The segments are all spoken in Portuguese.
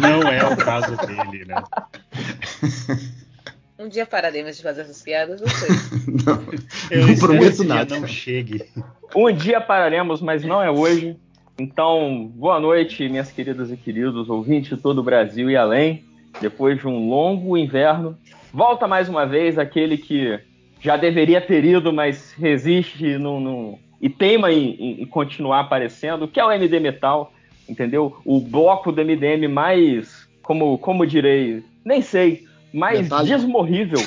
Não é o caso dele, né? Um dia pararemos de fazer essas piadas, não sei. não, eu não prometo nada. Não chegue. Um dia pararemos, mas não é hoje. Então, boa noite, minhas queridas e queridos ouvintes de todo o Brasil e além. Depois de um longo inverno, volta mais uma vez aquele que já deveria ter ido, mas resiste e teima em, em, continuar aparecendo, que é o MD Metal, entendeu? O bloco do MDM mais, como, como direi, nem sei, mais Detalhe. desmorrível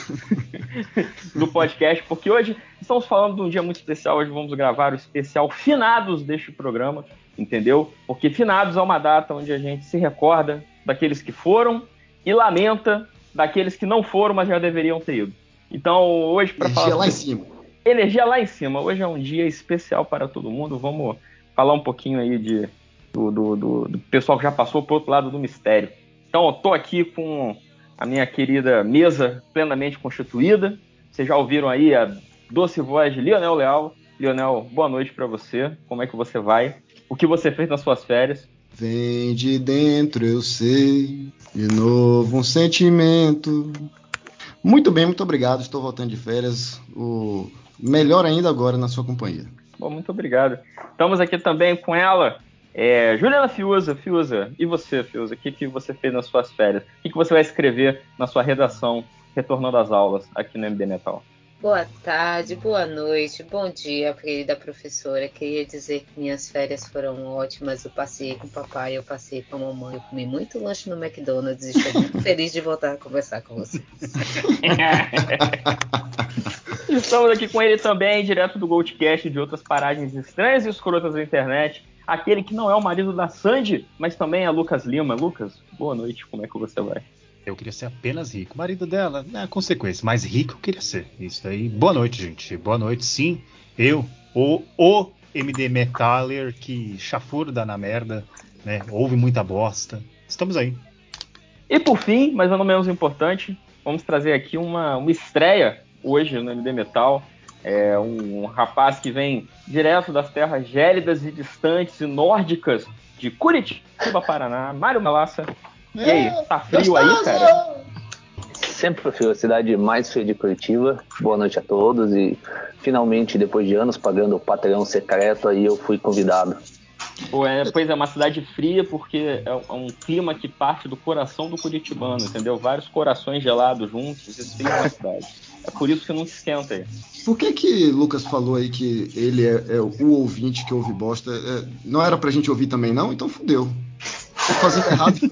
do podcast, porque hoje estamos falando de um dia muito especial, hoje vamos gravar o especial Finados deste programa, entendeu? Porque Finados é uma data onde a gente se recorda daqueles que foram e lamenta daqueles que não foram, mas já deveriam ter ido. Então, hoje, para falar. Energia lá em cima. Energia lá em cima. Hoje é um dia especial para todo mundo. Vamos falar um pouquinho aí de, do, do, do, do pessoal que já passou pro outro lado do mistério. Então, eu tô aqui com a minha querida mesa plenamente constituída. Vocês já ouviram aí a doce voz de Lionel Leal. Lionel, boa noite para você. Como é que você vai? O que você fez nas suas férias? Vem de dentro, eu sei, de novo um sentimento. Muito bem, muito obrigado. Estou voltando de férias. O melhor ainda agora na sua companhia. Bom, muito obrigado. Estamos aqui também com ela, é, Juliana Fiuza. Fiuza, e você, Fiuza? O que, que você fez nas suas férias? O que, que você vai escrever na sua redação, retornando às aulas aqui no MD Metal? Boa tarde, boa noite, bom dia, querida professora. Queria dizer que minhas férias foram ótimas. Eu passei com o papai, eu passei com a mamãe, eu comi muito lanche no McDonald's e estou muito feliz de voltar a conversar com vocês. Estamos aqui com ele também, direto do Goldcast de outras paragens estranhas e escrotas da internet. Aquele que não é o marido da Sandy, mas também é Lucas Lima. Lucas, boa noite, como é que você vai? Eu queria ser apenas rico. Marido dela, é consequência, mas rico eu queria ser. Isso aí. Boa noite, gente. Boa noite, sim. Eu, o, o MD Metaller que chafurda na merda, né? Ouve muita bosta. Estamos aí. E por fim, mas não menos importante, vamos trazer aqui uma, uma estreia hoje no MD Metal. É um, um rapaz que vem direto das terras gélidas e distantes e nórdicas de Curitiba, Paraná, Mário Malassa. E aí, tá frio aí, cara? Sempre foi frio, a cidade mais fria de Curitiba. Boa noite a todos e finalmente, depois de anos pagando o Patreon secreto, aí eu fui convidado. Pô, é, pois é, uma cidade fria porque é, é um clima que parte do coração do curitibano, entendeu? Vários corações gelados juntos, esfriam a cidade. É por isso que não esquenta aí. Por que que Lucas falou aí que ele é, é o ouvinte que ouve bosta? É, não era pra gente ouvir também não? Então fudeu. Tô fazendo errado.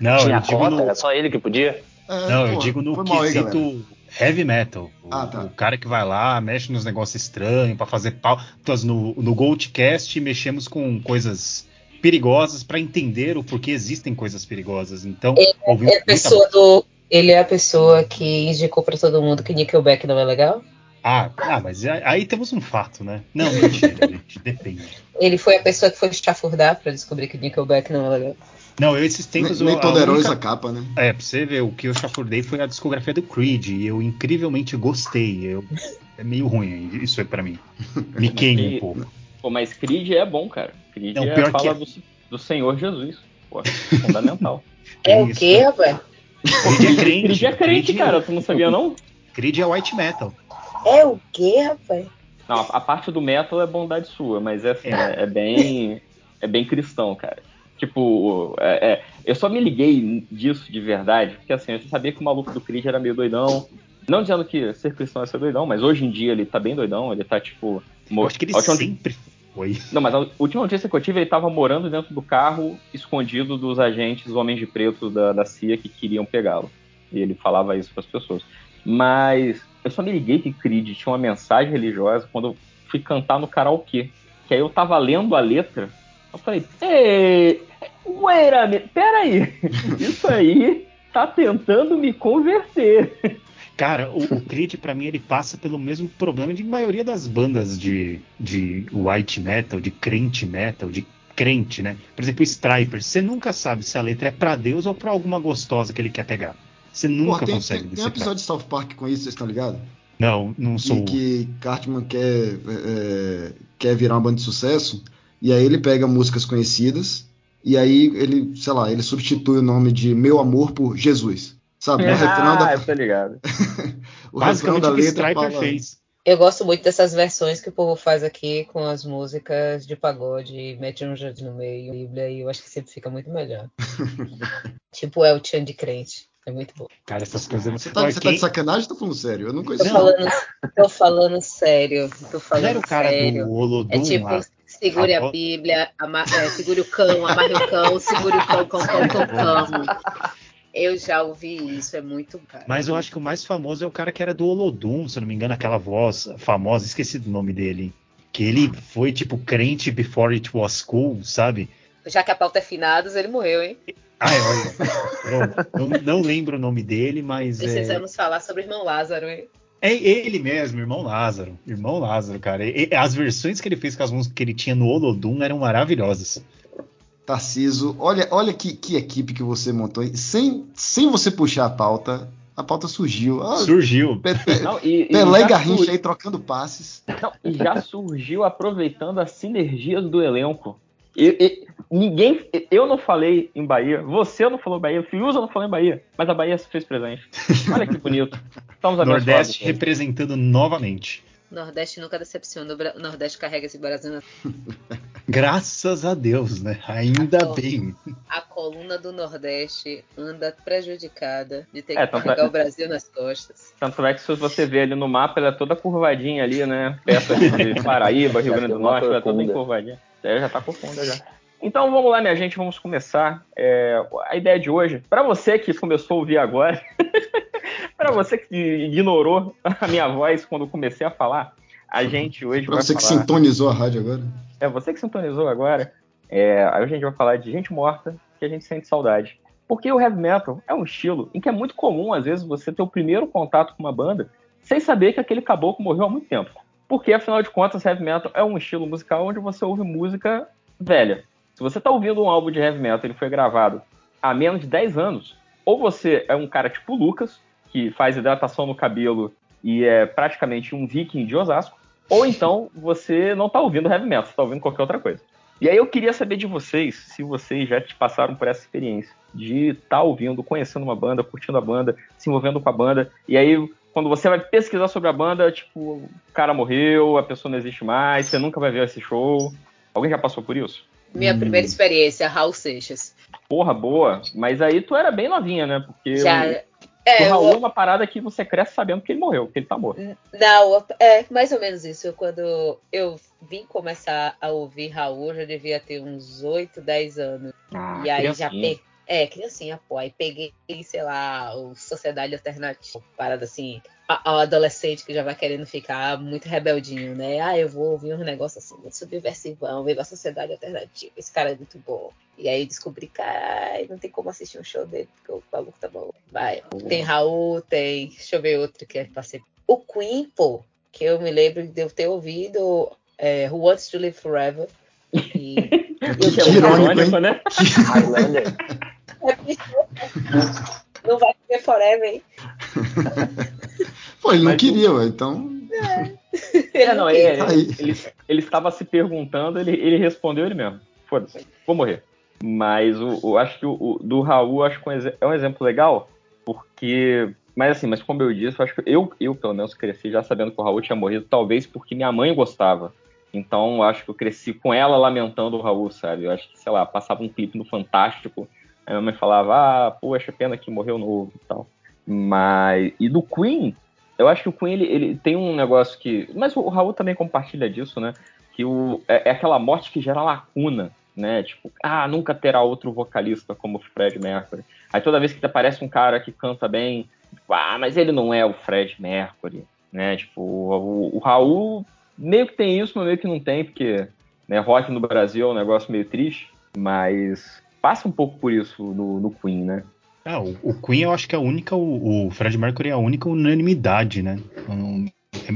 Não, Tinha eu digo conta, no... era só ele que podia? É, não, eu digo no quesito aí, heavy metal. O, ah, tá. o, cara que vai lá, mexe nos negócios estranhos para fazer pautas no, no Goldcast, mexemos com coisas perigosas para entender o porquê existem coisas perigosas. Então, ele, é a pessoa do, ele é a pessoa que indicou para todo mundo que Nickelback não é legal? Ah, ah, mas aí temos um fato, né? Não, mentira, gente, depende. Ele foi a pessoa que foi chafurdar para descobrir que Nickelback não é legal. Não, eu esses tempos. Nem, nem todo herói usa capa, né? É, pra você ver, o que eu chafurdei foi a discografia do Creed. E eu incrivelmente gostei. Eu... É meio ruim isso é pra mim. Me queima um pouco. Pô, mas Creed é bom, cara. Creed Não, é, fala é... Do, do Senhor Jesus. Pô, fundamental. é o quê, rapaz? Creed é crente. Creed é crente, cara. Tu não sabia, não? Creed é white metal. É o quê, rapaz? Não, a parte do metal é bondade sua, mas é assim, é, é bem. É bem cristão, cara. Tipo, é, é, eu só me liguei disso de verdade, porque assim, eu sabia que o maluco do Creed era meio doidão. Não dizendo que ser cristão é ser doidão, mas hoje em dia ele tá bem doidão, ele tá tipo. Eu acho que ele sempre foi. Não, mas a última notícia que eu tive, ele tava morando dentro do carro, escondido dos agentes homens de preto da, da CIA que queriam pegá-lo. E ele falava isso para as pessoas. Mas eu só me liguei que Creed tinha uma mensagem religiosa quando eu fui cantar no karaokê. Que aí eu tava lendo a letra, eu falei, ei, Wait a minute, peraí. Isso aí tá tentando me converter. Cara, o, o Creed, pra mim, ele passa pelo mesmo problema de maioria das bandas de, de white metal, de crente metal, de crente, né? Por exemplo, Striper. Você nunca sabe se a letra é pra Deus ou pra alguma gostosa que ele quer pegar. Você nunca Pô, tem, consegue Tem, tem um episódio de South Park com isso, vocês estão ligados? Não, não sou. E que Cartman quer, é, é, quer virar uma banda de sucesso. E aí ele pega músicas conhecidas e aí ele, sei lá, ele substitui o nome de Meu Amor por Jesus. Sabe? No refrão Ah, da, eu tô ligado. o refrão Basicamente da o que letra Striper fala, fez. Eu gosto muito dessas versões que o povo faz aqui com as músicas de pagode, mete um jardim no meio, Bíblia, e eu acho que sempre fica muito melhor. tipo El Chan de crente. É muito bom. Cara, essas coisas. Você tá, você tá quem- de sacanagem ou tá falando sério? Eu não Tô conheço. não. falando, tô falando sério. Tô Não falando era o cara sério. do Olodum É tipo, lá. Segure A a Bíblia, ama- é, segure o cão, amarre o cão, segure o cão, cão, cão, cão, cão. Eu já ouvi isso, é muito caro. Mas eu acho que o mais famoso é o cara que era do Olodum, se eu não me engano, aquela voz famosa, esqueci do nome dele. Que ele foi tipo crente before it was cool, sabe? Já que a pauta é finados, ele morreu, hein? Ai, olha. eu não, não lembro o nome dele, mas é, Precisamos falar sobre o irmão Lázaro, hein? É ele mesmo, irmão Lázaro. Irmão Lázaro, cara. E- as versões que ele fez com as músicas que ele tinha no Olodum eram maravilhosas. Tarciso, olha, olha que, que equipe que você montou. aí. Sem, sem você puxar a pauta, a pauta surgiu. Ah, Surgiu. Pe- Pe- Não, e, Pelé e Garrincha sur- aí trocando passes. não, e já surgiu aproveitando as sinergias do elenco. E- e- ninguém, eu não falei em Bahia, você não falou em Bahia, Fiuza não falou em Bahia, mas a Bahia se fez presente. Olha que bonito. Estamos. Nordeste representando novamente. Nordeste nunca decepciona. O o Nordeste carrega esse Brasil na Graças a Deus, né? Ainda Então, bem. A coluna do Nordeste anda prejudicada de ter É, que carregar é- o Brasil nas costas. Tanto é que se você ver ali no mapa, ela é toda curvadinha ali, né? Perto de Paraíba, Rio Grande do uma Norte, ela é toda corcunda. encurvadinha. É, já tá corcunda já. Então vamos lá, minha gente, vamos começar. É, a ideia de hoje, para você que começou a ouvir agora, para você que ignorou a minha voz quando eu comecei a falar, a gente hoje Pra vai você que falar... sintonizou a rádio agora. É, você que sintonizou agora, é, aí a gente vai falar de gente morta que a gente sente saudade. Porque o heavy metal é um estilo em que é muito comum, às vezes, você ter o primeiro contato com uma banda sem saber que aquele caboclo morreu há muito tempo. Porque, afinal de contas, heavy metal é um estilo musical onde você ouve música velha. Se você está ouvindo um álbum de heavy metal ele foi gravado há menos de 10 anos, ou você é um cara tipo Lucas, que faz hidratação no cabelo e é praticamente um viking de Osasco, ou então você não está ouvindo heavy metal, você está ouvindo qualquer outra coisa. E aí eu queria saber de vocês, se vocês já te passaram por essa experiência de estar ouvindo, conhecendo uma banda, curtindo a banda, se envolvendo com a banda, e aí quando você vai pesquisar sobre a banda, tipo, o cara morreu, a pessoa não existe mais, você nunca vai ver esse show. Alguém já passou por isso? Minha Hum. primeira experiência, Raul Seixas. Porra, boa. Mas aí tu era bem novinha, né? Porque Já. o, o É, Raul é eu, uma parada que você cresce sabendo que ele morreu, que ele tá morto. não, é mais ou menos isso. Quando eu vim começar a ouvir Raul, eu já devia ter uns 8, 10 anos. Ah, e aí já criancinha. É, criancinha, pô. Aí peguei, sei lá, o Sociedade Alternativa, parada assim. Ao adolescente que já vai querendo ficar muito rebeldinho, né? Ah, eu vou ouvir um negócio assim, muito subversivão, ver a Sociedade Alternativa. Esse cara é muito bom. E aí eu descobri, cara, não tem como assistir um show dele, porque o maluco tá bom. Vai. Tem Raul, tem. Deixa eu ver outro que eu passei. O Queen, pô, que eu me lembro de eu ter ouvido é, Who Wants to Live Forever. E Que, Que é que muito irônico, né? Não vai viver forever, hein? Pô, ele não Mas queria, ué, então. É, não, é, Tá aí. ele, ele estava se perguntando, ele, ele respondeu ele mesmo. Foda-se, vou morrer. Mas o, o- acho que o, o do Raul acho que é um é um exemplo legal, porque. Mas assim, mas como eu disse, eu acho que eu, eu pelo menos cresci já sabendo que o Raul tinha morrido, talvez porque minha mãe gostava. Então eu acho que eu cresci com ela lamentando o Raul, sabe? Eu acho que, sei lá, passava um clipe no Fantástico, aí minha mãe falava, ah, poxa, pena que morreu novo e tal. Mas. E do Queen, eu acho que o Queen ele, ele tem um negócio que. Mas o Raul também compartilha disso, né? Que o, é, é aquela morte que gera lacuna, né? Tipo, ah, nunca terá outro vocalista como o Fred Mercury. Aí toda vez que aparece um cara que canta bem, tipo, ah, mas ele não é o Fred Mercury, né? Tipo, o, o Raul meio que tem isso, mas meio que não tem, porque né, rock no Brasil é um negócio meio triste, mas passa um pouco por isso no, no Queen, né? Ah, o, o Queen eu acho que é a única, o, o Fred Mercury é a única unanimidade, né? Eu, não,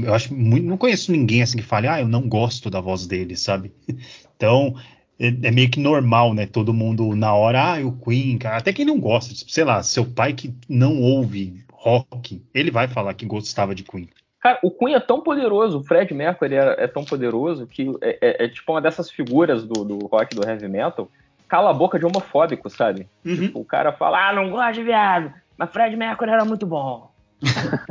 eu acho muito, não conheço ninguém assim que fale, ah, eu não gosto da voz dele, sabe? Então é, é meio que normal, né? Todo mundo na hora, ah, o Queen, cara, até quem não gosta, tipo, sei lá, seu pai que não ouve rock, ele vai falar que gostava de Queen. Cara, o Queen é tão poderoso, o Fred Mercury é, é tão poderoso que é, é- é tipo uma dessas figuras do, do rock do heavy metal cala a boca de homofóbico, sabe? Uhum. Tipo, o cara fala, ah, não gosto de viado, mas Fred Mercury era muito bom.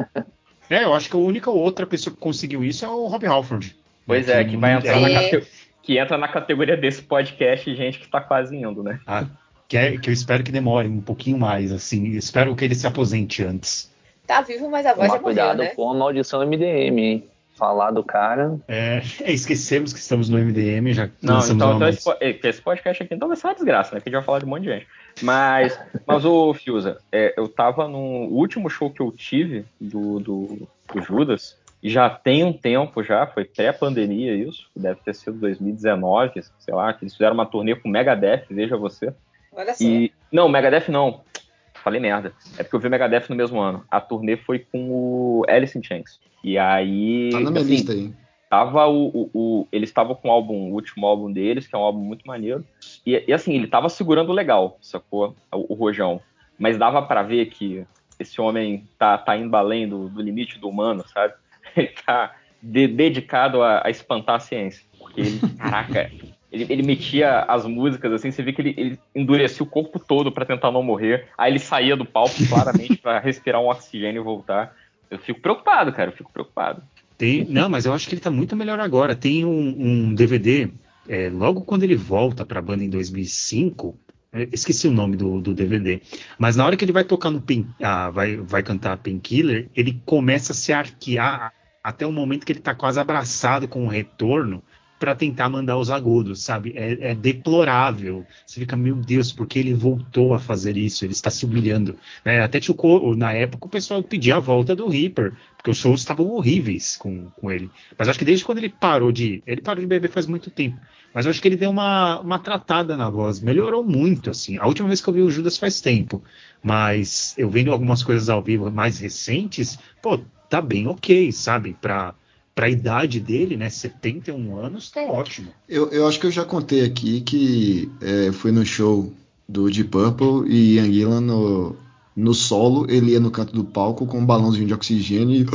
É, eu acho que a única outra pessoa que conseguiu isso é o Rob Halford. Pois é, que vai entrar na É. cate- que entra na categoria desse podcast gente que tá quase indo, né? Ah, que, é- que eu espero que demore um pouquinho mais, assim. Espero que ele se aposente antes. Tá vivo, mas a voz Tomar já morreu, cuidado né? com a maldição MDM, hein? Falar do cara. É, é, esquecemos que estamos no MDM, já Não, então, então esse, é, esse podcast aqui então vai ser uma desgraça, né? Que a gente vai falar de um monte de gente. Mas, mas ô Fiuza, é, eu tava no último show que eu tive do, do, do Judas, e já tem um tempo já, foi pré-pandemia isso, deve ter sido 2019, sei lá, que eles fizeram uma turnê com Megadeth, veja você. Olha só. E. Não, Megadeth não. Falei merda. É porque eu vi Megadeth no mesmo ano. A turnê foi com o Alice in Chains. E aí. Tá na minha assim, lista aí. tava o, o, o- eles estavam com o álbum, o último álbum deles, que é um álbum muito maneiro. E, e, assim, ele tava segurando legal, sacou? O, o Rojão. Mas dava pra ver que esse homem tá, tá indo além do, do limite do humano, sabe? Ele tá de- dedicado a, a espantar a ciência. Porque ele, caraca, ele, ele metia as músicas assim, você vê que ele, ele endurecia o corpo todo pra tentar não morrer. Aí ele saía do palco claramente pra respirar um oxigênio e voltar. Eu fico preocupado, cara, eu fico preocupado. Tem, não, mas eu acho que ele tá muito melhor agora. Tem um, um DVD, é, logo quando ele volta pra banda em 2005, é, esqueci o nome do, do DVD, mas na hora que ele vai tocar no Pen, ah, vai, vai cantar Painkiller, ele começa a se arquear até o momento que ele tá quase abraçado com o retorno pra tentar mandar os agudos, sabe? É, é deplorável. Você fica, meu Deus, por que ele voltou a fazer isso? Ele está se humilhando. né? Até tocou, na época o pessoal pedia a volta do Reaper, porque os shows estavam horríveis com, com ele. Mas acho que desde quando ele parou de. Ele parou de beber faz muito tempo. Mas acho que ele deu uma, uma tratada na voz. Melhorou muito, assim. A última vez que eu vi o Judas faz tempo. Mas eu vendo algumas coisas ao vivo mais recentes, pô, tá bem ok, sabe? Pra, pra idade dele, né? 71 anos, tá ótimo. Eu, eu acho que eu já contei aqui que é, fui no show do Deep Purple e Ian Gillan no, no solo, ele ia no canto do palco com um balãozinho de oxigênio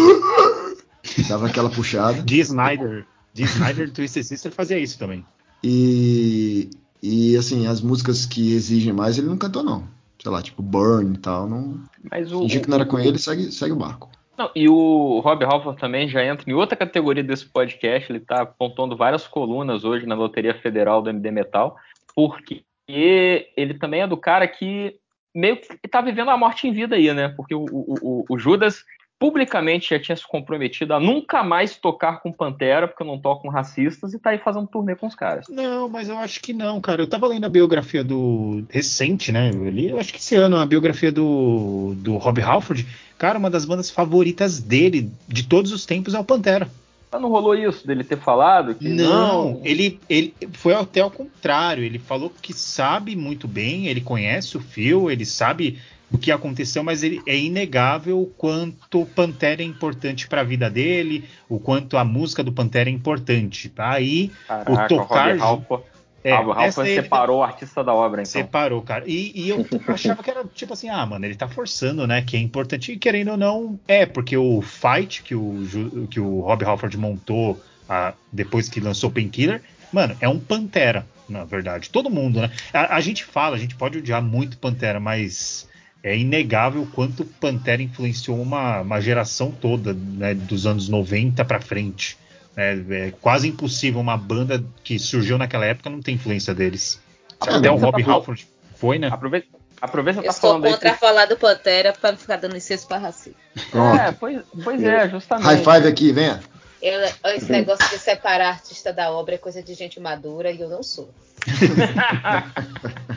e dava aquela puxada. Dee Snyder. Dee Snyder do Twisted Sister fazia isso também. E, e assim, as músicas que exigem mais ele não cantou não. Sei lá, tipo Burn e tal, não. Mas o, Fingiu que não era com ele, segue, segue o barco. Não, e o Rob Halford também já entra em outra categoria desse podcast. Ele está apontando várias colunas hoje na Loteria Federal do MD Metal, porque ele também é do cara que meio que está vivendo a morte em vida aí, né? Porque o, o, o- o Judas publicamente já tinha se comprometido a nunca mais tocar com Pantera, porque não toca com racistas, e tá aí fazendo turnê com os caras. Não, mas eu acho que não, cara. Eu tava lendo a biografia do. recente, né? Eu li, eu acho que esse ano, a biografia do, do Rob Halford. Cara, uma das bandas favoritas dele, de todos os tempos, é o Pantera. Mas não rolou isso dele ter falado que Não, não. ele, ele foi até ao contrário. Ele falou que sabe muito bem, ele conhece o Phil, ele sabe o que aconteceu, mas ele, é inegável o quanto Pantera é importante para a vida dele, o quanto a música do Pantera é importante. Aí Caraca, o tocar- Halford, é, Halford essa ele- separou o artista da obra, então. Separou, cara. E, e eu achava que era tipo assim, ah, mano, ele tá forçando, né? Que é importante. E querendo ou não, é, porque o fight que o, que o Rob Halford montou ah, depois que lançou Painkiller, mano, é um Pantera, na verdade. Todo mundo, né? A, a gente fala, a gente pode odiar muito Pantera, mas é inegável o quanto Pantera influenciou uma, uma geração toda, né? Dos anos 90 pra frente. É, é quase impossível uma banda que surgiu naquela época não ter influência deles. Até o Rob tá Halford foi, né? Aproveita, aproveita que Eu tá falando aí. contra falar do Pantera pra não ficar dando licença pra racismo. Pronto. É, pois, pois é, justamente. High five aqui, venha. Eu- esse negócio de separar artista da obra é coisa de gente madura e eu não sou.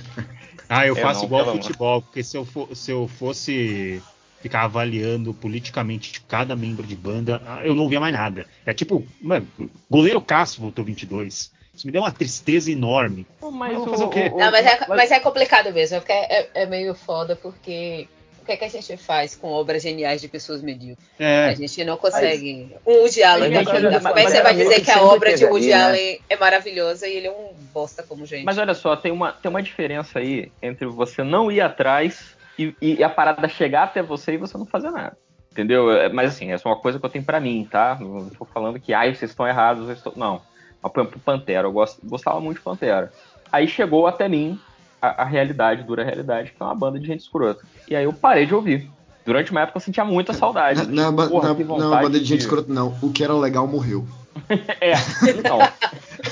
Ah, eu Eu faço não, igual amor. futebol, porque se eu, for- se eu fosse ficar avaliando politicamente cada membro de banda, ah, eu não via mais nada. É tipo, mano, goleiro Cássio voltou 22. Isso me deu uma tristeza enorme. Mas Mas o, vou fazer o quê? o- Não, mas é, mas- é complicado mesmo, é, é, é meio foda, porque o que, é que a gente faz com obras geniais de pessoas medíocres? A É, gente não consegue. Um Woody Allen Mas, mas, mas, Como é que mas você vai dizer que a obra de Woody ali, né? Allen é maravilhosa e ele é um bosta como gente? Mas olha só, tem uma, tem uma diferença aí entre você não ir atrás e, e a parada chegar até você e você não fazer nada. Entendeu? É, Mas assim, essa é uma coisa que eu tenho pra mim, tá? Não tô falando que, ai, vocês estão errados, vocês estão... Não. Mas, por exemplo, Pantera, eu gost- gostava muito de Pantera. Aí chegou até mim a, a realidade, dura realidade, que é uma banda de gente escrota. E aí eu parei de ouvir. Durante uma época eu sentia muita saudade. Não, não, Porra, não, não, vontade banda de gente escrota, não. O que era legal morreu. É, então.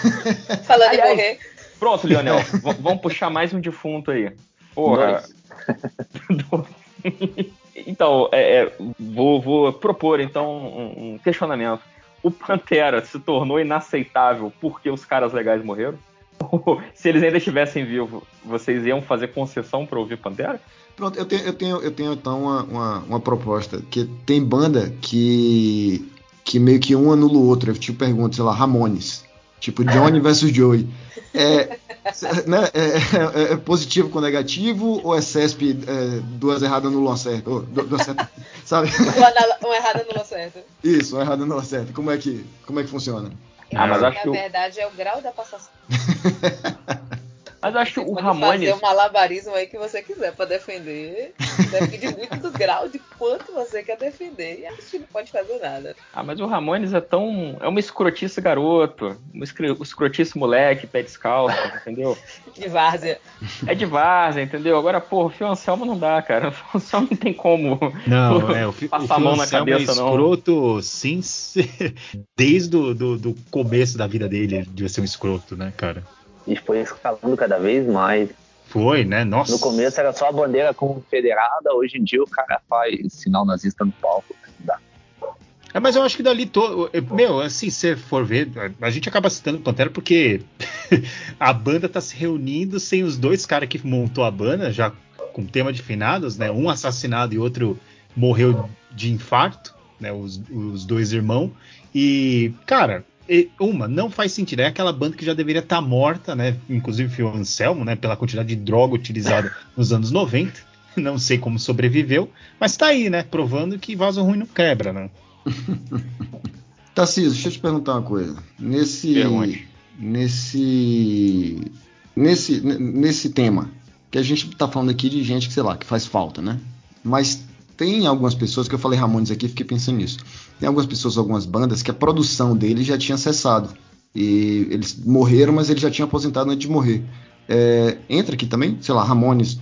Falando Aliás, em morrer, Pronto, Lionel. vamos puxar mais um defunto aí. Porra. então, é, é, vou, vou propor então um, um questionamento. O Pantera se tornou inaceitável porque os caras legais morreram? Ou, se eles ainda estivessem vivos, vocês iam fazer concessão para ouvir Pantera? Pronto, eu tenho, eu tenho, eu tenho então uma, uma, uma proposta. Que tem banda que, que meio que um anula o outro. Eu te pergunto, sei lá, Ramones. Tipo, Johnny versus Joey. É, né, é, é- é positivo com negativo ou é CESP é, duas erradas no certo? Ou, duas certas, sabe? um, anala- um errado anula certo. Isso, uma errada no certo. Como é que, como é que funciona? Ah, mas Na acho que o- verdade é o grau da passação. Mas eu acho que Você o pode Ramones. fazer o malabarismo aí que você quiser pra defender. Depende muito do grau de quanto você quer defender. E a gente não pode fazer nada. Ah, mas o Ramones é tão. É uma escrotice garoto. Um escro- escrotice moleque, pé descalço, entendeu? De várzea. É de várzea, entendeu? Agora, porra, o Fio Anselmo não dá, cara. O Fio Anselmo não tem como. Não, é, o, Fi- o Passar a mão na Anselmo cabeça, é não. escroto, sim, se- desde o do, do começo da vida dele, ele devia ser um escroto, né, cara? E foi escalando cada vez mais. Foi, né? Nossa. No começo era só a bandeira confederada, hoje em dia o cara faz sinal nazista no palco. Dá. É, mas eu acho que dali todo. Meu, assim, se for ver, a gente acaba citando o Pantera porque a banda tá se reunindo sem os dois caras que montou a banda, já com tema de finados, né? Um assassinado e outro morreu de infarto, né? Os, os dois irmãos. E, cara, uma, não faz sentido. É aquela banda que já deveria estar morta, né? Inclusive o Anselmo, né? Pela quantidade de droga utilizada nos anos 90. Não sei como sobreviveu, mas tá aí, né? Provando que vaso ruim não quebra, né? Tarcísio, deixa eu te perguntar uma coisa. Nesse. Pergunte. Nesse. Nesse, nesse tema, que a gente tá falando aqui de gente que, sei lá, que faz falta, né? Mas tem algumas pessoas, que eu falei Ramones aqui, fiquei pensando nisso. Tem algumas pessoas, algumas bandas, que a produção deles já tinha cessado. E eles morreram, mas eles já tinham aposentado antes de morrer. É, entra aqui também, sei lá, Ramones,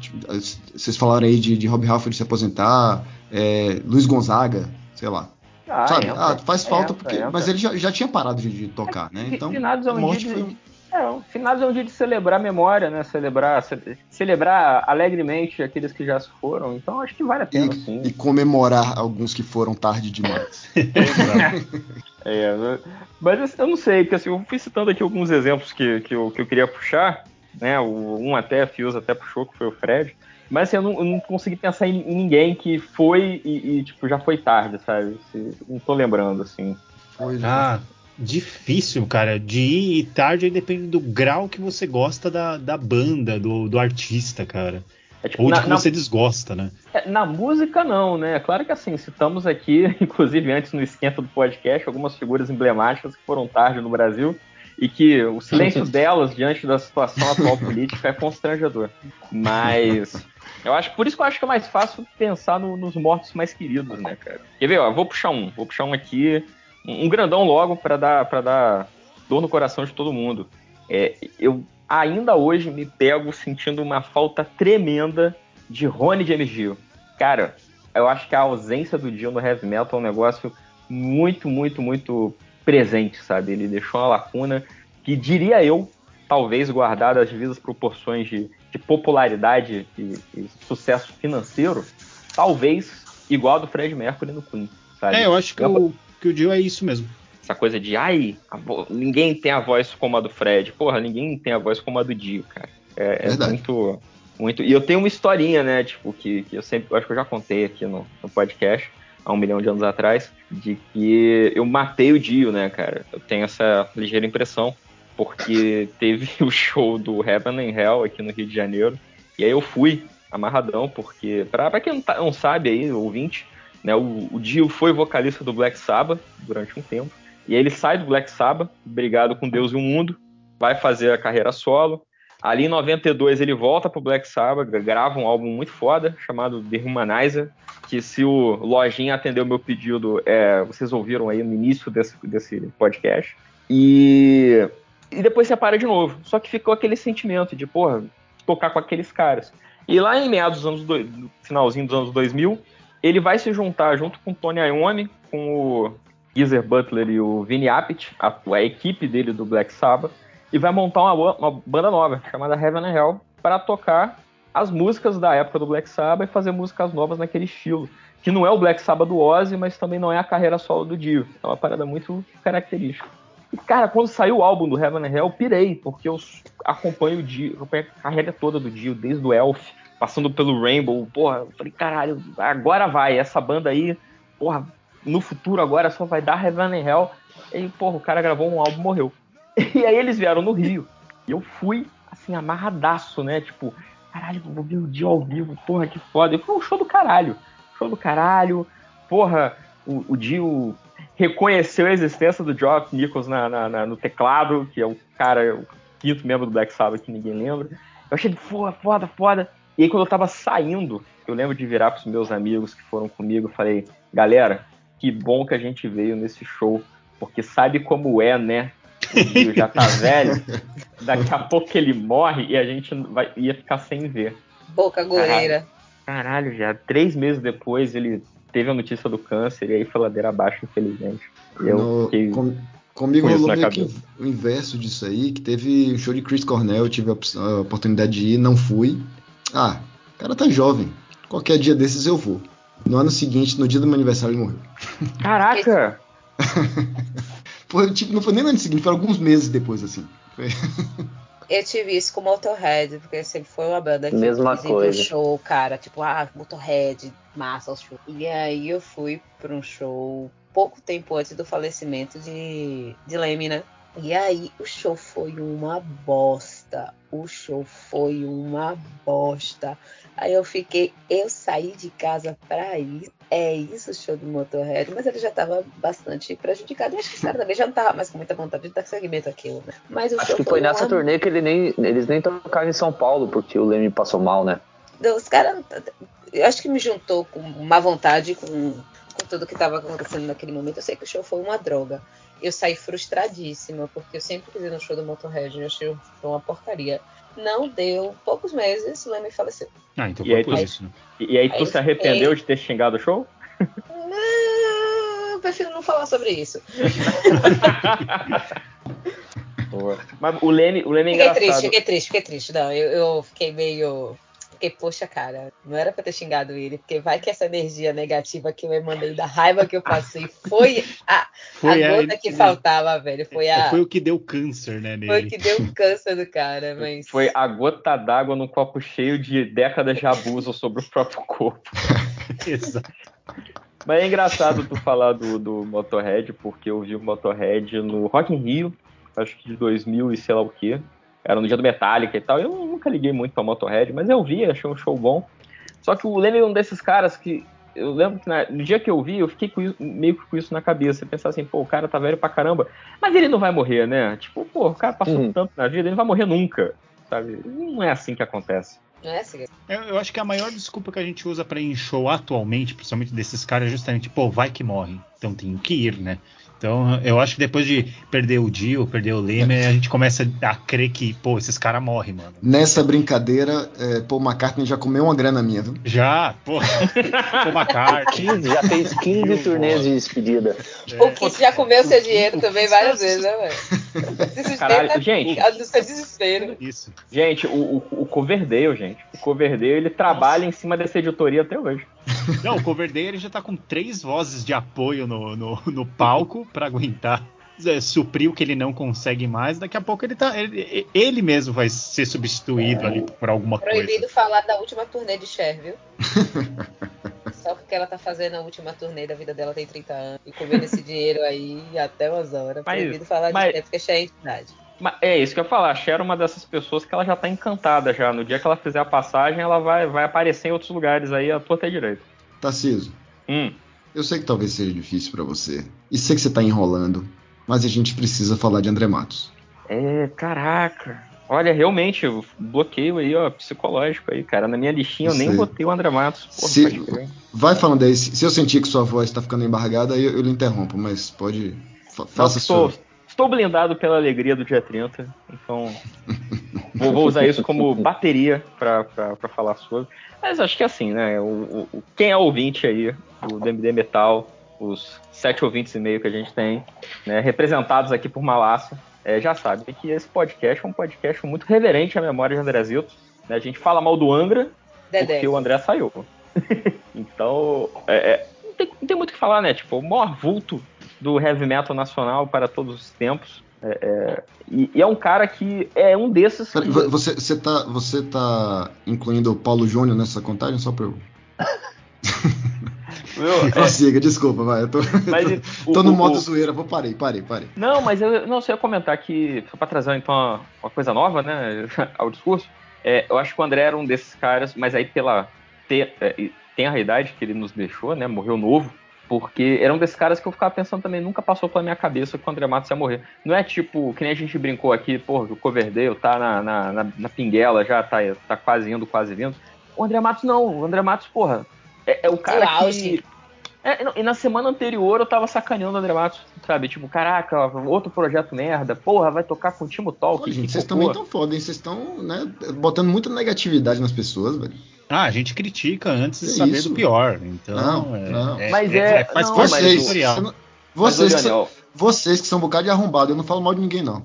vocês falaram aí de, de Rob Halford se aposentar, é, Luiz Gonzaga, sei lá. Ah, Sabe? entra. Ah, faz falta Entra, porque. entra. Mas ele já, já tinha parado de, de tocar, né? Fi- Então. finados é a morte dia de- foi É, o finados é um dia de celebrar a memória, né? Celebrar, ce- celebrar alegremente aqueles que já se foram. Então acho que vale a pena, sim. E, e comemorar alguns que foram tarde demais. É, né? mas assim, eu não sei, porque assim, eu fui citando aqui alguns exemplos que, que, eu, que eu queria puxar, né? O, um até, a Fios até puxou, que foi o Fred. Mas assim, eu não, eu não consegui pensar em, ninguém que foi e, e, tipo, já foi tarde, sabe? Se- não tô lembrando, assim. Foi, já. Ah, difícil, cara. De ir tarde aí depende do grau que você gosta da, da banda, do, do artista, cara. É, tipo, Ou de na, que na- você desgosta, né? é, na música, não, né? Claro que assim, citamos aqui, inclusive antes no esquenta do podcast, algumas figuras emblemáticas que foram tarde no Brasil e que o silêncio delas diante da situação atual política é constrangedor. Mas eu acho por isso que eu acho que é mais fácil pensar no- nos mortos mais queridos, né, cara? Quer ver? Ó, vou puxar um, vou puxar um aqui, um, grandão logo para dar para dar dor no coração de todo mundo. É, eu ainda hoje me pego sentindo uma falta tremenda de Rony James Dio. Cara, eu acho que a ausência do Dio no heavy metal é um negócio muito, muito, muito presente, sabe? Ele deixou uma lacuna que, diria eu, talvez guardada as devidas proporções de, de popularidade e, e sucesso financeiro, talvez igual a do Fred Mercury no Queen, sabe? É, eu acho que, o, que o Dio é isso mesmo. Essa coisa de, ai, ninguém tem a voz como a do Fred. Porra, ninguém tem a voz como a do Dio, cara. É, é muito, muito. E eu tenho uma historinha, né? Tipo, que, que eu sempre. eu acho que eu já contei aqui no, no podcast, há um milhão de anos atrás, de que eu matei o Dio, né, cara? Eu tenho essa ligeira impressão, porque teve o show do Heaven and Hell aqui no Rio de Janeiro. E aí eu fui amarradão, porque, pra, pra quem não, tá- não sabe aí, ouvinte, né, o, o Dio foi vocalista do Black Sabbath durante um tempo. E ele sai do Black Sabbath, brigado com Deus e o mundo, vai fazer a carreira solo. Ali em 92 ele volta pro Black Sabbath, gra- grava um álbum muito foda chamado The Humanizer, que se o Lojinha atender o meu pedido, é, vocês ouviram aí no início desse, desse podcast. E, e depois separa de novo. Só que ficou aquele sentimento de, porra, tocar com aqueles caras. E lá em meados dos anos do, finalzinho dos anos 2000, ele vai se juntar junto com o Tony Iommi, com o Geezer Butler e o Vinny Appice, a, a, equipe dele do Black Sabbath, e vai montar uma, uma banda nova chamada Heaven and Hell para tocar as músicas da época do Black Sabbath e fazer músicas novas naquele estilo. Que não é o Black Sabbath do Ozzy, mas também não é a carreira solo do Dio. É uma parada muito característica. E, cara, quando saiu o álbum do Heaven and Hell, eu pirei, porque eu acompanho o Dio, acompanho a carreira toda do Dio, desde o Elf, passando pelo Rainbow. Porra, eu falei, caralho, agora vai, essa banda aí, porra, no futuro agora só vai dar Heaven and Hell. E, porra, o cara gravou um álbum morreu. E aí eles vieram no Rio. E eu fui, assim, amarradaço, né? Tipo, caralho, vou ver o Dio ao vivo, porra, que foda. E foi um show do caralho. Show do caralho. Porra, o, o Dio reconheceu a existência do Geoff Nichols na, na, na, no teclado, que é o cara, o quinto membro do Black Sabbath que ninguém lembra. Eu achei foda, foda, foda. E aí quando eu tava saindo, eu lembro de virar pros meus amigos que foram comigo, falei, galera, que bom que a gente veio nesse show, porque sabe como é, né? O Dio já tá velho, daqui a pouco ele morre e a gente vai, ia ficar sem ver. Boca goleira. Caralho, já três meses depois ele teve a notícia do câncer e aí foi ladeira abaixo, infelizmente. Eu No- fiquei com- comigo com rolou meio que o inverso disso aí, que teve um show de Chris Cornell, eu tive a, a oportunidade de ir, não fui. Ah, o cara tá jovem. Qualquer dia desses eu vou. No ano seguinte, no dia do meu aniversário, ele morreu. Caraca! Foi, tipo, não foi nem no ano seguinte, foi alguns meses depois, assim. Foi- Eu tive isso com Motorhead, porque sempre foi uma banda que Mesma pro coisa. show, cara. Tipo, ah, Motorhead, massa o show. E aí eu fui pra um show pouco tempo antes do falecimento de, de Leme, né? E aí o show foi uma bosta. O show foi uma bosta. Aí eu fiquei, eu saí de casa pra ir. É isso o show do Motorhead, mas ele já tava bastante prejudicado. Eu acho que os caras também já não tava mais com muita vontade de dar seguimento àquilo, né? Mas o Acho que foi nessa uma turnê que ele nem, eles nem tocaram em São Paulo, porque o Leme passou mal, né? Os caras. Eu acho que me juntou com má vontade com, com tudo que estava acontecendo naquele momento. Eu sei que o show foi uma droga. Eu saí frustradíssima, porque eu sempre quis ir no show do Motorhead. Eu achei uma porcaria. Não deu poucos meses, o Leme faleceu. Ah, então E foi aí por tu- isso, né? E, e aí tu Aí se arrependeu de ter xingado o show? Ah, eu prefiro não falar sobre isso. Mas o Leme, o Leme é Fiquei engraçado. triste, fiquei triste, fiquei triste. Não, eu, eu fiquei meio. Fiquei, poxa, cara, não era pra ter xingado ele, porque vai que essa energia negativa que eu emanei da raiva que eu passei foi a, Foi a a- gota que faltava, velho. Foi, a, Foi o que deu câncer, né, foi o nele. que deu o câncer do cara, mas. Foi a gota d'água num copo cheio de décadas de abuso sobre o próprio corpo. Exato. Mas é engraçado tu falar do, do Motorhead, porque eu vi o Motorhead no Rock in Rio, acho que de 2000 e sei lá o que. Era no dia do Metallica e tal. Eu nunca liguei muito pra Motorhead, mas eu vi, achei um show bom. Só que o Leme é um desses caras que. Eu lembro que na- no dia que eu vi, eu fiquei com isso- meio que com isso na cabeça. Pensar assim, pô, o cara tá velho pra caramba. Mas ele não vai morrer, né? Tipo, pô, o cara passou Uhum. tanto na vida, ele não vai morrer nunca. Sabe? Não é assim que acontece. Não é assim? Eu, eu acho que a maior desculpa que a gente usa pra ir em show atualmente, principalmente desses caras, é justamente, pô, vai que morre. Então tem que ir, né? Então eu acho que depois de perder o Dio, perder o Leme, a gente começa a crer que, pô, esses caras morrem, mano. Nessa brincadeira, é, Paul McCartney já comeu uma grana minha, viu? Já, pô, Paul McCartney. 15, já fez 15 Viu, turnês de despedida. O Kit já comeu seu dinheiro também várias vezes, né, velho? Desespero Caralho, é- gente. é do seu desespero. Isso. Gente, o, o, o Coverdale, gente. O Coverdale, ele trabalha em cima dessa editoria até hoje. Não, o Coverdale ele já tá com três vozes de apoio no, no, no palco pra aguentar. é, Suprir o que ele não consegue mais, daqui a pouco ele tá. Ele, ele mesmo vai ser substituído ali por alguma coisa. Proibido falar da última turnê de Cher, viu? Só porque ela tá fazendo a última turnê da vida dela tem 30 anos e comendo esse dinheiro aí até umas horas. Mas- Proibido falar mas- de Cher porque Cher é entidade. Mas é isso que eu ia falar. A Cher é uma dessas pessoas que ela já tá encantada já. No dia que ela fizer a passagem, ela vai, vai aparecer em outros lugares aí, a torta direito. Tarciso, Hum. eu sei que talvez seja difícil pra você. E sei que você tá enrolando. Mas a gente precisa falar de André Matos. É, caraca. Olha, realmente, bloqueio aí, ó, psicológico aí, cara. Na minha listinha eu nem Sei. botei o André Matos. Porra, Se-. Vai falando aí. Se eu sentir que sua voz tá ficando embargada, aí eu, eu lhe interrompo. Mas pode. fa- faça sua. Estou blindado pela alegria do dia 30, então Vou, vou usar isso como bateria para falar sobre. Mas acho que é assim, né? O, o, quem é ouvinte aí do DMD Metal, os sete ouvintes e meio que a gente tem, né, representados aqui por Malaço, é, já sabe que esse podcast é um podcast muito reverente à memória de André Zito. Né? A gente fala mal do Angra Dedé. porque o André saiu. então, é, é, não, tem, não, tem, muito o que falar, né? Tipo, o maior vulto do heavy metal nacional para todos os tempos. É, é, e, e, é um cara que é um desses. Que... Você, você, tá, você tá incluindo o Paulo Júnior nessa contagem? Só pra eu. Meu, Prossiga, é... desculpa, vai. Eu tô, mas, tô, o, tô no modo o... zoeira, vou parei, parei, parei. Não, mas eu não sei comentar que, só pra trazer então uma, uma coisa nova, né, ao discurso, é, eu acho que o André era um desses caras, mas aí pela ter, é, tem a idade que ele nos deixou, né, morreu novo, porque era um desses caras que eu ficava pensando também, nunca passou pela minha cabeça que o André Matos ia morrer. Não é tipo, que nem a gente brincou aqui, porra, que o Coverdale tá na, na, na, na pinguela já, tá, tá quase indo, quase vindo. O André Matos não, o André Matos, porra, é, é o cara que. É, e na semana anterior eu tava sacaneando o André Matos, sabe? Tipo, caraca, outro projeto merda, porra, vai tocar com o Timo Talk. gente, vocês também tão foda, hein? Vocês estão, né, botando muita negatividade nas pessoas, velho. Ah, a gente critica antes de saber isso? do pior. Então, não, é, não. É, mas é, é, faz parte do tutorial. Vocês, que são, vocês que são um bocado de arrombado, eu não falo mal de ninguém, não.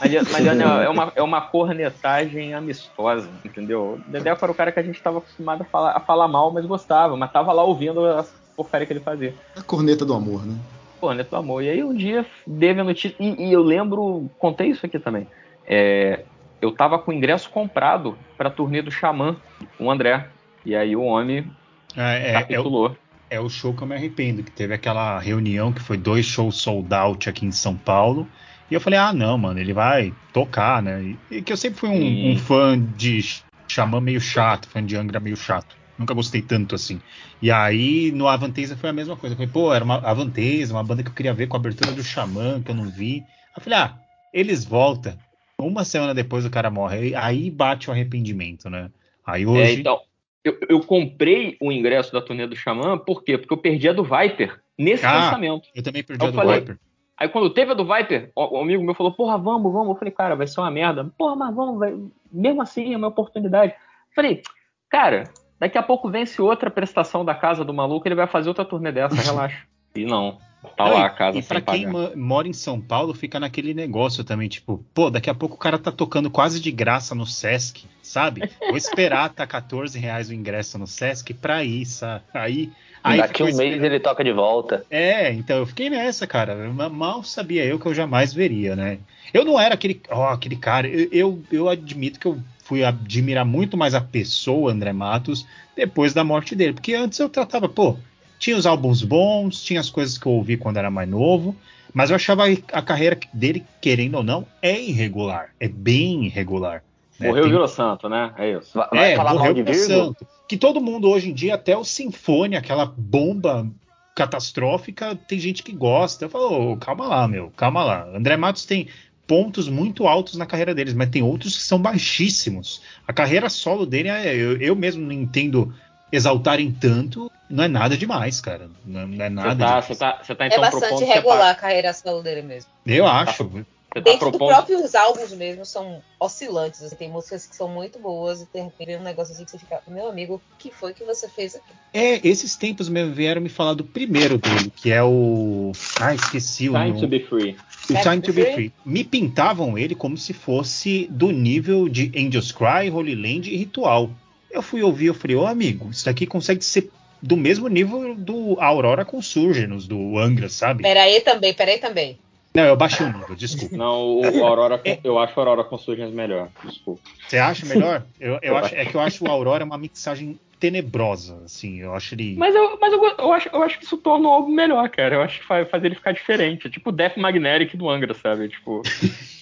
Mas, mas Daniel, é uma, é uma cornetagem amistosa, entendeu? O Dedé era o cara que a gente estava acostumado a falar, a falar mal, mas gostava, mas tava lá ouvindo a porcaria que ele fazia. A corneta do amor, né? Corneta do amor. E aí um dia teve a notícia. E, e eu lembro, contei isso aqui também. É, eu tava com o ingresso comprado pra turnê do Xamã, o André. E aí o homem é, é, capitulou. É o, é o show que eu me arrependo, que teve aquela reunião que foi dois shows sold out aqui em São Paulo. E eu falei, ah, não, mano, ele vai tocar, né? E, que eu sempre fui um, um fã de Xamã meio chato, fã de Angra meio chato. Nunca gostei tanto assim. E aí, no Avanteza foi a mesma coisa. Eu falei, pô, era uma Avanteza, uma banda que eu queria ver com a abertura do Xamã, que eu não vi. Eu falei, ah, eles voltam. Uma semana depois o cara morre. Aí bate o arrependimento, né? Aí é, hoje. É, então, eu, eu, comprei o ingresso da turnê do Xamã, por quê? Porque eu perdi a do Viper nesse ah, lançamento. Eu também perdi a do falei, Viper. Aí quando teve a do Viper, o, o, amigo meu falou, porra, vamos, vamos. Eu falei, cara, vai ser uma merda. Porra, mas vamos, vai. mesmo assim é uma oportunidade. Eu falei, cara, daqui a pouco vence outra prestação da casa do maluco, ele vai fazer outra turnê dessa, relaxa. E não. Tá lá a casa E pra quem mora em São Paulo, fica naquele negócio também, tipo, pô, daqui a pouco o cara tá tocando quase de graça no Sesc, sabe? Vou esperar tá 14 reais o ingresso no Sesc pra ir, sabe? Aí. aí Daqui um mês ele toca de volta. É, então eu fiquei nessa, cara. Mal sabia eu que eu jamais veria, né? Eu não era aquele, ó, oh, aquele cara. Eu, eu, eu admito que eu fui admirar muito mais a pessoa, André Matos, depois da morte dele. Porque antes eu tratava, pô, tinha os álbuns bons, tinha as coisas que eu ouvi quando era mais novo, mas eu achava a carreira dele, querendo ou não, é irregular. É bem irregular. Né? Morreu Tem... Vila Santo, né? É isso. Vai é, falar morreu Vila Santo. Que todo mundo hoje em dia, até o Sinfonia, aquela bomba catastrófica, tem gente que gosta. Eu falo, oh, calma lá, meu, calma lá. André Matos tem pontos muito altos na carreira deles, mas tem outros que são baixíssimos. A carreira solo dele, é, eu, eu mesmo não entendo exaltarem tanto, não é nada demais, cara. Não, não é nada você tá, Você tá, você tá, então, é bastante regular a carreira solo dele mesmo. Eu acho. Tá, Dentro propondo... dos próprios álbuns mesmo são oscilantes. Assim, tem músicas que são muito boas e tem um negócio assim que você fica, meu amigo, o que foi que você fez aqui? É, esses tempos mesmo vieram me falar do primeiro dele, que é o. Ah, esqueci o Time to be free. O Time to be free. Me pintavam ele como se fosse do nível de Angels Cry, Holy Land e Ritual. Eu fui ouvir, eu falei, ô oh, amigo, isso daqui consegue ser do mesmo nível do Aurora com Surgeons, do Angra, sabe? Peraí também, peraí também. Não, eu baixei o nível, desculpa. Não, o Aurora, é. eu acho o Aurora com Surgeons melhor, desculpa. Você acha melhor? Eu, eu, eu acho, acho, é que eu acho o Aurora uma mixagem tenebrosa, assim, eu acho ele... Mas eu, mas eu, eu, acho, eu acho que isso torna o álbum melhor, cara, eu acho que faz, faz ele ficar diferente, é tipo o Death Magnetic do Angra, sabe, tipo,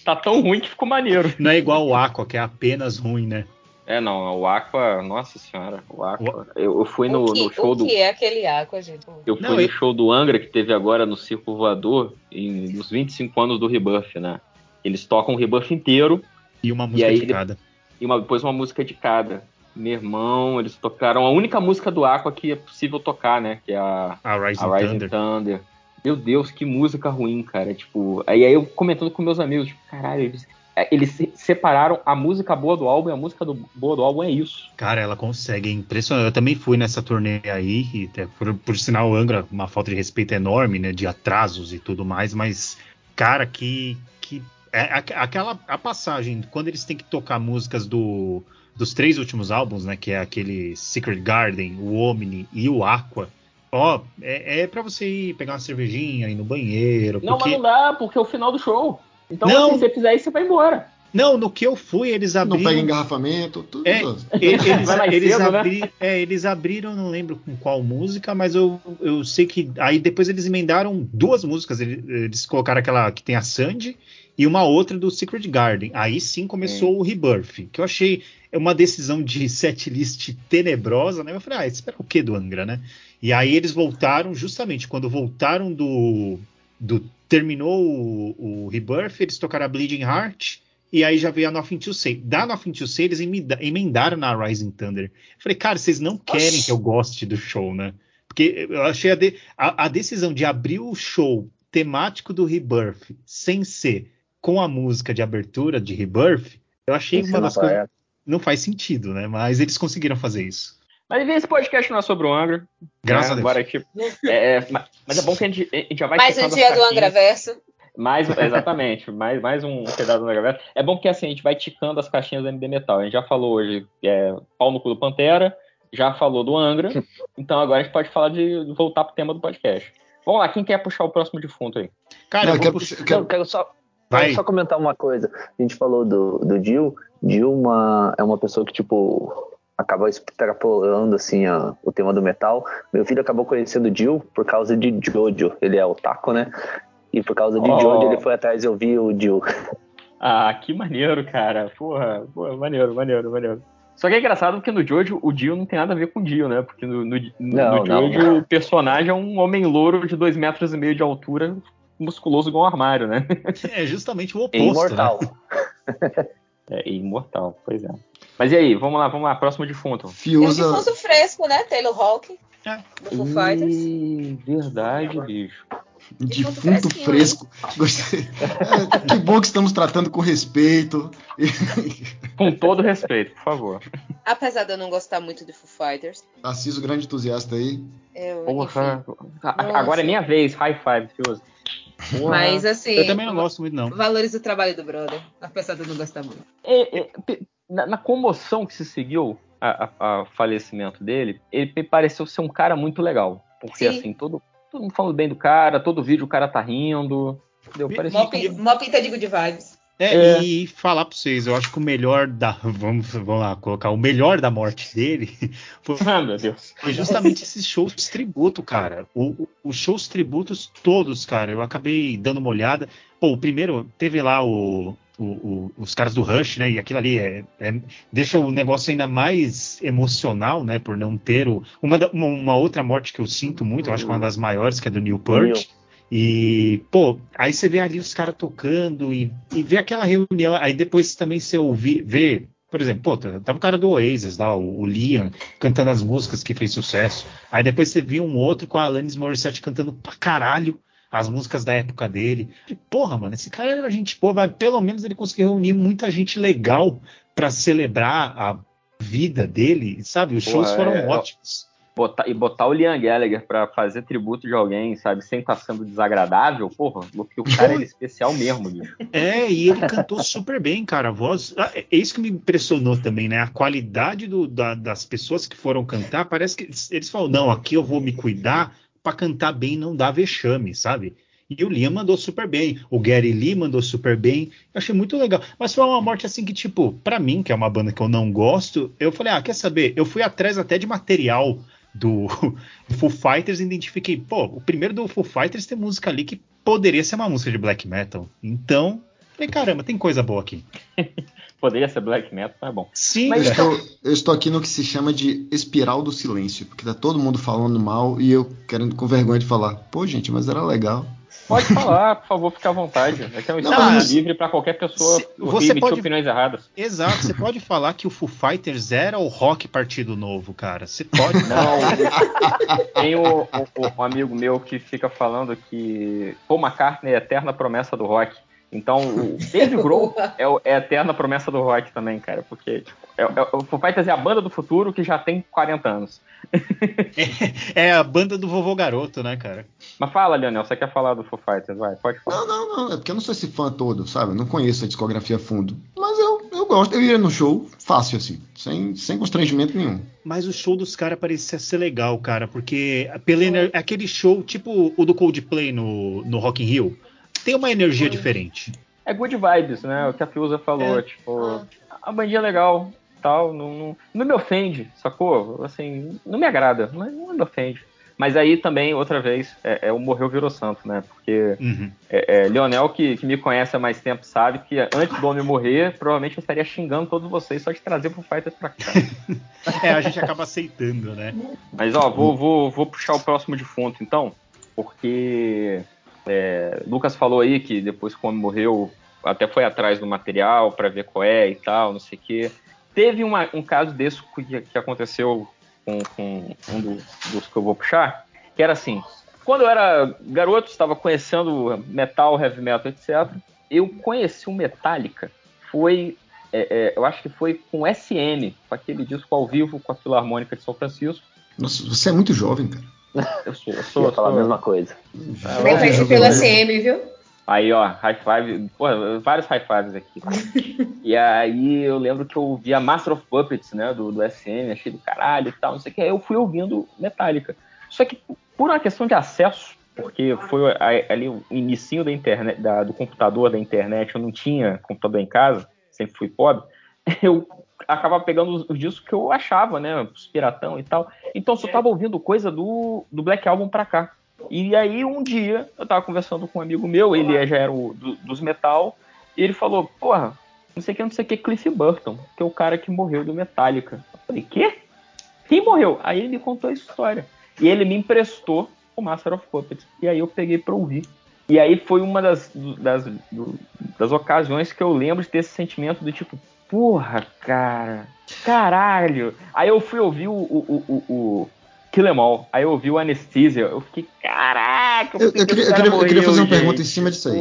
tá tão ruim que ficou maneiro. Não é igual o Aqua, que é apenas ruim, né? É, não, o Aqua, nossa senhora, o Aqua. Eu, eu fui no, que, no show do. O que é aquele Aqua, gente? Eu fui não, no show do Angra que teve agora no Circo Voador, em, nos 25 anos do Rebuff, né? Eles tocam o Rebuff inteiro. E uma música e aí, de cada. E uma, depois uma música de cada. Meu irmão, eles tocaram a única música do Aqua que é possível tocar, né? Que é a, a Rising, a Rising Thunder. Thunder. Meu Deus, que música ruim, cara. Tipo, aí, aí eu comentando com meus amigos, tipo, caralho, eles eles separaram a música boa do álbum e a música do, boa do álbum é isso. Cara, ela consegue, é impressionante. Eu também fui nessa turnê aí, e, por, por sinal, Angra, uma falta de respeito enorme, né? De atrasos e tudo mais, mas, cara, que. que é, aquela a passagem, quando eles têm que tocar músicas do, dos três últimos álbuns, né? Que é aquele Secret Garden, o Omni e o Aqua. Ó, é, é para você ir pegar uma cervejinha, ir no banheiro. Não, porque... mas não dá, porque é o final do show. Então, não, assim, se você fizer isso, você vai embora. Não, no que eu fui, eles abriram. Não pega engarrafamento, tudo. É, eles, eles, cedo, abri... né? é, eles, abriram, não lembro com qual música, mas eu, eu sei que. Aí depois eles emendaram duas músicas. Eles, eles colocaram aquela que tem a Sandy e uma outra do Secret Garden. Aí sim começou é. o Rebirth, que eu achei uma decisão de setlist tenebrosa, né? Eu falei, ah, espera o que do Angra, né? E aí eles voltaram, justamente quando voltaram do. Do terminou o, o Rebirth, eles tocaram a Bleeding Heart e aí já veio a Nothing to Say. Da Nothing to Say, eles emendaram na Rising Thunder. Eu falei, cara, vocês não querem Oxi. que eu goste do show, né? Porque eu achei a, de, a, a, decisão de abrir o show temático do Rebirth sem ser com a música de abertura de Rebirth, eu achei uma das coisas. Não faz sentido, né? Mas eles conseguiram fazer isso. Mas esse podcast não é sobre o Angra. Graças né? a Deus. Agora, tipo, é, é mas é bom que a gente, a gente já vai Mais um dia do Angra Verso. Mais, exatamente, mais, mais um pedaço da gaveta. É bom que assim, a gente vai ticando as caixinhas do MD Metal. A gente já falou hoje é, pau no cu do Pantera, já falou do Angra, então agora a gente pode falar de, de voltar pro tema do podcast. Vamos lá, quem quer puxar o próximo defunto aí? Cara, Não, eu, quero, puxar, eu quero... quero só, quero só comentar uma coisa. A gente falou do, do Jill. Jill uma, é uma pessoa que, tipo, acabou extrapolando assim ó, o tema do metal. Meu filho acabou conhecendo Jill por causa de Jojo. Ele é otaku, né? E por causa de oh. Jojo ele foi atrás e eu vi o Jill. Ah, que maneiro, cara. Porra, porra, maneiro, maneiro, maneiro. Só que é engraçado porque no Jojo o Dio não tem nada a ver com o Dio, né? Porque no, no, não, no Jojo não. o personagem é um homem louro de dois metros e meio de altura, musculoso igual um armário, né? É justamente o oposto. E imortal. Né? é, imortal, pois é. Mas e aí, vamos lá, vamos lá, próximo defunto. Fiusa... É um defunto fresco, né? Taylor Hawk. É. Do Foo Fighters. Verdade, bicho. Defunto fresco. Gostei. É, que bom que estamos tratando com respeito. Com todo respeito, por favor. Apesar de eu não gostar muito de Foo Fighters. Assiso grande entusiasta aí. Eu, Porra. Agora é minha vez. High five, Fioso. Mas assim. Eu também não gosto muito, não. Valorizo o trabalho do brother, apesar de eu não gostar muito. É, é, na, na, comoção que se seguiu ao falecimento dele, ele me pareceu ser um cara muito legal. Porque, Sim. assim, todo, todo mundo falando bem do cara, todo vídeo o cara tá rindo. Entendeu? Mó, que... mó pinta de good vibes. É, é, e falar pra vocês, eu acho que o melhor da. Vamos, vamos lá, colocar o melhor da morte dele foi, ah, meu Deus. foi justamente esses shows tributo, cara. O, os shows tributos todos, cara. Eu acabei dando uma olhada. Pô, o primeiro teve lá o, o, o, os caras do Rush, né? E aquilo ali é, é, deixa o negócio ainda mais emocional, né? Por não ter o, uma, uma, uma, outra morte que eu sinto muito, eu acho que é uma das maiores, que é do Neil Peart. E, pô, aí você vê ali os caras tocando e, e vê aquela reunião. Aí depois também você ouvir, vê, por exemplo, pô, tava o cara do Oasis lá, o, o, Liam, cantando as músicas que fez sucesso. Aí depois você viu um outro com a Alanis Morissette cantando pra caralho as músicas da época dele. Porra, mano, esse cara era gente boa, mas pelo menos ele conseguiu reunir muita gente legal para celebrar a vida dele, sabe? Os shows foram é, ótimos. Botar, e botar o Liam Gallagher pra fazer tributo de alguém, sabe, sem estar tá sendo desagradável, porra, porque o cara é especial mesmo, bicho. É, e ele cantou super bem, cara. A voz. Ah, é isso que me impressionou também, né? A qualidade do, da, das pessoas que foram cantar, parece que eles, eles falam, não, aqui eu vou me cuidar, para cantar bem não dá vexame, sabe? E o Liam mandou super bem, o Gary Lee mandou super bem, eu achei muito legal. Mas foi uma morte assim que, tipo, para mim, que é uma banda que eu não gosto, eu falei, ah, quer saber? Eu fui atrás até de material do, do Foo Fighters e identifiquei, pô, o primeiro do Foo Fighters tem música ali que poderia ser uma música de black metal. Então, falei, caramba, tem coisa boa aqui. Poderia ser black metal, tá bom. Sim, Mas, eu, estou, eu, estou, aqui no que se chama de espiral do silêncio, porque tá todo mundo falando mal e eu querendo com vergonha de falar. Pô, gente, mas era legal. Pode falar, por favor, fique à vontade. É que é um espaço livre para qualquer pessoa se, você emitir pode, opiniões erradas. Exato, você pode falar que o Foo Fighters era o rock partido novo, cara. Você pode. Não, tem o, o, um amigo meu que fica falando que Paul McCartney é a eterna promessa do rock. Então, o Dave Grohl é, é, a eterna promessa do rock também, cara, porque tipo, é, é, o Foo Fighters é a banda do futuro que já tem 40 anos. é, é, a banda do vovô garoto, né, cara? Mas fala, Leonel, você quer falar do Foo Fighters? Vai, pode falar. Não, não, não, é porque eu não sou esse fã todo, sabe? Eu não conheço a discografia a fundo. Mas eu, eu gosto, eu iria no show fácil, assim, sem, sem constrangimento nenhum. Mas o show dos caras parecia ser legal, cara, porque pela, aquele show, tipo o do Coldplay no, no Rock in Rio, tem uma energia diferente. É good vibes, né? O que a Fiuza falou, é. tipo, a bandinha é legal, tal, não, não, não, me ofende, sacou? Assim, não me agrada, mas não me ofende. Mas aí também, outra vez, é, é o morreu virou santo, né? Porque uhum. é, é, Leonel, que, que, me conhece há mais tempo, sabe que antes do homem morrer, provavelmente eu estaria xingando todos vocês só de trazer pro Fighters pra cá. é, a gente acaba aceitando, né? Mas ó, vou, vou, vou puxar o próximo defunto então, porque é, Lucas falou aí que depois que o homem morreu, até foi atrás do material para ver qual é e tal, não sei o quê. Teve uma, um caso desse que, que aconteceu com, com um dos, dos, que eu vou puxar, que era assim: quando eu era garoto, estava conhecendo metal, heavy metal, etc. Eu conheci o Metallica, foi, é, é, eu acho que foi com SM, com aquele disco ao vivo com a Filarmônica de São Francisco. Nossa, você é muito jovem, cara. Eu sou, eu sou. Eu falar a mesma coisa. Também conheci pelo SM, viu? Aí, ó, high five, pô, vários high fives aqui. e aí eu lembro que eu ouvia Master of Puppets, né, do, do SM, achei do caralho e tal, não sei o que. Aí eu fui ouvindo Metallica. Só que por uma questão de acesso, porque foi ali o inicinho da internet, da, do computador, da internet, eu não tinha computador em casa, sempre fui pobre, eu acabava pegando os, os discos que eu achava, né, os piratão e tal. Então só tava ouvindo coisa do, do Black Album pra cá. E aí um dia eu tava conversando com um amigo meu, ele já era o, do, dos metal, e ele falou, porra, não sei o que, não sei o que, Cliff Burton, que é o cara que morreu do Metallica. Eu falei, quê? Quem morreu? Aí ele me contou a história. E ele me emprestou o Master of Puppets. E aí eu peguei pra ouvir. E aí foi uma das, das, das ocasiões que eu lembro de ter esse sentimento do tipo, porra, cara, caralho. Aí eu fui ouvir o, o, o, o Kill Em All. Aí eu ouvi o Anesthesia, eu fiquei, caraca, eu, eu, queria, eu, queria, eu queria fazer uma gente. pergunta em cima disso aí.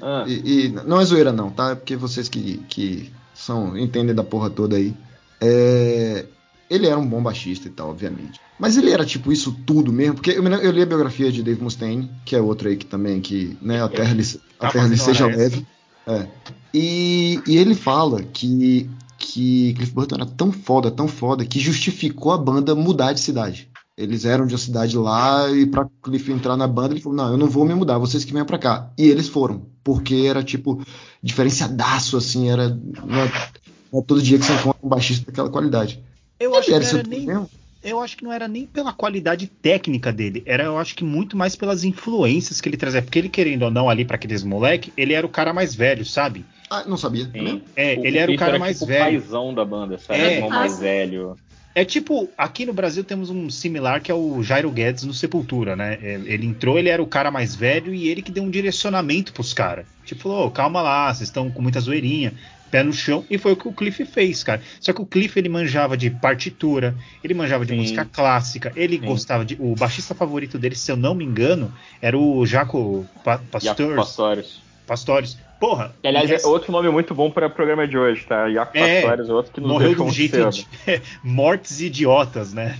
Ah. E, e, não é zoeira não, tá? É porque vocês que, que são, entendem da porra toda aí. É, ele era um bom baixista e tal, obviamente. Mas ele era tipo isso tudo mesmo, porque eu, eu li a biografia de Dave Mustaine, que é outro aí que também, que, né, a terra lhe, a tá terra lhe seja leve. É. E, e ele fala que que Cliff Burton era tão foda, tão foda, que justificou a banda mudar de cidade. Eles eram de uma cidade lá e pra Cliff entrar na banda, ele falou: Não, eu não vou me mudar, vocês que venham pra cá. E eles foram, porque era tipo diferenciadaço, assim, era. Não é, não é todo dia que você encontra um baixista daquela qualidade. Eu acho, que era nem, eu acho que não era nem pela qualidade técnica dele, era eu acho que muito mais pelas influências que ele trazia. Porque ele, querendo ou não, ali para aqueles moleque, ele era o cara mais velho, sabe? Ah, não sabia. Sim. É, o ele era o cara era, mais tipo, velho. O paizão da banda, sabe? É, o mais velho. É tipo, aqui no Brasil temos um similar que é o Jairo Guedes no Sepultura, né? É, ele entrou, ele era o cara mais velho e ele que deu um direcionamento pros caras. Tipo, falou, oh, calma lá, vocês estão com muita zoeirinha, pé no chão, e foi o que o Cliff fez, cara. Só que o Cliff ele manjava de partitura, ele manjava de Sim. música clássica, ele Sim. gostava de. O baixista favorito dele, se eu não me engano, era o Jaco pa Pastores. Pastores. Pastores. Porra. Que, aliás, é outro nome muito bom para o programa de hoje, tá? Jaco é, Pastores, outro que nos morreu de um jeito de, mortes idiotas, né?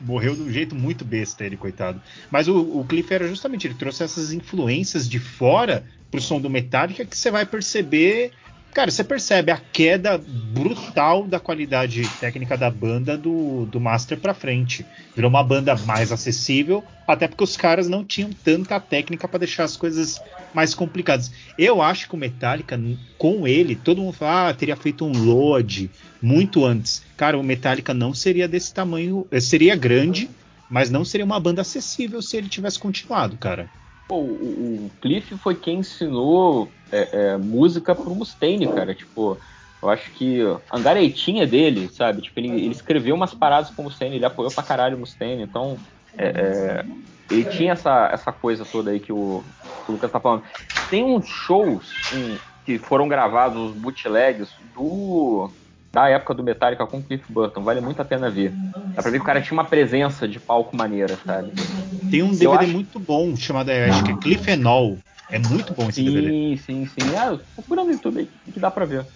morreu de um jeito muito besta ele, coitado. Mas o, o Cliff era justamente, ele trouxe essas influências de fora pro som do Metallica que você vai perceber cara, você percebe a queda brutal da qualidade técnica da banda do, do Master pra frente. Virou uma banda mais acessível, até porque os caras não tinham tanta técnica para deixar as coisas mais complicadas. Eu acho que o Metallica, com ele, todo mundo fala, ah, teria feito um load muito antes. Cara, o Metallica não seria desse tamanho, eh, seria grande, mas não seria uma banda acessível se ele tivesse continuado, cara. Pô, o, o Cliff foi quem ensinou é, é, música pro Mustaine, cara. Tipo, eu acho que a garetinha dele, sabe? Tipo, ele, ele escreveu umas paradas com o Mustaine, ele apoiou pra caralho o Mustaine, então. É, é, ele tinha essa, essa coisa toda aí que o, que o Lucas tá falando. Tem uns shows um, que foram gravados, os bootlegs, do da época do Metallica com Cliff Burton. Vale muito a pena ver. Dá pra ver que o cara tinha uma presença de palco maneira, sabe? Tem um DVD acho... muito bom chamado, acho que é Cliff Enol. É muito bom esse sim, DVD. Sim, sim, sim. Ah, procura no YouTube aí, que dá pra ver.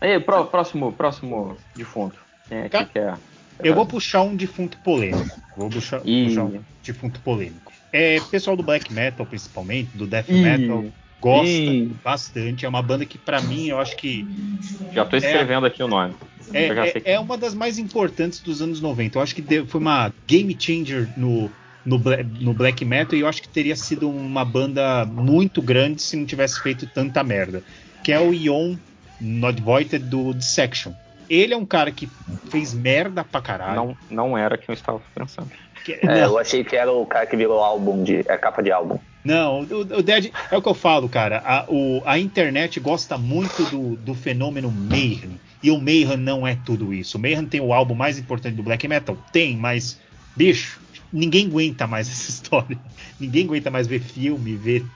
Aí, pró, próximo, próximo defunto. É, Cara, que é, Eu vou puxar um defunto polêmico. Vou puxar, Ih. puxar um defunto polêmico. É, pessoal do black metal, principalmente, do death Ih. metal, gosta Ih. bastante. É uma banda que, pra mim, eu acho que Já tô escrevendo aqui o nome. é, é- é uma das mais importantes dos anos 90. Eu acho que foi uma game changer no, no, no black metal e eu acho que teria sido uma banda muito grande se não tivesse feito tanta merda. Que é o Ion Not Voided do Dissection. Ele é um cara que fez merda pra caralho. Não, não era quem eu estava pensando. Que- É, eu achei que era o cara que virou álbum de. É capa de álbum. Não, o, o Dead é o que eu falo, cara. A, o- a internet gosta muito do, do fenômeno Mayhem. E o Mayhem não é tudo isso. O Mayhem tem o álbum mais importante do black metal? Tem, mas, bicho, ninguém aguenta mais essa história. Ninguém aguenta mais ver filme, ver.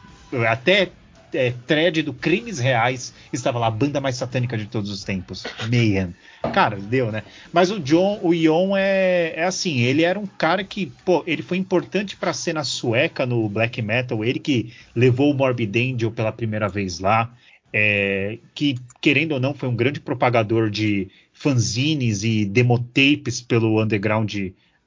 Até é, thread do Crimes Reais estava lá, a banda mais satânica de todos os tempos. Mayhem. Cara, deu, né? Mas o John, o Ion é, é assim, ele era um cara que, pô, ele foi importante pra cena sueca no black metal, ele que levou o Morbid Angel pela primeira vez lá, é, que, querendo ou não, foi um grande propagador de fanzines e demotapes pelo underground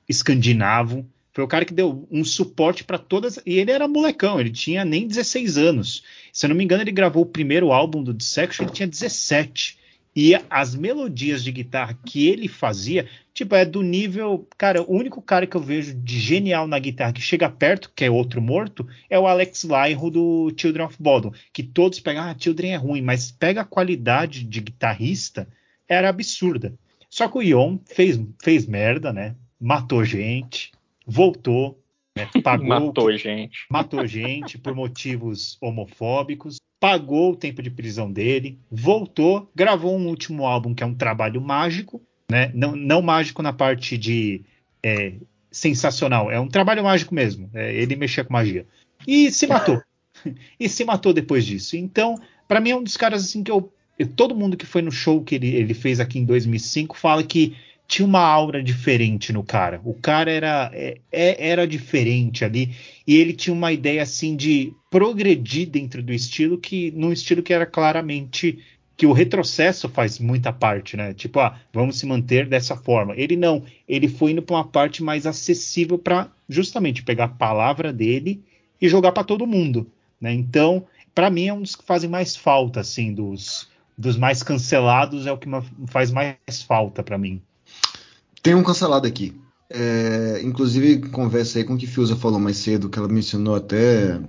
escandinavo. Foi o cara que deu um suporte pra todas. E ele era molecão, ele tinha nem 16 anos. Se eu não me engano, ele gravou o primeiro álbum do Dissection, ele tinha 17. E as melodias de guitarra que ele fazia, tipo, é do nível. Cara, o único cara que eu vejo de genial na guitarra que chega perto, que é outro morto, é o Alex Lyro do Children of Bodom. Que todos pegam, ah, Children é ruim, mas pega a qualidade de guitarrista, era absurda. Só que o Ion fez, fez merda, né? Matou gente, voltou, né? pagou Matou gente. matou gente por motivos homofóbicos, pagou o tempo de prisão dele, voltou, gravou um último álbum que é um trabalho mágico, né? Não, não mágico na parte de é, sensacional, é um trabalho mágico mesmo. é, ele mexia com magia e se matou. e se matou depois disso. Então, pra mim é um dos caras assim que eu, eu- todo mundo que foi no show que ele, ele fez aqui em 2005 fala que tinha uma aura diferente no cara. O cara era, é- é- era diferente ali. E ele tinha uma ideia assim de progredir dentro do estilo, que num estilo que era claramente que o retrocesso faz muita parte, né? Tipo, ah, vamos se manter dessa forma. Ele não, ele foi indo para uma parte mais acessível para justamente pegar a palavra dele e jogar para todo mundo, né? Então, para mim é um dos que fazem mais falta assim dos dos mais cancelados é o que faz mais falta para mim. Tem um cancelado aqui. É, inclusive, conversa aí com o que Fiuza falou mais cedo, que ela mencionou até.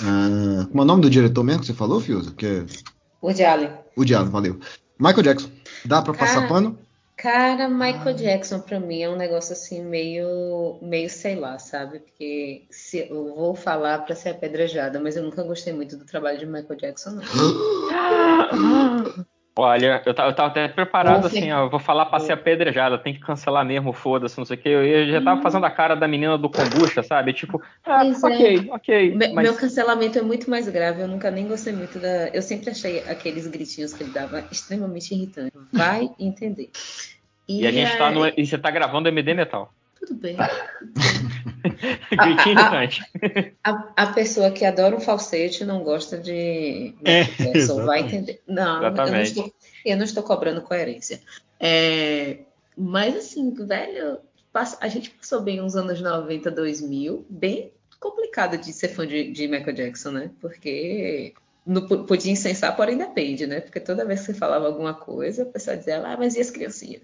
ah, como é o nome do diretor mesmo que você falou, Fiuza? Que é Woody Allen. o Diabo, valeu. Michael Jackson. Dá pra passar Cara, pano? Cara, Michael Jackson pra mim é um negócio assim meio, meio sei lá, sabe? Porque se, eu vou falar pra ser apedrejada, mas eu nunca gostei muito do trabalho de Michael Jackson, não. Olha, eu tava, eu tava até preparado assim, ó, eu vou falar pra ser apedrejada, tem que cancelar mesmo, foda-se, não sei o que. Eu, eu já tava fazendo a cara da menina do kombucha, sabe? Tipo, ah, Pois é. ok, ok. Me- mas Meu cancelamento é muito mais grave. Eu nunca nem gostei muito da. Eu sempre achei aqueles gritinhos que ele dava extremamente irritante. Vai entender. E a gente tá aí- no. E você tá gravando MD Metal. Tudo bem. A-. A, a pessoa que adora um falsete não gosta de É, Michael Jackson, vai exatamente. entender. Não, eu não, estou, eu não estou cobrando coerência. É, mas assim, velho, a gente passou bem uns anos 90, 2000, bem complicado de ser fã de, de Michael Jackson, né? Porque não po- podia incensar, porém depende, né? Porque toda vez que você falava alguma coisa, a pessoa dizia, ah, mas e as criancinhas?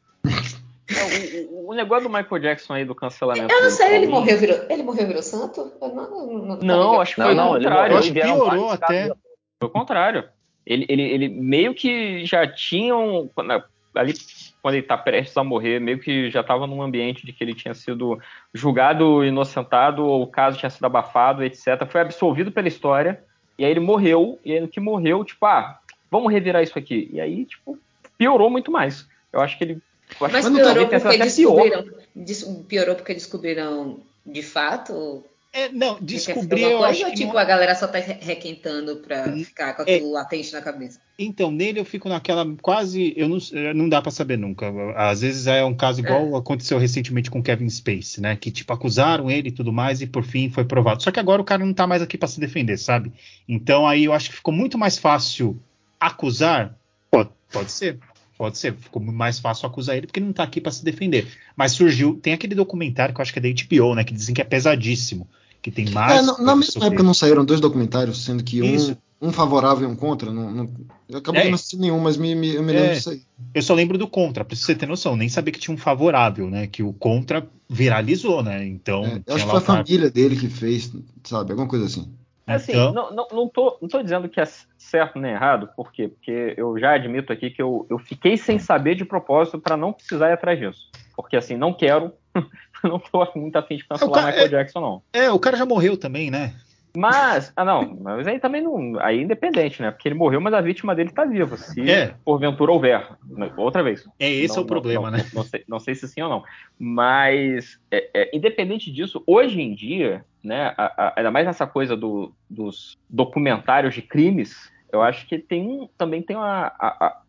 O, o- negócio do Michael Jackson aí do cancelamento. Eu não sei, ele morreu, virou, ele morreu, virou santo? Eu não, não, não, acho que foi não, o ele contrário. morreu acho e que vieram piorou até. casos. Foi o contrário. Ele, ele, ele meio que já tinham. quando- Ali, quando ele tá prestes a morrer, meio que já estava num ambiente de que ele tinha sido julgado inocentado, ou o caso tinha sido abafado, etc. Foi absolvido pela história, e aí ele morreu, e aí no que morreu, tipo, ah, vamos revirar isso aqui. E aí, tipo, piorou muito mais. Eu acho que ele. Eu acho Mas que piorou porque até pior. descobriram. des- piorou porque descobriram de fato É, não, descobrir eu coisa, acho que tipo, não... a galera só tá requentando pra ficar com é. aquilo é, latente na cabeça? Então, nele eu fico naquela quase, eu não, não dá para saber nunca. Às vezes é um caso igual é. aconteceu recentemente com Kevin Space, né, que tipo acusaram ele e tudo mais e por fim foi provado. Só que agora o cara não tá mais aqui para se defender, sabe? Então aí eu acho que ficou muito mais fácil acusar, pode, pode ser, Pode ser, ficou mais fácil acusar ele porque ele não tá aqui para se defender. Mas surgiu, tem aquele documentário que eu acho que é da HBO, né, que dizem que é pesadíssimo, que tem mais. É, na, na mesma época não saíram dois documentários, sendo que um, um, favorável e um contra. Não, não, eu acabei é. não assistindo nenhum, mas me, me, eu me lembro é. disso aí. Eu só lembro do contra, pra você ter noção, nem sabia que tinha um favorável, né? Que o contra viralizou, né? Então. É, eu acho que foi a família dele que fez, sabe? Alguma coisa assim. É assim, então... não, não, não, tô, não tô dizendo que é certo nem errado, por quê? Porque eu já admito aqui que eu, eu fiquei sem saber de propósito para não precisar ir atrás disso. Porque assim, não quero, não tô muito afim de cancelar o Michael é, Jackson, não. É, o cara já morreu também, né? Mas, ah não, mas aí também não. Aí é independente, né? Porque ele morreu, mas a vítima dele tá viva. Se é. porventura houver. Outra vez. É, esse não, é o problema, não, né? Não, sei, não sei se sim ou não. Mas, é, é, independente disso, hoje em dia, né? A, a, ainda mais nessa coisa do, dos documentários de crimes, eu acho que tem também tem a, a,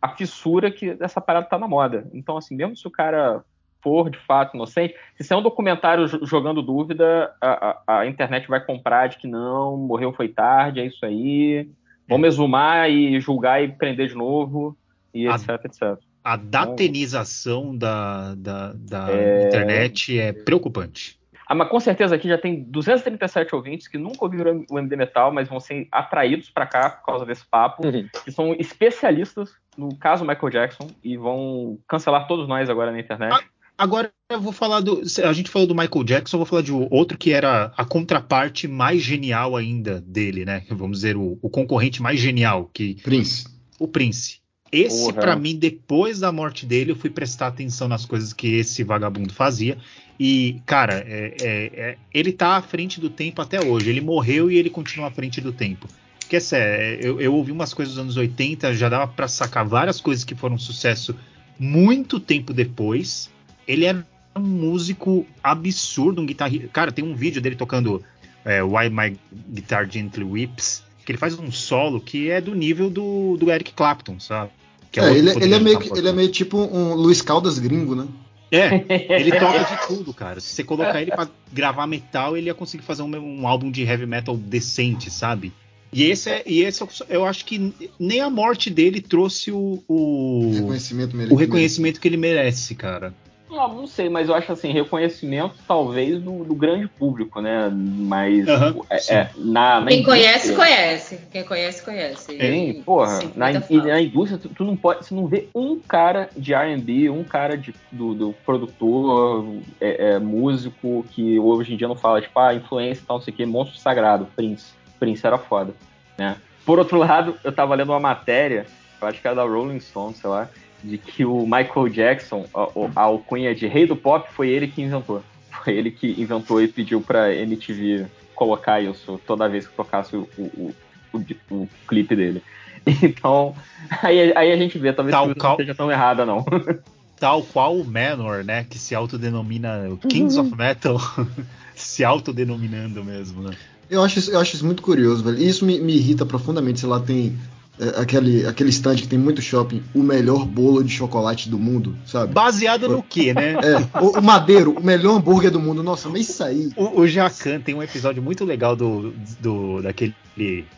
a, fissura que essa parada tá na moda. Então, assim, mesmo se o cara for de fato inocente, se é um documentário jogando dúvida, a, internet vai comprar de que não, morreu foi tarde, é isso aí. Vamos exumar e julgar e prender de novo, e etc, etc. A datenização da, da, da é... internet é preocupante. Ah, mas com certeza aqui já tem 237 ouvintes que nunca ouviram o MD Metal, mas vão ser atraídos para cá por causa desse papo, uhum. que são especialistas no caso Michael Jackson e vão cancelar todos nós agora na internet. Ah, Agora eu vou falar do. A gente falou do Michael Jackson, eu vou falar de outro que era a contraparte mais genial ainda dele, né? Vamos dizer, o, o concorrente mais genial. que Prince. O Prince. Esse, para mim, depois da morte dele, eu fui prestar atenção nas coisas que esse vagabundo fazia. E, cara, é, é, é, ele tá à frente do tempo até hoje. Ele morreu e ele continua à frente do tempo. Porque, é sério, eu, eu ouvi umas coisas dos anos 80, já dava para sacar várias coisas que foram sucesso muito tempo depois ele é um músico absurdo, um guitarrista. Cara, tem um vídeo dele tocando é, Why My Guitar Gently Whips, que ele faz um solo que é do nível do, do Eric Clapton, sabe? É, é, ele, ele, é meio, ele é meio tipo um Luiz Caldas gringo, né? É, ele toca de tudo, cara. Se você colocar ele para gravar metal, ele ia conseguir fazer um, um, álbum de heavy metal decente, sabe? E esse, é, e esse eu acho que nem a morte dele trouxe o, o, reconhecimento, o reconhecimento que ele merece, cara. Não, não sei, mas eu acho assim, reconhecimento talvez do, do grande público, né? Mas uhum, é, é, na, na Quem conhece, conhece. Quem conhece, conhece. Sim, porra. Na, e na indústria, tu, tu, não pode. Você não vê um cara de RB, um cara de, do, do produtor, é, é, músico, que hoje em dia não fala, tipo, ah, influência e tal, não sei o quê, monstro sagrado, Prince. Prince era foda, né? Por outro lado, eu tava lendo uma matéria, eu acho que era da Rolling Stone, sei lá, de que o Michael Jackson, a, a alcunha de rei do pop, foi ele que inventou. Foi ele que inventou e pediu pra MTV colocar isso toda vez que tocasse o, o, o, o clipe dele. Então, aí, aí, a gente vê, talvez Tal não seja tão errada, não. Tal qual o Manor, né, que se autodenomina Kings of Metal, se autodenominando mesmo, né? Eu acho, eu acho isso muito curioso, velho. Isso me, me irrita profundamente. Sei lá, tem é, aquele, aquele stand que tem muito shopping, o melhor bolo de chocolate do mundo, sabe? Baseado no quê, né? É, o, o, Madeiro, o melhor hambúrguer do mundo. Nossa, mas isso aí. O, o Jacan tem um episódio muito legal do, do daquele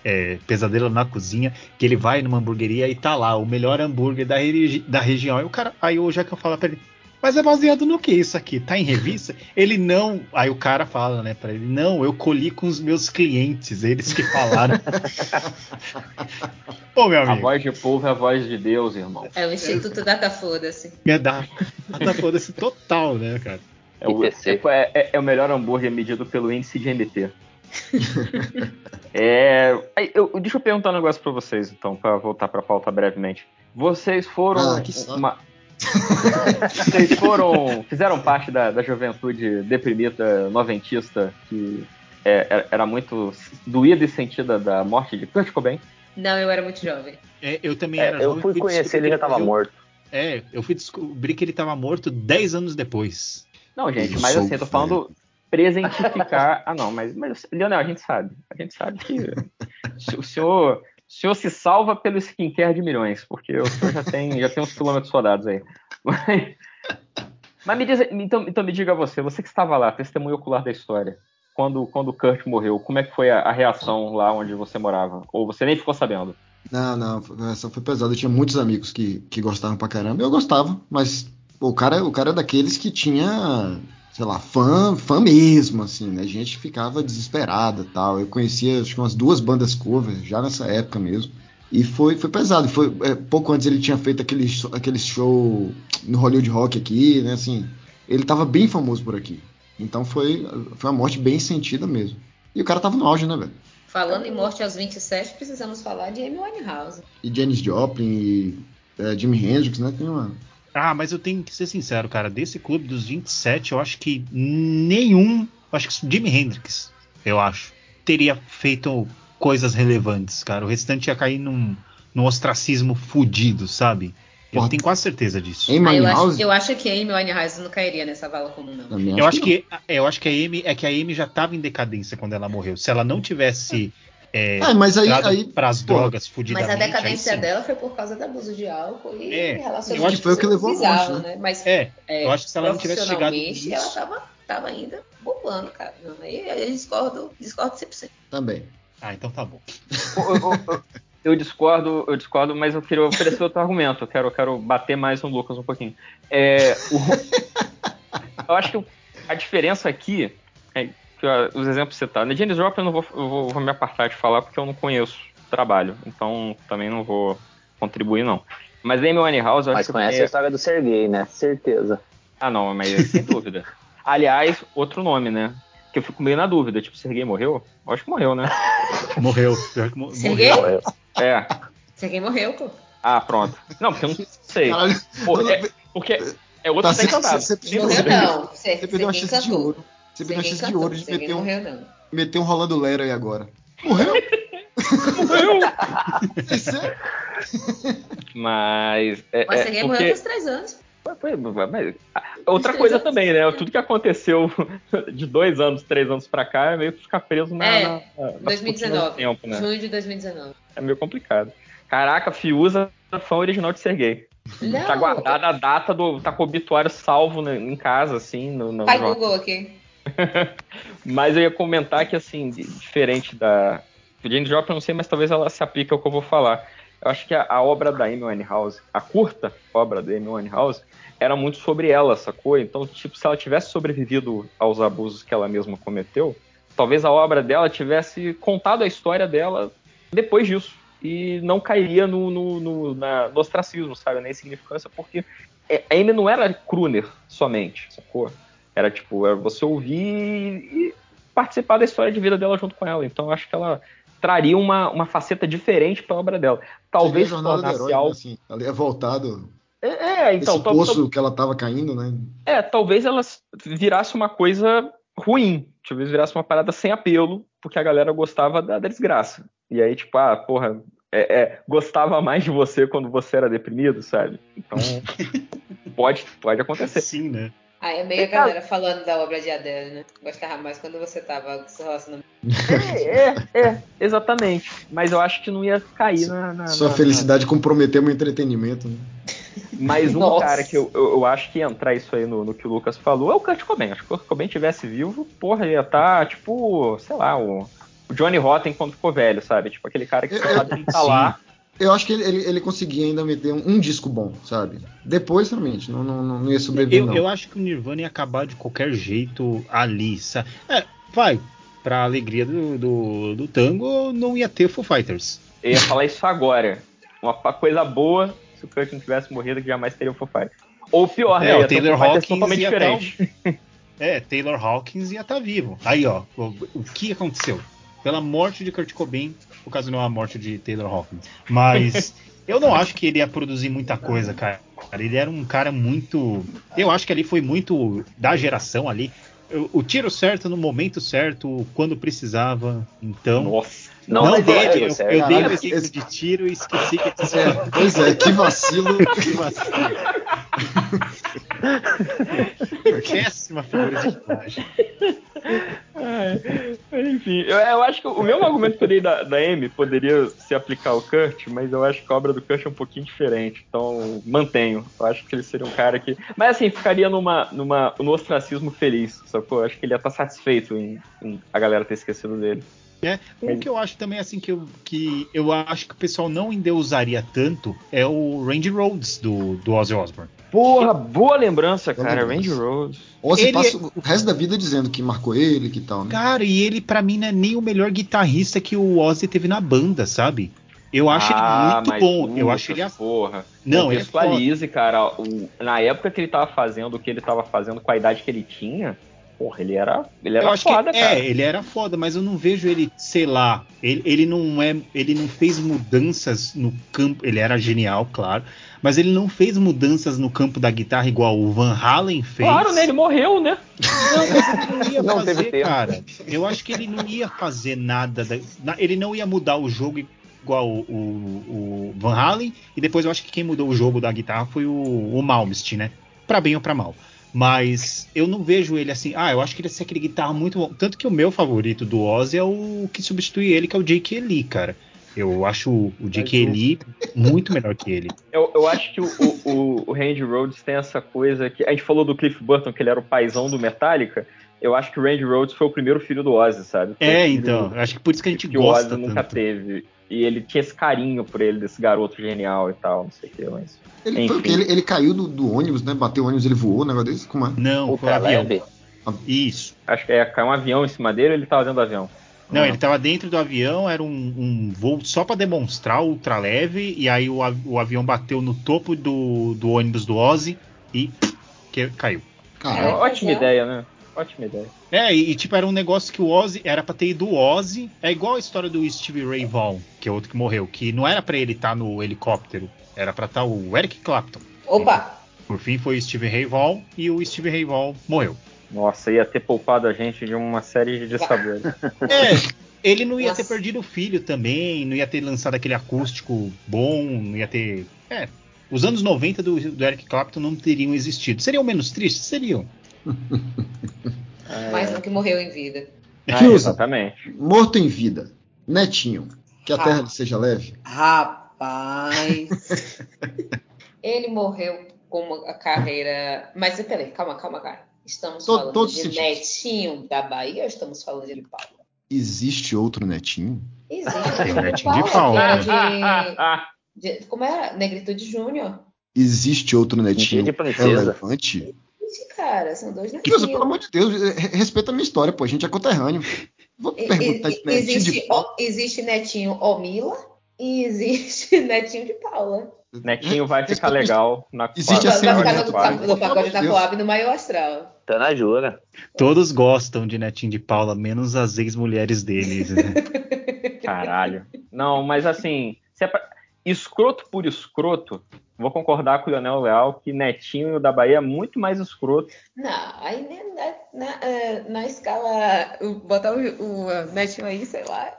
é, Pesadelo na Cozinha, que ele vai numa hamburgueria e tá lá, o melhor hambúrguer da, da região. Aí o cara, aí o Jacan fala pra ele, mas é baseado no que isso aqui? Tá em revista? Ele não. Aí o cara fala, né, pra ele: Não, eu colhi com os meus clientes, eles que falaram. Ô, meu amigo. A voz de povo é a voz de Deus, irmão. É o Instituto Data Foda-se. É Data Foda-se total, né, cara? É o, é, é, é o melhor hambúrguer medido pelo índice de MT. é, eu, deixa eu perguntar um negócio para vocês, então, para voltar para a pauta brevemente. Vocês foram ah, uma, vocês foram. fizeram parte da, da juventude deprimida, noventista, que é, era muito doída e sentida da morte de Kurt Cobain? Não, eu era muito jovem. É, eu também é, era Eu fui conhecer ele já estava morto. É, eu fui descobrir que ele estava morto 10 anos depois. Não, gente, eu mas assim, eu tô falando presentificar. ah, não, mas, mas, Leonel, a gente sabe. A gente sabe que o senhor, o senhor se salva pelo skincare de milhões, porque o senhor já tem, já tem uns quilômetros rodados aí. Mas, mas me diz, então, então me diga você, você que estava lá, testemunho ocular da história, quando, quando o Kurt morreu, como é que foi a, a reação lá onde você morava? Ou você nem ficou sabendo? Não, não, essa foi pesada. Eu tinha muitos amigos que, que gostavam pra caramba. Eu gostava, mas o cara, o cara é daqueles que tinha sei lá, fã, fã mesmo, assim, né? A gente ficava desesperada tal. Eu conhecia acho que umas duas bandas cover já nessa época mesmo. E foi, foi pesado. Foi, é, pouco antes ele tinha feito aquele, aquele show no Hollywood Rock aqui, né? Assim, ele tava bem famoso por aqui. Então foi, foi uma morte bem sentida mesmo. E o cara tava no auge, né, velho? Falando em morte aos 27, precisamos falar de Amy Winehouse. E Janis Joplin e é, Jimi Hendrix, né? Tem uma, ah, mas eu tenho que ser sincero, cara. Desse clube dos 27, eu acho que nenhum. Acho que Jimi Hendrix, eu acho, teria feito coisas relevantes, cara. O restante ia cair num, num ostracismo fudido, sabe? Eu Porra. tenho quase certeza disso. Ah, eu, acho, eu acho que a Amy Winehouse não cairia nessa vala comum, não. Eu acho, que, eu acho que a Amy é que a Amy já estava em decadência quando ela morreu. Se ela não tivesse é, é, mas aí, aí para as drogas fudidamente. Mas a decadência dela foi por causa do abuso de álcool e é, relacionamento. Eu acho que foi o que levou bizarro, a morte, né? né? Mas é, é, eu acho que se ela não tivesse chegado nisso... ela tava, tava ainda bombando, cara. Aí eu discordo, discordo 100%. Também. Ah, então tá bom. eu, discordo, eu discordo, mas eu queria oferecer outro argumento. Eu quero, eu quero bater mais no Lucas um pouquinho. É, o, eu acho que a diferença aqui é que os exemplos citados. Na Janis Joplin eu não vou, eu vou, vou, me apartar de falar porque eu não conheço o trabalho, então também não vou contribuir não. Mas Amy Winehouse... Mas conhece a história do Sergei, né? Certeza. Ah não, mas sem dúvida. Aliás, outro nome, né? Que eu fico meio na dúvida, tipo, Sergei morreu? Eu acho que morreu, né? morreu. Sergei? Morreu. É. Sergei morreu, pô. Ah, pronto. Não, porque eu não sei. Pô, é, porque é outro tá, que tá encantado. Você, você, morreu, não. Você, você perdeu uma chance de ouro. Você perdeu a chance de ouro de meter um, morreu, meter um Rolando Lero aí agora. Morreu? morreu! mas. É, mas você é, porque... morreu três anos. Mas, outra coisa anos. também, né? Tudo que aconteceu de dois anos, três anos pra cá é meio que ficar preso na. É, na, na 2019. Tempo, né? Junho de 2019. É meio complicado. Caraca, Fiuza, fã original de Sergei. Não. Tá guardada a data do. Tá com o obituário salvo em casa, assim. No, no Vai Google aqui. mas eu ia comentar que, assim, diferente da. Jane Joplin, eu não sei, mas talvez ela se aplique ao que eu vou falar. Eu acho que a, a obra da Amy Winehouse, a curta obra da Amy Winehouse, era muito sobre ela, sacou? Então, tipo, se ela tivesse sobrevivido aos abusos que ela mesma cometeu, talvez a obra dela tivesse contado a história dela depois disso. E não cairia no, no, no, na, no ostracismo, sabe? Na insignificância, porque a Amy não era crooner somente, sacou? Era tipo, era você ouvir e participar da história de vida dela junto com ela. Então eu acho que ela traria uma, uma faceta diferente para a obra dela. Talvez Seria a tornasse herói, algo... Né, assim, ela ia voltado é, é, então, esse poço que ela estava caindo, né? É, talvez ela virasse uma coisa ruim, talvez virasse uma parada sem apelo, porque a galera gostava da, da desgraça. E aí, tipo, ah, porra, é, é, gostava mais de você quando você era deprimido, sabe? Então, pode, pode acontecer. Sim, né? Ah, é meio a galera falando da obra de Adele, né? Gostava mais quando você tava se relacionando. É, é, é, exatamente. Mas eu acho que não ia cair na. na Sua na, felicidade na... comprometeu meu entretenimento, né? Mas um Nossa. cara que eu, eu, eu, acho que ia entrar isso aí no, no que o Lucas falou é o Kurt Cobain. Acho que o Kurt Cobain tivesse vivo, porra, ia estar, tá, tipo, sei lá, o, o Johnny Rotten quando ficou velho, sabe? Tipo, aquele cara que só sabe tá lá eu acho que ele, ele, ele conseguia ainda meter um, um, disco bom, sabe? Depois, realmente, não, não, não ia sobreviver, eu, não. Eu acho que o Nirvana ia acabar de qualquer jeito ali, sabe? É, vai, pra alegria do, do, do tango, não ia ter Foo Fighters. Eu ia falar isso agora. Uma coisa boa, se o Kurt não tivesse morrido, que jamais teria o Foo Fighters. Ou pior, é, né? O Taylor Hawkins totalmente diferente. Tá, é, Taylor Hawkins ia estar tá vivo. Aí, ó, o, o que aconteceu? Pela morte de Kurt Cobain, ocasionou a morte de Taylor Hawkins. Mas eu não acho que ele ia produzir muita coisa, cara. Ele era um cara muito. Eu acho que ali foi muito da geração ali. O tiro certo no momento certo, quando precisava. Então. Nossa. Não, não dele, eu, eu, dei o exemplo de tiro e esqueci que tinha. É, pois é, que vacilo. que vacilo. Péssima figura de imagem. Enfim, eu, eu, acho que o mesmo argumento que eu dei da, da Amy poderia se aplicar ao Kurt, mas eu acho que a obra do Kurt é um pouquinho diferente. Então, mantenho. Eu acho que ele seria um cara que. Mas assim, ficaria numa, numa, no ostracismo feliz, sacou? Eu acho que ele ia estar satisfeito em, em a galera ter esquecido dele. É, o que eu acho também, assim, que eu, que eu acho que o pessoal não endeusaria tanto é o Randy Rhodes do, do Ozzy Osbourne. Porra, boa lembrança, cara. Randy Rhodes. Ozzy ele... passa o resto da vida dizendo que marcou ele, que tal, né? Cara, e ele, para mim, não é nem o melhor guitarrista que o Ozzy teve na banda, sabe? Eu acho ah, ele muito bom. Puta, eu acho ele a porra. Não, ele é cara. O, na época que ele tava fazendo o que ele tava fazendo com a idade que ele tinha, porra, ele era, ele era foda, que, cara. É, ele era foda, mas eu não vejo ele, sei lá, ele, ele não é, ele não fez mudanças no campo, ele era genial, claro, mas ele não fez mudanças no campo da guitarra igual o Van Halen fez. Claro, né? Ele morreu, né? Não, mas ele não ia não fazer, cara. Eu acho que ele não ia fazer nada, da, ele não ia mudar o jogo igual o, o, o, Van Halen, e depois eu acho que quem mudou o jogo da guitarra foi o, o Malmsteen, né? Pra bem ou pra mal. Mas eu não vejo ele assim. Ah, eu acho que ele é aquele guitarra muito bom. Tanto que o meu favorito do Ozzy é o que substitui ele, que é o Jake Lee, cara. Eu acho o Jake Lee muito melhor que ele. Eu, eu acho que o, o, o Randy Rhodes tem essa coisa que. A gente falou do Cliff Burton, que ele era o paizão do Metallica. Eu acho que o Randy Rhodes foi o primeiro filho do Ozzy, sabe? Foi é, então. Acho que por isso que a gente que gosta. Que o Ozzy nunca teve. E ele tinha esse carinho por ele, desse garoto genial e tal, não sei o que, mas. Ele, foi ele, ele caiu do, do, ônibus, né? Bateu o ônibus, ele voou, um negócio desse? Como é? Não, foi um avião. Isso. Acho que é, caiu um avião em cima dele ele tava dentro do avião. Não, ele estava dentro do avião, era um, um, voo só para demonstrar ultra leve, e aí o, o, avião bateu no topo do, do ônibus do Ozzy e que, caiu. É, ótima ideia, né? Ótima ideia. É, e, e, tipo, era um negócio que o Ozzy era pra ter ido do Ozzy. É igual a história do Steve Ray Vaughan, que é outro que morreu, que não era para ele estar tá no helicóptero. Era pra estar tá o Eric Clapton. Opa! Por fim foi o Steve Ray Vaughan e o Steve Ray Vaughan morreu. Nossa, ia ter poupado a gente de uma série de sabores. é, ele não ia Nossa. ter perdido o filho também, não ia ter lançado aquele acústico bom, não ia ter. É, os anos 90 do, do Eric Clapton não teriam existido. Seriam menos tristes? Seriam. Mais do que morreu em vida. Ah, exatamente. Morto em vida. Netinho. Que a ah, terra seja leve. Rapaz. Rapaz. ele morreu com uma carreira. Mas peraí, calma, calma, cara. Estamos todo, falando todo de sentido. Netinho da Bahia ou estamos falando de Paula? Existe outro Netinho? Existe. Tem Netinho de Paula. De, de, como é? Negritude Júnior. Existe outro Netinho de relevante? Existe, cara. São dois Netinhos. Deus, pelo amor de Deus, respeita a minha história, pô. A gente é conterrâneo. Vou perguntar e, Netinho existe, de... existe Netinho Omila e existe Netinho de Paula. Netinho vai ficar legal na Existe a cena vai ficar no, no pacote da Coab no Maior Astral. Tá na jura. Todos gostam de Netinho de Paula, menos as ex-mulheres deles. Né? Caralho. Não, mas assim, se é pra... escroto por escroto, vou concordar com o Leonel Leal que Netinho da Bahia é muito mais escroto. Não, aí na, na, na, na escala, botar o, o Netinho aí, sei lá,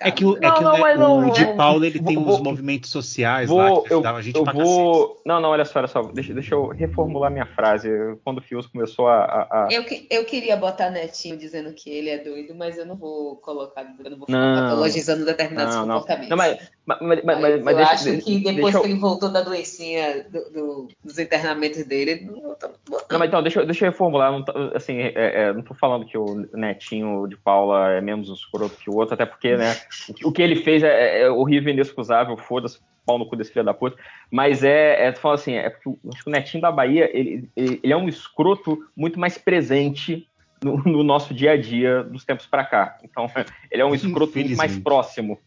é que o, é que não, o, não, o de Paulo ele tem vou, os movimentos sociais vou, lá que eu, a gente eu vou... Não, não, olha só, olha só. Deixa, deixa eu reformular minha frase. Quando o Fios começou a. a, a... Eu, eu queria botar Netinho dizendo que ele é doido, mas eu não vou colocar, eu não vou ficar patologizando determinados não, comportamentos. Não, mas, mas, mas, mas, mas, mas eu deixa, acho que depois que eu... ele voltou da doencinha do, do, dos internamentos dele, não tô Não, mas então, deixa, deixa eu reformular. Não tô, assim, é, é, não tô falando que o Netinho de Paula é menos escroto que o outro, até porque, né? O que ele fez é, é, é horrível e inexcusável, foda-se, pau no cu desse filho da puta. Mas é, é tu fala assim, é porque o, acho que o Netinho da Bahia, ele, ele, ele é um escroto muito mais presente no, no, nosso dia a dia dos tempos para cá. Então, ele é um escroto muito mais próximo.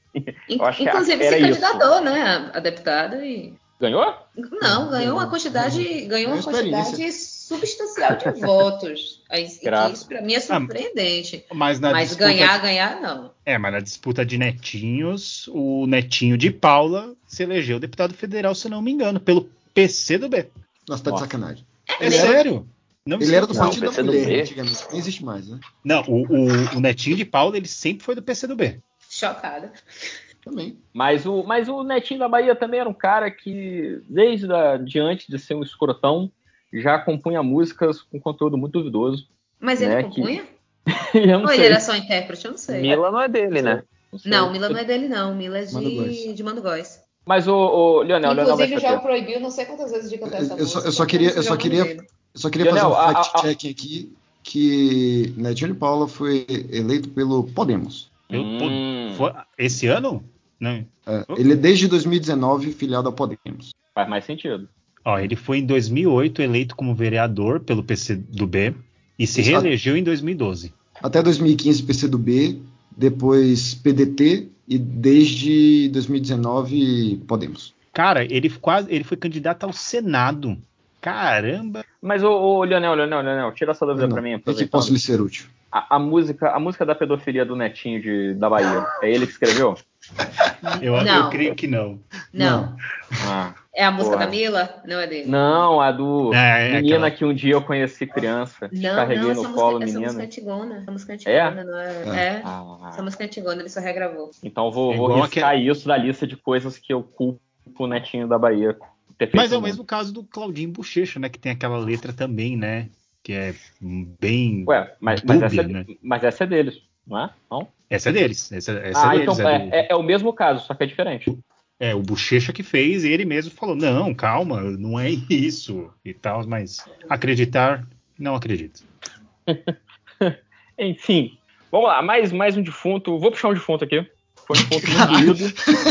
Inclusive, se candidatou, né, a deputado e. Ganhou? Não, ganhou uma quantidade, ganhou uma quantidade substancial de votos. Isso para mim é ah, surpreendente. Ah, mas, mas ganhar, ganhar, não. É, mas na disputa de netinhos, o netinho de Paula se elegeu deputado federal, se não me engano, pelo PC do B. Nossa, tá de sacanagem. É, é sério? Não ele era do Partido não, da Mulher, antigamente. Não existe mais, né? Não, o, o, o netinho de Paula, ele sempre foi do PC do B. Chocada. Também. Mas o, mas o Netinho da Bahia também era um cara que, desde a, de ser um escrotão, já compunha músicas com conteúdo muito duvidoso. Mas ele né, compunha? Que... eu Ou ele era só intérprete, eu não sei. Mila não é dele, né? Não, não Mila não é dele, não. Mila é de Mando Góis. De Mando Góis. Mas o, o Leonel, Inclusive Leonel já o proibiu não sei quantas vezes de cantar essa eu música. Só, eu só queria, eu só queria, eu só queria Leonel, fazer um fact-check aqui que Netinho de Paula foi eleito pelo Podemos. Hum. Esse ano? Não. É, ele é desde 2019 filiado ao Podemos. Faz mais sentido. Ó, ele foi em 2008 eleito como vereador pelo PCdoB e se Isso reelegeu em 2012. Até 2015 PCdoB, depois PDT e desde 2019 Podemos. Cara, ele quase ele foi candidato ao Senado. Caramba! Mas o, o Leonel, Leonel, Leonel, tira essa dúvida para mim. É que posso lhe ser útil. A, a, música, a música da pedofilia do Netinho de, da Bahia, é ele que escreveu? Eu, eu creio que não. Não. Ah, é a música porra. da Mila? Não é dele? Não, a do é, é menina aquela... que um dia eu conheci criança. Não, carreguei não, no colo, música, menina. Essa música é antigona. Essa música é antigona, é? não é? É. é. Ah. Essa música é antigona, ele só regravou. Então vou, é vou riscar que... isso da lista de coisas que eu culpo o Netinho da Bahia. Mas é o mesmo caso do Claudinho Bochecha, né? Que tem aquela letra também, né? Que é bem. Ué, mas, dúbia, mas, essa, né? mas essa é deles, não é? Não? Essa é deles. Essa, essa ah, é deles, então é, é, é, o mesmo caso, só que é diferente. É, o Bochecha que fez e ele mesmo falou: não, calma, não é isso e tal, mas acreditar, não acredito. Enfim, vamos lá, mais, mais um defunto. Vou puxar um defunto aqui. Foi um defunto muito.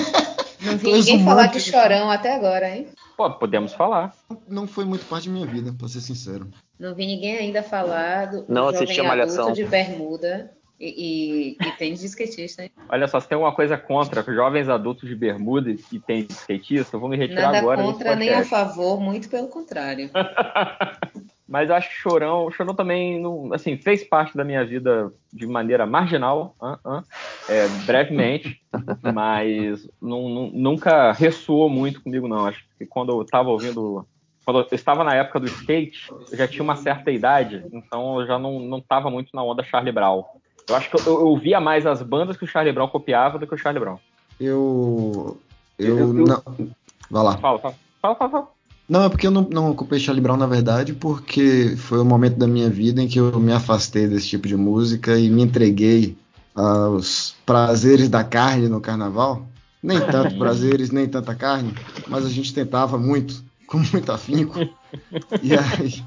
Não vi ninguém falar de chorão até agora, hein? Pô, podemos falar. Não foi muito parte da minha vida, pra ser sincero. Não vi ninguém ainda falar do não jovem adulto de bermuda e, e, e tênis de skatista. Hein? Olha só, se tem alguma coisa contra jovens adultos de bermuda e tênis de skatista, eu vou me retirar Nada agora. Nada contra nem a favor, muito pelo contrário. Mas eu acho que Chorão, o Chorão também, não, assim, fez parte da minha vida de maneira marginal, uh, uh, é, brevemente, mas não, não, nunca ressoou muito comigo, não. Acho que quando eu estava ouvindo quando eu estava na época do skate, eu já tinha uma certa idade, então eu já não, não tava muito na onda Charlie Brown. Eu acho que eu, eu via mais as bandas que o Charlie Brown copiava do que o Charlie Brown. Eu. Eu. eu, eu não... Vai lá. Fala, fala. Fala, fala, fala. Não, é porque eu não, não ocupei Charlie Brown, na verdade, porque foi o momento da minha vida em que eu me afastei desse tipo de música e me entreguei aos prazeres da carne no carnaval. Nem tanto prazeres, nem tanta carne, mas a gente tentava muito, com muito afinco. E aí,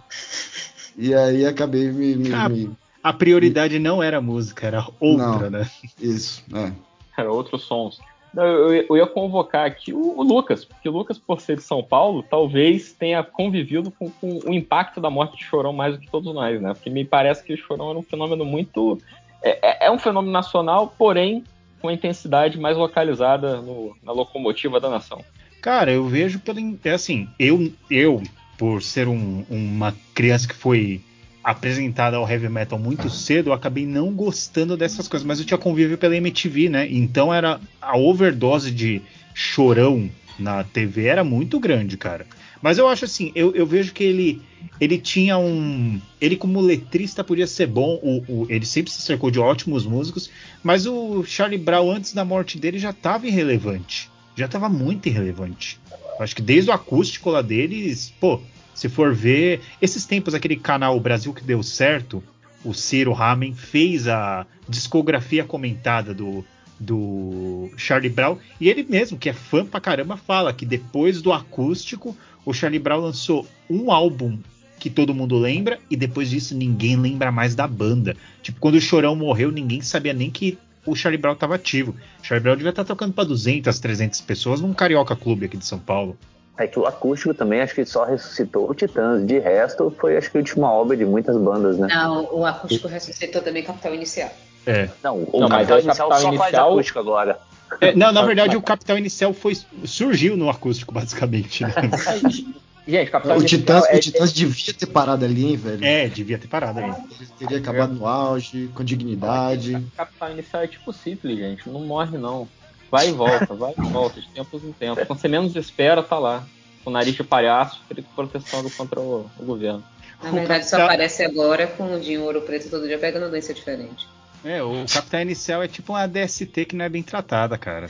e aí acabei me, me, me a prioridade não era a música, era outra, não, né? Isso, é. Era outros sons. Eu, ia convocar aqui o, o, Lucas, porque o Lucas, por ser de São Paulo, talvez tenha convivido com, com, o impacto da morte de Chorão mais do que todos nós, né? Porque me parece que o Chorão era um fenômeno muito. É, é, é um fenômeno nacional, porém com a intensidade mais localizada no, na locomotiva da nação. Cara, eu vejo pelo. É assim, eu, eu por ser um, uma criança que foi apresentada ao heavy metal muito cedo, eu acabei não gostando dessas coisas, mas eu tinha convívio pela MTV, né? Então era a overdose de chorão na TV era muito grande, cara. Mas eu acho assim, eu, eu vejo que ele ele tinha um. Ele, como letrista, podia ser bom. O, o, ele sempre se cercou de ótimos músicos. Mas o Charlie Brown, antes da morte dele, já estava irrelevante. Já estava muito irrelevante. Acho que desde o acústico lá deles, pô, se for ver, esses tempos, aquele canal Brasil que deu certo, o Ciro Ramen fez a discografia comentada do, do Charlie Brown, e ele mesmo, que é fã pra caramba, fala que depois do acústico, o Charlie Brown lançou um álbum que todo mundo lembra, e depois disso ninguém lembra mais da banda. Tipo, quando o Chorão morreu, ninguém sabia nem que o Charlie Brown estava ativo. O Charlie Brown devia estar tá tocando para 200, 300 pessoas num Carioca Clube aqui de São Paulo. É que o acústico também acho que só ressuscitou o Titãs. De resto, foi acho que a última obra de muitas bandas, né? Não, o acústico ressuscitou também Capital Inicial. É. Não, o não, Capital Inicial Capital só Inicial... faz acústico agora. É, não, na verdade, o Capital Inicial foi, surgiu no acústico, basicamente. Né? Gente, Capital o Titãs, é, o Titãs é... devia ter parado ali, hein, velho? É, devia ter parado ali. Ele teria acabado no auge, com dignidade. Capital Inicial é tipo simples, gente. Não morre, não. Vai e volta, vai e volta, de tempos em tempos. Quando você menos espera, tá lá. Com o nariz de palhaço, protestando contra o, o governo. Na verdade, só aparece agora com o Dinho Ouro Preto todo dia pegando doença diferente. É, o Capitão Inicial é tipo uma DST que não é bem tratada, cara.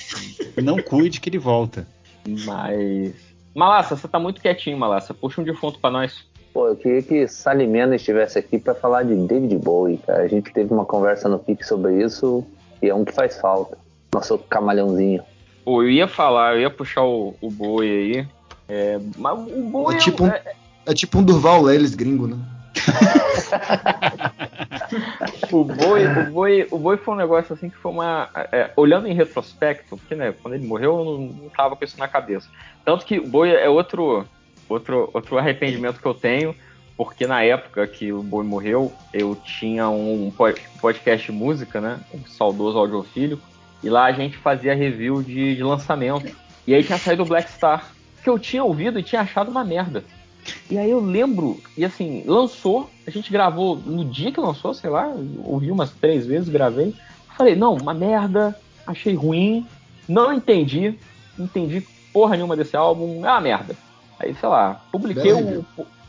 Não cuide que ele volta. Mas. Malassa, você tá muito quietinho, Malassa. Puxa um defunto pra nós. Pô, eu queria que Salimena estivesse aqui para falar de David Bowie, cara. A gente teve uma conversa no PIC sobre isso e é um que faz falta. Nosso camalhãozinho. Pô, eu ia falar, eu ia puxar o, o Bowie aí. É, mas o Bowie é tipo, um, é, é tipo um Durval Lelis gringo, né? o Boi, o Boi, o Boi foi um negócio assim que foi uma. É, olhando em retrospecto, porque né, quando ele morreu eu não, não tava com isso na cabeça. Tanto que o Boi é outro, outro, outro arrependimento que eu tenho, porque na época que o Boi morreu, eu tinha um podcast de música, né? Um saudoso audiofílico, e lá a gente fazia review de, de lançamento. E aí tinha saído o Black Star, que eu tinha ouvido e tinha achado uma merda. E aí eu lembro, e assim, lançou, a gente gravou no dia que lançou, sei lá, ouvi umas três vezes, gravei. Falei, não, uma merda, achei ruim, não entendi, entendi porra nenhuma desse álbum, é uma merda. Aí, sei lá, publiquei o,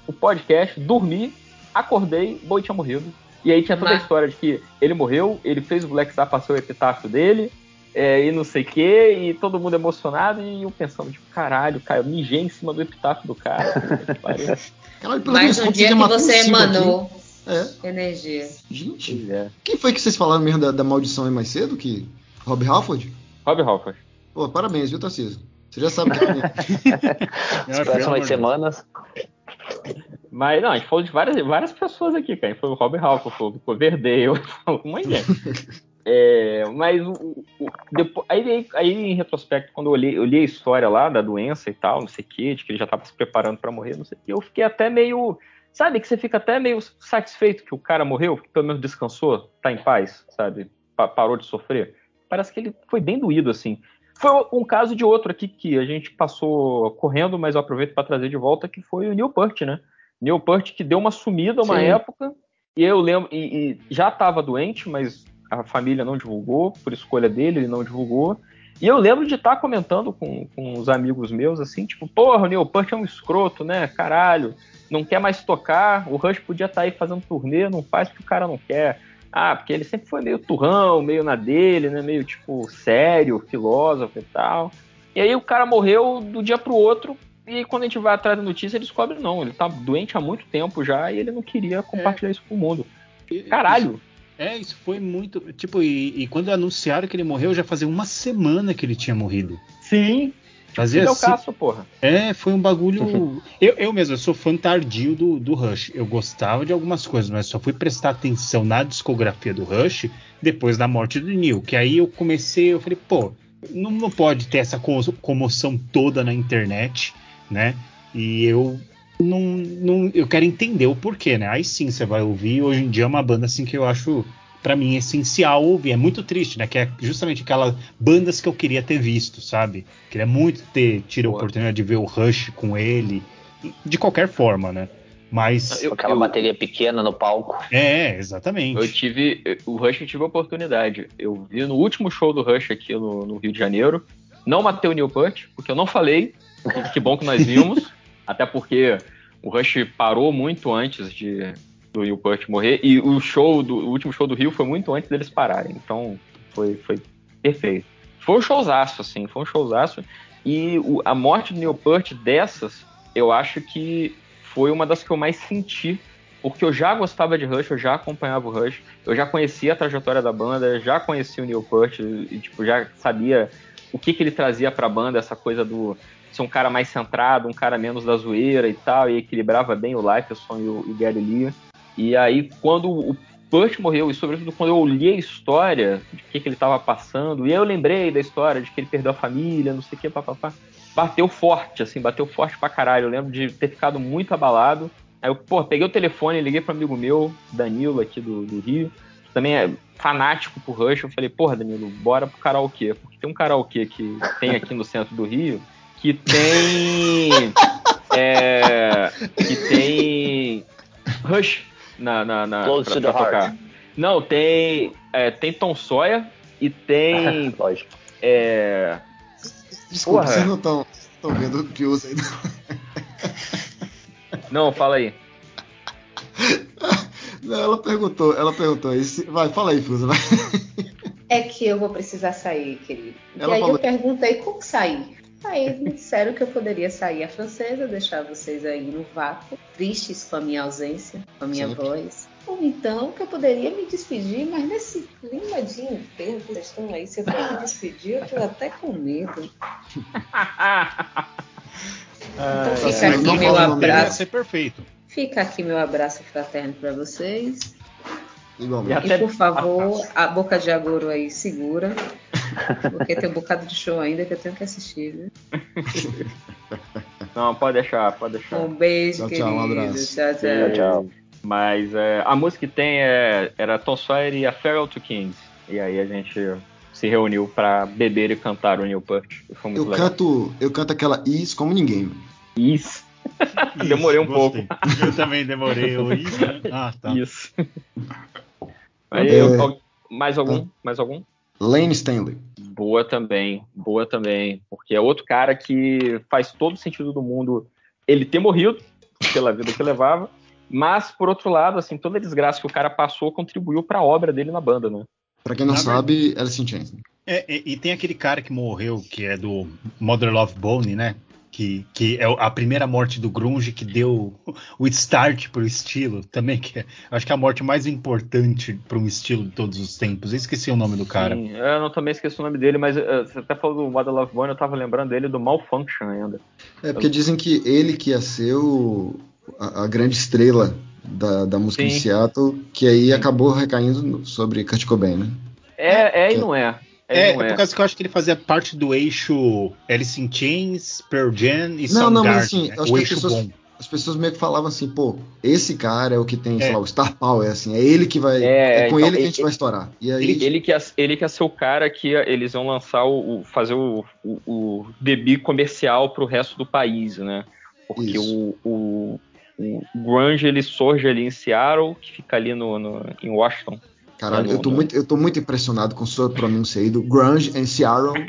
o, podcast, dormi, acordei, Boi tinha morrido. E aí tinha toda a história de que ele morreu, ele fez o Black Star, passou o epitáfio dele, é, e não sei o quê, e todo mundo emocionado, e eu pensando, tipo, caralho, cara, eu mijei em cima do epitáfio do cara. Mais um dia que você emanou é. energia. Gente, é. quem foi que vocês falaram mesmo da, da maldição aí mais cedo? Que... Rob Halford? Rob Halford. Pô, parabéns, viu, Tarcísio? Você já sabe que é As próximas semanas. Mas não, a gente falou de várias, várias pessoas aqui, cara. Falou o Rob Halford, falou do Coverdale, falou um monte de gente. É, mas o, o, depois, aí, aí, em retrospecto, quando eu olhei, eu li a história lá da doença e tal, não sei o que, de que ele já estava se preparando para morrer, não sei o que, eu fiquei até meio. Sabe, que você fica até meio satisfeito que o cara morreu, que pelo menos descansou, tá em paz, sabe? Pa parou de sofrer. Parece que ele foi bem doído, assim. Foi um caso de outro aqui que a gente passou correndo, mas eu aproveito para trazer de volta, que foi o Neil Peart, né? Neil Peart que deu uma sumida uma Sim. época, e eu lembro, e, e já estava doente, mas a família não divulgou, por escolha dele, ele não divulgou. E eu lembro de estar tá comentando com, com os amigos meus, assim, tipo, porra, o Neil Peart é um escroto, né? Caralho, não quer mais tocar, o Rush podia estar tá aí fazendo turnê, não faz porque o cara não quer. Ah, porque ele sempre foi meio turrão, meio na dele, né? Meio, tipo, sério, filósofo e tal. E aí o cara morreu do dia pro outro, e quando a gente vai atrás da notícia, ele descobre, não, ele tá doente há muito tempo já e ele não queria compartilhar é. isso com o mundo. Caralho! É, isso foi muito. Tipo, e, e, quando anunciaram que ele morreu, já fazia uma semana que ele tinha morrido. Sim. Fazia assim. caço, porra. É, foi um bagulho. eu, eu mesmo, eu sou fã tardio do, do Rush. Eu gostava de algumas coisas, mas só fui prestar atenção na discografia do Rush depois da morte do Neil. Que aí eu comecei, eu falei, pô, não, não pode ter essa comoção toda na internet, né? E eu não, não, eu quero entender o porquê, né? Aí sim você vai ouvir. Hoje em dia é uma banda assim que eu acho para mim essencial ouvir. É muito triste, né? Que é justamente aquelas bandas que eu queria ter visto, sabe? Queria muito ter tido a oportunidade de ver o Rush com ele, de qualquer forma, né? Mas eu, aquela eu, bateria pequena no palco. É, exatamente. Eu tive o Rush eu tive a oportunidade. Eu vi no último show do Rush aqui no, no Rio de Janeiro. Não matei o Neil Peart, porque eu não falei. que bom que nós vimos. até porque o Rush parou muito antes de do Neil Peart morrer e o show do o último show do Rio foi muito antes deles pararem. Então foi, foi perfeito. Foi um showzaço, assim, foi um showzaço. E o, a morte do Neil Peart dessas, eu acho que foi uma das que eu mais senti, porque eu já gostava de Rush, eu já acompanhava o Rush, eu já conhecia a trajetória da banda, já conhecia o Neil Peart e tipo já sabia o que, que ele trazia para a banda, essa coisa do ser um cara mais centrado, um cara menos da zoeira e tal, e equilibrava bem o Lifeson e o, o Gary Lee. E aí, quando o Push morreu, e sobretudo quando eu olhei a história de que, que ele estava passando, e aí eu lembrei da história de que ele perdeu a família, não sei o que, papapá, bateu forte, assim, bateu forte pra caralho. Eu lembro de ter ficado muito abalado. Aí eu, pô, peguei o telefone, liguei um amigo meu, Danilo, aqui do, do Rio, que também é fanático por Rush. Eu falei, porra, Danilo, bora pro karaokê. Porque tem um karaokê que tem aqui no centro do Rio, que tem. é, que tem. Rush na, na, na Close pra, to the tocar. Heart. Não, tem. É, tem Tom Sawyer e tem. Lógico. É. Desculpa, Porra. vocês não estão vendo o que usa aí. Não, fala aí. Não, ela perguntou, ela perguntou. Esse... Vai, fala aí, Fusa, vai. É que eu vou precisar sair, querido. Ela e aí falou... eu perguntei como sair. Aí me disseram que eu poderia sair a francesa, deixar vocês aí no vácuo, tristes com a minha ausência, com a minha Sempre. voz. Ou então que eu poderia me despedir, mas nesse clima de inferno que vocês estão aí, se eu for me despedir, eu tô até com medo. então fica aqui meu abraço. Ser perfeito. Fica aqui meu abraço fraterno para vocês. Igualmente. E por favor, a boca de agouro aí segura. Porque tem um bocado de show ainda que eu tenho que assistir, viu? Não, pode deixar, pode deixar. Um beijo, tchau, querido. Tchau, um abraço. Tchau, tchau. tchau, tchau. Mas é, a música que tem é, era Tom Sawyer e a Feral to Kings. E aí a gente se reuniu para beber e cantar o Neil Peart. eu legal. canto, eu canto aquela Is como ninguém. Is. Demorei um gostei. pouco. Eu também demorei. O Is. Né? Ah, tá. Isso. Aí, é... eu, mais algum? Mais algum? Lane Stanley. Boa também, boa também. Porque é outro cara que faz todo sentido do mundo ele ter morrido pela vida que levava mas, por outro lado, assim, toda a desgraça que o cara passou contribuiu para a obra dele na banda, né? Pra quem não Na sabe. Alice in Chains. É, e, e, tem aquele cara que morreu, que é do Mother Love Bone, né? Que, que é a primeira morte do grunge que deu o start pro estilo também, que é, acho que é a morte mais importante para um estilo de todos os tempos. Eu esqueci o nome do cara. Sim, eu não, também esqueci o nome dele, mas uh, você até falou do Mother Love Bone, eu tava lembrando dele do Malfunction ainda. É, porque dizem que ele que ia ser o, a, a grande estrela da, da música Sim. de Seattle, que aí Sim. acabou recaindo sobre Kurt Cobain, né? É, é e não é. É, é, é, por causa que eu acho que ele fazia parte do eixo Alice in Chains, Pearl Jam e Soundgarden. Não, não, mas assim, né? acho o que as pessoas, bom. as pessoas meio que falavam assim, pô, esse cara é o que tem, é. sei lá, o Star Power, assim, é ele que vai, é, é com então, ele que a gente vai estourar. E aí, ele, ele, que ia, ele que ser o cara que eles iam lançar o, o fazer o, o, o debut comercial pro resto do país, né? Porque o, o o grunge ele surge ali em Seattle, que fica ali no, no em Washington. Caralho, eu, tô muito, eu tô muito impressionado com sua pronúncia aí do grunge em Seattle.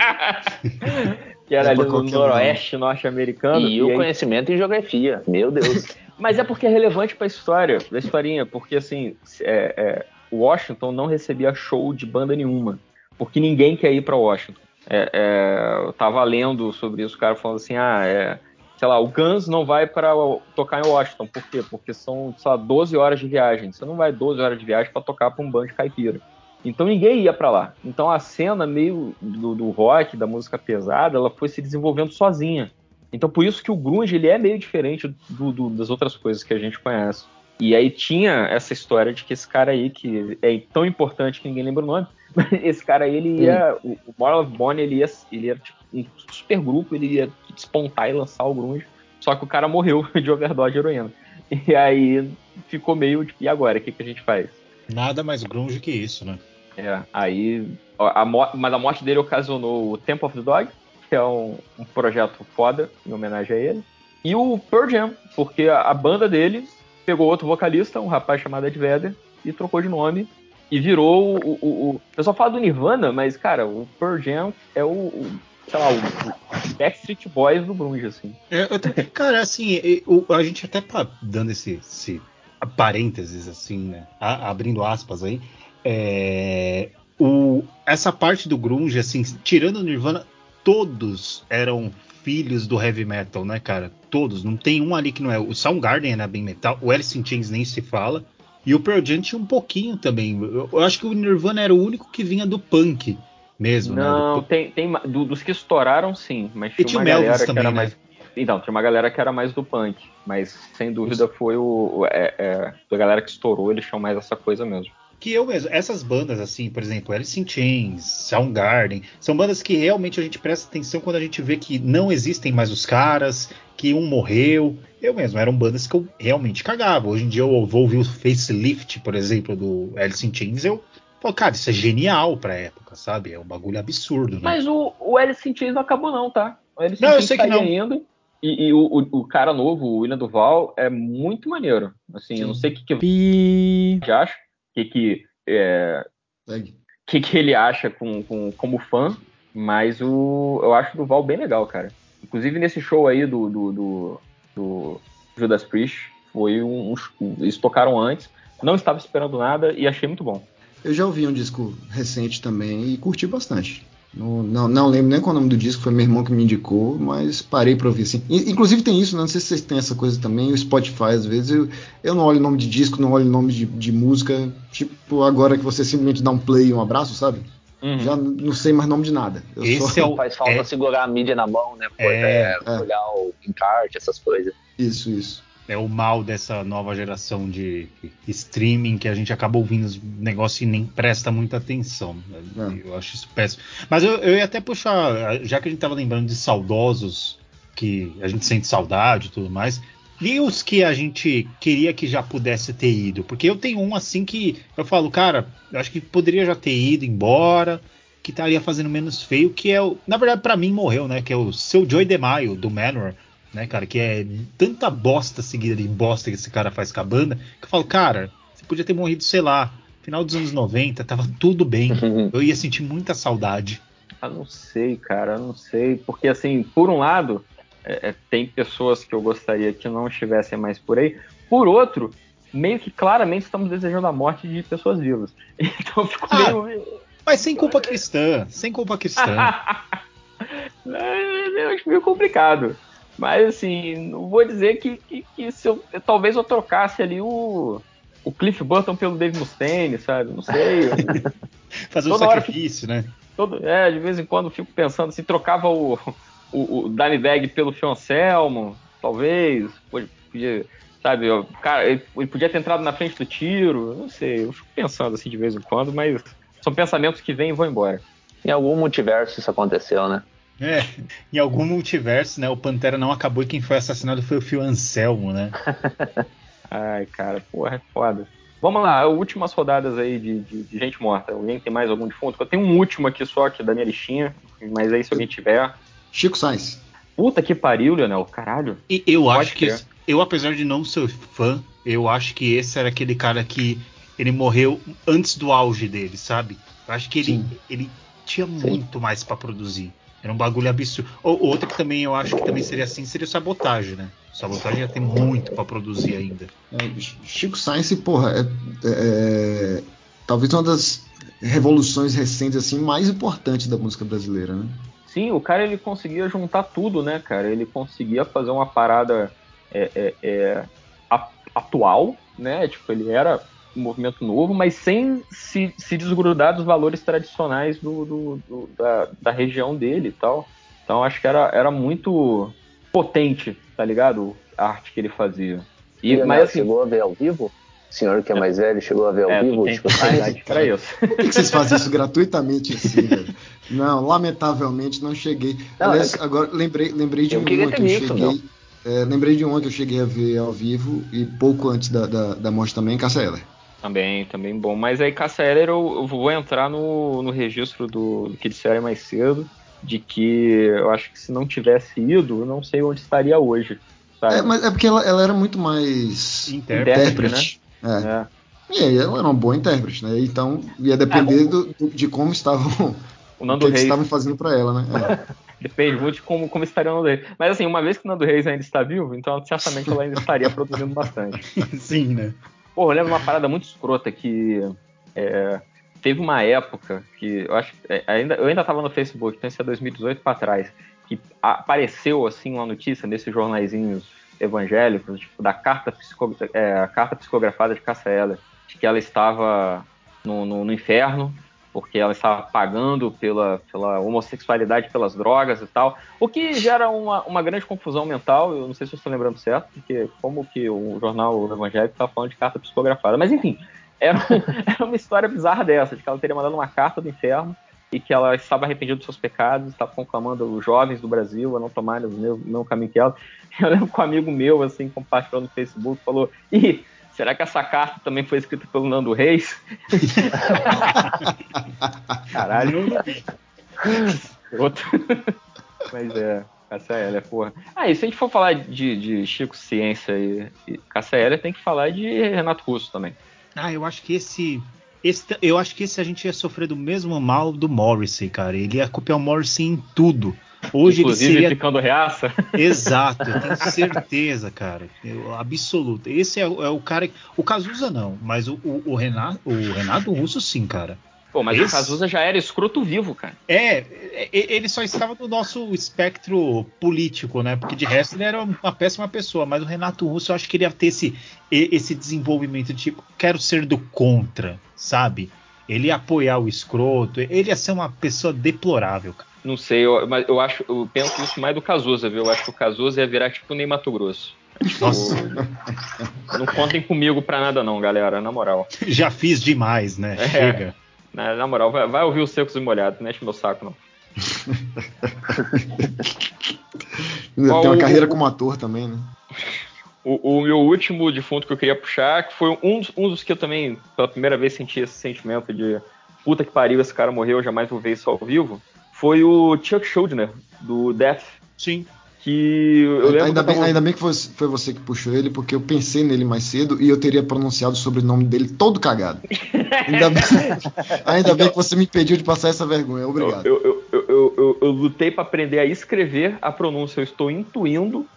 que era é ali no noroeste norte-americano. E, e, o aí... conhecimento em geografia, meu Deus. Mas é porque é relevante para a história, da historinha, porque assim, é, é, Washington não recebia show de banda nenhuma, porque ninguém quer ir para Washington. É, é, eu tava lendo sobre isso, o cara falando assim, ah, é, sei lá, o Guns não vai para tocar em Washington. Por quê? Porque são, sei lá, 12 horas de viagem. Você não vai 12 horas de viagem para tocar para um band caipira. Então ninguém ia para lá. Então a cena meio do, do, rock, da música pesada, ela foi se desenvolvendo sozinha. Então por isso que o grunge ele é meio diferente do, do, das outras coisas que a gente conhece. E aí tinha essa história de que esse cara aí, que é tão importante que ninguém lembra o nome, esse cara aí, ele ia. Hum. O, Moral of Bone, ele ia, ele ia tipo, um super grupo, ele ia despontar e lançar o grunge. Só que o cara morreu de overdose de heroína. E aí ficou meio tipo, e agora? O que, que a gente faz? Nada mais grunge que isso, né? É, aí. A, mas a morte dele ocasionou o Temple of the Dog, que é um, um projeto foda em homenagem a ele. E o Pearl Jam, porque a, a banda dele pegou outro vocalista, um rapaz chamado Ed Vedder, e trocou de nome e virou o, o, o, pessoal fala do Nirvana, mas cara, o Pearl Jam é o, o sei lá, o Backstreet Boys do grunge assim. É, eu, cara, assim, eu, a gente até tá dando esse, esse parênteses assim, né, a, abrindo aspas aí, é, o, essa parte do grunge assim, tirando o Nirvana, todos eram filhos do heavy metal, né, cara? Todos, não tem um ali que não é. O Soundgarden era bem metal, o Alice in Chains nem se fala. E o Pearl Jam tinha um pouquinho também. Eu, eu, acho que o Nirvana era o único que vinha do punk mesmo, né? Não, do... tem, tem do, dos que estouraram, sim, mas tinha, tinha uma galera também, que era né? mais. Então, tinha uma galera que era mais do punk, mas sem dúvida foi o. o é, é, a galera que estourou, eles tinham mais essa coisa mesmo. Que eu mesmo, essas bandas, assim, por exemplo, Alice in Chains, Soundgarden, são bandas que realmente a gente presta atenção quando a gente vê que não existem mais os caras, que um morreu. Eu mesmo, eram bandas que eu realmente cagava. Hoje em dia eu vou ouvir o Facelift, por exemplo, do Alice in Chains, eu falo, cara, isso é genial pra época, sabe? É um bagulho absurdo, né? Mas o, o Alice in Chains não acabou não, tá? O Alice não, in Chains eu sei tá que não. ainda. E, e o, o, o, cara novo, o William Duval, é muito maneiro. Assim, Sim. eu não sei o que, que acha que que, é, que, que ele acha com, com, como fã, mas o, eu acho o Duval bem legal, cara. Inclusive nesse show aí do, do, do, do Judas Priest, foi um, um, eles tocaram antes, não estava esperando nada e achei muito bom. Eu já ouvi um disco recente também e curti bastante. Não, não, não, lembro nem qual é o nome do disco, foi meu irmão que me indicou, mas parei pra ouvir assim. Inclusive tem isso, né? não sei se vocês têm essa coisa também, o Spotify, às vezes, eu, eu não olho o nome de disco, não olho o nome de, de música, tipo agora que você simplesmente dá um play e um abraço, sabe? Uhum. Já não sei mais nome de nada. Eu Esse só... é o... Faz falta é... segurar a mídia na mão, né? Pô, é... é, olhar o encarte, essas coisas. Isso, isso é o mal dessa nova geração de streaming que a gente acaba ouvindo os negócios e nem presta muita atenção. É. Eu acho isso péssimo. Mas eu, eu ia até puxar, já que a gente estava lembrando de saudosos, que a gente sente saudade e tudo mais. E os que a gente queria que já pudesse ter ido? Porque eu tenho um assim que eu falo, cara, eu acho que poderia já ter ido embora, que estaria fazendo menos feio, que é o. Na verdade, para mim morreu, né? Que é o seu Joy DeMaio, do Manor né, cara? Que é tanta bosta seguida de bosta que esse cara faz com a banda, que eu falo, cara, você podia ter morrido, sei lá, final dos anos 90, tava tudo bem. eu ia sentir muita saudade. Eu não sei, cara, não sei. Porque, assim, por um lado, é, é, tem pessoas que eu gostaria que não estivessem mais por aí. Por outro, meio que claramente estamos desejando a morte de pessoas vivas. Então eu fico ah, meio. Mas sem culpa cristã, sem culpa cristã. acho meio complicado. Mas assim, não vou dizer que, que, que se eu, talvez eu trocasse ali o, o Cliff Burton pelo Dave Mustaine, sabe? Não sei. Fazer um sacrifício, fico, né? Todo, é, de vez em quando fico pensando se assim, trocava o, o, o Dimebag pelo Fion Selmo, talvez. Podia, sabe, o cara, ele, ele podia ter entrado na frente do tiro, não sei. Eu fico pensando assim de vez em quando, mas são pensamentos que vêm e vão embora. Em algum multiverso isso aconteceu, né? É, em algum multiverso, né? O Pantera não acabou e quem foi assassinado foi o Fio Anselmo, né? Ai, cara, porra, é foda. Vamos lá, últimas rodadas aí de, de, de, gente morta. Alguém tem mais algum defunto? Eu tenho um último aqui só, aqui da minha listinha, mas aí se alguém tiver. Chico Sainz. Puta que pariu, Leonel, caralho. E eu Pode acho que. Eu, apesar de não ser fã, eu acho que esse era aquele cara que ele morreu antes do auge dele, sabe? Eu acho que ele, ele tinha Sim. muito mais para produzir. Era um bagulho absurdo. Ou outra que também eu acho que também seria assim, seria sabotagem, né? Sabotagem já tem muito para produzir ainda. É, Chico Sainz, porra, é, é, é, talvez uma das revoluções recentes assim mais importantes da música brasileira, né? Sim, o cara ele conseguia juntar tudo, né, cara? Ele conseguia fazer uma parada é, é, é atual, né? Tipo, ele era um movimento novo, mas sem se, se desgrudar dos valores tradicionais do, do, do da, da, região dele e tal. Então acho que era, era muito potente, tá ligado? A arte que ele fazia. E, e mas assim, chegou a ver ao vivo? O senhor que é mais velho chegou a ver ao é, vivo? Tipo, para isso. Por que vocês fazem isso gratuitamente assim, velho? Não, lamentavelmente não cheguei. Não, Aliás, é... agora lembrei, lembrei de eu uma que eu cheguei. É, lembrei de uma que eu cheguei a ver ao vivo e pouco antes da, da, da morte também, Cássia Eller. Também, também bom. Mas aí, Cássia Eller, eu, eu, vou entrar no, no registro do, do que disseram mais cedo, de que eu acho que se não tivesse ido, eu não sei onde estaria hoje. Sabe? É, mas é porque ela, ela era muito mais intérprete. Né? É. é. E aí ela era uma boa intérprete, né? Então ia depender é, do, do, de como estavam. O Nando que Reis. estavam fazendo para ela, né? É. Depende muito de como, como estaria o Nando Reis. Mas assim, uma vez que o Nando Reis ainda está vivo, então certamente ela ainda estaria produzindo bastante. Sim, né? Pô, eu lembro uma parada muito escrota que é, teve uma época que eu acho é, ainda eu ainda tava no Facebook, então isso é 2018 para trás, que apareceu assim uma notícia nesses jornaizinhos evangélicos, tipo, da carta, psico, é, carta psicografada de Eller, de que ela estava no, no, no inferno porque ela estava pagando pela, pela homossexualidade, pelas drogas e tal, o que gera uma, uma grande confusão mental, eu não sei se eu estou lembrando certo, porque como que o jornal evangélico estava falando de carta psicografada, mas enfim, era, era uma história bizarra dessa, de que ela teria mandado uma carta do inferno e que ela estava arrependida dos seus pecados, estava conclamando os jovens do Brasil a não tomarem o mesmo caminho que ela. Eu lembro que um amigo meu, assim, compartilhou no Facebook, falou, ih, Será que essa carta também foi escrita pelo Nando Reis? Caralho. Outro. Mas é, Cássia Heller, porra. Ah, e se a gente for falar de, de Chico Ciência e, e Heller, tem que falar de Renato Russo também. Ah, eu acho que esse, esse. Eu acho que esse a gente ia sofrer do mesmo mal do Morrissey, cara. Ele ia copiar o Morrissey em tudo. Hoje Inclusive ele seria... ficando reaça. Exato, eu tenho certeza, cara. Eu, absoluto. Esse é, é, o cara. O Cazuza não, mas o, o, o, Renato, o Renato Russo sim, cara. Pô, mas Esse... o Cazuza já era escroto vivo, cara. É, ele só estava no nosso espectro político, né? Porque de resto ele era uma péssima pessoa. Mas o Renato Russo, eu acho que ele ia ter esse, esse desenvolvimento de tipo, quero ser do contra, sabe? Ele ia apoiar o escroto, ele ia ser uma pessoa deplorável, cara. Não sei, eu, mas eu acho, eu penso isso mais do Cazuza, viu? Eu acho que o Cazuza ia virar tipo o Ney Mato Grosso. Tipo, Nossa. Não contem comigo pra nada, não, galera, na moral. Já fiz demais, né? É. Chega. Na, na moral, vai, vai, ouvir os secos e molhados, não mexe meu saco, não. Tem uma carreira como ator também, né? O, o, meu último defunto que eu queria puxar, que foi um, um dos que eu também, pela primeira vez, senti esse sentimento de puta que pariu, esse cara morreu, eu jamais vou ver isso ao vivo, foi o Chuck Schuldiner, do Death. Sim que eu lembro ainda, bem, tava... ainda bem que foi, foi, você que puxou ele, porque eu pensei nele mais cedo e eu teria pronunciado o sobrenome dele todo cagado. ainda bem, ainda bem que você me impediu de passar essa vergonha. Obrigado. Eu, eu, eu, eu, eu lutei para aprender a escrever a pronúncia, eu estou intuindo.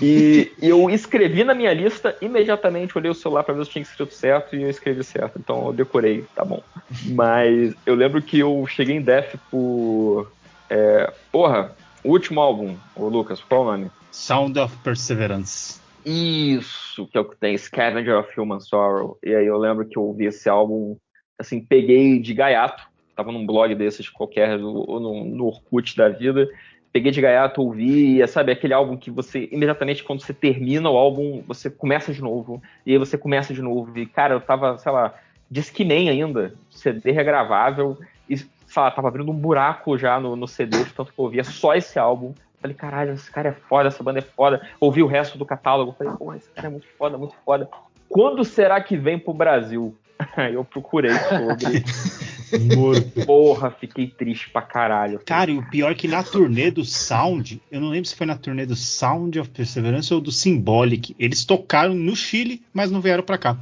E, eu escrevi na minha lista, imediatamente olhei o celular para ver se tinha escrito certo e eu escrevi certo. Então eu decorei, tá bom. Mas eu lembro que eu cheguei em Def por. É, porra, o último álbum, o Lucas, qual o nome? Sound of Perseverance. Isso, que é o que tem Scavenger of Human Sorrow. E aí eu lembro que eu ouvi esse álbum, assim, peguei de gaiato, tava num blog desses qualquer, ou no, no Orkut da vida, peguei de gaiato, ouvi, e sabe, aquele álbum que você, imediatamente quando você termina o álbum, você começa de novo, e aí você começa de novo, e cara, eu tava, sei lá, Discman ainda, CD regravável, e sei lá, tava abrindo um buraco já no, no CD, de tanto que eu ouvia só esse álbum. Falei, caralho, esse cara é foda, essa banda é foda. Ouvi o resto do catálogo, falei, pô, esse cara é muito foda, muito foda. Quando será que vem pro Brasil? Eu procurei sobre. Morto. Porra, fiquei triste pra caralho. Cara, e o pior é que na turnê do Sound, eu não lembro se foi na turnê do Sound of Perseverance ou do Symbolic, eles tocaram no Chile, mas não vieram pra cá.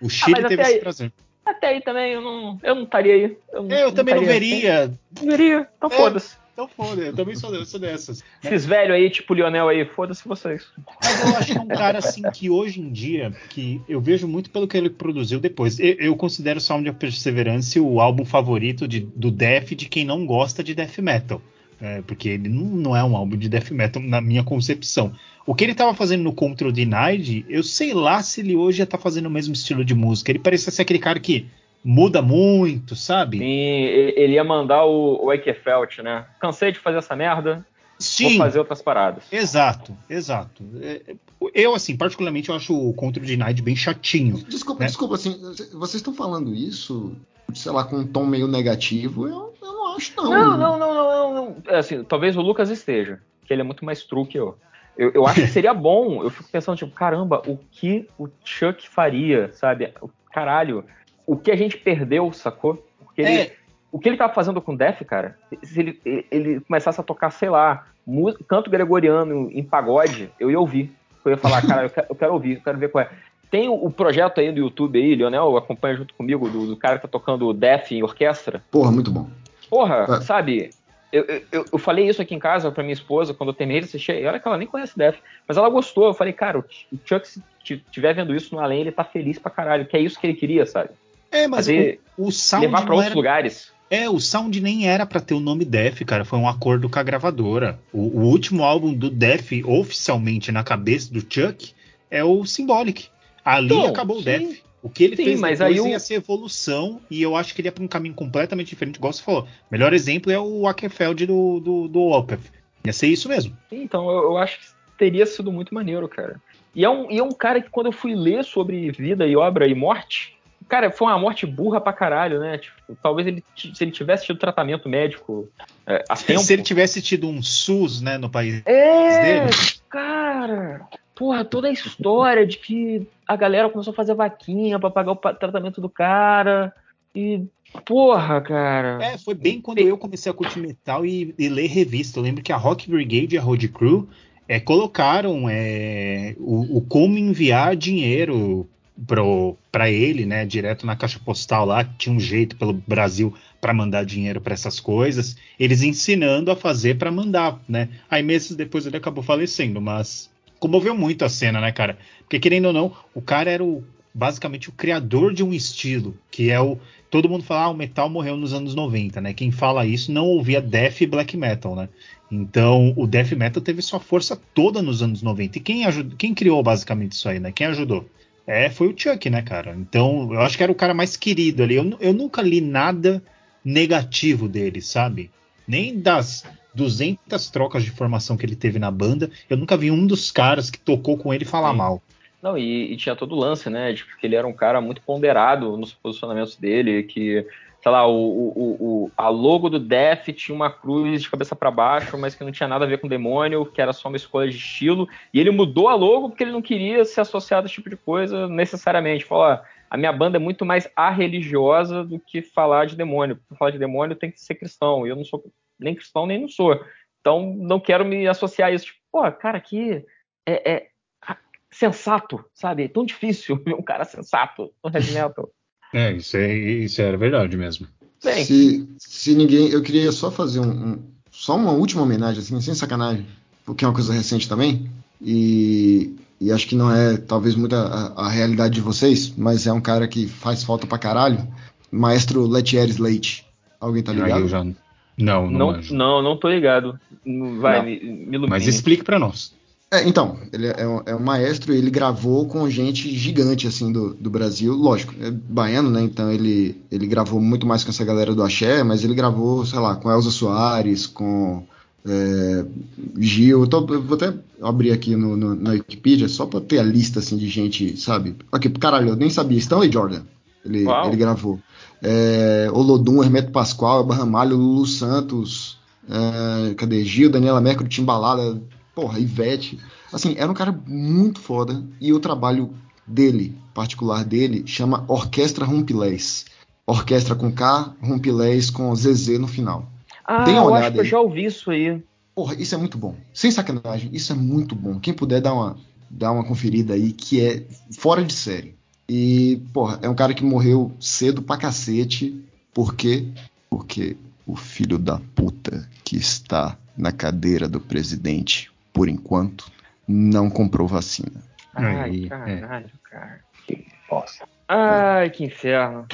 O Chile ah, teve esse prazer. Até aí também eu não, eu não estaria aí. Eu, eu não também não veria. Não veria, então é, foda-se. Então foda, eu também sou, sou dessas. Esses velhos aí, tipo o Lionel aí, foda-se vocês. Mas eu acho que é um cara assim que hoje em dia, que eu vejo muito pelo que ele produziu depois. Eu, eu considero Sound of Perseverance o álbum favorito de, do Death de quem não gosta de death metal. É, porque ele não, não, é um álbum de death metal na minha concepção. O que ele estava fazendo no Control Denied, eu sei lá se ele hoje já tá fazendo o mesmo estilo de música. Ele parecia ser aquele cara que muda muito, sabe? Sim, ele ia mandar o, o Eikefelt, né? Cansei de fazer essa merda. Sim. Vou fazer outras paradas. Exato, exato. É, eu, assim, particularmente, eu acho o Control Denied bem chatinho. Desculpa, né? desculpa, assim, vocês estão falando isso, sei lá, com um tom meio negativo? Eu, eu não acho, não. Não, não, não, não, não. É, assim, talvez o Lucas esteja, que ele é muito mais true que eu. Eu, eu acho que seria bom. Eu fico pensando, tipo, caramba, o que o Chuck faria, sabe? Caralho, o que a gente perdeu, sacou? Porque ele, é. o que ele tava fazendo com o Def, cara, se ele, ele começasse a tocar, sei lá, canto gregoriano em pagode, eu ia ouvir. Eu ia falar, cara, eu quero, eu quero ouvir, eu quero ver qual é. Tem o, o, projeto aí do YouTube aí, Leonel, acompanha junto comigo, do, do cara que tá tocando Def em orquestra. Porra, muito bom. Porra, é. sabe? Eu, eu, eu, falei isso aqui em casa pra minha esposa quando eu terminei de assistir. E olha que ela nem conhece Def, mas ela gostou. Eu falei, cara, o Chuck, se estiver vendo isso no além, ele tá feliz pra caralho, que é isso que ele queria, sabe? É, mas Fazer, o, o sound. Levar pra outros era... lugares. É, o Sound nem era para ter o nome Def, cara. Foi um acordo com a gravadora. O, o, último álbum do Def, oficialmente na cabeça do Chuck, é o Symbolic. Ali então, acabou sim. o Def. O que ele sim, fez mas depois aí ia ser evolução, e eu acho que ele ia para um caminho completamente diferente, igual você falou. Melhor exemplo é o Ackerfeld do, do, do Opeth. Ia ser isso mesmo. Sim, então, eu, eu, acho que teria sido muito maneiro, cara. E é, um, e é um cara que, quando eu fui ler sobre vida e obra e morte, Cara, foi uma morte burra pra caralho, né? Tipo, talvez ele, se ele tivesse tido tratamento médico é, a tempo... Se ele tivesse tido um SUS, né, no país é, dele. cara... Porra, toda a história de que a galera começou a fazer vaquinha para pagar o tratamento do cara. E, porra, cara. É, foi bem quando eu comecei a curtir metal e, e ler revista. Eu lembro que a Rock Brigade e a Road Crew é, colocaram é, o, o, como enviar dinheiro para ele, né, direto na caixa postal lá, tinha um jeito pelo Brasil para mandar dinheiro para essas coisas, eles ensinando a fazer para mandar, né? Aí meses depois ele acabou falecendo, mas comoveu muito a cena, né, cara? Porque querendo ou não, o cara era o basicamente o criador de um estilo, que é o. Todo mundo fala, ah, o metal morreu nos anos 90, né? Quem fala isso não ouvia death e black metal, né? Então, o death metal teve sua força toda nos anos 90. E quem, quem criou basicamente isso aí, né? Quem ajudou? É, foi o Chuck, né, cara? Então, eu acho que era o cara mais querido ali. Eu, eu nunca li nada negativo dele, sabe? Nem das 200 trocas de formação que ele teve na banda, eu nunca vi um dos caras que tocou com ele falar Sim. mal. Não, e, e, tinha todo o lance, né? De que ele era um cara muito ponderado nos posicionamentos dele, que, sei lá, o, o, o a logo do Death tinha uma cruz de cabeça para baixo, mas que não tinha nada a ver com demônio, que era só uma escolha de estilo. E ele mudou a logo porque ele não queria ser associado a esse tipo de coisa necessariamente. Falou, ó, a minha banda é muito mais a-religiosa do que falar de demônio. Para falar de demônio tem que ser cristão. E eu não sou nem cristão, nem não sou. Então não quero me associar a isso. Tipo, pô, cara, aqui é, é sensato, sabe? É tão difícil ver um cara sensato no heavy metal. É, isso, é, isso era verdade mesmo. Bem, se, se ninguém. Eu queria só fazer um, um, só uma última homenagem, assim, sem sacanagem, porque é uma coisa recente também. E, e acho que não é talvez muita a, a, realidade de vocês, mas é um cara que faz falta pra caralho. Maestro Letieres Leite. Alguém tá ligado? eu já... Não, não, não, não, não tô ligado. Vai, não. me, me ilumine. Mas explique para nós. É, então, ele é um, é um, maestro e ele gravou com gente gigante, assim, do, do Brasil. Lógico, é baiano, né? Então ele, ele gravou muito mais com essa galera do Axé, mas ele gravou, sei lá, com Elza Soares, com é, Gil. Eu, tô, eu, vou até abrir aqui no, no, na Wikipedia só pra ter a lista, assim, de gente, sabe? Aqui, caralho, eu nem sabia. Stanley Jordan, ele, ele gravou. É, Olodum, Hermeto Pascoal, Barramalho, Lulu Santos, é, cadê? Gil, Daniela Mercury, Timbalada, porra, Ivete. Assim, era um cara muito foda e o trabalho dele, particular dele, chama Orquestra Rumpilés. Orquestra com K, Rumpilés com ZZ no final. Ah, Dê uma eu acho que eu já ouvi isso aí. Porra, isso é muito bom. Sem sacanagem, isso é muito bom. Quem puder dar uma, dar uma conferida aí, que é fora de série. E, porra, é um cara que morreu cedo pra cacete. Por quê? Porque o filho da puta que está na cadeira do presidente por enquanto, não comprou vacina. Ai, Aí, caralho, é. cara. Que bosta. Ai, que inferno.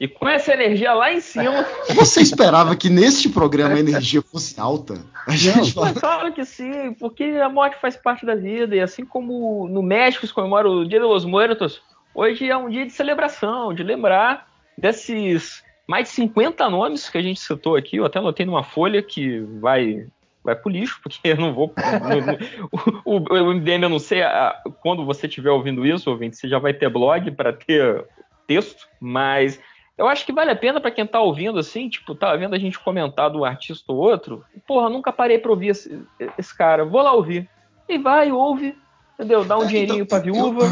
E com essa energia lá em cima. Você esperava que neste programa a energia fosse alta? A gente não, fala... Claro que sim, porque a morte faz parte da vida. E assim como no México se comemora o Dia de los Muertos, hoje é um dia de celebração, de lembrar desses mais de 50 nomes que a gente citou aqui. Eu até anotei numa folha que vai vai pro lixo, porque eu não vou. o, o, o, MDM, eu não sei a, quando você estiver ouvindo isso, ouvinte, você já vai ter blog para ter texto, mas eu acho que vale a pena para quem tá ouvindo assim, tipo, tá vendo a gente comentar do artista ou outro. Porra, nunca parei para ouvir esse, esse, cara, vou lá ouvir. E vai, ouve, entendeu? Dá um é, dinheirinho então, pra viúva.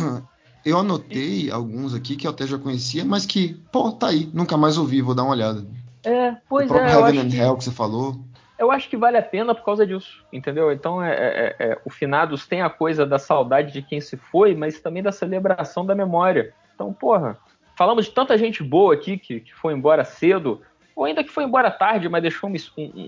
Eu, eu anotei e... alguns aqui que eu até já conhecia, mas que, pô, tá aí, nunca mais ouvi, vou dar uma olhada. É, pois o próprio é. Heaven and que... Hell que você falou eu acho que vale a pena por causa disso, entendeu? Então, é, é, é, o Finados tem a coisa da saudade de quem se foi, mas também da celebração da memória. Então, porra, falamos de tanta gente boa aqui que, que foi embora cedo, ou ainda que foi embora tarde, mas deixou uma,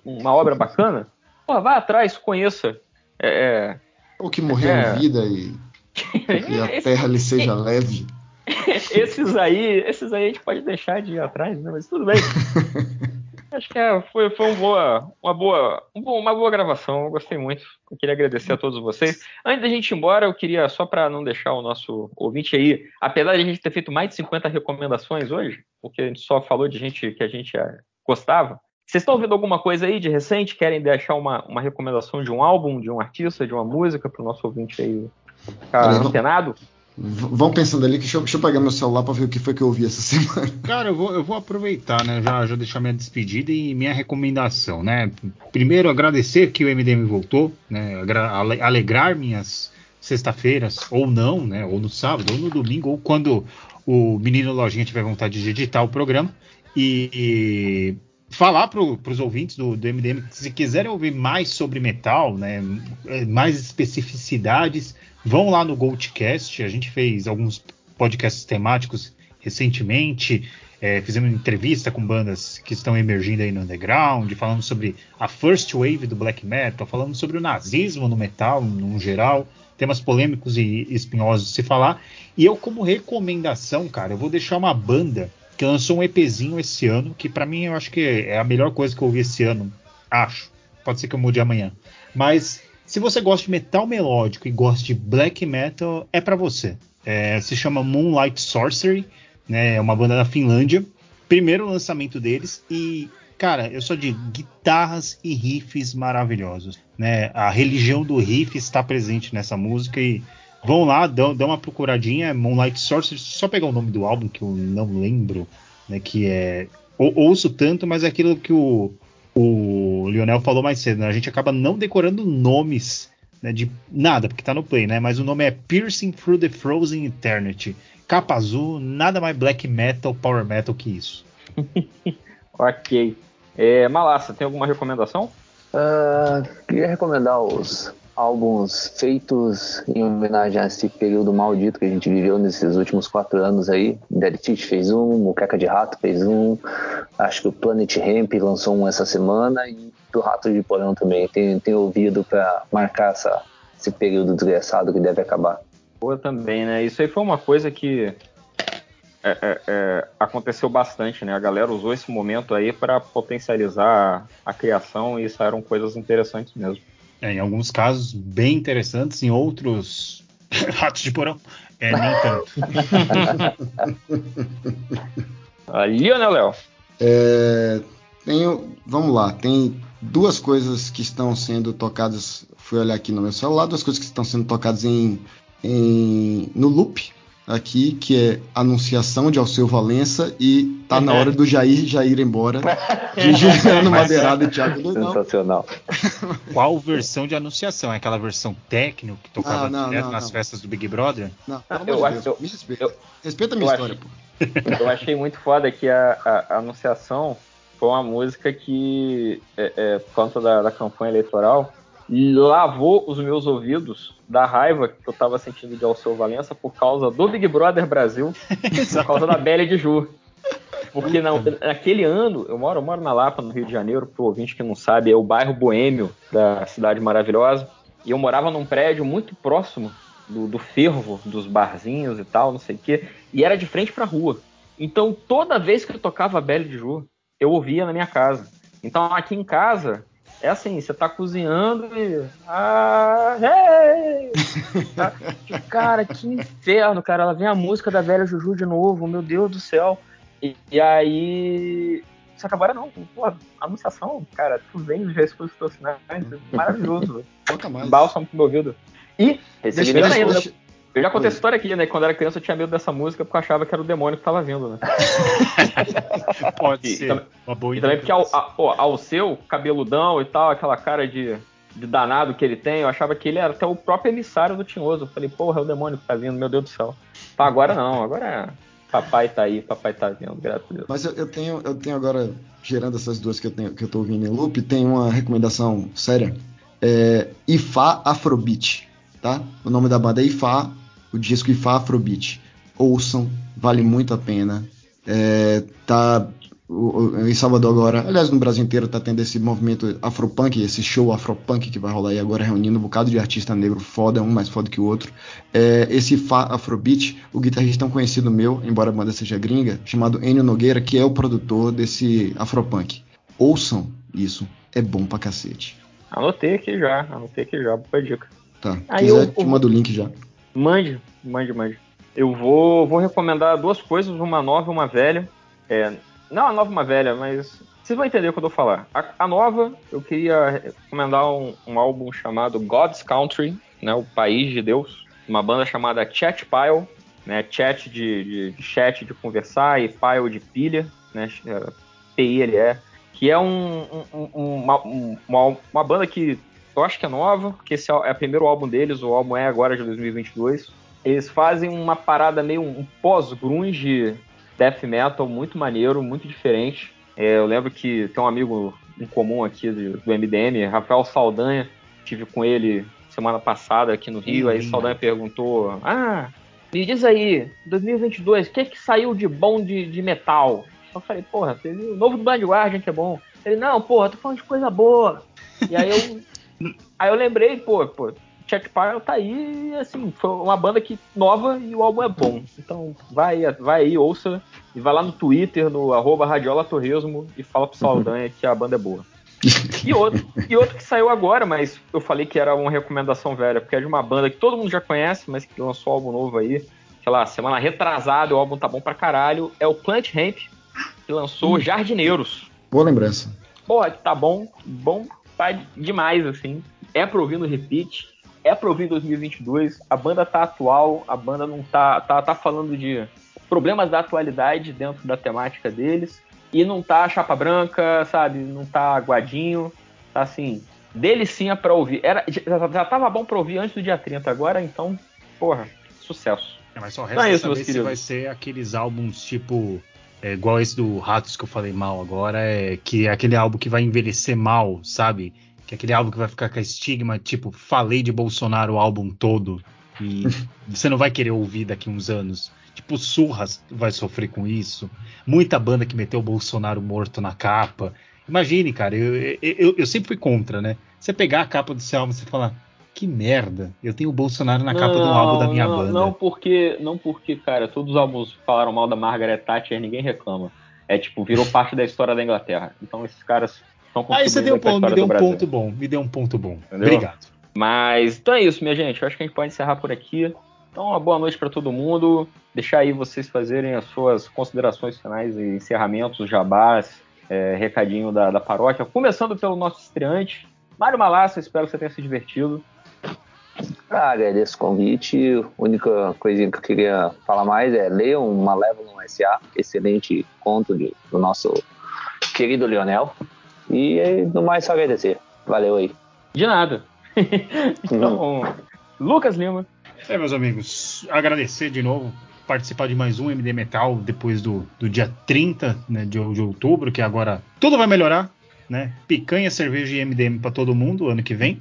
uma obra bacana. Porra, vai atrás, conheça. É, é ou que morreu é. em vida e, e a terra lhe seja leve. Esses aí, esses aí a gente pode deixar de ir atrás, né? Mas tudo bem. Acho que é, foi, foi uma, boa, uma, boa, uma boa gravação, eu gostei muito. Eu queria agradecer a todos vocês. Antes da gente ir embora, eu queria, só para não deixar o nosso ouvinte aí, apesar de a gente ter feito mais de 50 recomendações hoje, porque a gente só falou de gente que a gente é, gostava, vocês estão ouvindo alguma coisa aí de recente? Querem deixar uma, uma recomendação de um álbum, de um artista, de uma música para o nosso ouvinte aí ficar antenado? Vão pensando ali, que deixa eu, deixa eu pegar meu celular para ver o que foi que eu ouvi essa semana. Cara, eu vou, eu vou aproveitar, né? Já, já deixar minha despedida e minha recomendação, né? Primeiro, agradecer que o MDM voltou, né? Alegrar minhas sexta-feiras, ou não, né? Ou no sábado, ou no domingo, ou quando o menino Lojinha tiver vontade de editar o programa. E, e falar para os ouvintes do, do MDM que se quiserem ouvir mais sobre metal, né? Mais especificidades Vão lá no Goldcast, a gente fez alguns podcasts temáticos recentemente, é, fizemos entrevista com bandas que estão emergindo aí no underground, falando sobre a first wave do black metal, falando sobre o nazismo no metal no geral. temas polêmicos e espinhosos de se falar. E eu, como recomendação, cara, eu vou deixar uma banda que lançou um EPzinho esse ano, que para mim eu acho que é a melhor coisa que eu ouvi esse ano. Acho. Pode ser que eu mude amanhã. Mas se você gosta de metal melódico e gosta de black metal, é para você. É, se chama Moonlight Sorcery, né? É uma banda da Finlândia. Primeiro lançamento deles e cara, eu sou de guitarras e riffs maravilhosos, né? A religião do riff está presente nessa música e vão lá, dão, dão uma procuradinha, Moonlight Sorcery, só pegar o nome do álbum que eu não lembro, né? Que é ou, ouço tanto, mas é aquilo que o, o Lionel falou mais cedo, né? A gente acaba não decorando nomes né, de nada, porque tá no play, né? Mas o nome é Piercing Through the Frozen Eternity. Capa azul, nada mais black metal, power metal que isso. ok. É, Malassa, tem alguma recomendação? Uh, queria recomendar os álbuns feitos em homenagem a esse período maldito que a gente viveu nesses últimos quatro anos aí. Dead Teach fez um, Muqueca de Rato fez um, acho que o Planet Ramp lançou um essa semana e do Rato de Porão também. Tem, tem ouvido para marcar essa, esse período desgraçado que deve acabar. Boa também, né? Isso aí foi uma coisa que é, é, é, aconteceu bastante, né? A galera usou esse momento aí para potencializar a, a, criação e saíram coisas interessantes mesmo. É, em alguns casos bem interessantes, em outros ratos de porão, é, nem tanto. Ali, né, Léo? É, tenho, vamos lá, tem duas coisas que estão sendo tocadas. Fui olhar aqui no meu celular, duas coisas que estão sendo tocadas em, em no loop aqui, que é Anunciação de Alceu Valença e tá na hora do Jair Jair embora. De Juliano Madeirado e Thiago Leitão. Sensacional. Qual versão de Anunciação? É aquela versão técnica que tocava ah, não, direto não, nas não. festas do Big Brother? Não, de Deus, me respeita. Eu, respeita a minha história, achei, pô. Eu achei muito foda que a, a, a Anunciação foi uma música que, é, é, por conta da, da campanha eleitoral, lavou os meus ouvidos da raiva que eu tava sentindo de Alceu Valença por causa do Big Brother Brasil, por causa da Belle de Ju. Porque na, naquele ano, eu moro, eu moro na Lapa, no Rio de Janeiro, pro ouvinte que não sabe, é o bairro boêmio da cidade maravilhosa. E eu morava num prédio muito próximo do, do fervo, dos barzinhos e tal, não sei o quê. E era de frente pra rua. Então, toda vez que eu tocava a Belle de Ju, eu ouvia na minha casa. Então, aqui em casa, é assim, você tá cozinhando e. Ah, hey! cara, que inferno, cara. Ela vem a música da velha Juju de novo, meu Deus do céu. E, e aí. Só que agora não, pô, a anunciação, cara, tu vem dos recursos profissionais, maravilhoso. Toca mais. Bálsamo pro meu ouvido. E, recebi ainda, eu já contei essa história aqui, né? Quando era criança eu tinha medo dessa música porque eu achava que era o demônio que tava vindo, né? Pode e, ser. Também, uma boa e também porque ao, ao, ao, seu, cabeludão e tal, aquela cara de, de danado que ele tem, eu achava que ele era até o próprio emissário do Tinhoso. Eu falei, porra, é o demônio que tá vindo, meu Deus do céu. Pá, agora não, agora é. Papai tá aí, papai tá vindo, graças a Deus. Mas eu, eu, tenho, eu tenho agora, gerando essas duas que eu, tenho, que eu tô ouvindo em loop, tem uma recomendação séria. É Ifá Afrobeat, tá? O nome da banda é Ifá o disco Ifá Afrobeat. Ouçam, vale muito a pena. É, tá em Salvador agora, aliás no Brasil inteiro tá tendo esse movimento afropunk, esse show afropunk que vai rolar aí agora reunindo um bocado de artista negro foda, um mais foda que o outro. É, esse Fá Afrobeat, o guitarrista tão conhecido meu, embora a banda seja gringa, chamado Enio Nogueira, que é o produtor desse afropunk. Ouçam isso, é bom pra cacete. Anotei aqui já, anotei aqui já, boa dica. Tá, aí quiser, eu, te mando o link já. Mande, mande, mande. Eu vou, vou recomendar duas coisas, uma nova e uma velha. É, não a nova e uma velha, mas vocês vão entender o que eu vou falar. A, a nova, eu queria recomendar um, um, álbum chamado God's Country, né, o País de Deus, uma banda chamada Chat Pile, né, chat de, de, de chat de conversar e pile de pilha, né, P-I-L-E, que é um, um, uma, uma, uma banda que eu acho que é nova, porque esse é o primeiro álbum deles, o álbum é agora de 2022. Eles fazem uma parada meio um pós-grunge death metal muito maneiro, muito diferente. É, eu lembro que tem um amigo em comum aqui do, do MDM, Rafael Saldanha, tive com ele semana passada aqui no Rio, uhum. aí Saldanha perguntou: Ah, me diz aí, 2022, o que é que saiu de bom de, de metal? Eu falei, porra, teve o novo do Blind Guardian que é bom. Ele, não, porra, tô falando de coisa boa. E aí eu Aí eu lembrei, pô, pô, Chet Pile tá aí, assim, foi uma banda que nova e o álbum é bom. Então vai, vai aí, ouça e vai lá no Twitter, no arroba Radiola Torresmo e fala pro Saldanha que a banda é boa. E outro, e outro que saiu agora, mas eu falei que era uma recomendação velha, porque é de uma banda que todo mundo já conhece, mas que lançou um álbum novo aí. Sei lá, semana retrasada, o álbum tá bom pra caralho. É o Plant Ramp, que lançou hum. Jardineiros. Boa lembrança. Porra, que tá bom, bom tá demais, assim. É pra ouvir no repeat, é pra ouvir em 2022. A banda tá atual, a banda não tá, tá, tá falando de problemas da atualidade dentro da temática deles. E não tá chapa branca, sabe? Não tá aguadinho. Tá assim, delicinha pra ouvir. Era, já, já tava bom pra ouvir antes do dia 30, agora então, porra, sucesso. É, mas só resta é isso, saber se vai ser aqueles álbuns tipo. É, igual esse do Ratos que eu falei mal agora, é que é aquele álbum que vai envelhecer mal, sabe? Que é aquele álbum que vai ficar com a estigma, tipo, falei de Bolsonaro o álbum todo e você não vai querer ouvir daqui uns anos. Tipo, Surras vai sofrer com isso. Muita banda que meteu o Bolsonaro morto na capa. Imagine, cara, eu, eu, eu sempre fui contra, né? Você pegar a capa do seu álbum e você falar, que merda, eu tenho o Bolsonaro na não, capa do álbum da minha não, banda. Não porque, não porque, cara, todos os álbuns falaram mal da Margaret Thatcher, ninguém reclama. É tipo, virou parte da história da Inglaterra. Então esses caras estão Aí você deu um ponto, me deu um ponto bom, me deu um ponto bom. Entendeu? Obrigado. Mas então é isso, minha gente. Eu acho que a gente pode encerrar por aqui. Então, uma boa noite para todo mundo. Deixar aí vocês fazerem as suas considerações finais e encerramentos, jabás, é, recadinho da, da paróquia. Começando pelo nosso estreante, Mário Malassa. Espero que você tenha se divertido. Ah, agradeço o convite. A única coisinha que eu queria falar mais é leiam Malévolo SA, excelente conto de, do nosso querido Lionel. E no mais, só agradecer. Valeu aí. De nada. então, Lucas Lima. É, meus amigos, agradecer de novo participar de mais um MD Metal depois do, do dia 30 né, de, de outubro, que agora tudo vai melhorar, né? Picanha, cerveja e MDM para todo mundo ano que vem.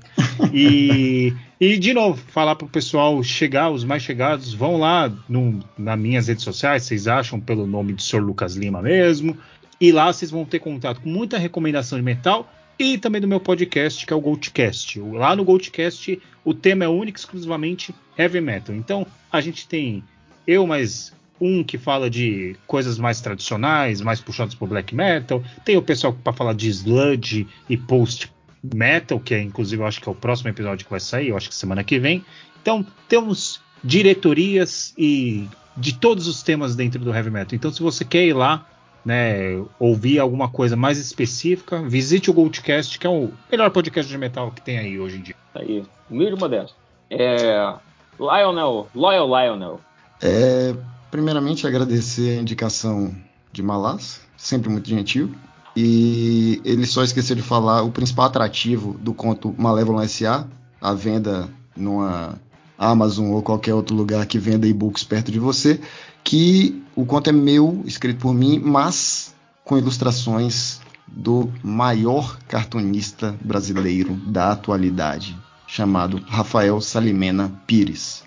E, e de novo, falar pro pessoal chegar, os mais chegados, vão lá no, nas minhas redes sociais, vocês acham pelo nome do Sr. Lucas Lima mesmo. E lá vocês vão ter contato com muita recomendação de metal e também do meu podcast, que é o Goldcast. Lá no Goldcast, o tema é único exclusivamente heavy metal. Então, a gente tem eu mais um que fala de coisas mais tradicionais, mais puxadas por black metal. Tem o pessoal para falar de sludge e post metal, que é inclusive eu acho que é o próximo episódio que vai sair, eu acho que semana que vem. Então, temos diretorias e de todos os temas dentro do heavy metal. Então, se você quer ir lá né, ouvir alguma coisa mais específica, visite o Goldcast, que é o melhor podcast de metal que tem aí hoje em dia. Tá aí, humilde modesto. É, Lionel, Loyal Lionel. É, primeiramente, agradecer a indicação de Malas, sempre muito gentil. E ele só esqueceu de falar o principal atrativo do conto Malévola S.A., a venda numa Amazon ou qualquer outro lugar que venda e-books perto de você, que o conto é meu, escrito por mim, mas com ilustrações do maior cartunista brasileiro da atualidade, chamado Rafael Salimena Pires.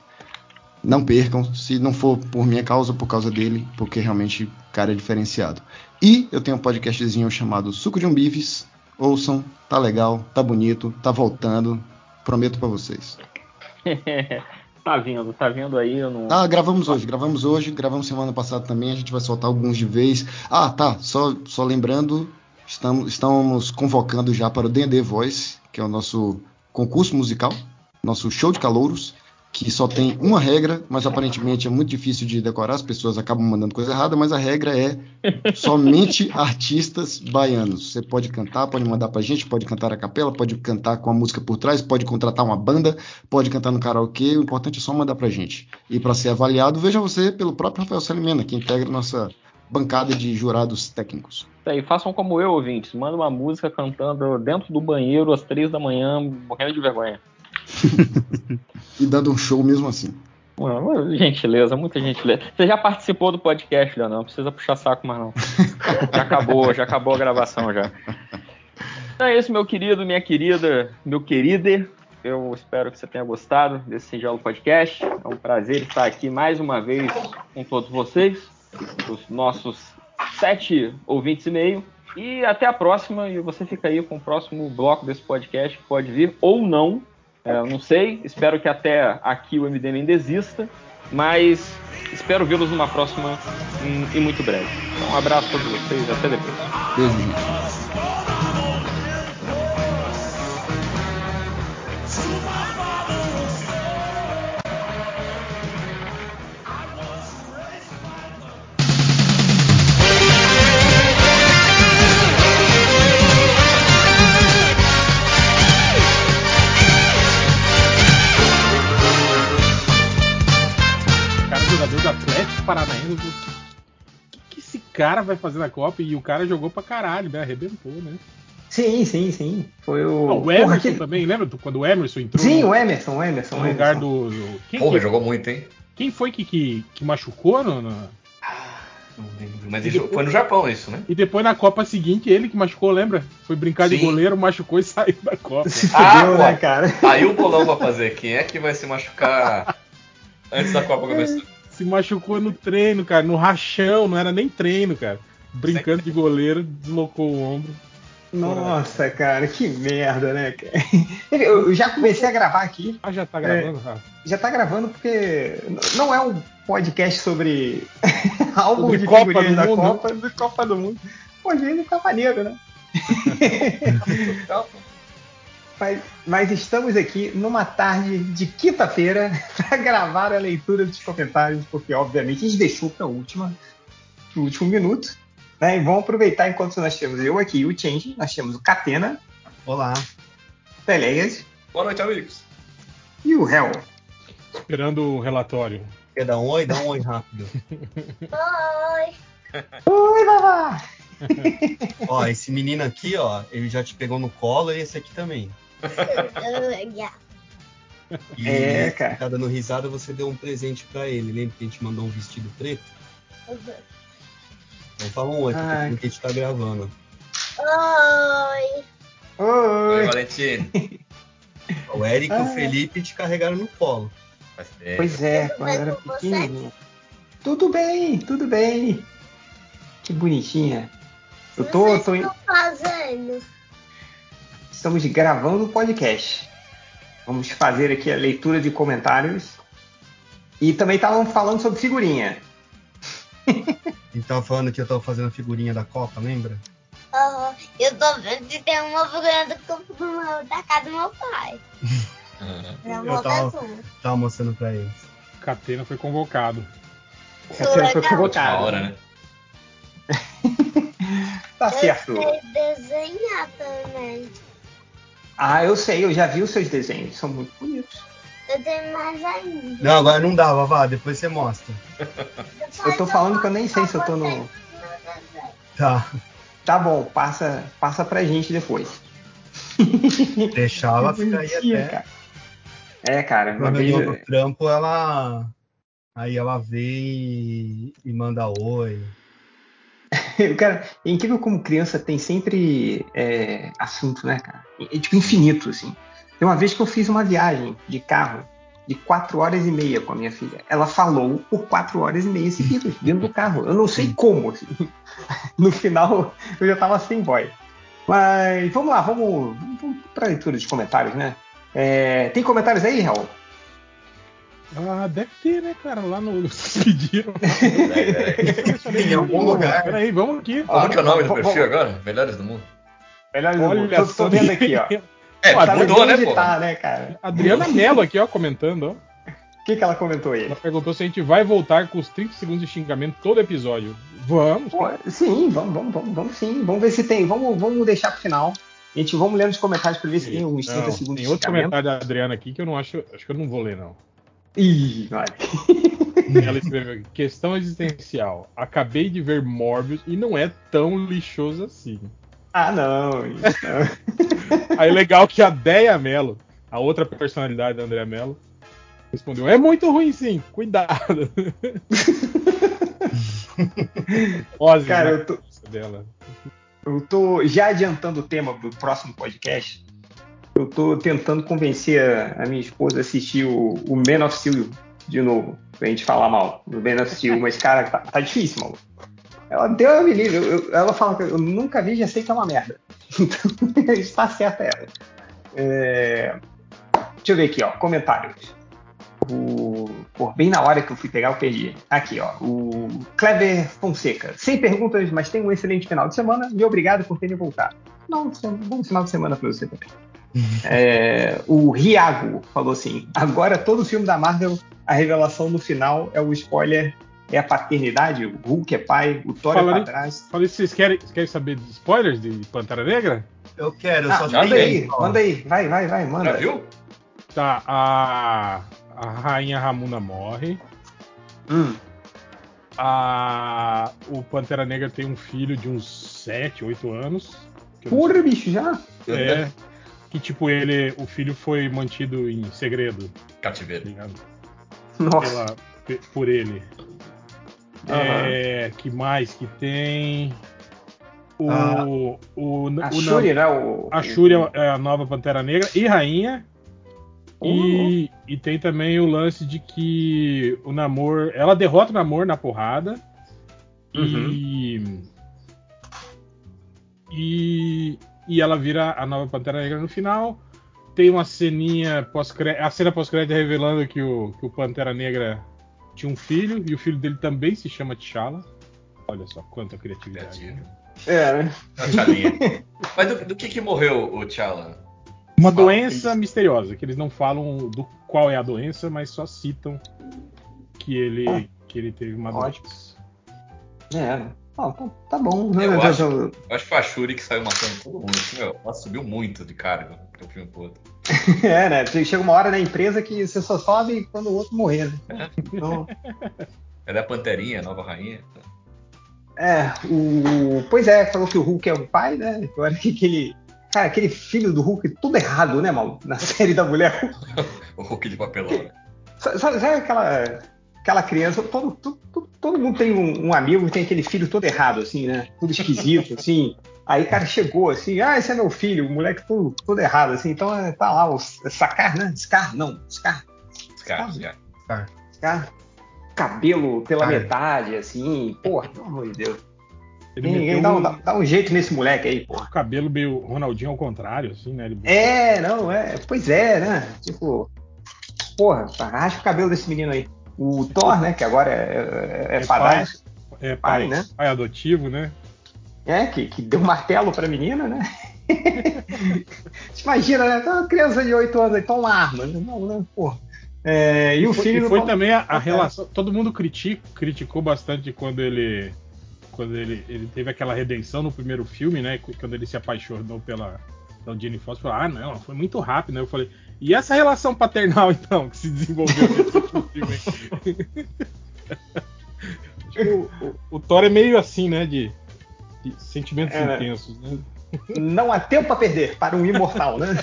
Não percam, se não for por minha causa, por causa dele, porque realmente o cara é diferenciado. E eu tenho um podcastzinho chamado Suco de Umbives. Ouçam, tá legal, tá bonito, tá voltando. Prometo para vocês. Tá vindo, tá vindo aí. Eu não... Ah, gravamos hoje, gravamos hoje, gravamos semana passada também, a gente vai soltar alguns de vez. Ah, tá, só, só lembrando, estamos, estamos convocando já para o D&D Voice, que é o nosso concurso musical, nosso show de calouros que só tem uma regra, mas aparentemente é muito difícil de decorar, as pessoas acabam mandando coisa errada, mas a regra é somente artistas baianos. Você pode cantar, pode mandar pra gente, pode cantar a capela, pode cantar com a música por trás, pode contratar uma banda, pode cantar no karaokê, o importante é só mandar pra gente. E para ser avaliado, veja você pelo próprio Rafael Salimena, que integra nossa bancada de jurados técnicos. E façam como eu, ouvintes, manda uma música cantando dentro do banheiro às três da manhã, morrendo de vergonha. e dando um show mesmo assim. gentileza, muita gentileza. Você já participou do podcast, Leonel? Não precisa puxar saco mais não. já acabou, já acabou a gravação já. Então é isso, meu querido, minha querida, meu querido. Eu espero que você tenha gostado desse singelo podcast. É um prazer estar aqui mais uma vez com todos vocês, os nossos sete ouvintes e meio. E até a próxima. E você fica aí com o próximo bloco desse podcast, pode vir ou não eu não sei, espero que até aqui o MDM ainda exista, mas espero vê-los numa próxima e muito breve. Então, um abraço a todos vocês, até depois. Beijo. Cara vai fazer na Copa? E o cara jogou pra caralho, né? Arrebentou, né? Sim, sim, sim. Foi o. Não, o Emerson Porra, também, lembra quando o Emerson entrou? Sim, no... o Emerson, o Emerson. No lugar do. do... Quem Porra, que... jogou muito, hein? Quem foi que, que, que machucou no. no... Ah, não lembro. Mas depois... foi no Japão isso, né? E depois na Copa seguinte, ele que machucou, lembra? Foi brincar Sim. de goleiro, machucou e saiu da Copa. Se ah, né, cara? Aí o bolão vai fazer. Quem é que vai se machucar antes da Copa começar? Se machucou no treino, cara, no rachão, não era nem treino, cara. Brincando de goleiro, deslocou o ombro. Nossa, cara, que merda, né? Eu já comecei a gravar aqui. Ah, já tá gravando, é, Já tá gravando porque não é um podcast sobre álbum de Copa do da mundo. Copa, do Copa do Mundo. Pô, vezes tá maneiro, né? Mas, mas, estamos aqui numa tarde de quinta-feira para gravar a leitura dos comentários, porque obviamente a gente deixou para última, o último minuto. Né? E vamos aproveitar enquanto nós temos eu aqui o Change, nós temos o Catena. Olá. Peleias. Boa noite, amigos. E o Hell. Esperando o relatório. Quer dar um oi? Dá um oi rápido. oi. Oi, babá. ó, esse menino aqui, ó, ele já te pegou no colo e esse aqui também. E é, cara. Tá dando risada, você deu um presente para ele. Lembra que a gente mandou um vestido preto? Uhum. Então fala um oi, que a gente tá gravando. Oi! Oi, oi Valentino. O Eric e o Felipe te carregaram no colo. Pois é, quando era pequenininho. Tudo bem, tudo bem. Que bonitinha. Eu tô, tô, tô fazendo? Estamos gravando o podcast. Vamos fazer aqui a leitura de comentários. E também estavam falando sobre figurinha. E tava falando que eu tava fazendo figurinha da Copa, lembra? Uhum. Eu tô vendo que tem uma figurinha do, do, da casa do meu pai. Uhum. Eu tava, tava mostrando pra eles. Catena foi convocado. Catena foi convocado. hora, né? tá certo. Eu sei desenhar também. Ah, eu sei, eu já vi os seus desenhos, são muito bonitos. Eu tenho mais ainda. Não, agora não dava, vá, depois você mostra. eu tô falando que eu nem sei se eu tô no. Tá. Tá bom, passa, passa pra gente depois. Deixar ela ficar aí até. Cara. É, cara. Quando eu vez... no trampo, ela. Aí ela vê e, e manda oi. cara, é incrível como criança tem sempre é, assunto, né, cara? É, tipo infinito, assim. Tem uma vez que eu fiz uma viagem de carro de quatro horas e meia com a minha filha. Ela falou por quatro horas e meia seguidas dentro do carro. Eu não sei como, assim. No final, eu já tava sem voz. Mas vamos lá, vamos, vamos para leitura de comentários, né? É, tem comentários aí, Raul? Ah, deve ter, né, cara? Lá no. Vocês pediram. em algum lugar. Peraí, vamos aqui. Como que é o nome do perfil agora? Melhores do Mundo. Melhores do Mundo. Tô, tô vendo aqui, ó. É, pô, mudou, né, pô? né, cara? Adriana Mello aqui, ó, comentando, ó. O que, que ela comentou aí? Ela perguntou se a gente vai voltar com os 30 segundos de xingamento todo episódio. Vamos. Pô, sim, vamos, vamos, vamos, vamos sim. Vamos ver se tem. Vamos, vamos deixar pro final. A gente vamos lendo os comentários para ver se tem uns 30 não, segundos Tem outro comentário da Adriana aqui que eu não acho. Acho que eu não vou ler, não. Ih, vai. Ela escreveu questão existencial. Acabei de ver Morbius e não é tão lixoso assim. Ah, não. não. Aí legal que a Deia Mello, a outra personalidade da Andrea Mello, respondeu: É muito ruim sim, cuidado. Ozzy, Cara, eu tô, dela. eu tô já adiantando o tema do próximo podcast. Eu tô tentando convencer a, a minha esposa a assistir o, o Man of Steel de novo, pra gente falar mal do Man of Steel, mas, cara, tá, tá difícil, mano. Ela deu a menina, ela fala que eu nunca vi, já sei que é uma merda. Então, está certa ela. É... deixa eu ver aqui, ó. Comentários. O, pô, bem na hora que eu fui pegar, eu perdi. Aqui, ó. O Clever Fonseca. Sem perguntas, mas tem um excelente final de semana e obrigado por terem voltado. Não, um bom final de semana para você também. É, o Riago falou assim: agora todo filme da Marvel, a revelação no final é o spoiler, é a paternidade, o Hulk é pai, o Thor Fala é aí. padrasto. Falei, vocês querem, vocês querem saber de spoilers de Pantera Negra? Eu quero, eu Ah, só manda aí, manda aí, vai, vai, vai, manda. Já viu? Tá, a, a rainha Ramuna morre. Hum, A, o Pantera Negra tem um filho de uns 7, 8 anos. porra, bicho, já? É. Que tipo, ele. O filho foi mantido em segredo, tá Cativeiro. ligado? Nossa. Pela- pe- por ele. É, que mais que tem? O. Ah. o, o, A o- Shuri, né? O, a Shuri é a nova Pantera Negra e rainha. E, e tem também o lance de que o Namor. Ela derrota o Namor na porrada. E. E. E ela vira a nova Pantera Negra no final. Tem uma ceninha pós A cena pós-crédito revelando que o, que o Pantera Negra tinha um filho. E o filho dele também se chama T'Challa. Olha só quanta criatividade. É, né? O T'Chalinha. Mas do, do que que morreu o T'Challa? Uma Fala, doença misteriosa, que eles não falam do qual é a doença, mas só citam que ele, que ele teve uma Ótimo. doença. É. Ó, tá, tá bom. né? Eu Eu- acho. eu- Eu acho que foi a Shuri que saiu matando todo mundo. Meu, ela subiu muito de cargo do filme pro outro. É, né? Chega uma hora na empresa que você só sobe quando o outro morrer, né? Então, Ela é a Panterinha, a nova rainha. é, o. Pois é, falou que o Hulk é o pai, né? Agora que aquele. Cara, aquele filho do Hulk, tudo errado, né, mal? Na série da mulher Hulk. O Hulk de papelão. Sabe, sabe aquela, aquela criança? Todo, todo, todo- mundo tem um, um amigo que tem aquele filho todo errado, assim, né? Tudo esquisito, assim. Aí o cara chegou assim, ah, esse é meu filho, o moleque tudo, tudo errado, assim. Então é, tá lá, o Sacar, né? Scar, não, Scar. Os caras, já. Scar. Cabelo pela Cara. metade, assim. Porra, pelo amor de Deus. Ele Ninguém dá um, um, dá, um jeito nesse moleque aí, porra. cabelo meio Ronaldinho ao contrário, assim, né? Ele- É, não, é. Pois é, né? Tipo, porra, raspa o cabelo desse menino aí. O Thor, né? Que agora é, é, é É padrasto. é pai, pai, né? pai adotivo, né? É, que, que deu martelo pra menina, né? Imagina, né? Tá Uma criança de 8 anos aí, toma uma arma. né? Não, né? Porra. É, e o Foi- filho e foi Tom- também a, a relação. Todo mundo critica, criticou bastante quando ele. Quando ele, ele teve aquela redenção no primeiro filme, né? Quando ele se apaixonou pela, pela Jenny Foster. Falou, ah, não, foi muito rápido, né? Eu falei, e essa relação paternal, então, que se desenvolveu nesse filme? aí?" Acho que o, o- o Thor é meio assim, né? De, de sentimentos É, intensos, né? Não há tempo a perder para um imortal, né?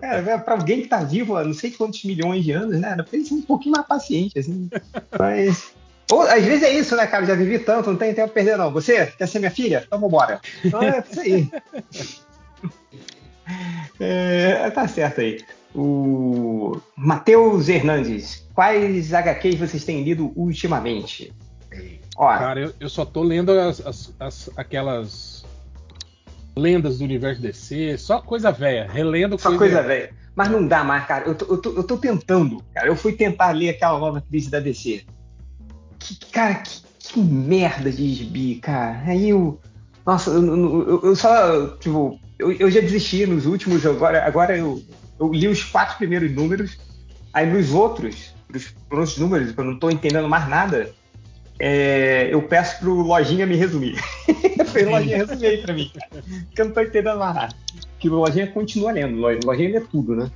É. É, para alguém que tá vivo há não sei quantos milhões de anos, né? Era pra ele ser um pouquinho mais paciente, assim. Mas. Ou, às vezes é isso, né, cara? Já vivi tanto, não tem tempo a perder, não. Você quer ser minha filha? Então vambora. Então é isso aí. É, tá certo aí. O Matheus Hernandes, quais HQs vocês têm lido ultimamente? Ó, Cara, eu, eu só tô lendo as, as- as- aquelas lendas do universo DC, só coisa velha, relendo Só coisa velha. Mas não dá mais, cara. Eu tô, eu, tô, eu tô tentando, cara. Eu fui tentar ler aquela nova crise da DC. Que, cara, que, que merda de gibi, cara. Aí eu. Nossa, eu, eu- eu- só. Tipo, eu, eu já desisti nos últimos. Agora, agora eu, eu li os quatro primeiros números. Aí nos outros, nos outros números, eu não tô entendendo mais nada, é, eu peço pro Lojinha me resumir. Foi o Lojinha resumir aí pra mim. Porque eu não tô entendendo mais nada. Que o Lojinha continua lendo. O Lojinha lê tudo, né?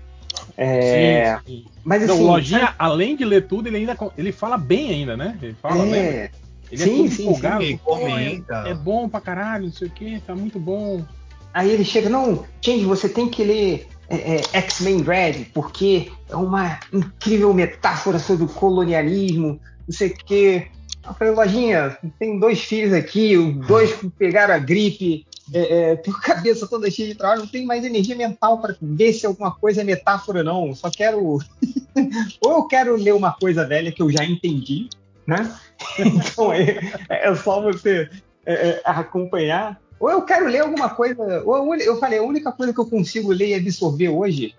É, Sim, sim. mas assim. o Lojinha, além de ler tudo, ele ainda ele fala bem ainda, né? Ele fala, é, Ele sim, é sim, empolgado. sim, pô, comenta. é, é bom pra caralho, não sei o que, tá muito bom. Aí ele chega, não, Change, você tem que ler é, é, X-Men Red, porque é uma incrível metáfora sobre o colonialismo, não sei o quê. Eu falei, Lojinha, tenho dois filhos aqui, os dois pegaram a gripe, é, é, tenho a cabeça toda cheia de trabalho, não tenho mais energia mental para ver se alguma coisa é metáfora, não. Só quero. Ou eu quero ler uma coisa velha que eu já entendi, né? Então é, é só você é, é, acompanhar, ou eu quero ler alguma coisa, ou eu falei, a única coisa que eu consigo ler e absorver hoje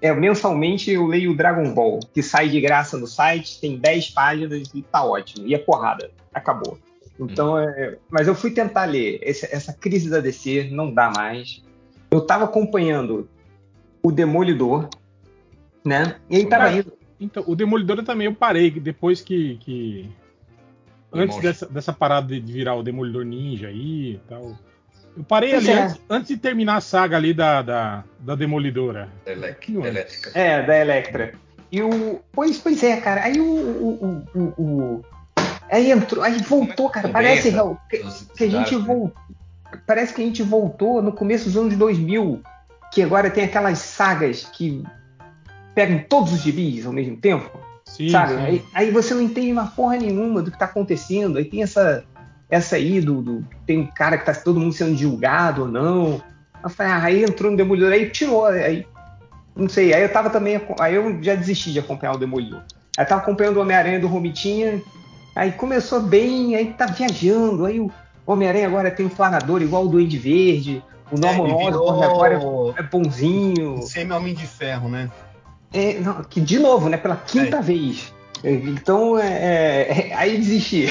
é mensalmente eu leio o Dragon Ball, que sai de graça no site, tem 10 páginas e tá ótimo. E é porrada, acabou. Então, é, mas eu fui tentar ler esse, essa crise da DC, não dá mais. Eu tava acompanhando o Demolidor, né? E aí tava indo. Então, o Demolidor eu também eu parei depois que. que... Antes dessa, dessa, parada de virar o Demolidor Ninja aí e tal. Eu parei pois ali é. antes, antes, de terminar a saga ali da, da, da Demolidora. Elec elétrica. É, da Electra. E o. Pois, pois é, cara. Aí o. o, o, o aí entrou. Aí voltou, cara. Parece que, que a gente voltou. Parece que a gente voltou no começo dos anos 2000. Que agora tem aquelas sagas que pegam todos os gibis ao mesmo tempo. Sim, sabe? Sim. Aí, aí, você não entende uma porra nenhuma do que tá acontecendo. Aí tem essa essa aí do, do, tem um cara que tá todo mundo sendo julgado ou não. Eu falei, ah, aí entrou no Demolidor, aí tirou, aí não sei, aí eu tava também, aí eu já desisti de acompanhar o Demolidor. Aí tava acompanhando o Homem-Aranha do Romitinha, aí começou bem, aí tá viajando, aí o Homem-Aranha agora tem um planador igual o Duende Verde, o Norman é, Osborn agora é, é bonzinho. Semi-Homem de Ferro, né? É, não, que de novo, né, pela quinta é. vez. Então, é, é, é aí desisti.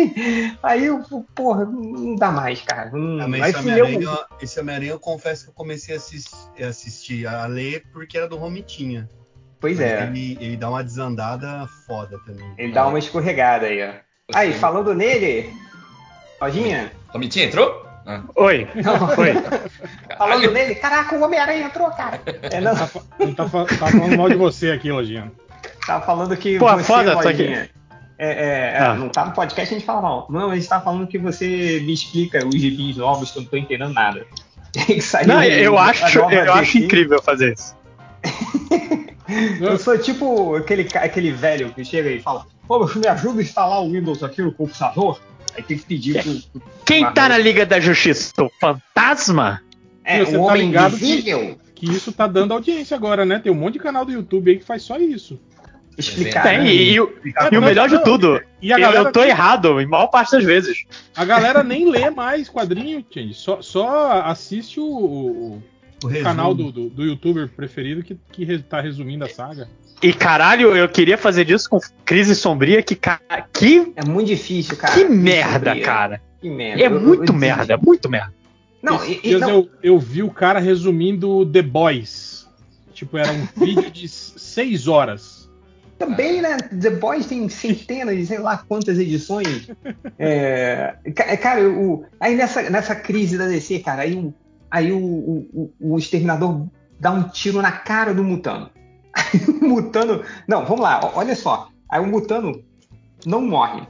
aí eu, porra, não dá mais, cara. Não, ah, esse Homem-Aranha, eu... esse Homem-Aranha eu confesso que eu comecei a assistir, a, assistir, a ler porque era do Romitinha. Pois é. Ele, ele, dá uma desandada foda também. Ele dá uma escorregada aí, ó. Aí, falando nele, Lojinha. Romitinha entrou? Ah. Oi. Não, Oi. Falando nele, caraca, o Homem-Aranha entrou, cara. É, não. Tá, tá, tá falando mal de você aqui, Lojinha. Tava falando que Pô, você, foda, Lojinha, é, é, é, ah. não tá no podcast, a gente fala mal. Não, a gente tá falando que você me explica os gibis novos que eu não tô entendendo nada. não, eu acho, eu acho incrível fazer isso. eu sou tipo aquele, aquele velho que chega e fala: Pô, me ajuda a instalar o Windows aqui no computador. Aí tem que pedir pro. Quem tá na Liga da Justiça? O Fantasma? É, o tá Homem Invisível? Que, que isso tá dando audiência agora, né? Tem um monte de canal do YouTube aí que faz só isso explicar. Tem, né? e, e, o, e, o melhor de tudo, e a galera eu tô errado em maior parte das vezes. A galera nem lê mais quadrinho, gente. Só, só assiste o, o, o canal do, do, do, youtuber preferido que, que tá resumindo a saga. E caralho, eu queria fazer disso com Crise Sombria, que, que É muito difícil, cara. Que merda, sombria. cara. Que merda. É muito eu, eu merda, é muito merda. Não, e, e não. Eu, eu vi o cara resumindo The Boys. Tipo, era um vídeo de seis horas também, né? The Boys tem centenas, sei lá quantas edições. É, cara, o, aí nessa, nessa crise da DC, cara, aí, o, aí o, o, o exterminador dá um tiro na cara do Mutano. o Mutano. Não, vamos lá, olha só. Aí o Mutano não morre.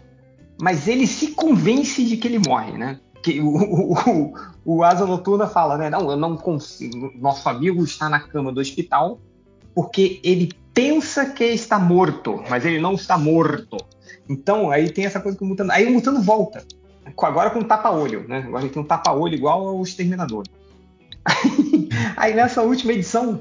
Mas ele se convence de que ele morre, né? Que o, o, o Asa Noturna fala, né? Não, eu não consigo. Nosso amigo está na cama do hospital porque ele pensa que está morto, mas ele não está morto. Então, aí tem essa coisa que o Mutano. Aí o Mutano volta. Agora com um tapa-olho, né? Agora ele tem um tapa-olho igual ao Exterminador. aí nessa última edição.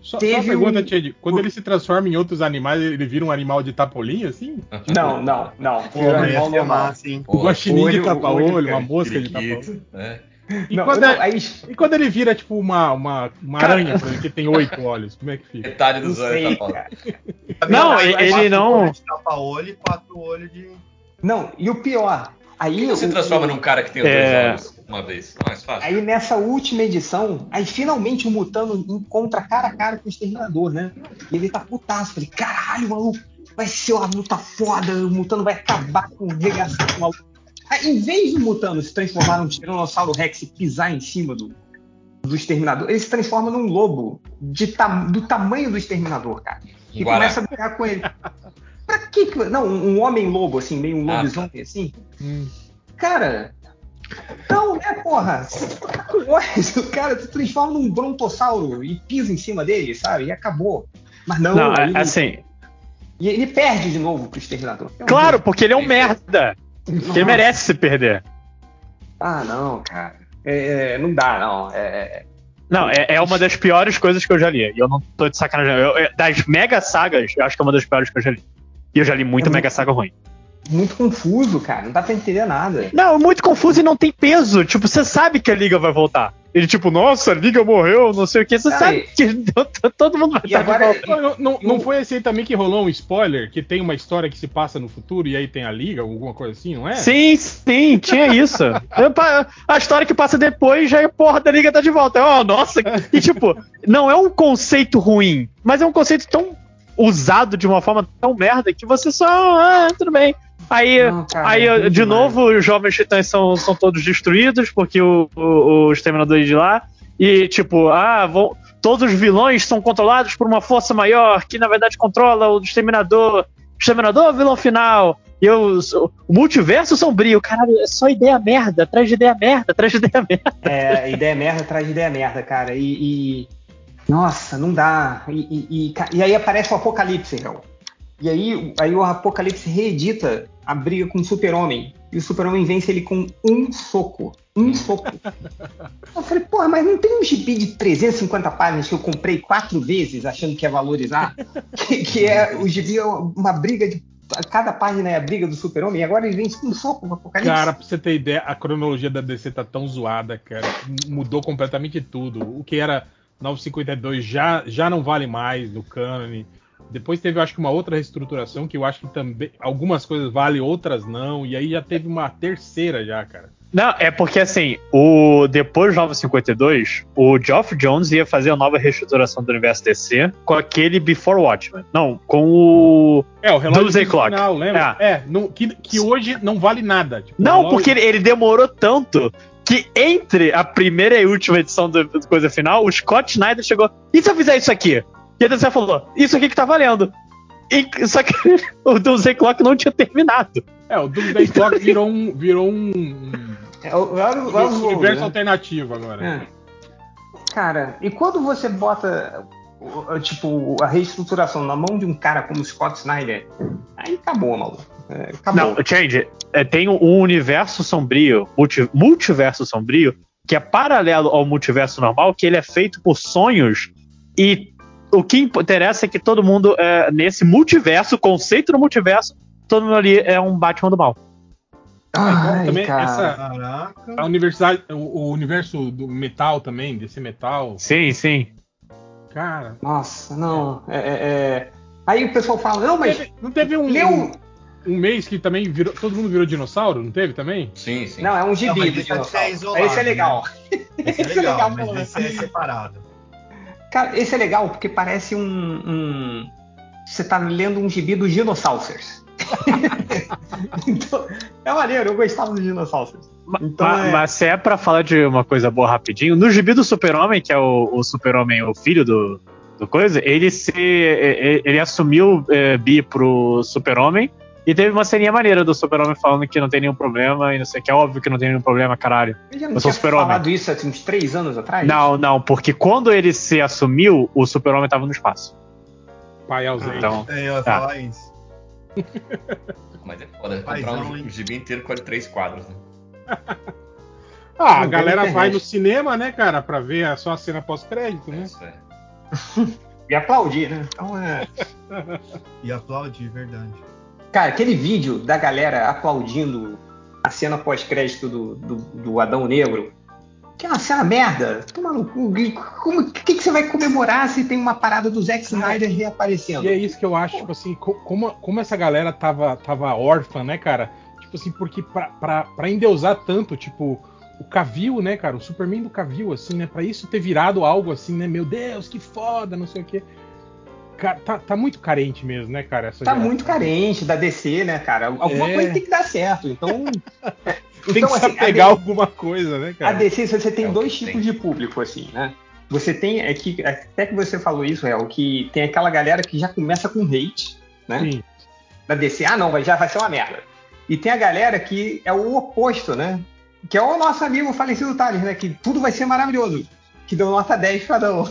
Só, teve só uma pergunta, um... Quando ele se transforma em outros animais, ele vira um animal de tapa-olhinho, assim? Não, não, não. Pô, um animal normal. Assim. Um guaxinim de tapa-olho, uma mosca de tapa-olho. É. E, não, quando não, é, aí... e, quando ele vira, tipo, uma, uma, uma aranha, por exemplo, que tem oito olhos, como é que fica? Metade dos olhos tá Não, ele, ele não. Tapa-olho e quatro olhos de. Não, e o pior. Aí você transforma num cara que tem é... dois olhos uma vez, é mais fácil. Aí nessa última edição, aí finalmente o Mutano encontra cara a cara com o Exterminador, né? E ele tá putaço. Falei, caralho, maluco, vai ser uma luta foda, o Mutano vai acabar com o regaço o maluco. Ah, em vez do Mutano se transformar num Tiranossauro Rex e pisar em cima do, do Exterminador, ele se transforma num lobo ta do tamanho do Exterminador, cara. E Guará. começa a brigar com ele. pra que. Não, um homem-lobo, assim, meio um lobisomem, ah, assim. Hum. Cara... Não, né, porra? O cara se transforma num brontossauro e pisa em cima dele, sabe? E acabou. Mas não, não ele... assim... E ele perde de novo pro Exterminador. É um claro, porque ele é um merda. Quem merece se perder. Ah, não, cara. É, é, não dá, não. É, é... Não, é, é, uma das piores coisas que eu já li. E eu não tô de sacanagem. Eu, das mega sagas, eu acho que é uma das piores que eu já li. E eu já li muita é mega saga ruim. muito confuso, cara. Não dá pra entender nada. Não, muito confuso e não tem peso. Tipo, você sabe que a liga vai voltar. Ele, tipo, nossa, a liga morreu, não sei o que. Você sabe que todo mundo vai estar agora, não, não, não, foi esse aí também que rolou um spoiler? Que tem uma história que se passa no futuro e aí tem a liga, alguma coisa assim, não é? Sim, sim, tinha isso. a história que passa depois já é porra da liga tá de volta. Oh, nossa. E, tipo, não é um conceito ruim, mas é um conceito tão usado de uma forma tão merda que você só. Ah, tudo bem. Aí, não, cara, aí é de demais. novo, os jovens titãs são, são todos destruídos, porque o, o, o exterminador é de lá. E, tipo, ah, vão, todos os vilões são controlados por uma força maior, que na verdade controla o exterminador. Exterminador é o vilão final. E o, o multiverso sombrio, caralho, é só ideia merda, atrás de ideia merda, atrás de ideia merda. É, ideia merda atrás de ideia merda, cara. E. e... Nossa, não dá. E, e, e, e aí aparece o Apocalipse, Hel. E aí, aí o Apocalipse reedita a briga com o Super-Homem. E o Super-Homem vence ele com um soco. Um soco. eu falei, porra, mas não tem um gibi de 350 páginas que eu comprei quatro vezes achando que ia valorizar? que, que é o gibi é uma briga de cada página é a briga do super-homem e agora ele vence com um soco no Apocalipse. Cara, pra você ter ideia, a cronologia da DC tá tão zoada, cara. Mudou completamente tudo. O que era 952 já, já não vale mais no cânone. Depois teve, acho que, uma outra reestruturação que eu acho que também algumas coisas valem, outras não. E aí já teve uma terceira já, cara. Não, é porque assim, o depois do 952, o Geoff Jones ia fazer a nova reestruturação do universo DC com aquele Before Watchmen. Não, com o. É, o relógio Clock. Final, lembra? É, é não, que, que hoje não vale nada. Tipo, não, relógio... porque ele, ele demorou tanto que entre a primeira e última edição do, do Coisa Final, o Scott Snyder chegou. E se eu fizer isso aqui? E a DC falou: Isso aqui que tá valendo. E, só que o Doomsday Clock não tinha terminado. É, o Doomsday Clock virou um. Virou um, é, o, o, o, universo né? alternativo agora. É. Cara, e quando você bota tipo, a reestruturação na mão de um cara como Scott Snyder, aí acabou, maluco. É, acabou. Não, Change, é, tem um universo sombrio, multi, multiverso sombrio, que é paralelo ao multiverso normal, que ele é feito por sonhos e o que interessa é que todo mundo, é, nesse multiverso, conceito do multiverso, todo mundo ali é um Batman do mal. Ai, também cara. essa a universidade, o, o, universo do metal também, desse metal. Sim, sim. Cara. Nossa, não. É, é, é... Aí o pessoal fala, não, mas. Não teve, não teve um, um, mês que também virou, todo mundo virou dinossauro, não teve também? Sim, sim. Não, é um gibi não, dinossauro. É isolado, esse é legal. Né? Esse é legal, esse é legal, mas esse é separado. Cara, esse é legal porque parece um. um... Você tá lendo um gibi dos dinossauros. então, é maneiro, eu gostava dos dinossauros. Então, mas, é... mas se é pra falar de uma coisa boa rapidinho, no gibi do Super-Homem, que é o, o Super-Homem, o filho do, do coisa, ele se. Ele, ele assumiu é, bi pro Super-Homem e teve uma ceninha maneira do Super-Homem falando que não tem nenhum problema e não sei o que. É óbvio que não tem nenhum problema, caralho. Ele já não eu sou tinha falado isso há uns três anos atrás? Não, não, porque quando ele se assumiu, o Super-Homem tava no espaço. Pai ausente. Então, é, eu ia tá. falar isso. Mas é foda, comprar um, um gibi inteiro com três quadros, né? ah, a galera vai no cinema, né, cara, pra ver só a cena pós-crédito, né? Isso é. e aplaudir, né? Então é. e aplaudir, verdade. Cara, aquele vídeo da galera aplaudindo a cena pós-crédito do, do, do, Adão Negro, que é uma cena merda. Toma no cu. O que, que você vai comemorar se tem uma parada do Zack Snyder reaparecendo? E é isso que eu acho, tipo assim, como, como essa galera tava, tava órfã, né, cara? Tipo assim, porque pra, pra, pra endeusar tanto, tipo, o Cavill, né, cara? O Superman do Cavill, assim, né? Pra isso ter virado algo assim, né? Meu Deus, que foda, não sei o quê tá, tá muito carente mesmo, né, cara? Essa tá geração. muito carente da DC, né, cara? Alguma é. coisa tem que dar certo. Então. tem então, que assim, pegar alguma coisa, né, cara? A DC, você tem é dois tipos tem. de público, assim, né? Você tem, é que, até que você falou isso, Real, que tem aquela galera que já começa com hate, né? Sim. Da DC, ah, não, já vai ser uma merda. E tem a galera que é o oposto, né? Que é o nosso amigo falecido Thales, né? Que tudo vai ser maravilhoso. Que deu nota 10 para o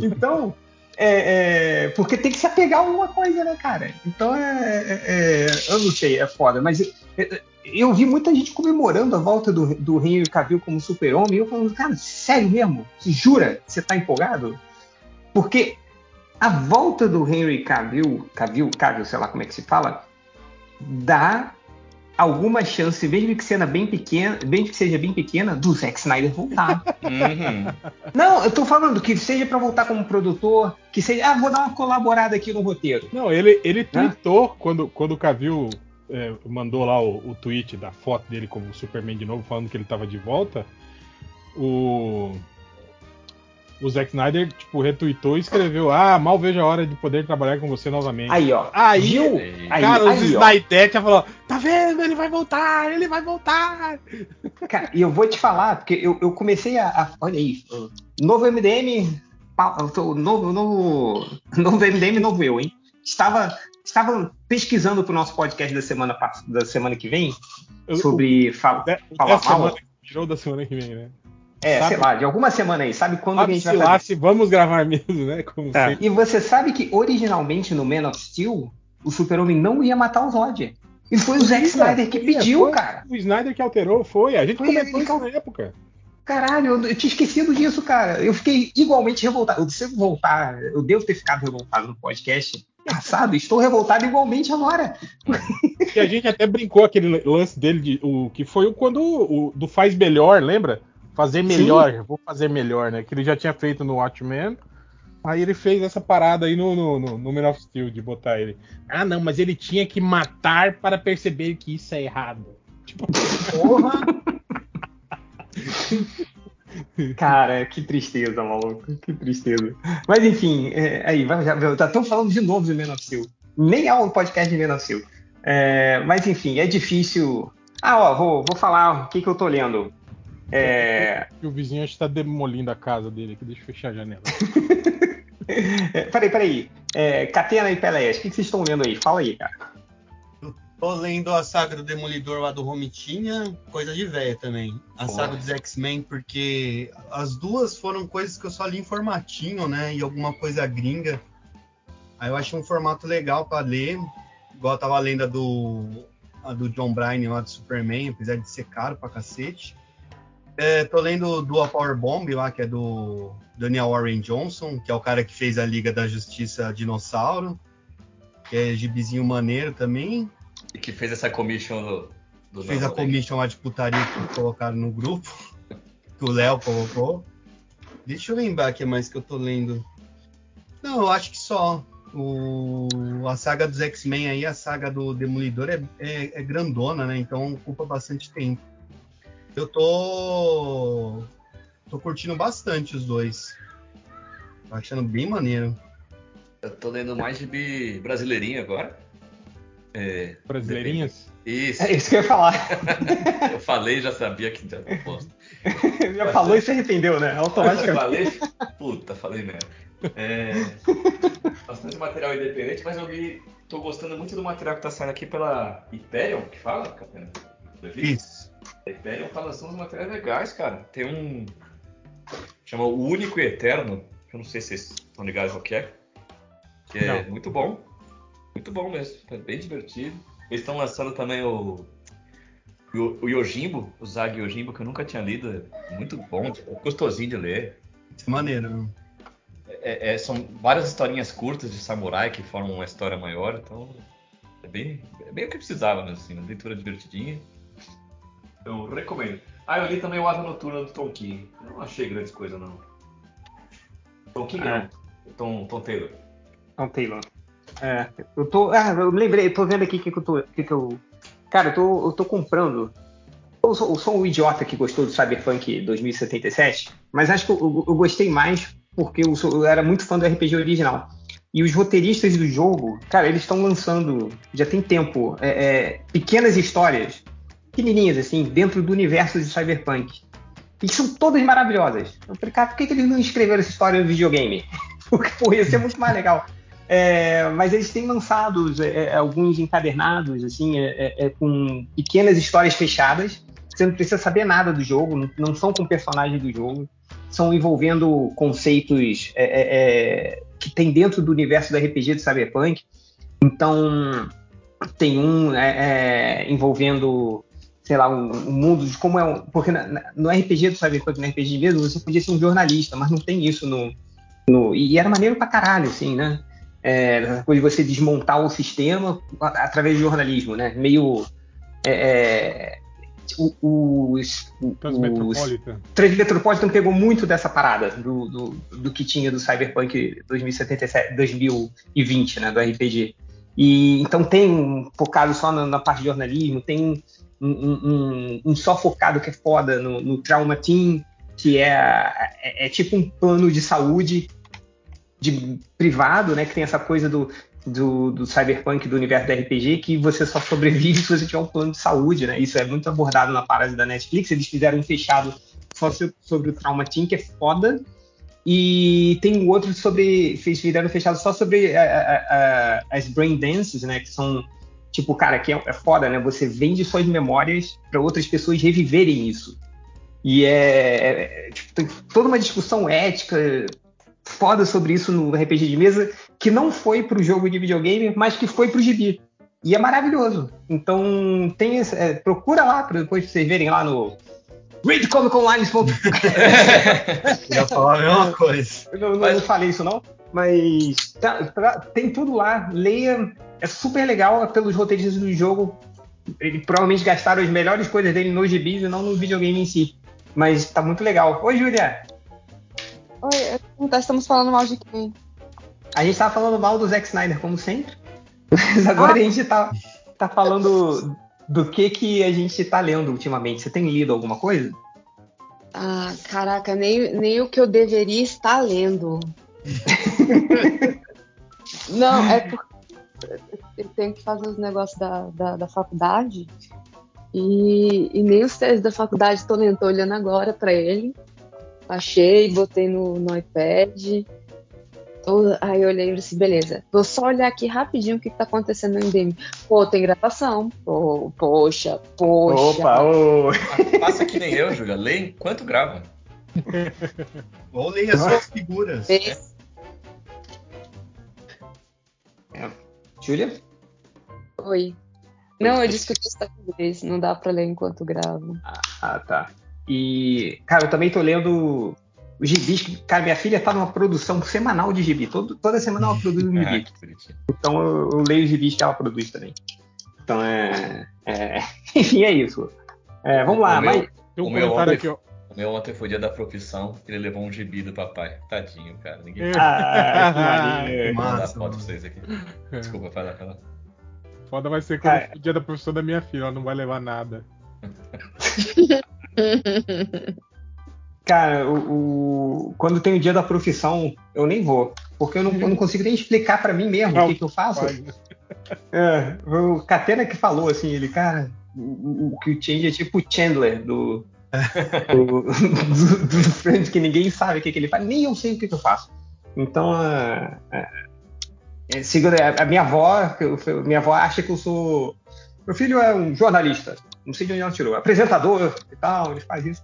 Então, é, é, porque tem que se apegar a alguma coisa, né, cara? Então é, é, é eu não sei, é foda, mas eu, eu, vi muita gente comemorando a volta do, do Henry Cavill como super-homem, e eu falando, cara, sério mesmo? Você jura você tá empolgado? Porque a volta do Henry Cavill, Cavill, Cavill, sei lá como é que se fala, dá alguma chance, mesmo que seja bem pequena, mesmo que seja bem pequena, do Zack Snyder voltar. Uhum. Não, eu tô falando que seja para voltar como produtor, que seja, ah, vou dar uma colaborada aqui no roteiro. Não, ele, ele tweetou quando, quando o Cavill é, mandou lá o, o tweet da foto dele como Superman de novo, falando que ele tava de volta. O o Zack Snyder, tipo, retweetou e escreveu: Ah, mal vejo a hora de poder trabalhar com você novamente. Aí, ó. Aí, Viu? cara, Aí, os. Snyder já falou: Tá vendo? Ele vai voltar, ele vai voltar. Cara, e eu vou te falar, porque eu, eu comecei a, a- Olha aí, novo MDM. Novo, novo, novo MDM, novo eu, hein? Estava, estava pesquisando pro nosso podcast da semana, da semana que vem sobre o- o falar mal. semana tirou da semana que vem, né? É, sabe- sei lá, de alguma semana aí. Sabe quando que a Sabe gente se vai lá se vamos gravar mesmo, né? Como É. E você sabe que originalmente no Man of Steel, o Super-Homem não ia matar o Zod. E foi o Zack Snyder que pediu, foi cara. O Snyder que alterou, foi. A gente Foi comentou ele isso que- na época. Caralho, eu, eu tinha esquecido disso, cara. Eu fiquei igualmente revoltado. Se eu voltar, eu devo ter ficado revoltado no podcast passado. Estou revoltado igualmente agora. E a gente até brincou aquele lance dele, de, o, que foi o quando o, do faz melhor, lembra? Fazer melhor, vou fazer melhor, né? Que ele já tinha feito no Watchmen. Aí ele fez essa parada aí no, no, no, no Man of Steel, de botar ele. Ah, não, mas ele tinha que matar para perceber que isso é errado. Tipo, Porra! Cara, que tristeza, maluco. Que tristeza. Mas enfim, é, aí, já, estamos falando de novo de Man of Steel. Nem é um podcast de Man of Steel. É, mas enfim, é difícil. Ah, ó, vou, vou falar o que, que eu tô lendo. É, o vizinho acho que tá demolindo a casa dele aqui. Deixa eu fechar a janela. é, peraí, peraí. É, Catena e Peléas, o que, que vocês estão lendo aí? Fala aí, cara. Tô lendo a saga do Demolidor lá do Romitinha, coisa de velha também. A Porra. saga dos X-Men, porque as duas foram coisas que eu só li em formatinho, né? E alguma coisa gringa. Aí eu achei um formato legal pra ler. Igual eu tava lendo a do, a do John Bryan lá do Superman, apesar de ser caro pra cacete. É, tô lendo do Power Bomb lá, que é do Daniel Warren Johnson, que é o cara que fez a Liga da Justiça Dinossauro. Que é gibizinho maneiro também. E que fez essa commission do. do Fez a commission lá de putaria que colocaram no grupo. Que o Léo colocou. Deixa eu lembrar o que mais que eu tô lendo. Não, eu acho que só. O, a saga dos X-Men aí, a saga do Demolidor é, é, é grandona, né? Então ocupa bastante tempo. Eu tô. tô curtindo bastante os dois. Tô achando bem maneiro. Eu tô lendo mais de brasileirinho agora. É, Brasileirinhas? Isso. É isso que eu ia falar. Eu falei já sabia que já posto. Já falou e se arrependeu, né? Automaticamente. falei? Puta, falei merda. É, bastante material independente, mas eu vi. tô gostando muito do material que tá saindo aqui pela Hyperion, que fala, Catena? Isso. A Hyperion tá lançando uns materiais legais, cara. Tem um. Chama O Único e Eterno. que Eu não sei se vocês estão ligados ao que é. Que é Não. muito bom. Muito bom mesmo. É bem divertido. Eles estão lançando também o. O, Yojimbo, o Zag Yojimbo, que eu nunca tinha lido. É muito bom, tipo, gostosinho de ler. É maneiro. É- é- são várias historinhas curtas de samurai que formam uma história maior, então é bem, é bem o que precisava, né? Assim, uma leitura divertidinha. Eu recomendo. Ah, eu li também o Asa Noturna do Tom King. Eu não achei grandes coisas, não. Tom King Ah. não. Tom, Tom Taylor. Não, Taylor. É, eu tô. Ah, eu me lembrei, eu tô vendo aqui o que, que eu tô. que que eu, cara, eu tô, eu tô comprando. Eu sou, eu sou um idiota que gostou do Cyberpunk 2077, mas acho que eu, eu- eu gostei mais porque eu, sou- eu era muito fã do RPG original. E os roteiristas do jogo, cara, eles estão lançando, já tem tempo, é, é, pequenas histórias, pequenininhas, assim, dentro do universo de Cyberpunk. E são todas maravilhosas. Eu falei, cara, por que, que eles não escreveram essa história no videogame? Porque, pô, ia ser muito mais legal. É, mas eles têm lançado é, é, alguns encadernados, assim, é, é, é, com pequenas histórias fechadas. Você não precisa saber nada do jogo, não, não são com personagens do jogo, são envolvendo conceitos que tem dentro do universo do RPG do Cyberpunk. Então, tem um envolvendo, sei lá, um, um mundo de como é. Um, porque na- na- no RPG do Cyberpunk, no RPG mesmo, você podia ser um jornalista, mas não tem isso no. no e era maneiro pra caralho, assim, né? é, essa coisa de você desmontar o sistema através do jornalismo, né? Meio é, é o, o, o, Transmetropolitan. o Transmetropolitan pegou muito dessa parada do, do, do que tinha do Cyberpunk 2077, 2020, né, do RPG. E então tem um focado só na, na parte de jornalismo, tem um, um, focado que é foda no, no Trauma Team, que é, é, é, tipo um plano de saúde de privado, né? Que tem essa coisa do, do, do, cyberpunk, do universo da RPG, que você só sobrevive se você tiver um plano de saúde, né? Isso é muito abordado na parada da Netflix. Eles fizeram um fechado só sobre o Trauma Team, que é foda. E tem outro sobre. Fizeram um fechado só sobre a, a, a, as brain dances, né? Que são. Tipo, cara, que é, é foda, né? Você vende suas memórias para outras pessoas reviverem isso. E é, é, é tipo, tem toda uma discussão ética foda sobre isso no RPG de mesa, que não foi pro jogo de videogame, mas que foi pro gibi. E é maravilhoso. Então, tem esse, é, procura lá para depois vocês verem lá no readcomiconline.com. ia falar a mesma coisa. Eu não, não falei isso não, mas tá, tá, tem tudo lá. Leia, é super legal pelos roteiristas do jogo. Eles provavelmente gastaram as melhores coisas dele no gibi e não no videogame em si. Mas tá muito legal. Oi, Júlia. Oi, então estamos falando mal de quem? A gente tava falando mal do Zack Snyder, como sempre. Mas agora ah. a gente tá, tá falando do que que a gente tá lendo ultimamente. Você tem lido alguma coisa? Ah, caraca, nem, nem o que eu deveria estar lendo. Não, é porque eu tenho que fazer os negócios da, da, da faculdade e, e, nem os testes da faculdade estou olhando agora para ele. Achei, botei no, no iPad. Tô, aí eu olhei e disse, beleza, vou só olhar aqui rapidinho o que, que tá acontecendo no MDM. Pô, tem gravação. Pô, poxa, poxa. Opa, ô. Passa que nem eu, Júlia. Lê enquanto grava. Ou leia suas figuras. É. Júlia? Oi. Não, eu disse que eu estou em inglês, não dá para ler enquanto gravo. Ah, ah, tá. E, cara, eu também tô lendo os gibis. Cara, minha filha tá numa produção semanal de gibi. Todo, toda semana ela produz um gibi. então eu, eu, leio os gibis que ela produz também. Então é. é... Enfim, é isso. É, vamos lá, o mas. Meu, o, meu ontem, aqui, o meu ontem foi dia da profissão, ele levou um gibi do papai. Tadinho, cara. Ninguém. Ah, que Vou mandar foto pra vocês aqui. Desculpa, fala, fala. Foda vai ser quando o dia da profissão da minha filha, ela não vai levar nada. Cara, o, o, quando tem o dia da profissão, eu nem vou. Porque eu não, eu não consigo nem explicar para mim mesmo não, o que, que eu faço. É, o Catena que falou assim, ele, cara, o, o que o Change é tipo o Chandler do, do, do, do Friends, que ninguém sabe o que, que ele faz, nem eu sei o que, que eu faço. Então, é, é, a minha avó, minha avó acha que eu sou. Meu filho é um jornalista. Não sei de onde ela tirou. Apresentador e tal, ele faz isso.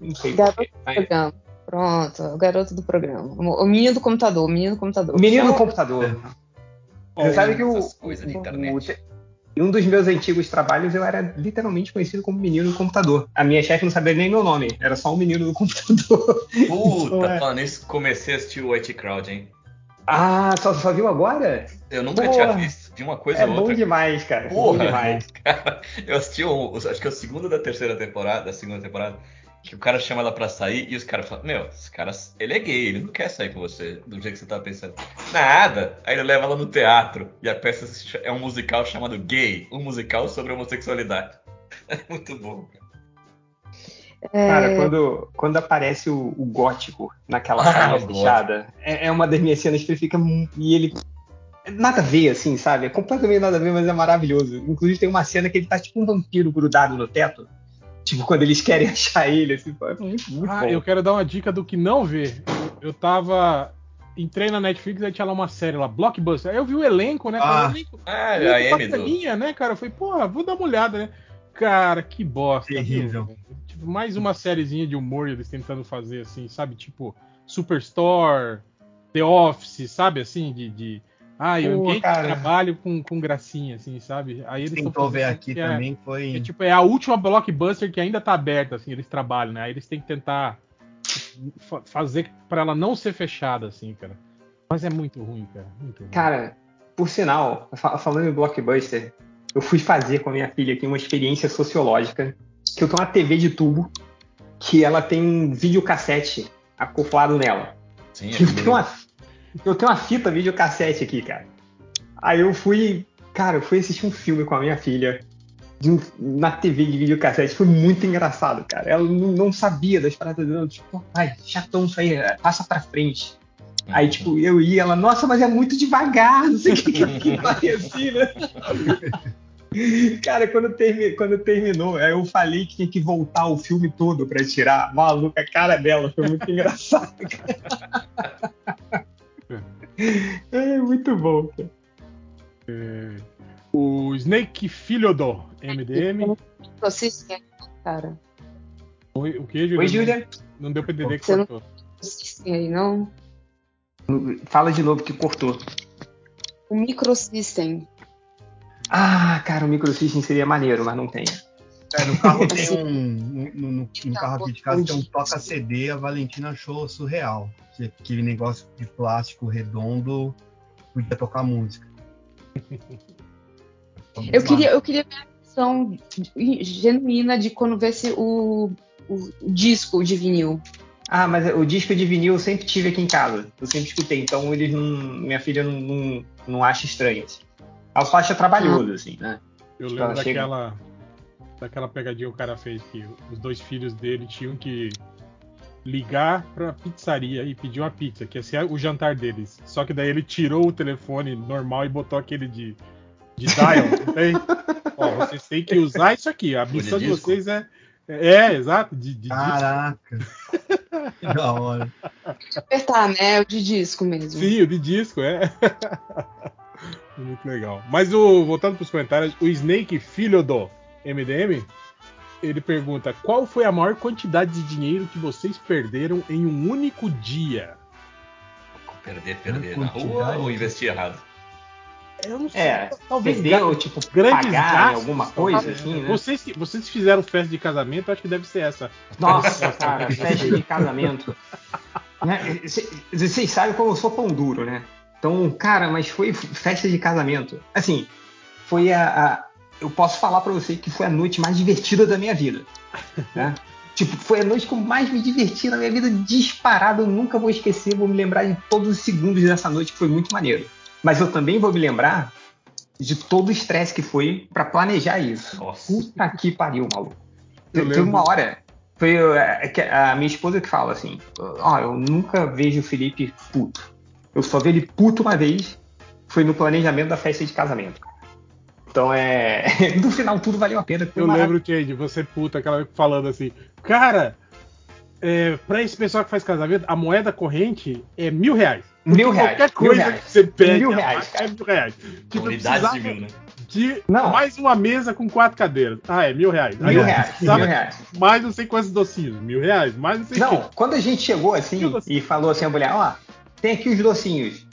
Não sei. Garoto do programa. Pronto, o garoto do programa. O menino do computador, o menino do computador. O menino do computador. Você sabe que o, em um dos meus antigos trabalhos eu era literalmente conhecido como menino do computador. A minha chefe não sabia nem meu nome, era só um menino do computador. Puta, então, é. falando nisso, comecei a assistir o White Crowd, hein? Ah, só, só viu agora? Eu nunca Porra. tinha visto. De uma coisa é ou outra. É bom demais, cara. Porra. Bom demais. Cara, eu assisti, o, acho que é o segundo da terceira temporada, da segunda temporada, que o cara chama ela pra sair e os caras falam, meu, esse cara, ele é gay, ele não quer sair com você, do jeito que você tá pensando. Nada! Aí ele leva ela no teatro e a peça é um musical chamado Gay, um musical sobre homossexualidade. É muito bom, cara. É... Cara, quando, quando aparece o, o gótico naquela ah, fechada, é, é, uma das minhas cenas que ele fica. E ele. Nada a ver, assim, sabe? É completamente nada a ver, mas é maravilhoso. Inclusive tem uma cena que ele tá tipo um vampiro grudado no teto. Tipo, quando eles querem achar ele, assim, é muito, muito ah, bom. eu quero dar uma dica do que não ver. Eu, eu tava. Entrei na Netflix e tinha lá uma série lá, Blockbuster. Aí eu vi o elenco, né? Ah, o elenco, ah, a Amy do... né, cara? Eu falei, porra, vou dar uma olhada, né? Cara, que bosta. Terrível. Viu? mais uma sériezinha de humor eles tentando fazer assim, sabe? Tipo, Superstore, The Office, sabe? Assim, de. de ah, eu Pô, trabalho com, com gracinha, assim, sabe? Aí eles tentou ver aqui é também, é, foi. É, tipo, é a última blockbuster que ainda tá aberta, assim, eles trabalham, né? Aí eles têm que tentar fazer para ela não ser fechada, assim, cara. Mas é muito ruim, cara. Muito ruim. Cara, por sinal, falando em blockbuster, eu fui fazer com a minha filha aqui uma experiência sociológica, que eu tenho uma TV de tubo, que ela tem um videocassete acoplado nela. Sim, eu, tenho uma, eu tenho uma fita videocassete aqui, cara. Aí eu fui, cara, eu fui assistir um filme com a minha filha um, na TV de videocassete. Foi muito engraçado, cara. Ela não, não sabia das paradas dela. Tipo, ai, chatão isso aí, passa pra frente. Aí, Uhum. tipo, eu ia, ela, nossa, mas é muito devagar, não sei o que, que, que parecia, né? Cara, quando, termi, quando terminou, aí eu falei que tinha que voltar o filme todo pra tirar. Maluca, a cara dela foi muito engraçado. cara. É muito bom, cara. É, o Snake Filho do MDM. Assistem, cara. Oi, o que, Julia? Oi, Júlia. Não deu pra entender que Você não- cortou. Assistem aí, não? Fala de novo que cortou. O Microsystem. Ah, cara, o microsystem seria maneiro, mas não tem. É, no carro tem um. No, no- no carro aqui de casa tem um toca-CD, a Valentina achou surreal. Que Aquele negócio de plástico redondo podia tocar música. Eu queria, eu queria ver a versão genuína de quando vesse o, o, o disco de vinil. Ah, mas o disco de vinil eu sempre tive aqui em casa. Eu sempre escutei, então eles não. Minha filha não, não, não acha estranho. Assim. Ela só acha trabalhoso, assim, né? Eu Ela lembro chega- daquela, pegadinha que o cara fez que os dois filhos dele tinham que ligar pra pizzaria e pedir uma pizza, que ia ser o jantar deles. Só que daí ele tirou o telefone normal e botou aquele de, de dial? Ó, vocês têm que usar isso aqui. A missão de disco? vocês é. É, exato, de, de disco. Caraca! que da hora. Apertar, né? O de disco mesmo. Sim, o de disco, é. Muito legal. Mas o, voltando para os comentários, o Snake, filho do MDM, ele pergunta: qual foi a maior quantidade de dinheiro que vocês perderam em um único dia? Perder, perder na rua ou investir errado? Eu não sei. É, talvez tipo, grandes pagar gastos, alguma coisa, talvez. assim, né? Vocês, vocês fizeram festa de casamento, acho que deve ser essa. Nossa, cara, festa de casamento. Né? Vocês sabem como eu sou pão duro, né? Então, cara, mas foi festa de casamento. Assim, foi a. a- eu posso falar pra você que foi a noite mais divertida da minha vida. Né? tipo, foi a noite que eu mais me diverti na minha vida, disparado. Eu nunca vou esquecer, vou me lembrar de todos os segundos dessa noite, que foi muito maneiro. Mas eu também vou me lembrar de todo o estresse que foi pra planejar isso. Nossa. Puta que pariu, maluco. Teve uma hora. Foi é, que a minha esposa que fala assim: Ó, eu nunca vejo o Felipe puto. Eu só vi ele puto uma vez. Foi no planejamento da festa de casamento. Então é. No final tudo valeu a pena. Eu lembro, Change, você puta, aquela vez falando assim, cara, é, pra esse pessoal que faz casamento, a moeda corrente é mil reais. Mil reais. Qualquer mil coisa reais. que você pede Mil reais, é mil reais. Tipo, eu Unidades de mil, né? de Não. mais uma mesa com quatro cadeiras. Ah, é mil reais. Mil reais. Mil reais. Mais não sei quantos docinhos. Mil reais. Mais não sei Não, quê. quando a gente chegou assim e falou assim a mulher, ó, tem aqui os docinhos,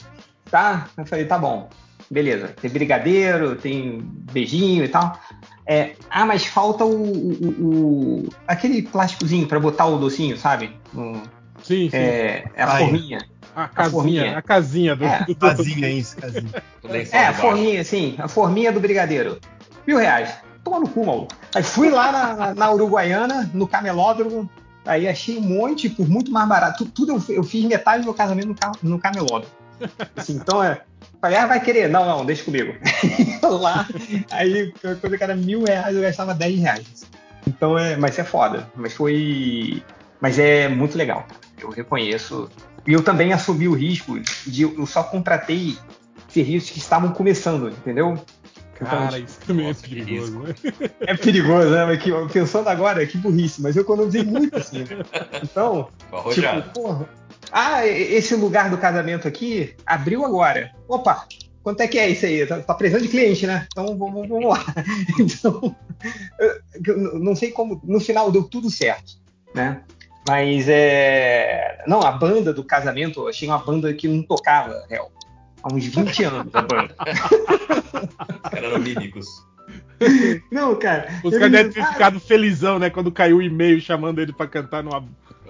tá? Eu falei, tá bom, beleza. Tem brigadeiro, tem beijinho e tal. É, ah, mas falta o, o- o- aquele plásticozinho pra botar o docinho, sabe? Sim, sim. é, é a forminha. a casinha, forminha. a casinha do, É, do- do- Casinha isso, casinha. É, a forminha, sim, a forminha do brigadeiro. Mil reais. Toma no cu, maluco. Aí fui lá na, na- na Uruguaiana, no camelódromo, aí achei um monte por muito mais barato. Tu- Tudo, eu, eu fiz metade do meu casamento no, no camelódromo. Assim, então é. Falei, ah, vai querer? Não, não, deixa comigo. lá, aí quando cara mil reais, eu gastava 10 reais. Então é. Mas é foda. Mas foi. Mas é muito legal. Eu reconheço. E eu também assumi o risco de eu só contratei serviços que estavam começando, entendeu? Cara, isso também Nossa, é perigoso, né? É perigoso, né? Mas que, pensando agora, que burrice, mas eu economizei muito assim. Então, tipo, porra. Ah, esse lugar do casamento aqui abriu agora. Opa, quanto é que é isso aí? Tá, tá precisando de cliente, né? Então vamos, vamos lá. Então, eu- não sei como. No final deu tudo certo, né? Mas é. Não, a banda do casamento, eu achei uma banda que não tocava, real. Há uns 20 anos a banda. Os caras eram mímicos. Não, cara. Os caras devem ter ficado felizão, né? Quando caiu o e-mail chamando ele pra cantar numa,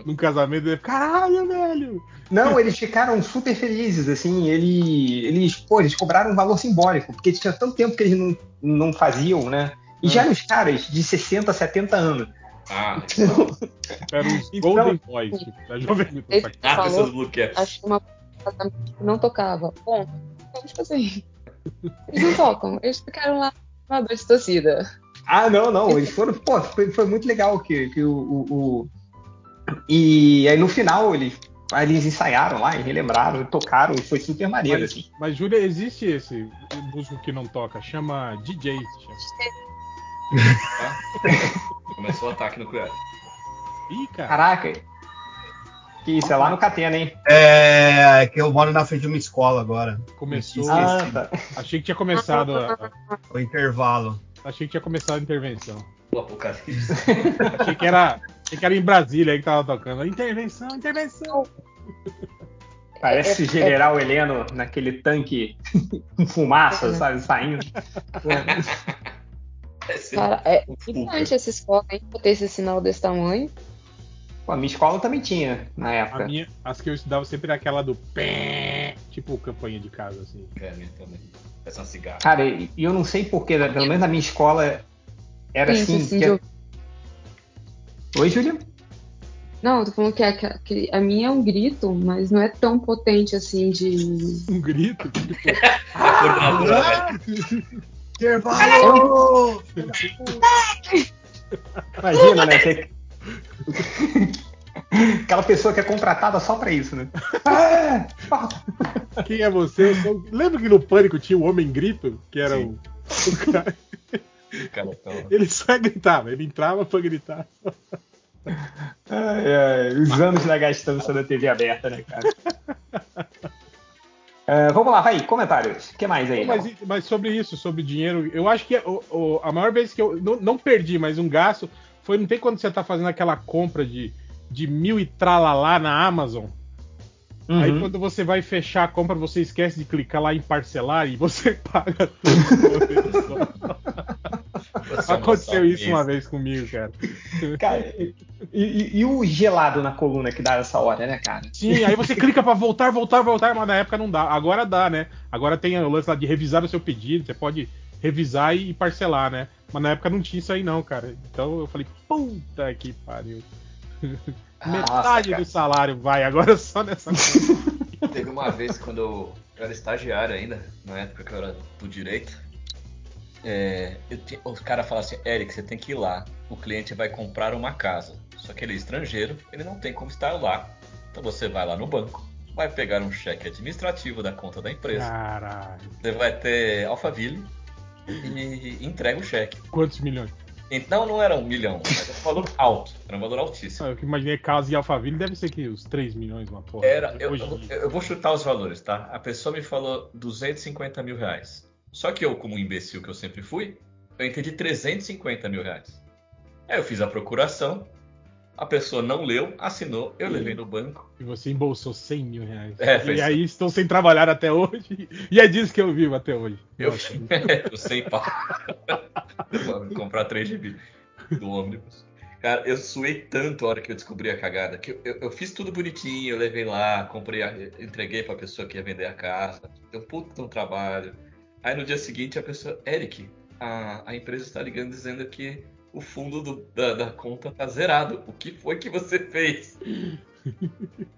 num casamento. Ele, Caralho, velho! Não, eles ficaram super felizes, assim, ele, eles, pô, eles cobraram um valor simbólico, porque tinha tanto tempo que eles não, não faziam, né? E já eram os caras de 60, 70 anos. Ah, Eram os Então- Golden Boys, tipo, da Jovem. Ele ah falou, acho que uma casamento que não tocava. Bom, então, tipo assim, eles não tocam, eles ficaram lá na dor de torcida. Ah, não, não, eles foram, pô, foi, foi muito legal que, que o, o, o- E aí no final eles, eles ensaiaram lá e relembraram, e tocaram, e foi super maneiro, Mas, assim. mas, Júlia, existe esse músico que não toca, chama DJ. chama. Começou o ataque nuclear. Ih, cara. Caraca. Que isso, é lá no Catena, hein? É que eu moro na frente de uma escola agora. Começou. Ah, tá. Achei que tinha começado. a- O intervalo. achei que tinha começado a intervenção. Achei que era. Achei que era em Brasília aí que tava tocando. Intervenção, intervenção. Parece o general Heleno naquele tanque com fumaça, sabe, saindo. Esse- Cara, é gigante essa escola, hein, pra ter esse sinal desse tamanho. Pô, a minha escola também tinha, na A época. minha, as que eu estudava sempre era aquela do pé, tipo campanha de casa, assim. É, minha também. Essa cigarra. Cara, e eu não sei porquê, né, pelo menos na minha escola era Sim, assim. sim, que- de- Oi, Júlia? Não, eu tô falando que a, que a- que a minha é um grito, mas não é tão potente assim de. Um grito, tipo, A. Intervalo! Imagina, né? Você... Aquela pessoa que é contratada só pra isso, né? Falta. quem é você? Sou- Lembra que no Pânico tinha o Homem Grito? Que era o. o cara- Ele só gritava, ele entrava pra gritar. Ai, ai, os anos da gastança da TV aberta, né, cara? É, vamos lá, vai, comentários. O que mais aí? Mas, mas sobre isso, sobre dinheiro, eu acho que o- o- a maior vez que eu não, não perdi, mas um gasto foi, não tem quando você tá fazendo aquela compra de, de mil e tralalá na Amazon. Uhum. Aí quando você vai fechar a compra, você esquece de clicar lá em parcelar e você paga tudo. você Aconteceu isso safista. uma vez comigo, cara. Cara, e, e- e o gelado na coluna que dá essa hora, né, cara? Sim, aí você clica pra voltar, voltar, voltar, mas na época não dá. Agora dá, né? Agora tem o lance lá de revisar o seu pedido, você pode revisar e parcelar, né? Mas na época não tinha isso aí não, cara. Então eu falei, puta que pariu. Metade cara. do salário vai agora só nessa coisa. Teve uma vez quando eu, eu era estagiário ainda, na época que eu era do direito. é, ti- os caras falaram assim, Eric, você tem que ir lá. O cliente vai comprar uma casa. Só que ele é estrangeiro, ele não tem como estar lá. Então você vai lá no banco, vai pegar um cheque administrativo da conta da empresa. Caralho. Você vai ter Alphaville e entrega o cheque. Quantos milhões? Então não era um milhão, era um valor alto, era um valor altíssimo. Ah, Eu que imaginei casa e Alphaville deve ser que os 3 milhões, uma porra. Era, eu, eu- eu vou chutar os valores, tá? A pessoa me falou 250 mil reais. Só que eu, como imbecil que eu sempre fui, eu entendi 350 mil reais. Aí eu fiz a procuração, a pessoa não leu, assinou, eu levei no banco. E você embolsou 100 mil reais. É, e aí estou sem trabalhar até hoje. E é disso que eu vivo até hoje. Eu, eu sem pau. Comprar 3 GB do ônibus. Cara, eu suei tanto a hora que eu descobri a cagada, que eu, eu- fiz tudo bonitinho, eu levei lá, comprei, a- entreguei pra pessoa que ia vender a casa, deu um puto de um trabalho. Aí no dia seguinte a pessoa, Eric, a, a empresa está ligando dizendo que o fundo do- da, da conta tá zerado. O que foi que você fez?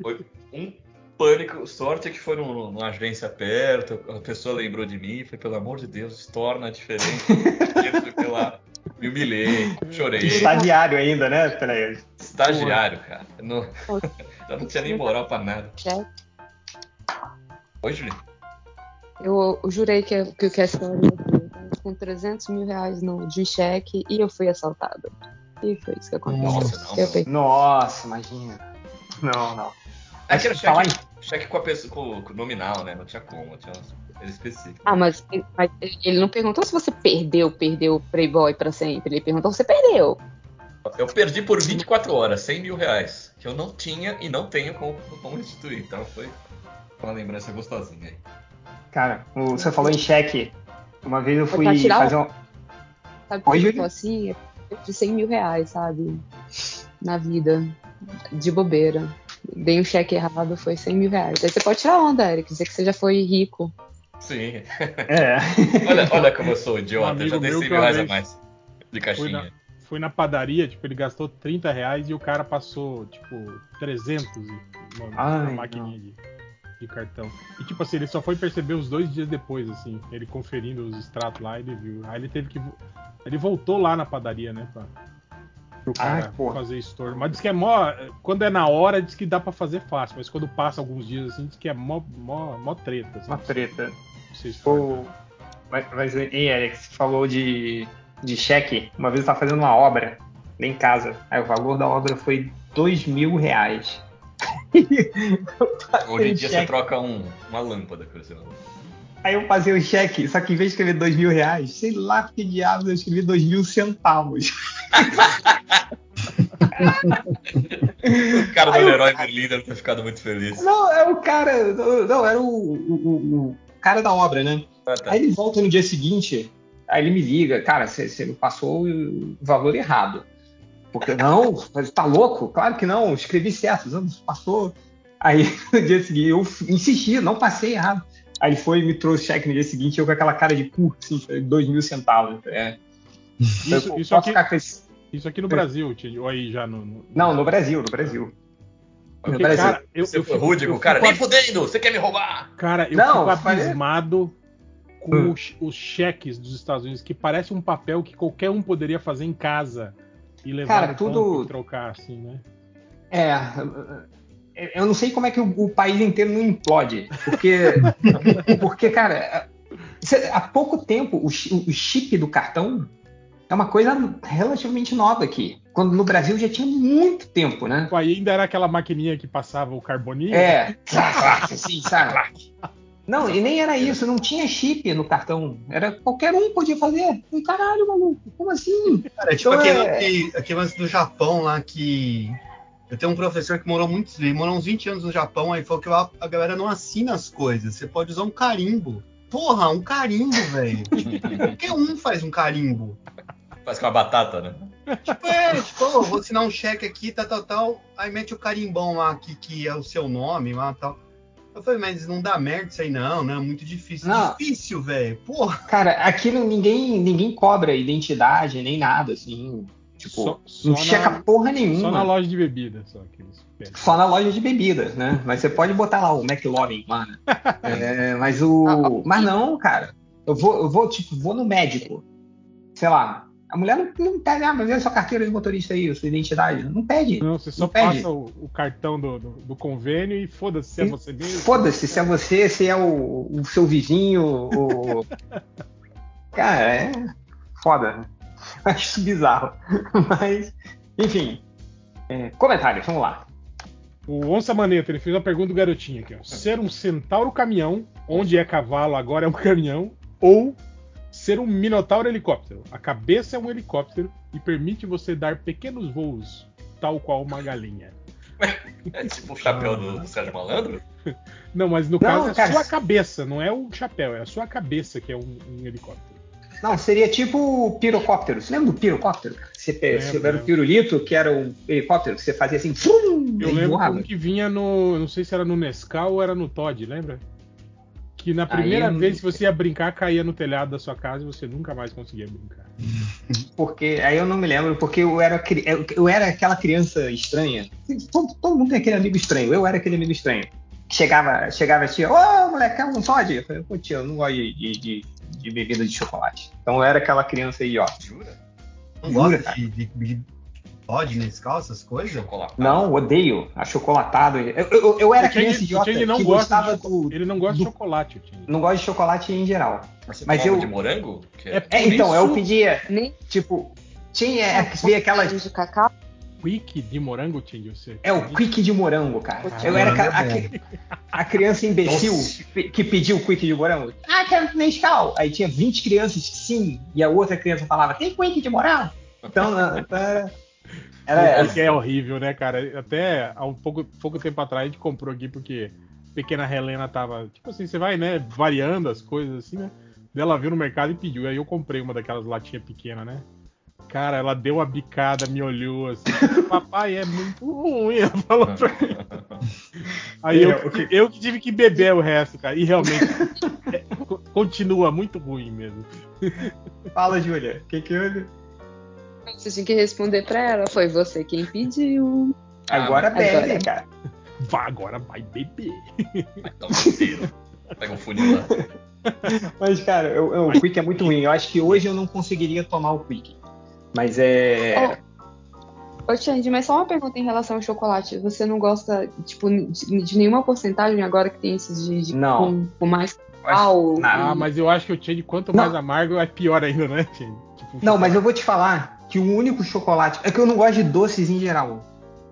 Foi um pânico. Sorte que foi num- numa agência perto, a pessoa lembrou de mim, foi pelo amor de Deus, torna a diferença. eu fui lá, me humilhei, chorei. Estagiário ainda, né? Peraí. Estagiário, cara. Não, eu não tinha nem moral pra nada. Oi, Julinho. Eu, eu jurei que, que, que essa com 300 mil reais no, de cheque e eu fui assaltada. E foi isso que aconteceu. Nossa, não. Nossa, imagina. Não, não. É que era Falar cheque, cheque com a pessoa com, com nominal, né? Não tinha como, tinha era específico. Ah, mas, mas ele não perguntou se você perdeu, perdeu o Playboy pra sempre. Ele perguntou se você perdeu. Eu perdi por 24 horas, 100 mil reais. Que eu não tinha e não tenho como, como restituir. Então foi uma lembrança gostosinha aí. Cara, o- você falou em cheque. Uma vez eu fui Pra tirar fazer um. Sabe por que eu tô assim? Eu de 100 mil reais, sabe? Na vida. De bobeira. Dei um cheque errado, foi 100 mil reais. Aí você pode tirar onda, Eric, dizer que você já foi rico. Sim. É. olha, olha como eu sou Um idiota, eu amigo já dei meu 100 que mil reais a mais de Fui caixinha. na, fui na padaria, tipo, ele gastou 30 reais e o cara passou, tipo, 300 e- na, na Ai, maquininha de, de cartão. E, tipo assim, ele só foi perceber os dois dias depois, assim, ele conferindo os extratos lá, ele viu. Aí ele teve que. Ele voltou lá na padaria, né, pra, pro cara porra. fazer store. Mas diz que é mó. Quando é na hora, diz que dá pra fazer fácil, mas quando passa alguns dias, assim, diz que é mó, mó, mó treta. Assim, Uma treta. O... Mas, mas, hein, Eric, você falou de, de cheque. Uma vez eu tava fazendo uma obra lá em casa. Aí o valor da obra foi dois mil reais. Hoje em dia você cheque. troca um- uma lâmpada com você. Aí eu passei o cheque, só que em vez de escrever dois mil reais, sei lá por que diabos eu escrevi dois mil centavos. O cara do eu- Leroy Merlin deve ter ficado muito feliz. Não, é o cara. Não, era o, o- o- cara da obra, né? Ah, tá. Aí ele volta no dia seguinte, aí ele me liga, cara, você você passou o valor errado. Porque, não, você tá louco? Claro que não, escrevi certo, não, passou. Aí no dia seguinte, eu insisti, não passei errado. Aí ele foi e me trouxe o cheque no dia seguinte, eu com aquela cara de cu, assim, dois mil centavos. É. Isso, Eu isso, aqui, esse- isso aqui no Brasil, ou aí já no. no- Não, no Brasil, no Brasil. Porque, no Brasil. cara, eu, eu eu o cara, nem fudendo, você quer me roubar? Cara, eu Não, fico abismado com Hum. os, os cheques dos Estados Unidos, que parece um papel que qualquer um poderia fazer em casa e levar Cara, tudo- e trocar, assim, né? É, eu não sei como é que o, o país inteiro não implode, porque, porque cara, há pouco tempo o, o chip do cartão é uma coisa relativamente nova aqui, quando no Brasil já tinha muito tempo, né? Pô, Aí ainda era aquela maquininha que passava o carboninho. É, assim, sabe? Não, e nem era isso, não tinha chip no cartão, era qualquer um podia fazer. E, caralho, maluco, como assim? Cara, é tipo Então aquele, é- lance- aquele lance do Japão lá que. Eu tenho um professor que morou muitos, ele morou uns 20 anos no Japão, aí falou que lá a galera não assina as coisas. Você pode usar um carimbo. Porra, um carimbo, velho. Qualquer um faz um carimbo. Faz com a batata, né? Tipo, é, tipo, vou assinar um cheque aqui, tal, tal, tal. Aí mete o carimbão lá que, que é o seu nome lá tal. Eu falei, mas não dá merda isso aí, não, né? Muito difícil. Não. Difícil, velho. Porra. Cara, aquilo ninguém, ninguém cobra identidade nem nada, assim. Tipo, Só- só não na- checa porra nenhuma. Só na loja de bebida, só que eles pedem. Só na loja de bebidas, né? Mas você pode botar lá o McLovin lá, né? É, mas o. Mas não, cara. Eu vou, eu vou, tipo, vou no médico. Sei lá. A mulher não, não pede, ah, mas vê sua carteira de motorista aí, sua identidade. Não pede. Não, você só Não pede. passa o, o cartão do, do, do convênio e foda-se se é você mesmo. Foda-se se é você, se é o, o seu vizinho, o. Cara, é foda. Acho isso bizarro. Mas, enfim. É, comentários, vamos lá. O Onça Maneta, ele fez uma pergunta do garotinho aqui, ó. Ser um centauro caminhão, onde é cavalo, agora é um caminhão, ou ser um minotauro helicóptero. A cabeça é um helicóptero e permite você dar pequenos voos, tal qual uma galinha. É tipo o chapéu do, do Sérgio Malandro? Não, mas no Não, caso é a cara, sua cabeça, não é o chapéu, é a sua cabeça que é um, um helicóptero. Não, seria tipo o pirocóptero. Você lembra do pirocóptero? Você, Lembro, você era o lembro. pirulito, que era um helicóptero, que você fazia assim, fum, Eu lembro voava. como que vinha no. Não sei se era no Nescau ou era no Todd, lembra? Que na primeira não- vez que você ia brincar, caía no telhado da sua casa e você nunca mais conseguia brincar. Porque aí eu não me lembro, porque eu era, eu, era aquela criança estranha. Todo, todo mundo tem aquele amigo estranho. Eu era aquele amigo estranho. Que Chegava, chegava a tia, ô moleque, quer um Todd? Eu falei, pô, tia, eu não gosto de, de, de- de bebida de chocolate. Então eu era aquela criança aí, ó. Jura? Não Jura, gosta de, de, de Todd, Nescau, essas coisas? Não, odeio achocolatado. Eu, eu, eu era Chang- criança o idiota Chang não que gosta gostava de do. Ele não gosta do- de chocolate. Não gosta de chocolate em geral. Você Mas tomava eu- de morango? É É, Por então, eu isso- pedia, Nem tipo, tinha, é, veio aquelas de cacau. Quick de morango, Chang, você. É o quick de morango, cara. Ah, eu era é aque- a, criança imbecil que pediu o quick de morango. Ah, quero Nescau. Aí tinha 20 crianças que sim, e a outra criança falava, tem quick de morango? Então, né, era... era O que é horrível, né, cara? Até há um pouco, pouco tempo atrás a gente comprou aqui porque pequena Helena tava. Tipo assim, você vai, né, variando as coisas assim, né? Ela viu no mercado e pediu. Aí eu comprei uma daquelas latinhas pequenas, né? Cara, ela deu uma bicada, me olhou assim. Papai, é muito ruim. Ela falou pra mim. Aí eu, eu que tive que beber o resto, cara. E realmente é, continua muito ruim mesmo. Fala, Júlia. O que que houve? Você tinha que responder pra ela. Foi você quem pediu. Agora bebe, Agora. cara. Vá, agora vai beber. Vai um cheiro. Pega um funil lá. Mas, cara, eu- eu- o Quick é muito ruim. Eu acho que hoje eu não conseguiria tomar o Quick. Mas é. Ô, Xande, mas só uma pergunta em relação ao chocolate. Você não gosta, tipo, de, de nenhuma porcentagem agora que tem esses de, de Não. com, com mais sal? Ah, mas eu acho que o Change, quanto mais amargo, é pior ainda, né, Change? Tipo, Não, mas eu vou te falar que o único chocolate. É que eu não gosto de doces em geral.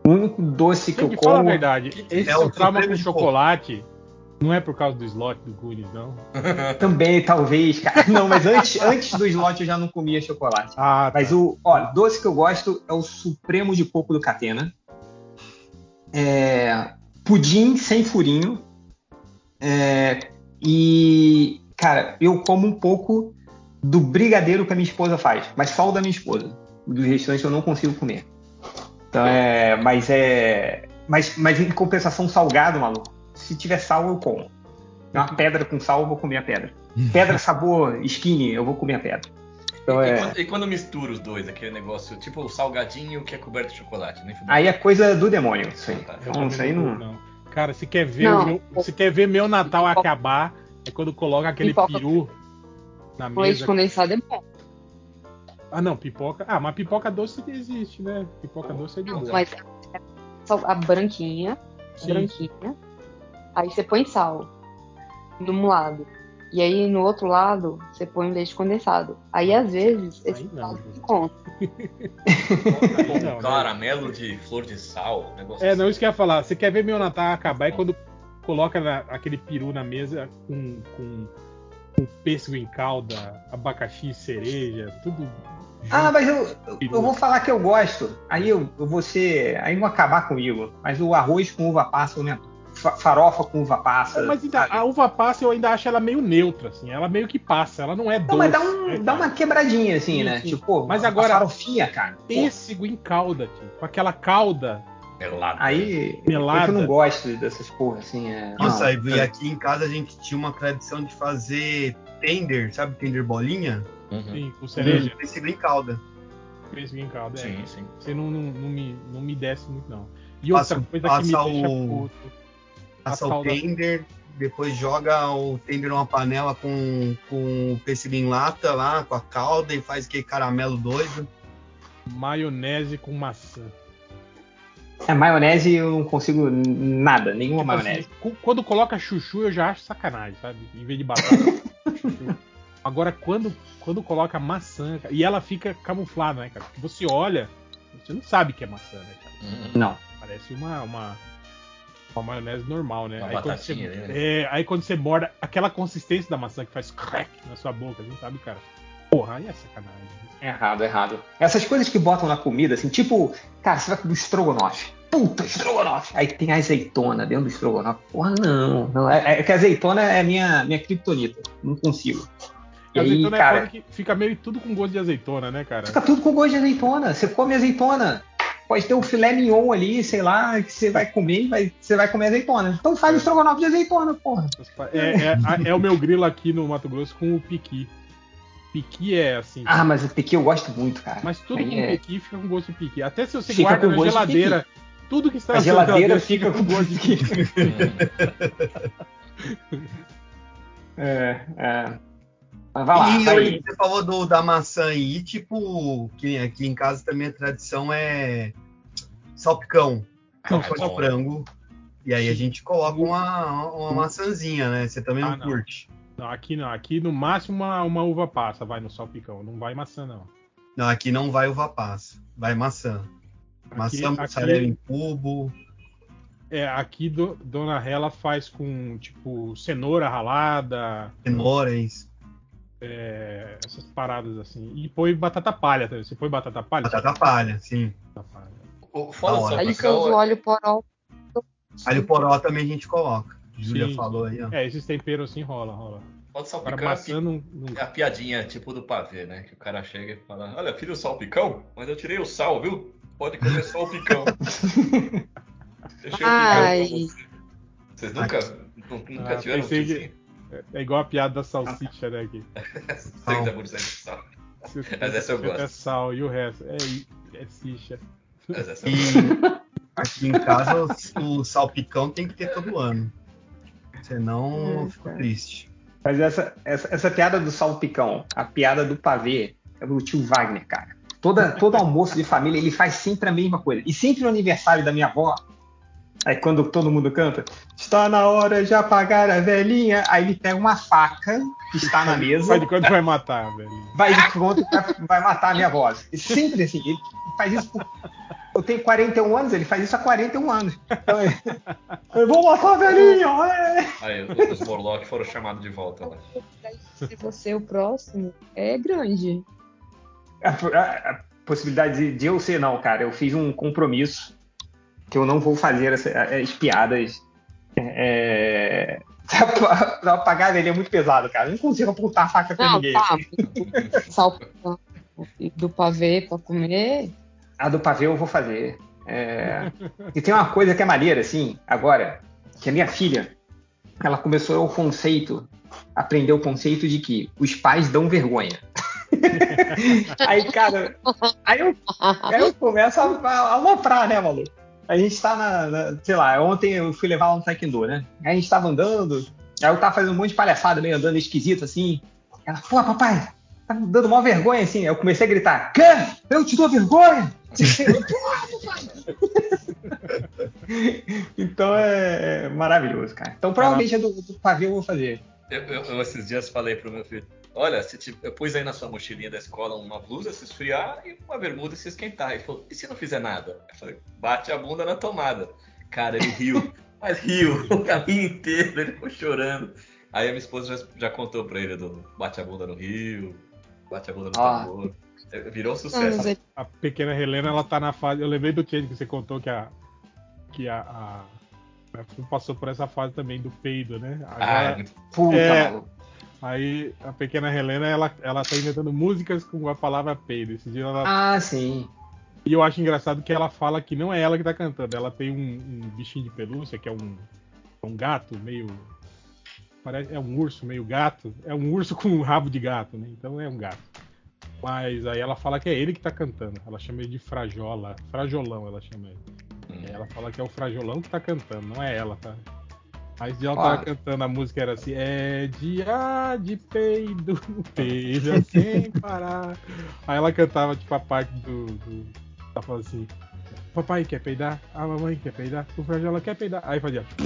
O único doce que eu fala como. a verdade. Esse É o trauma com chocolate não é por causa do slot do Goonies, não? Também, talvez, cara. Não, mas antes, antes do slot eu já não comia chocolate. Ah, Mas o ó, doce que eu gosto é o Supremo de Coco do Catena. É, pudim sem furinho. É, e, cara, eu como um pouco do brigadeiro que a minha esposa faz, mas só o da minha esposa. Dos restantes eu não consigo comer. Então, é, mas é. Mas, mas em compensação, salgado, maluco. Se tiver sal, eu como. Uma pedra com sal, eu vou comer a pedra. Pedra sabor skinny, eu vou comer a pedra. Então, E, é, quando, e quando mistura os dois, aquele negócio, tipo o salgadinho que é coberto de chocolate, fudeu. aí é coisa do demônio, isso aí. Eu Então, também isso aí não, não. Cara, se quer ver, Não. meu, se quer ver meu Natal acabar, é quando coloca aquele Pipoca. peru na Com leite mesa. condensado é bom. Ah, não, pipoca. Ah, mas pipoca doce existe, né? Pipoca doce é de boa. Mas só a branquinha, Sim. branquinha. Aí você põe sal num lado. E aí no outro lado você põe o leite condensado. Aí às vezes esse Aí não, conta. Não, né? Caramelo de flor de sal, negócio É, não, isso que eu ia falar. Você quer ver meu Natal acabar é quando coloca na- aquele peru na mesa com, com, com pêssego em calda, abacaxi, cereja, tudo. Ah, mas eu, eu, eu vou falar que eu gosto. Aí eu, eu vou ser. Aí vão acabar comigo. Mas o arroz com uva passa, né? Fa- Farofa com uva passa. Mas ainda, a uva passa eu ainda acho ela meio neutra, assim. Ela meio que passa, ela não é doce. Não, mas dá, um, né, dá uma quebradinha, assim, Sim, né? sim. Tipo, Mas agora- farofinha, cara. Pêssego em calda, tio, com aquela calda. Melado. aí Melada. que eu não gosto dessas porra, assim. É... Nossa, não. e aqui em casa a gente tinha uma tradição de fazer tender, sabe? Tender bolinha? Uhum. Sim, com cereja. Pêssego em calda. Pêssego em calda, é. Sim, sim. Você não, não, não me, não me desce muito, não. E Passa- outra coisa que me passa deixa o- puto. Passa A o tender, depois joga o tender numa panela com, com o pêssego em lata lá, com a calda e faz aquele caramelo doido. Maionese com maçã. É, maionese eu não consigo nada, nenhuma Tipo maionese. assim, quando coloca chuchu, eu já acho sacanagem, sabe? Em vez de batata. chuchu. Agora, quando, quando coloca maçã, e ela fica camuflada, né, cara? Porque você olha, você não sabe que é maçã, né, cara? Uhum. Não. Parece uma, uma, uma maionese normal, né? Uma aí, quando você, né? é, aí quando você morda, aquela consistência da maçã que faz crack na sua boca, assim, sabe, cara? Porra, aí é sacanagem. Errado, errado. Essas coisas que botam na comida, assim, tipo, cara, você vai comer estrogonofe. Puta, estrogonofe. Aí tem azeitona dentro do estrogonofe. Porra, não. não. É, é que a azeitona é minha, minha criptonita. Não consigo. E A aí, azeitona é cara, que fica meio tudo com gosto de azeitona, né, cara? fica tudo com gosto de azeitona. Você come azeitona. Pode ter um filé mignon ali, sei lá, que você vai comer e vai, você vai comer azeitona. Então faz o estrogonofe de azeitona, porra. É, é, é o meu grilo aqui no Mato Grosso com o piqui. Piqui é assim. Ah, mas o piqui eu gosto muito, cara. Mas tudo Aí com é- piqui fica com gosto de piqui. Até se você Fica guarda com na geladeira, tudo que está na sua geladeira fica com gosto de piqui. É, é. Mas vai lá, e vai aí, você falou do, da maçã aí, tipo, que aqui em casa também a tradição é salpicão. Salpicão bom. de frango. E aí a gente coloca uma, uma maçãzinha, né? Você também Ah, não não. curte. Não, aqui não. Aqui no máximo uma, uma uva passa vai no salpicão. Não vai maçã, não. Não, aqui não vai uva passa, vai maçã. Aqui, Maçã, mussarela aqui, em cubo. é, aqui do- Dona Rela faz com, tipo, cenoura ralada, Cenouras, é, essas paradas assim. E põe batata palha também. Você põe batata palha? batata palha, sim. Batata palha. O- Fora. Aí você salpicão, usa o óleo poró. Alho poró também a gente coloca. Júlia Sim. falou aí, ó. É, esses temperos assim rola, rola. Pode salpicão Agora é a, maçã não, não- pi- é a piadinha tipo do pavê, né? Que o cara chega e fala: Olha, filho, o salpicão, mas eu tirei o sal, viu? Pode comer só o picão. O picão Ai. Vocês nunca, nu- nunca Ah, tiveram um que-? É igual a piada da salsicha, né? Aqui. 30% de sal. Mas essa eu gosto. É sal e o resto é, é sicha. Mas essa eu E gosto. aqui em casa o salpicão tem que ter todo ano. Senão eu fico triste. Mas essa, essa, essa piada do salpicão, a piada do pavê, é o tio Wagner, cara. Toda, todo almoço de família, ele faz sempre a mesma coisa. E sempre no aniversário da minha avó, aí quando todo mundo canta, está na hora de apagar a velhinha, aí ele pega uma faca que está na mesa, Faz de quanto vai matar, velho? vai de conta e vai, vai matar a minha voz. E sempre assim, ele faz isso por... Eu tenho 41 anos, ele faz isso há 41 anos. Então, ele- eu vou matar a velhinha! é. Aí os, Morlock foram chamados de volta lá. Se você é o próximo, é grande. A, a- a possibilidade de, de eu ser, não, cara. Eu fiz um compromisso que eu não vou fazer essa- as piadas. É, pra apagar a velhinha é muito pesado, cara. Eu não consigo apontar a faca pra Não, ninguém. tá. Salpicão do pavê pra comer. A do pavê eu vou fazer. É, E tem uma coisa que é maneira, assim, agora, que a minha filha, ela começou o conceito, aprendeu o conceito de que os pais dão vergonha. aí, cara, aí eu, aí eu começo a, a aloprar, né, maluco? A gente tá na, na- sei lá, ontem eu fui levar ela no taekwondo, né? Aí a gente tava andando, aí eu tava fazendo um monte de palhaçada, meio andando esquisito, assim. Ela, pô, papai, tá me dando uma vergonha, assim. Eu comecei a gritar, Quê? Eu te dou vergonha? então é, é maravilhoso, cara. Então provavelmente a do, do pavê eu vou fazer. Eu, eu- eu esses dias falei pro meu filho: Olha, se ti- eu pus aí na sua mochilinha da escola uma blusa se esfriar e uma bermuda se esquentar. Ele falou: E se não fizer nada? Eu falei: Bate a bunda na tomada. Cara, ele riu. Mas riu o caminho inteiro, ele ficou chorando. Aí a minha esposa já, já contou pra ele do bate a bunda no rio, bate a bunda no Ah. tambor. Virou um Não, sucesso. ele- A pequena Helena, ela tá na fase. Eu lembrei do Change que você contou que a. Que a. a a Fu passou por essa fase também do peido, né? Ah, Agora, é muito- Puta, É. aí a pequena Helena, ela, ela tá inventando músicas com a palavra peido. Esse dia ela Ah, sim. E eu acho engraçado que ela fala que não é ela que tá cantando. Ela tem um, um bichinho de pelúcia, que é um, um gato meio. Parece, é um urso meio gato. É um urso com um rabo de gato, né? Então é um gato. Mas aí ela fala que é ele que tá cantando. Ela chama ele de frajola. Frajolão, ela chama ele. Hum. Ela fala que é o frajolão que tá cantando, não é ela, tá? Aí ela tava cantando, a música era assim, é dia de peido, peida sem parar. Aí ela cantava, tipo, a parte do. do ela falava assim, papai quer peidar, a mamãe quer peidar, o frajola quer peidar. Aí fazia.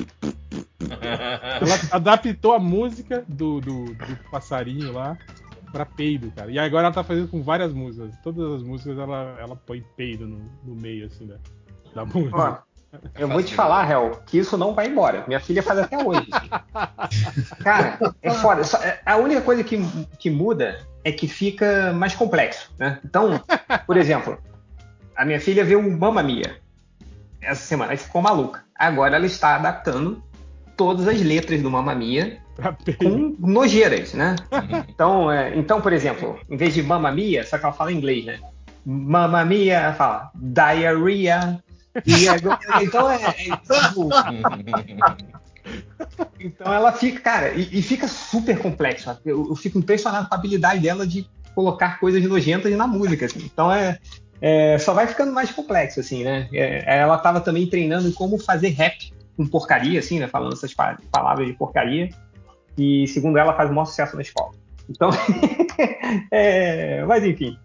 Ela adaptou a música do, do, do passarinho lá pra peido, cara. E agora ela tá fazendo com várias músicas. Todas as músicas ela, ela põe peido no, no meio, assim, da, da música. Ó, eu vou te falar, Hel, que isso não vai embora. Minha filha faz até hoje. Cara, é foda. Só- é- A única coisa que, que muda é que fica mais complexo, né? Então, por exemplo, a minha filha viu o Mamma Mia essa semana e ficou maluca. Agora ela está adaptando todas as letras do Mamma Mia. Com nojeiras, né? Então, é, então, por exemplo, em vez de Mamma Mia, só que ela fala em inglês, né? Mamma Mia, ela fala diarrhea. E agora- então, é, é, tipo, então ela fica, cara, e, e fica super complexo. Eu, eu fico impressionado com a habilidade dela de colocar coisas nojentas na música. assim. Então é, é, só vai ficando mais complexo, assim, né? É, ela estava também treinando em como fazer rap com porcaria, assim, né? Falando essas pa- palavras de porcaria. E segundo ela, faz o maior sucesso na escola. Então, é, mas enfim.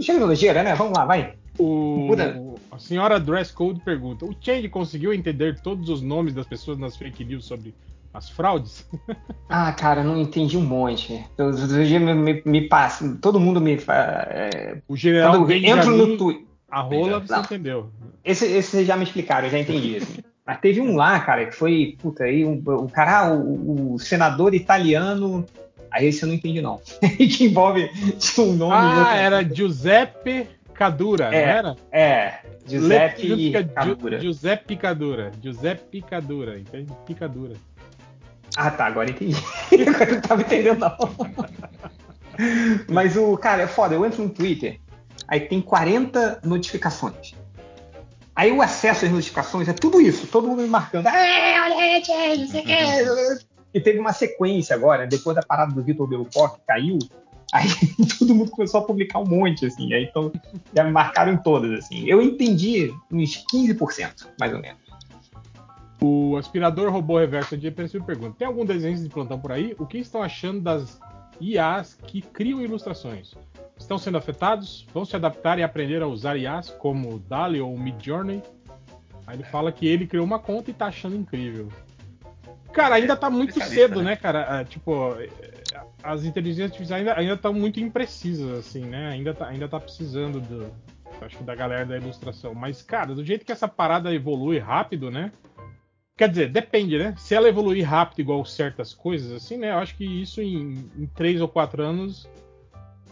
Chega no ligeira, né? Vamos lá, vai. O, a senhora Dress Code pergunta: o Change conseguiu entender todos os nomes das pessoas nas fake news sobre as fraudes? Ah, cara, não entendi um monte. Outro dia me, me, me passa, todo mundo me é, O general entro no Twitter. a rola, você Não. entendeu. Esse, esse vocês já me explicaram, eu já entendi. assim. Mas teve um lá, cara, que foi, puta, aí um, o cara, ah, o, o senador italiano. Aí esse eu não entendi, não. que envolve tinha um nome. Ah, outro- era Giuseppe Cadura, É, não era? É, Giuseppe Giu- Cadura. Giuseppe Picadura. Giuseppe Picadura, entende? Picadura. Ah, tá, agora entendi. agora eu não tava entendendo, não. Mas o, cara, é foda. Eu entro no Twitter, aí tem 40 notificações. Aí o acesso às notificações é tudo isso, todo mundo me marcando. É, olha aí. E teve uma sequência agora, depois da parada do Vitor Belfort, que caiu, aí todo mundo começou a publicar um monte, assim. Aí então já me marcaram em todas, assim. Eu entendi uns 15%, mais ou menos. O aspirador robô reverso de me pergunta: tem algum desenho de plantão por aí? O que estão achando das IAs que criam ilustrações? Estão sendo afetados? Vão se adaptar e aprender a usar IAs como DALI ou Midjourney? Aí ele fala que ele criou uma conta e tá achando incrível. Cara, ainda tá muito cedo, né, cara? É, tipo, é, as inteligências artificiais ainda estão muito imprecisas, assim, né? Ainda tá, ainda tá precisando do, acho que da galera da ilustração. Mas, cara, do jeito que essa parada evolui rápido, né? Quer dizer, depende, né? Se ela evoluir rápido igual certas coisas, assim, né? Eu acho que isso em, em três ou quatro anos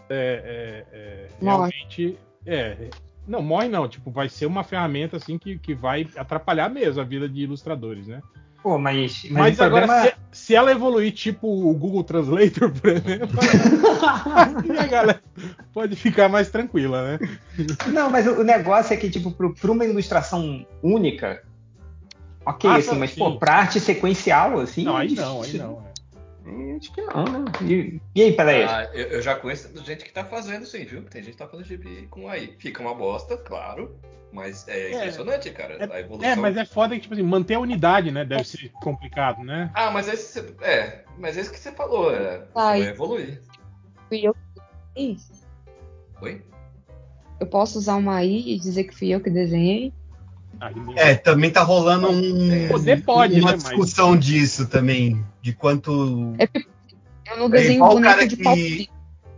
é, é, é realmente. É, não, morre não. Tipo, vai ser uma ferramenta assim que, que vai atrapalhar mesmo a vida de ilustradores, né? Pô, mas. Mas, mas agora, problema... se, se, ela evoluir tipo o Google Translator, por exemplo, a galera pode ficar mais tranquila, né? Não, mas o negócio é que, tipo, para uma ilustração única, Ok, ah, assim, mas sim. pô, pra arte sequencial, assim. Não, aí não, aí não. É. Acho que não, né? E, e aí, peraí? Ah, eu, eu, já conheço gente que tá fazendo sim, viu? Tem gente que tá fazendo gibi com aí. Fica uma bosta, claro. Mas é, é impressionante, cara. É, a evolução. É, mas é foda que, tipo assim, manter a unidade, né? Deve ser complicado, né? Ah, mas esse. É, mas esse que você falou, é. Vai evoluir. Fui eu que fiz. Oi? Eu posso usar uma AI e dizer que fui eu que desenhei? É, também tá rolando um, Poder pode, uma né, discussão mas... disso também, de quanto. É, eu não desenho é igual o cara que.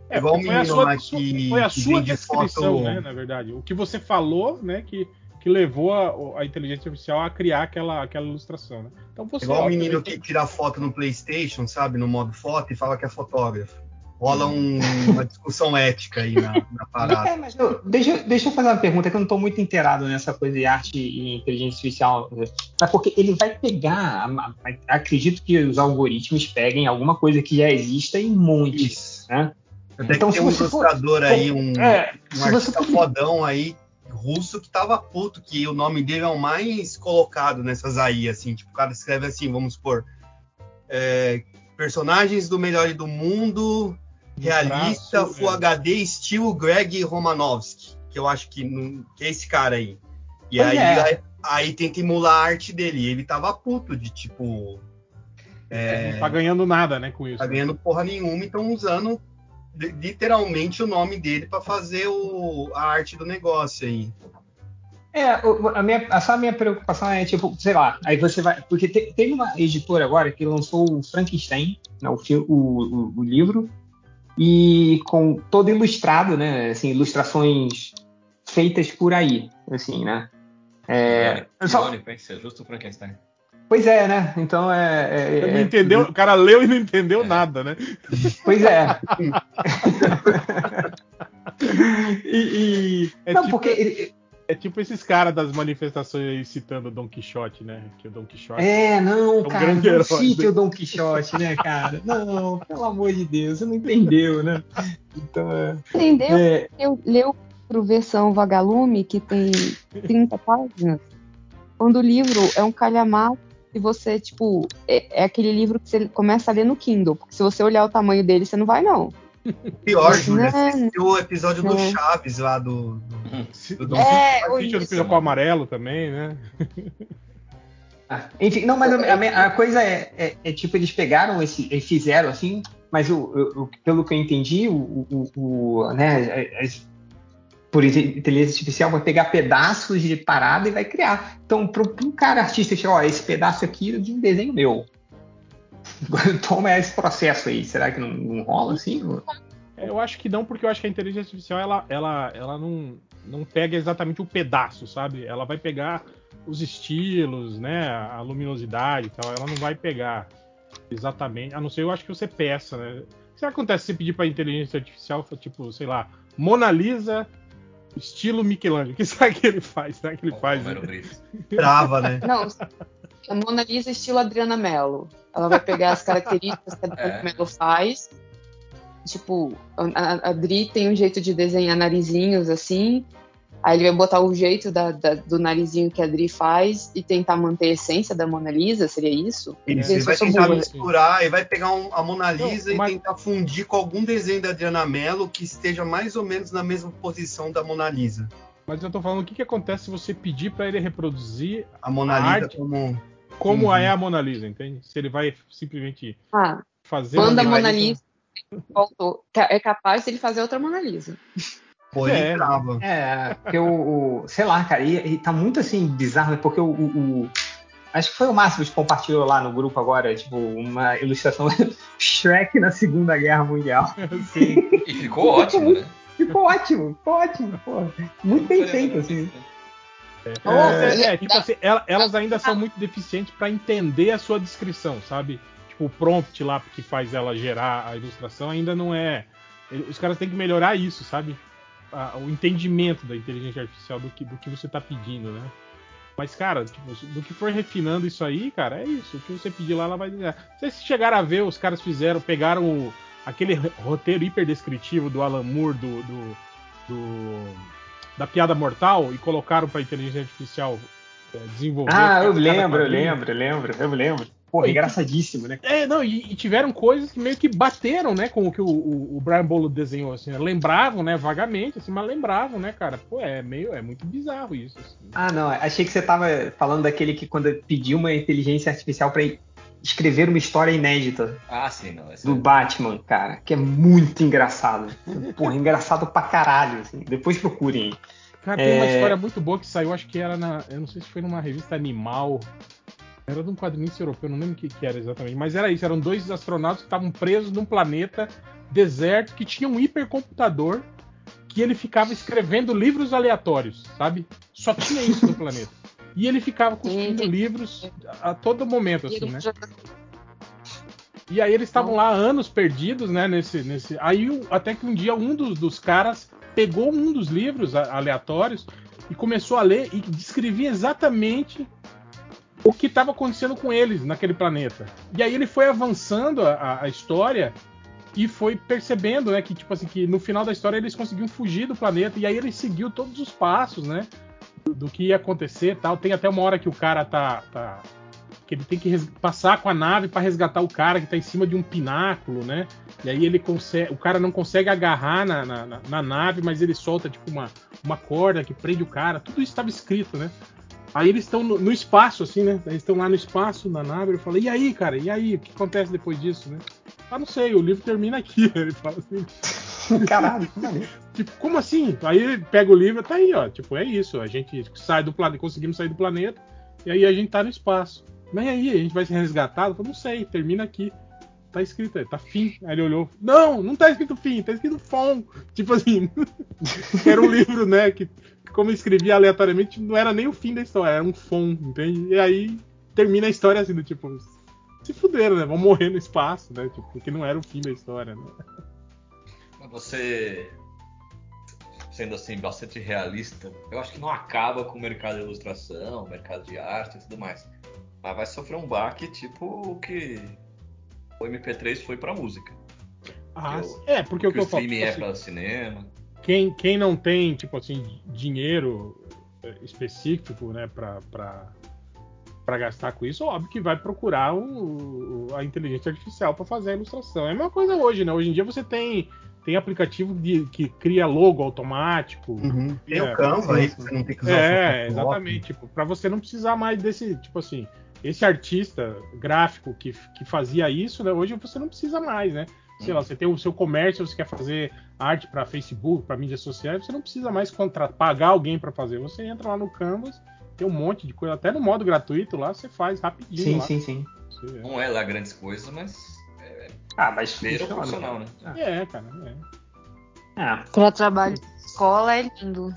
É, igual o menino sua, lá que. Foi a sua descrição, foto... né, na verdade. O que você falou, né, que, que levou a, a inteligência artificial a criar aquela, aquela ilustração, né? Então, você, igual o menino que tira foto no PlayStation, sabe, no modo foto e fala que é fotógrafo rola um, uma discussão ética aí na, na parada. É, mas eu, deixa, deixa eu fazer uma pergunta que eu não estou muito inteirado nessa coisa de arte e inteligência artificial. Mas porque ele vai pegar, acredito que os algoritmos peguem alguma coisa que já exista em montes, né? Até então, que tem um ilustrador aí, um, é, um artista for... fodão aí, russo, que tava puto, que o nome dele é o mais colocado nessas aí, assim, tipo, o cara escreve assim, vamos supor, é, personagens do melhor do mundo realista Full é. HD estilo Greg Romanovski, que eu acho que, não, que é esse cara aí. E aí, é. aí, aí, tenta emular a arte dele. E ele tava puto de tipo. É, não tá ganhando nada, né, com isso. Tá ganhando porra nenhuma, então usando literalmente o nome dele para fazer o, a arte do negócio aí. É, a minha, a minha preocupação é, tipo, sei lá, aí você vai. Porque te, teve uma editora agora que lançou o Frankenstein, né, o, o, o, o livro, e com todo ilustrado, né? Assim, ilustrações feitas por aí, assim, né? É, só... é justo o Frankenstein. Pois é, né? Então é. é, é não entendeu, o cara leu e não entendeu é. nada, né? Pois é. e, e... É não, tipo... porque é tipo esses caras das manifestações aí citando o Don Quixote, né? Que o Don Quixote é, não, é um cara, não cite o Don Quixote, né, cara? Não, pelo amor de Deus, você não entendeu, né? Então, é, entendeu? É... Eu leu pro versão Vagalume, que tem 30 páginas, quando o livro é um calhamaço e você, tipo, é, é, aquele livro que você começa a ler no Kindle, porque se você olhar o tamanho dele, você não vai, não. Pior, Júlia, assistiu o episódio do Chaves lá do. do, do é, do Pirocó Amarelo também, né? Ah, enfim, não, mas a, a coisa é, é, é, tipo, eles pegaram esse, e fizeram assim, mas o, o, pelo que eu entendi, o, o né, as, por inteligência artificial vai pegar pedaços de parada e vai criar. Então, para um cara artista, ó, esse pedaço aqui é de um desenho meu. Toma esse processo aí. Será que não, não rola assim? É, eu acho que não, porque eu acho que a inteligência artificial ela, ela, ela não, não pega exatamente o pedaço, sabe? Ela vai pegar os estilos, né? A luminosidade e tal. Ela não vai pegar exatamente. A não ser eu acho que você peça, né? O que acontece se você pedir para inteligência artificial, tipo, sei lá, Mona Lisa estilo Michelangelo? O que será que ele faz? Será que ele faz? Trava, né? Não, a Mona Lisa estilo Adriana Mello. Ela vai pegar as características que a Adriana É. Mello faz. Tipo, a, a Dri tem um jeito de desenhar narizinhos assim. Aí ele vai botar o jeito da- da- do narizinho que a Dri faz e tentar manter a essência da Mona Lisa, seria isso? Isso, ele vai tentar burra. misturar e vai pegar um- a Mona Lisa Não, mas- e tentar fundir com algum desenho da Adriana Mello que esteja mais ou menos na mesma posição da Mona Lisa. Mas eu tô falando o que, que acontece se você pedir pra ele reproduzir A Mona A Lisa arte- como. Como Uhum. é a Mona Lisa, entende? Se ele vai simplesmente Ah, fazer manda a Mona Lisa. Voltou. É capaz de ele fazer outra Mona Lisa. Pô, É. trava. É, porque o, o- sei lá, cara, e, e tá muito assim bizarro, né? Porque o, o- o- acho que foi o Máximo que compartilhou lá no grupo agora, tipo, uma ilustração Shrek na Segunda Guerra Mundial. Sim. E ficou ótimo, né? Ficou ótimo, ficou ótimo, pô. Muito bem feito, assim. É, é, tipo assim, ela- elas ainda são muito deficientes pra entender a sua descrição, sabe? Tipo, o prompt lá que faz ela gerar a ilustração ainda não é. Os caras têm que melhorar isso, sabe? O entendimento da inteligência artificial do que, do que você tá pedindo, né? Mas, cara, tipo, do que for refinando isso aí, cara, é isso. O que você pedir lá, ela vai. Vocês chegaram a ver, os caras fizeram, pegaram o- aquele roteiro hiper descritivo do Alan Moore, do, do, do- da piada mortal, e colocaram pra inteligência artificial é, desenvolver. Ah, eu lembro, eu lembro, eu lembro, eu lembro. Porra, engraçadíssimo, né? É, não, e, e tiveram coisas que meio que bateram, né, com o que o, o, o Brian Bolo desenhou, assim, né? lembravam, né, vagamente, assim, mas lembravam, né, cara, pô, é meio, é muito bizarro isso, assim. Ah, não, achei que você tava falando daquele que quando pediu uma inteligência artificial pra escrever uma história inédita Ah, sim, não. Esse do Batman, cara, que é muito engraçado. Porra, engraçado pra caralho, assim. Depois procurem. Cara, tem uma É. história muito boa que saiu, acho que era na, eu não sei se foi numa revista Animal, era de um quadrinista europeu, não lembro o que, que era exatamente, mas era isso, eram dois astronautas que estavam presos num planeta deserto que tinha um hipercomputador que ele ficava escrevendo livros aleatórios, sabe? Só tinha isso no planeta. E ele ficava cuspindo Sim. livros a todo momento, assim, né? E aí eles estavam lá anos perdidos, né? Nesse, nesse... Aí até que um dia um dos, dos caras pegou um dos livros aleatórios e começou a ler e descrevia exatamente o que estava acontecendo com eles naquele planeta. E aí ele foi avançando a- a, a história e foi percebendo, né, que tipo assim que no final da história eles conseguiam fugir do planeta e aí ele seguiu todos os passos, né, do, que ia acontecer, tal. Tem até uma hora que o cara tá, tá que ele tem que passar com a nave para resgatar o cara que tá em cima de um pináculo, né? E aí ele consegue, o cara não consegue agarrar na, na, na- na nave, mas ele solta tipo uma, uma corda que prende o cara. Tudo isso estava escrito, né? Aí eles estão no, no espaço, assim, né? Eles estão lá no espaço, na nave. Eu falei, e aí, cara? E aí? O que acontece depois disso, né? Ah, não sei, o livro termina aqui. Ele fala assim. Caralho. Tipo, como assim? Aí pega o livro, tá aí, ó. Tipo, é isso. A gente sai do planeta, conseguimos sair do planeta, e aí a gente tá no espaço. Mas aí, a gente vai ser resgatado? Eu não sei, termina aqui. Tá escrito tá fim. Aí ele olhou, não, não tá escrito fim, tá escrito fom. Tipo assim, era um livro, né, que como eu escrevia aleatoriamente, não era nem o fim da história, era um fom, entende? E aí termina a história assim, do tipo, se fuderam, né, vão morrer no espaço, né, tipo, porque não era o fim da história, né. Você, sendo assim, bastante realista, eu acho que não acaba com o mercado de ilustração, o mercado de arte e tudo mais. Mas vai sofrer um baque tipo o que o MP3 foi pra música. Ah, Que é, porque o que o eu falo, streaming tipo é assim, pra cinema. quem, quem não tem, tipo assim, dinheiro eh, específico, né, pra, pra gastar com isso, óbvio que vai procurar o, o- a inteligência artificial para fazer a ilustração. É a mesma coisa hoje, né? Hoje em dia você tem, tem aplicativo de, que cria logo automático. Uhum. Tem É, o Canva aí, você não ter que usar É, exatamente. Tipo, para você não precisar mais desse, tipo assim, esse artista gráfico que, que fazia isso, né? Hoje você não precisa mais, né? Sei lá, você tem o seu comércio, você quer fazer arte para Facebook, para mídias sociais, você não precisa mais contratar, pagar alguém para fazer. Você entra lá no Canvas, tem um monte de coisa, até no modo gratuito lá você faz rapidinho. Sim, lá. sim, sim. Não é lá grandes coisas, mas Ah, mas beira o funciona. profissional, né? É, cara. é. Ah, Para trabalho de escola é lindo.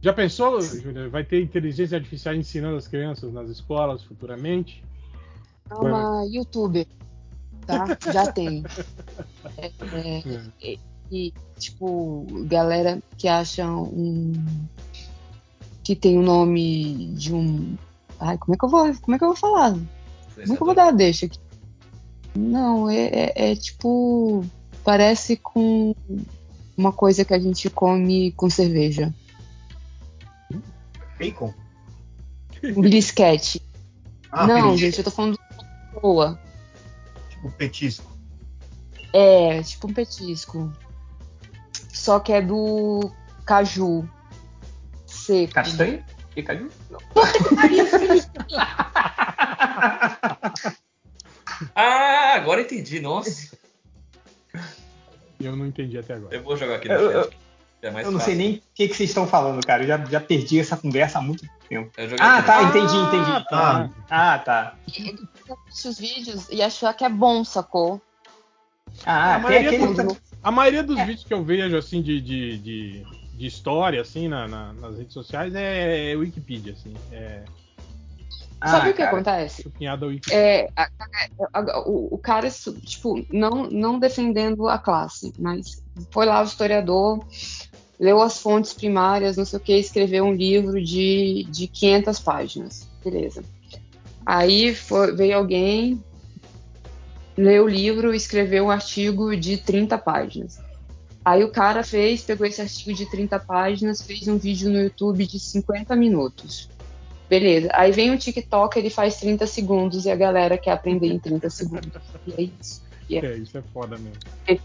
Já pensou, Júlia? Vai ter inteligência artificial ensinando as crianças nas escolas futuramente? É uma youtuber, tá? Já tem. É, é, e, e, tipo, galera que acha um. que tem o nome de um Ai, como é que eu vou, como é que eu vou falar? Como é que eu vou dar a deixa aqui? Não, é, é, é tipo. Parece com uma coisa que a gente come com cerveja. Bacon? Um brisquete. Ah, não, petisco. gente, eu tô falando de boa. Tipo petisco. É, tipo um petisco. Só que é do caju. Seco. Castanho? E caju? Não. Ah, agora entendi. Nossa. Eu não entendi até agora. Eu vou jogar aqui no Eu- eu- chat. É mais Eu não fácil. sei nem o que, que vocês estão falando, cara. Eu já, já perdi essa conversa há muito tempo. Ah, aqui tá, entendi, entendi. Ah, tá. Ah, tá. os vídeos e achar que é bom, sacou? Ah, A tem maioria aquele. dos- A maioria dos vídeos que eu vejo, assim, de, de, de, de história, assim, na, na- nas redes sociais é, é Wikipedia, assim. É Ah, Sabe o que cara. acontece? Wikipedia. É, a- a- o, o cara, tipo, não, não defendendo a classe, mas foi lá o historiador, leu as fontes primárias, não sei o que, escreveu um livro de, de 500 páginas. Beleza. Aí foi- veio alguém, leu o livro escreveu um artigo de 30 páginas. Aí o cara fez, pegou esse artigo de 30 páginas, fez um vídeo no YouTube de 50 minutos. Beleza. Aí vem o TikTok, ele faz 30 segundos e a galera quer aprender em 30 segundos. E é isso. E é- É, isso é foda mesmo.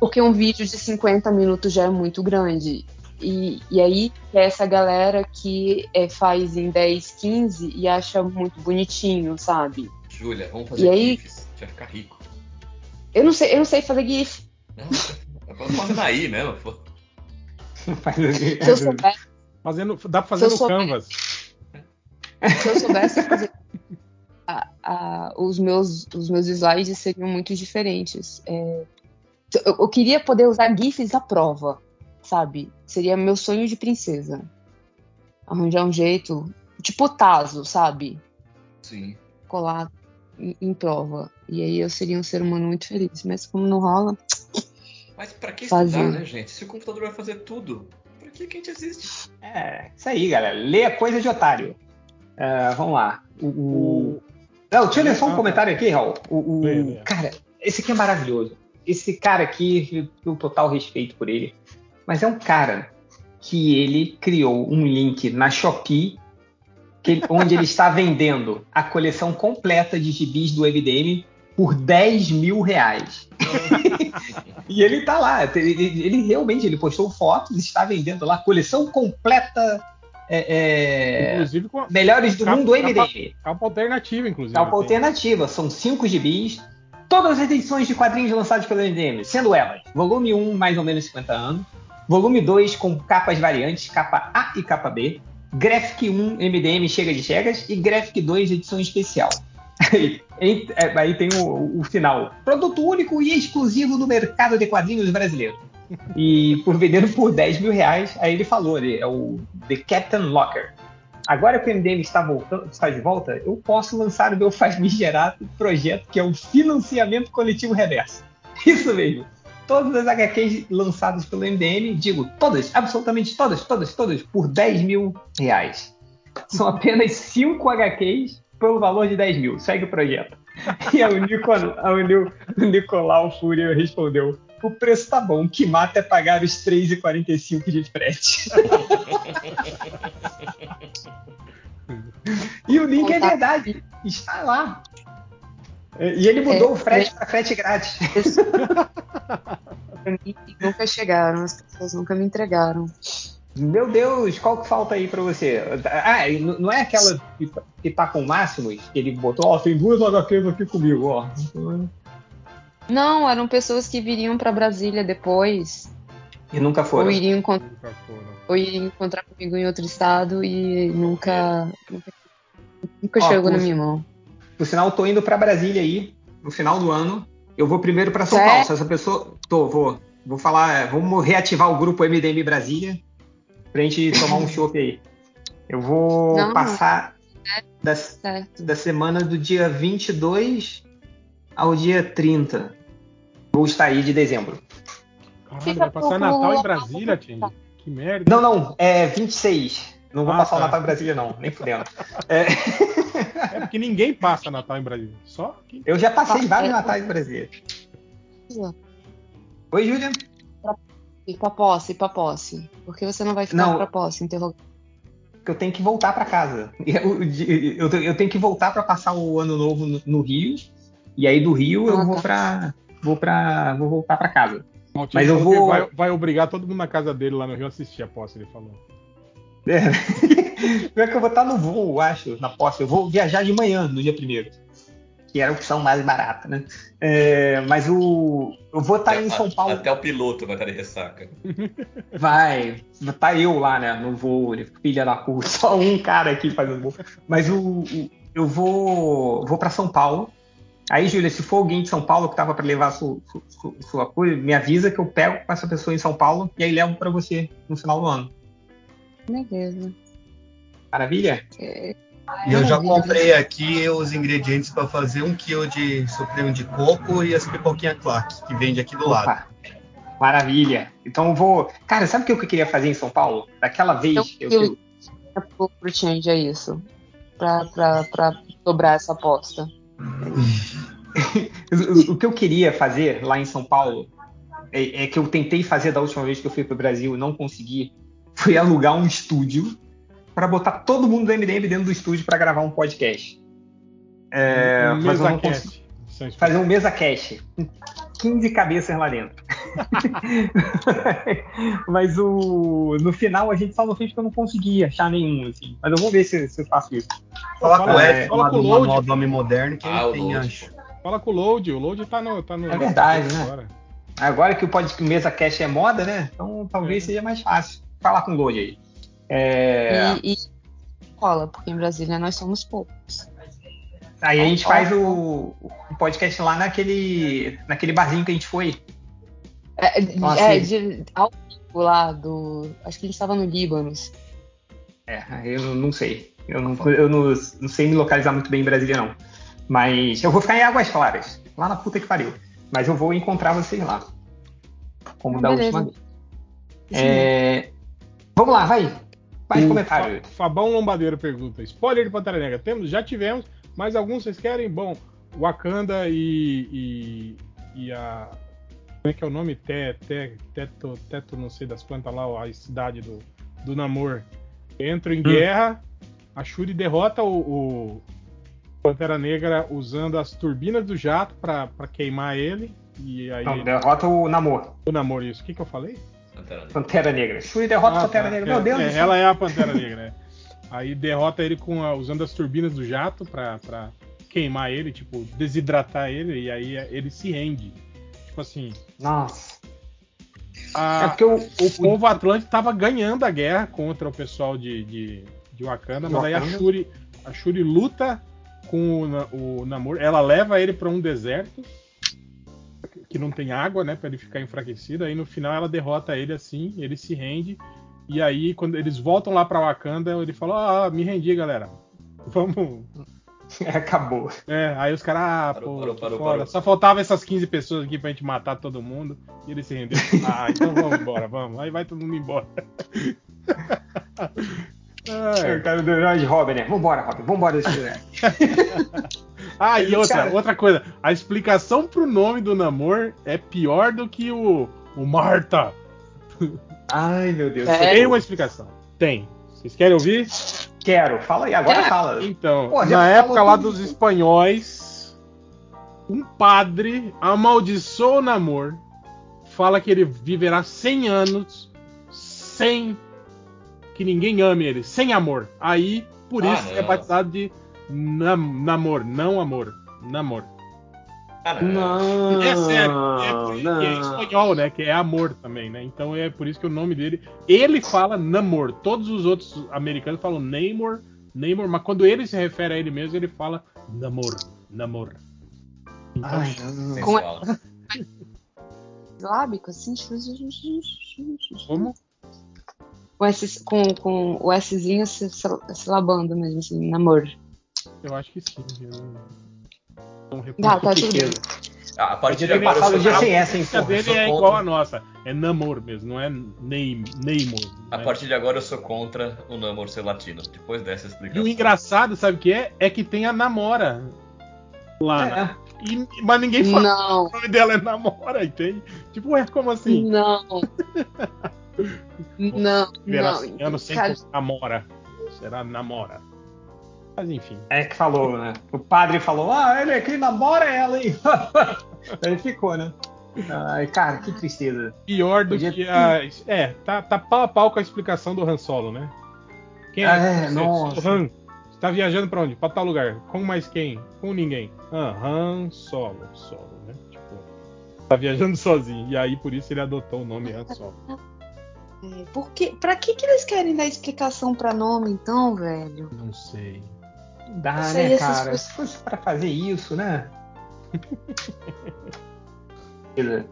Porque um vídeo de 50 minutos já é muito grande. E, e aí é essa galera que é, faz em 10, 15 e acha muito bonitinho, sabe? Júlia, vamos E fazer aí- GIFs. Gente vai ficar rico. Eu não sei, eu não sei fazer GIF. Não, vamos fazer aí mesmo. pô. Faz. Se eu soubesse, Fazendo, dá pra fazer no souber- Canvas. Se eu soubesse fazer. a- a- os, meus, os meus slides seriam muito diferentes. É, eu, eu queria poder usar GIFs à prova, sabe? Seria meu sonho de princesa. Arranjar um jeito. Tipo Tazo, sabe? Sim. Colar em, em prova. E aí eu seria um ser humano muito feliz. Mas como não rola. Mas pra que Fazer. estudar, né, gente? Se o computador vai fazer tudo, pra que a gente existe? É, isso aí, galera. Lê a coisa de otário. É, vamos lá. O, o... Não, deixa eu ler só um Ah, comentário aqui, Raul. O, o-. Cara, esse aqui é maravilhoso. Esse cara aqui, eu tenho total respeito por ele. Mas é um cara que ele criou um link na Shopee que onde ele está vendendo a coleção completa de gibis do MDM por 10 mil reais. e ele tá lá, ele, ele- realmente ele postou fotos, está vendendo lá, coleção completa é, é, Inclusive com a melhores do Capa- mundo capa- MDM. capa alternativa, inclusive. Capa tem. alternativa, são cinco gibis, todas as edições de quadrinhos lançados pelo MDM, sendo elas, volume 1, mais ou menos 50 anos, volume 2 com capas variantes, capa A e capa B, Graphic 1 MDM Chega de Chegas e Graphic 2 edição especial. Aí, é, aí tem o, o final. Produto único e exclusivo no mercado de quadrinhos brasileiro. E por vendendo por 10 mil reais, aí ele falou, ele é o The Captain Locker. Agora que o MDM está, voltando, está de volta, eu posso lançar o meu famigerado projeto, que é o financiamento coletivo reverso. Isso mesmo. Todas as HQs lançadas pelo MDM, digo, todas, absolutamente todas, todas, todas, por 10 mil reais. São apenas 5 HQs pelo valor de 10 mil. Segue o projeto. E o, o Nicolau Fúria respondeu: o preço tá bom, o que mata é pagar os 3,45 de frete. e o link é verdade, está lá. E ele mudou É, o frete para frete grátis. Nunca chegaram, as pessoas nunca me entregaram. Meu Deus, qual que falta aí pra você? Ah, não é aquela que, tá- com máximos? Ele botou, ó, tem duas HQs aqui comigo, ó. Não, eram pessoas que viriam pra Brasília depois, E nunca ou foram. iriam, encon- Nunca foram. ou iriam encontrar comigo em outro estado e nunca, nunca, nunca Ó, chegou na minha mão. Por sinal, eu tô indo pra Brasília aí, no final do ano. Eu vou primeiro pra São Sério? Paulo. Se essa pessoa. Tô, vou. Vou falar, é, vamos reativar o grupo MDM Brasília pra gente tomar um chopp aí. Eu vou Não. passar da, Certo. da semana do dia 22 ao dia 30. Vou estar aí de dezembro. Caralho, Fica vai passar Natal em. Brasília, Tindy. Que merda. Não, não, é 26. Não vou Ah, passar o tá. Natal em Brasília, não, nem fudendo. É, É porque ninguém passa Natal em Brasília. Só que. eu já passei Ah, vários é. Natais em Brasília. Oi, Júlia. E pra posse, pra posse. Por que você não vai ficar Não. pra posse? Interrog... que eu tenho que voltar para casa. Eu, eu- eu tenho que voltar para passar o ano novo no, no Rio. E aí do Rio eu Ah, vou tá. para vou para vou voltar para casa. Maltinho Mas eu vou- Vai, vai obrigar todo mundo na casa dele lá no Rio a assistir a posse, ele falou. É. Pior que eu vou estar no voo, eu acho, na posse. Eu vou viajar de manhã, no dia primeiro. Que era a opção mais barata, né? É, mas o. Eu vou estar em São Paulo. Até o piloto vai estar de ressaca. Vai. Tá eu lá, né? No voo, filha da puta. Só um cara aqui fazendo voo. Mas o, o- eu vou, vou para São Paulo. Aí, Júlia, se for alguém de São Paulo que tava para levar su, su- su- sua coisa, me avisa que eu pego com essa pessoa em São Paulo e aí levo para você no final do ano. Beleza. Maravilha? É, E eu já comprei aqui os ingredientes para fazer um quilo de supremo de coco e as pipoquinhas Clark, que vende aqui do lado. Opa, maravilha. Então eu vou. Cara, sabe o que eu queria fazer em São Paulo? Daquela vez Então, eu, eu- eu- pro pro change é isso. Pra, pra, pra dobrar essa aposta. o, o que eu queria fazer lá em São Paulo é, é que eu tentei fazer da última vez que eu fui pro Brasil e não consegui. Foi alugar um estúdio para botar todo mundo do MDM dentro do estúdio para gravar um podcast. É, Um mesa fazer um mesa cast com 15 cabeças lá dentro. Mas o no final a gente só não fez porque eu não consegui achar nenhum, assim. Mas eu vou ver se, se eu faço isso. Fala com o Edson fala com o Load. Manual do Homem Moderno, que Ah, ele tem, Load, acho. Fala com o Load, o Load tá no. Tá no É verdade, né? agora. Agora que o podcast mesa cast é moda, né? Então talvez É. seja mais fácil. Falar com o Load aí. É, E, e rola, porque em Brasília nós somos poucos. Aí a gente faz o, o podcast lá naquele, naquele barzinho que a gente foi. É, Nossa, é de, ao vivo lá do. Acho que a gente tava no Líbano. É, eu não- não sei. Eu, não, eu não, não sei me localizar muito bem em Brasília, não. Mas eu vou ficar em Águas Claras, lá na puta que pariu. Mas eu vou encontrar vocês lá. Como Ah, da beleza. última vez. É, Vamos lá, vai. Mais comentário. Fabão Lombadeiro pergunta: spoiler de Pantera Negra. Temos, já tivemos, mas alguns vocês querem? Bom, Wakanda e. e, e a. Como é que é o nome? Te, te, teto, teto, não sei das quantas lá, a cidade do, do Namor. Entram em guerra, a Shuri derrota o, o Pantera Negra usando as turbinas do jato pra, pra queimar ele. E aí. Não, derrota o Namor. o Namor, isso. O que, que eu falei? Pantera Negra. Pantera Negra. Shuri derrota Ah, Pantera tá. Negra. É, Meu Deus é, do céu. Ela é a Pantera Negra, né? Aí derrota ele com a- usando as turbinas do jato pra, pra queimar ele, tipo, desidratar ele, e aí ele se rende. Tipo assim, Nossa. a- É porque o, o povo atlântico tava ganhando a guerra contra o pessoal de, de, de Wakanda, mas aí a Wakanda. Shuri, a Shuri luta com o, o Namor, ela leva ele pra um deserto que não tem água, né, Pra ele ficar enfraquecido. Aí no final ela derrota ele assim, ele se rende. E aí quando eles voltam lá pra Wakanda, ele fala: "Ah, me rendi, galera. Vamos". acabou. É, aí os caras, ah, Parou, pô, parou, parou, parou. Só faltava essas 15 pessoas aqui pra gente matar todo mundo. E ele se rendeu. Ah, então vamos embora, vamos. Aí vai todo mundo embora. Ai. O cara do George Robin, né? Vambora, Robin. Vambora desse lugar. Ah, e outra, Cara. outra coisa. A explicação pro nome do Namor é pior do que o, o Marta. Ai, meu Deus. É. Tem uma explicação. Tem. Vocês querem ouvir? Quero. Fala aí, agora É. fala. Então, Pô, na época lá tudo. dos espanhóis, um padre amaldiçoa o Namor, fala que ele viverá 100 anos sem que ninguém ame ele, sem amor. Aí, por Ah, isso, é batizado de nam- namor, não amor, namor. Ah, não. É sério, é, não. que é espanhol, né? Que é amor também, né? Então é por isso que o nome dele. Ele fala Namor. Todos os outros americanos falam Namor, Namor, mas quando ele se refere a ele mesmo, ele fala Namor, Namor. Então, Ai, Com- Sensual. Lábico, assim. como? Com, S, com, com o Szinho se, se, se labando mesmo, assim, namoro. Eu acho que sim. Eu não, não Tá, tá bem. Ah, a partir de agora eu sou o contra- sem essa, hein, A dele sou é contra. igual a nossa. É Namor mesmo, não é Neym- Neymor. A né? partir de agora eu sou contra o Namor ser latino. Depois dessa E explicação. o engraçado, sabe o que é? É que tem a Namora lá. né? É. E- mas ninguém fala Não, que o nome dela é Namora, entende? Tipo, é como assim? não. Não, não. 100 anos sem Cara, Namora. Será Namora. Mas enfim. É que falou, né? O padre falou, ah, ele aqui namora ela, hein? Aí ficou, né? Ai, cara, que tristeza. Pior do Podia que a. É, tá, tá pau a pau com a explicação do Han Solo, né? Quem Ah, é, você? nossa. O Han. Você tá viajando pra onde? Pra tal lugar. Com mais quem? Com ninguém. Ah, Han Solo. Solo, né? Tipo. Tá viajando sozinho. E aí, por isso, ele adotou o nome Han Solo. é, por que, pra que, que eles querem dar explicação pra nome, então, velho? Não sei. Não Dá, Isso né, cara? coisas- Se fosse pra fazer isso, né?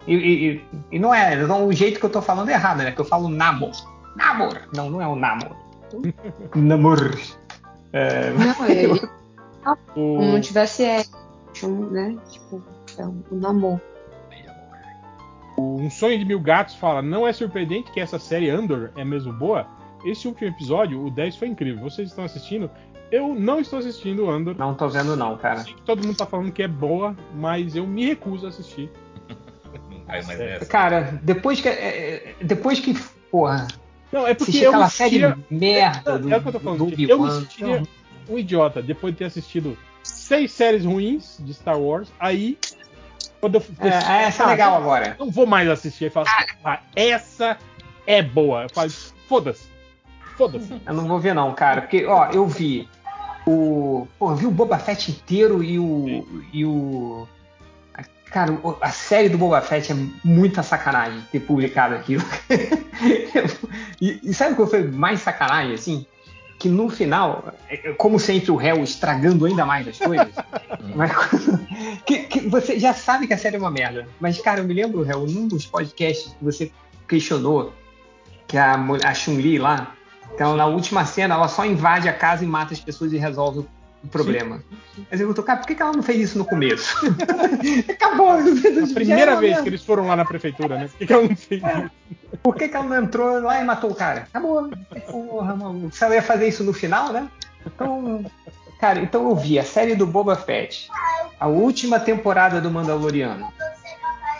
E, e- e- não é, não, o jeito que eu tô falando é errado, né? Que eu falo namor. Namor. Não, não é o namor. namor. É, Não, é como não tivesse é, né? Tipo, é um, um namoro. Um Sonho de Mil Gatos fala: Não é surpreendente que essa série Andor é mesmo boa? Esse último episódio, o 10, foi incrível. Vocês estão assistindo? Eu não estou assistindo Andor. não tô vendo não, cara. Sei que todo mundo tá falando que é boa, mas eu me recuso a assistir. Não cai mais É. nessa. Cara, depois que. é, é, Depois que. Porra. Não, é porque eu aquela série merda É, do, é o que eu tô falando. do eu me sentiria um idiota depois de ter assistido seis séries ruins de Star Wars. Aí, quando eu É, é, essa é Ah, legal agora. não vou mais assistir. Aí falo assim, ah, essa é boa. Eu falo, foda-se. Foda-se. Eu não vou ver não, cara, porque ó, eu vi o, pô, eu vi o Boba Fett inteiro e o e o a- cara, a série do Boba Fett é muita sacanagem ter publicado aquilo. e, e sabe o que foi mais sacanagem assim? Que no final, é- é como sempre o réu estragando ainda mais as coisas. mas que, que você já sabe que a série é uma merda. Mas cara, eu me lembro, réu, num dos podcasts que você questionou que a, a Chun-Li lá, então na última cena ela só invade a casa e mata as pessoas e resolve o problema. Mas eu perguntou, cara, por que que ela não fez isso no começo? Acabou. A primeira vez que eles foram lá na prefeitura, né? Por que, que ela não fez isso? Por que, que ela não entrou lá e matou o cara? Acabou. Porra, maluco. Se ela ia fazer isso no final, né? Então, cara, então eu vi a série do Boba Fett, a última temporada do Mandaloriano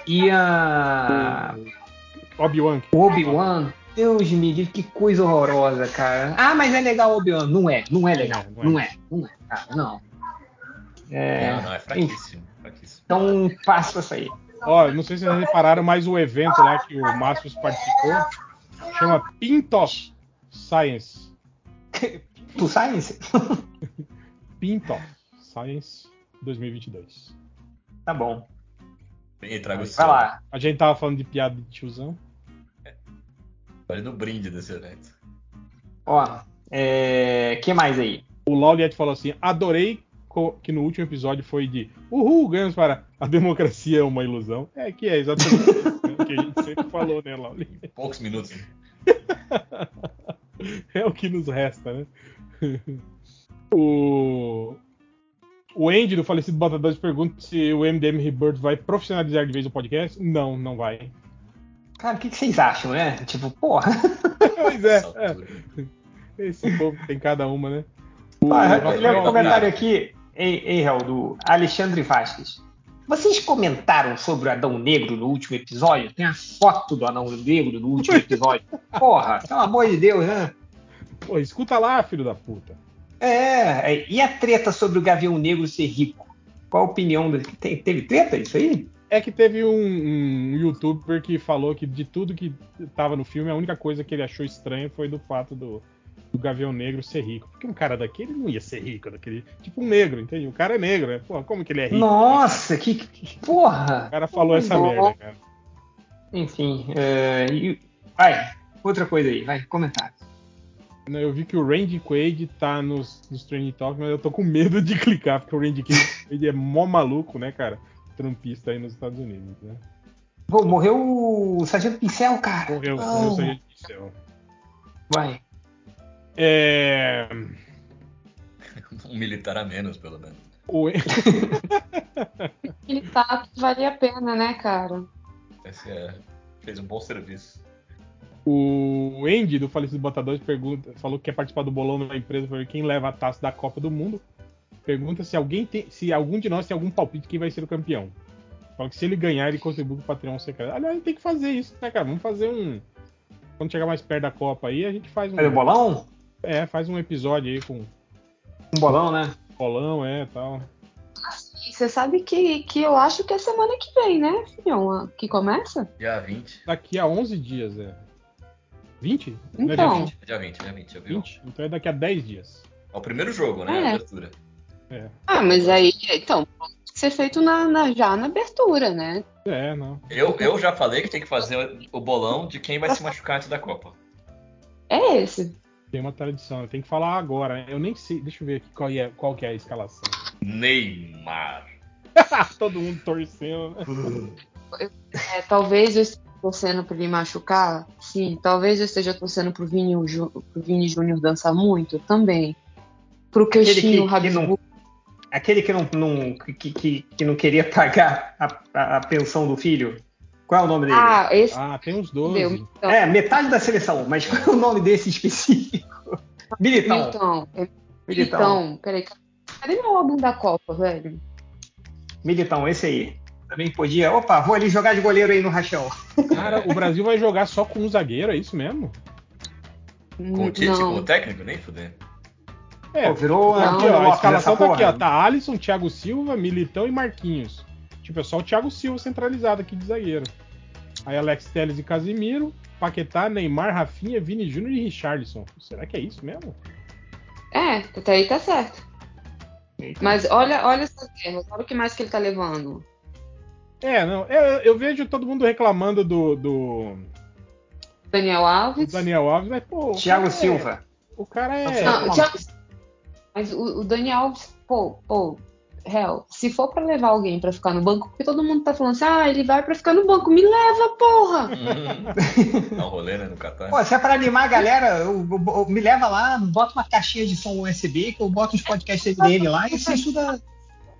e a Obi-Wan. Obi-Wan. Deus me livre, que coisa horrorosa, cara. Ah, mas é legal o Obi-Wan. Não é, não é legal. Não é, Não é, não é, cara, não. É, Não, não, é fraquíssimo. fraquíssimo. então, passa isso aí. Ó, não sei se vocês repararam, mas o evento lá que o Márcio participou chama Pintoff Science. Tu Science? Pintoff Science 2022. Tá bom. E traga o Vai lá. A gente tava falando de piada de tiozão. Olha no brinde desse evento. Ó, é... que mais aí? O Lauliet falou assim: adorei que no último episódio foi de Uhul, ganhamos para a democracia é uma ilusão. É que é exatamente né, que a gente sempre falou, né, Lauliet? Poucos minutos. É o que nos resta, né? o. O Andy do Falecido Batadores pergunta se o MDM Rebirth vai profissionalizar de vez o podcast. Não, não vai. Cara, o que, que vocês acham, né? Tipo, porra. Pois é, é. Esse povo tem cada uma, né? Lê um comentário aqui, ei, ei, Raul, do Alexandre Vasques. Vocês comentaram sobre o Adão Negro no último episódio? Tem a foto do Adão Negro no último episódio. Porra, pelo amor de Deus, né? Pô, escuta lá, filho da puta. É, é, e a treta sobre o Gavião Negro ser rico? Qual a opinião dele? Tem- Teve treta isso aí? É que teve um, um youtuber que falou que de tudo que tava no filme, a única coisa que ele achou estranha foi do fato do, do Gavião Negro ser rico. Porque um cara daquele não ia ser rico, daquele. Tipo um negro, entende? O cara é negro, né? Pô, como que ele é rico? Nossa, que. que- Porra! O cara falou essa Bom. merda, cara. Enfim, e- vai, outra coisa aí, vai, comentário. Eu vi que o Randy Quaid tá nos, nos Training Talks, mas eu tô com medo de clicar, porque o Randy Quaid é mó maluco, né, cara? Trumpista aí nos Estados Unidos, né? Pô, morreu o Sargento Pincel, cara. Morreu, Não. morreu o Sargento Pincel. Vai. É. Um militar a menos, pelo menos. O... Ele tá que valia a pena, né, cara? Esse é, fez um bom serviço. O Andy, do Falecido Botadores, pergunta, falou que quer participar do bolão da empresa para ver quem leva a taça da Copa do Mundo. Pergunta se alguém tem, se algum de nós tem algum palpite de quem vai ser o campeão. Fala que se ele ganhar, ele contribui pro Patreon secreto. Aliás, a gente tem que fazer isso, né, cara? Vamos fazer um. Quando chegar mais perto da Copa aí, a gente faz um. O bolão? É, faz um episódio aí com. Um bolão, né? Bolão, é tal. E você sabe que, que eu acho que é semana que vem, né, filhão? Que começa? Dia 20. Daqui a 11 dias, é. 20? Não é Então. dia 20? Dia 20, dia 20. Eu vi. 20? Então é daqui a 10 dias. É o primeiro jogo, né? É. A abertura. É. Ah, mas aí, então, pode ser feito na, na- já na abertura, né? É, não. Eu, eu já falei que tem que fazer o bolão de quem vai se machucar antes da Copa. É esse. Tem uma tradição. Eu tenho que falar agora. Eu nem sei. Deixa eu ver aqui qual, é, qual que é a escalação. Neymar. Todo mundo torcendo. né? É, talvez eu esteja torcendo pra ele machucar. Sim. Talvez eu esteja torcendo pro Vini, Ju- pro Vini Júnior dançar muito. Também. Pro Queixinho que Rabisco. Aquele que não, não, que, que, que não queria pagar a, a, a pensão do filho. Qual é o nome dele? Ah, esse Ah, tem uns 12. deu. Então, é, metade da seleção, mas qual é o nome desse específico? Militão. É, Militão. Milton. Peraí. Cadê meu álbum da Copa, velho? Militão, esse aí. Também podia. Opa, vou ali jogar de goleiro aí no rachão. Cara, o Brasil vai jogar só com um zagueiro, é isso mesmo? Com o Tite, Não. com o técnico, nem fudendo. É, Pô, virou Tá uma aqui, ó, a escalação tá aqui, ó. Tá Alisson, Thiago Silva, Militão e Marquinhos. Tipo, é só o Thiago Silva centralizado aqui de zagueiro. Aí Alex Telles e Casimiro, Paquetá, Neymar, Rafinha, Vini Júnior e Richarlison. Será que é isso mesmo? É, até aí tá certo. Mas olha, olha essas guerras, olha o que mais que ele tá levando. É, não. Eu, eu vejo todo mundo reclamando do, do Daniel Alves. Daniel Alves, mas, pô. Thiago é- Silva. o cara é. Não, o Thiago- Mas o, o Daniel Alves, pô, pô, réu, se for pra levar alguém pra ficar no banco, porque todo mundo tá falando assim, ah, ele vai pra ficar no banco, me leva, porra! Dá um rolê, né, no Catar. Pô, se é pra animar a galera, eu- eu- eu- me leva lá, bota uma caixinha de som USB, que eu boto os podcasts dele lá e você estuda.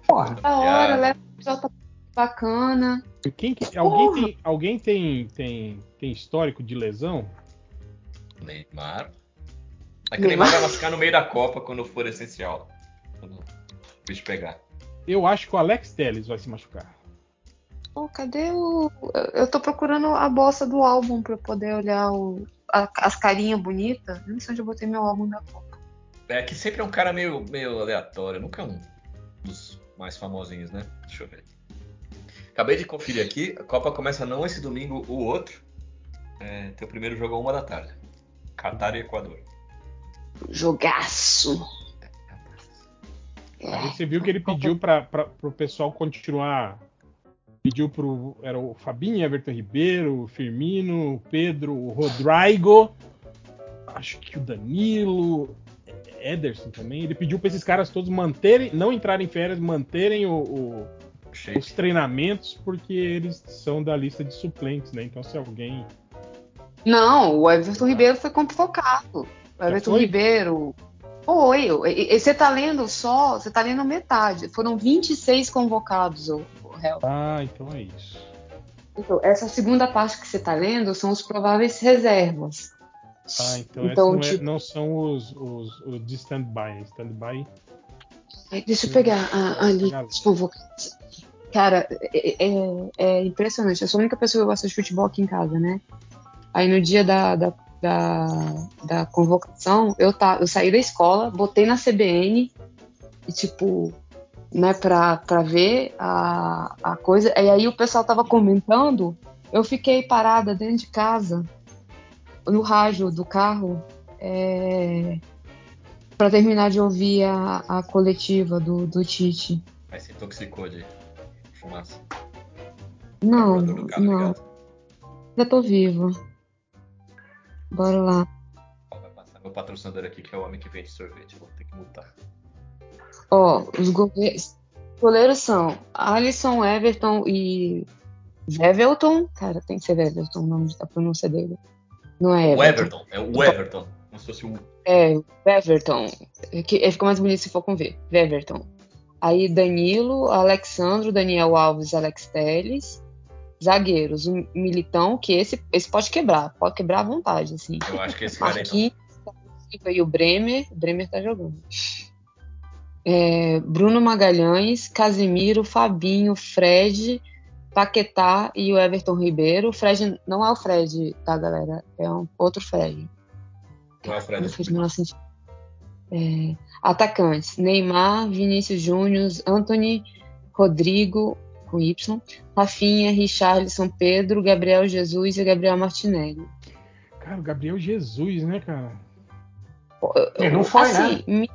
Porra. Da hora, leva o pessoal tá bacana. Quem que- alguém tem, alguém tem, tem, tem histórico de lesão? Neymar. É que o Neymar vai machucar no meio da Copa quando for essencial. Quando o bicho pegar. Eu acho que o Alex Telles vai se machucar. Pô, cadê o. Eu, tô procurando a bosta do álbum pra eu poder olhar o, a- as carinhas bonitas. Não sei onde eu botei meu álbum da Copa. É que sempre é um cara meio, meio aleatório, nunca é um dos mais famosinhos, né? Deixa eu ver. Acabei de conferir aqui, a Copa começa não esse domingo, o outro. É, tem o primeiro jogo a uma da tarde. Catar e Equador. Jogaço! Aí você viu que ele pediu para o pessoal continuar. Pediu pro. Era o Fabinho, Everton Ribeiro, o Firmino, o Pedro, o Rodrigo. Acho que o Danilo. Ederson também. Ele pediu para esses caras todos manterem. Não entrarem em férias, manterem o- o, os treinamentos, porque eles são da lista de suplentes, né? Então se alguém. Não, o Everton Ribeiro foi convocado. Everton? Ribeiro. E- Você tá lendo só, você tá lendo metade. Foram 26 convocados, o, o. Ah, então é isso. Então, essa segunda parte que você tá lendo são os prováveis reservas. Ah, então, Então, não, é- tipo- não são os, os, os de stand-by. Stand-by. Ai, Deixa eu pegar a, a Galera. de convocados. Cara, é, é- é impressionante. Eu sou a única pessoa que gosta de futebol aqui em casa, né? Aí no dia da, da, da, da convocação, eu, tá, eu saí da escola, botei na CBN e, tipo, né, pra, pra ver a, a coisa. E aí o pessoal tava comentando, eu fiquei parada dentro de casa, no rádio do carro, é, para terminar de ouvir a, a coletiva do, do Tite. Aí se intoxicou de fumaça. Não, carro não, ainda tô viva. Bora lá. Ó, Vai passar meu patrocinador aqui, que é o homem que vende sorvete. Eu vou ter que mutar. Ó, os goleiros, goleiros são Alisson, Everton e Vevelton. Cara, tem que ser Vevelton o nome da pronúncia dele. Não é O Everton. Everton, é o Everton. Como se fosse um. É, Veverton. É que- é, fica mais bonito se for com V. Veverton. Aí Danilo, Alexandro, Daniel Alves, Alex Teles. Zagueiros, o Militão, que esse, esse pode quebrar, pode quebrar à vontade, assim. Eu acho que esse cara e o Bremer, o Bremer tá jogando. É, Bruno Magalhães, Casimiro, Fabinho, Fred, Paquetá e o Everton Ribeiro. O Fred não é o Fred, tá, galera? É um outro Fred. não. É o Fred. Sentido. É, atacantes: Neymar, Vinícius Júnior, Anthony, Rodrigo, com Y, Rafinha, Richarlison, Pedro, Gabriel Jesus e Gabriel Martinelli. Cara, o Gabriel Jesus, né, cara? Ele não foi, assim, né? me-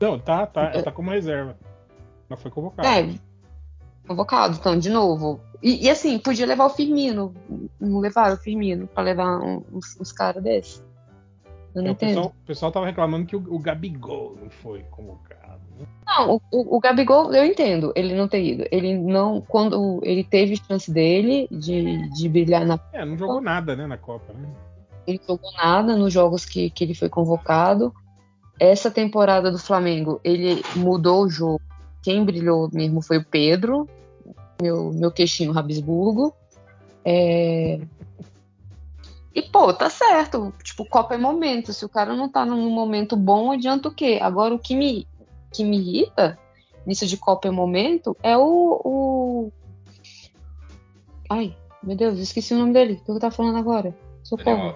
Não, tá, tá, tá como reserva. Mas foi convocado. É, convocado, então, de novo. E, e, assim, podia levar o Firmino. Não levaram o Firmino pra levar um- uns, uns caras desses. É, o, pessoal, o pessoal tava reclamando que o, o Gabigol não foi convocado. né? Não, o, o, Gabigol, eu entendo ele não ter ido. Ele não, quando ele teve chance dele de, de brilhar na. É, não jogou nada, né, na Copa, né? Ele não jogou nada nos jogos que, que ele foi convocado. Essa temporada do Flamengo, ele mudou o jogo. Quem brilhou mesmo foi o Pedro, meu, meu queixinho Rabisburgo. É... E, pô, tá certo. Tipo, Copa é momento. Se o cara não tá num momento bom, adianta o quê? Agora, o que me, que me irrita nisso de Copa é momento é o. o... Ai, meu Deus, esqueci o nome dele. O que eu tava falando agora? Socorro.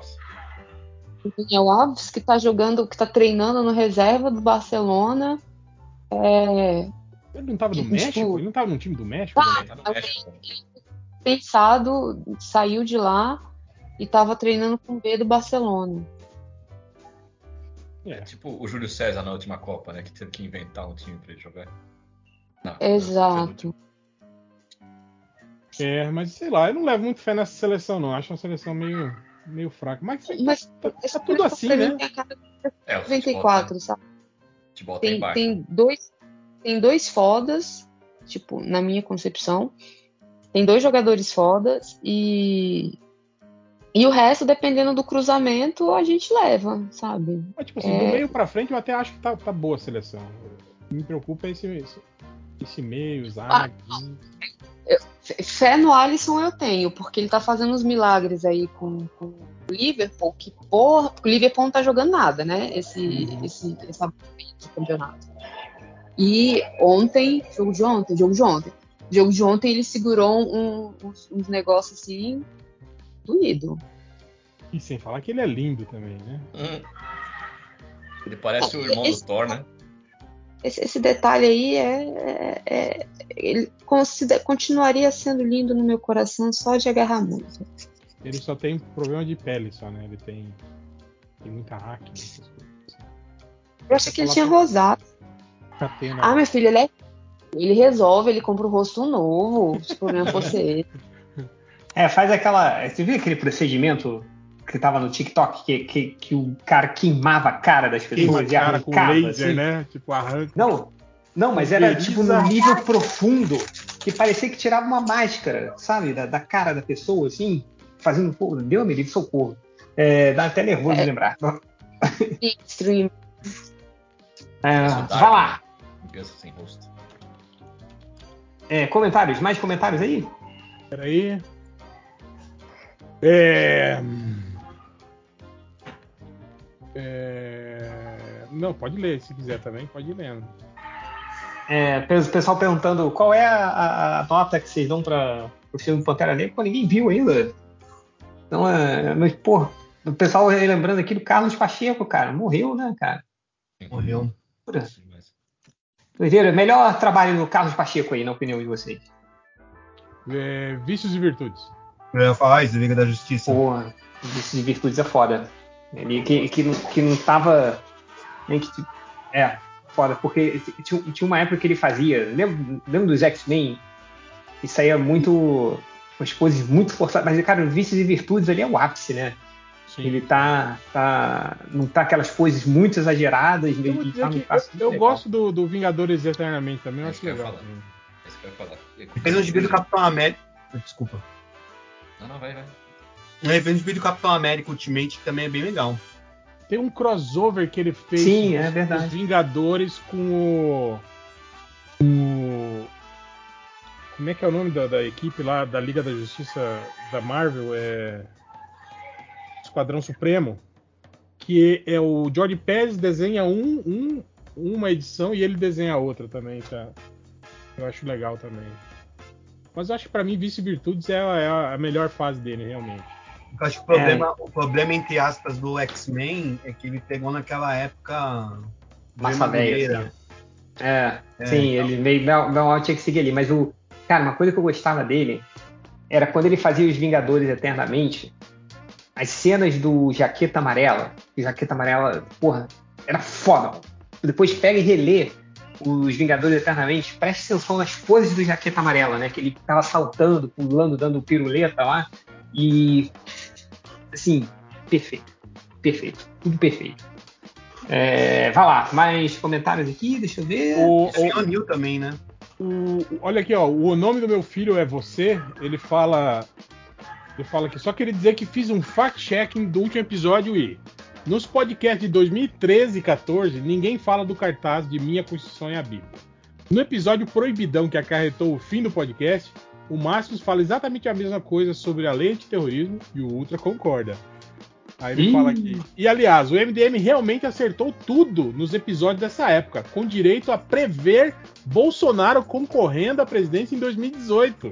O Daniel Alves, que tá jogando, que tá treinando no reserva do Barcelona. É, Ele não tava no Tipo- México? Ele não tava no time do México? Tá. Ele tá no México. pensado, saiu de lá e tava treinando com o B do Barcelona. É. Tipo o Júlio César na última Copa, né? Que teve que inventar um time pra ele jogar. Não, Exato. É, mas sei lá, eu não levo muito fé nessa seleção, não. Acho uma seleção meio, meio fraca. Mas, Mas tá, tá tudo assim, né? É, o 94, sabe? Futebol tem, Tem, tem dois tem dois fodas, tipo, na minha concepção. Tem dois jogadores fodas e e o resto, dependendo do cruzamento, a gente leva, sabe? Mas, tipo assim, É. do meio pra frente eu até acho que tá, tá boa a seleção. O que me preocupa é esse, esse, esse meio, zaga. Fé- Fé no Alisson eu tenho, porque ele tá fazendo uns milagres aí com, com o Liverpool, que porra, o Liverpool não tá jogando nada, né? Esse, Uhum. esse, essa campeonato. E ontem, jogo de ontem, jogo de ontem. Jogo de ontem ele segurou um- uns, uns negócios assim, doído. E sem falar que ele é lindo também, né? Hum. Ele parece o irmão do Esse- Thor, né? Esse, esse detalhe aí é. é- é- ele consider- continuaria sendo lindo no meu coração só de agarrar muito. Ele só tem problema de pele só, né? Ele tem, tem muita acne, essas coisas. Eu achei que ele tinha rosado. Tá Ah, meu filho, ele é. Ele resolve, ele compra o rosto novo, se o problema fosse esse. É, faz aquela. Você viu aquele procedimento que tava no TikTok que, que, que o cara queimava a cara das Queima a pessoas e cara com arrancava, laser, assim? né? Tipo, arranca. Não, não, mas era tipo num nível profundo que parecia que tirava uma máscara, sabe, da, da cara da pessoa, assim, fazendo. Pô, Deus me livre, socorro. É, dá até nervoso de lembrar. Stream. É, vai lá. Criança sem rosto. É, comentários, mais comentários aí? Peraí. É... é... Não, pode ler se quiser também, pode ir lendo. É, o pessoal perguntando qual é a, a- a nota que vocês dão para o filme Pantera Negra. Pô, ninguém viu ainda. Então, é, mas, pô, o pessoal lembrando aqui do Carlos Pacheco, cara. Morreu, né, cara? Morreu. Pura. Doideira. Melhor trabalho do Carlos Pacheco aí, na opinião de vocês. É, Vícios e Virtudes. Eu ia falar isso, Liga da Justiça. Porra, esses de virtudes é foda. Ele que, que, não- que não tava. Nem que, é, foda, porque tinha, tinha uma época que ele fazia. Lembra, lembra dos X-Men? E saía muito. umas coisas muito forçadas. Mas, cara, o Vícios e Virtudes ali é o ápice, né? Sim. Ele tá, tá. Não tá aquelas coisas muito exageradas. Eu, ele tá eu, eu gosto do, do Vingadores Eternamente também, eu É acho legal. falar. É isso que eu ia falar. Fez um gibi do Capitão América. Desculpa. Não, não, vai, vai. Um gibi do Capitão América Ultimate que também é bem legal. Tem um crossover que ele fez Sim, é verdade. dos Vingadores com o. com Como é que é o nome da, da equipe lá da Liga da Justiça da Marvel? É. Esquadrão Supremo. Que é o George Pérez desenha um, um, uma edição e ele desenha a outra também, tá? Eu acho legal também. Mas eu acho que pra mim Vice Virtudes é a, é a melhor fase dele, realmente. Eu acho que o problema, o problema, entre aspas, do X-Men é que ele pegou naquela época. Massa velha. É, é, sim, então. ele meio mal tinha que seguir ali. Mas o. Cara, uma coisa que eu gostava dele era quando ele fazia os Vingadores Eternamente, as cenas do Jaqueta Amarela. O Jaqueta Amarela, porra, era foda. Depois pega e relê os Vingadores Eternamente, presta atenção nas poses do Jaqueta Amarela, né? Que ele tava saltando, pulando, dando piruleta lá. E. Assim, perfeito. Perfeito. Tudo perfeito. É, vai lá, mais comentários aqui, deixa eu ver. O, o Neil também, né? O, olha aqui, ó. O nome do meu filho é você. Ele fala. Ele fala que só queria dizer que fiz um fact-checking do último episódio e. Nos podcasts de 2013 e 14, ninguém fala do cartaz de Minha Constituição e a Bíblia. No episódio Proibidão que acarretou o fim do podcast, o Márcio fala exatamente a mesma coisa sobre a lei de terrorismo e o Ultra concorda. Aí ele Ih. fala aqui. E aliás, o MDM realmente acertou tudo nos episódios dessa época, com direito a prever Bolsonaro concorrendo à presidência em 2018.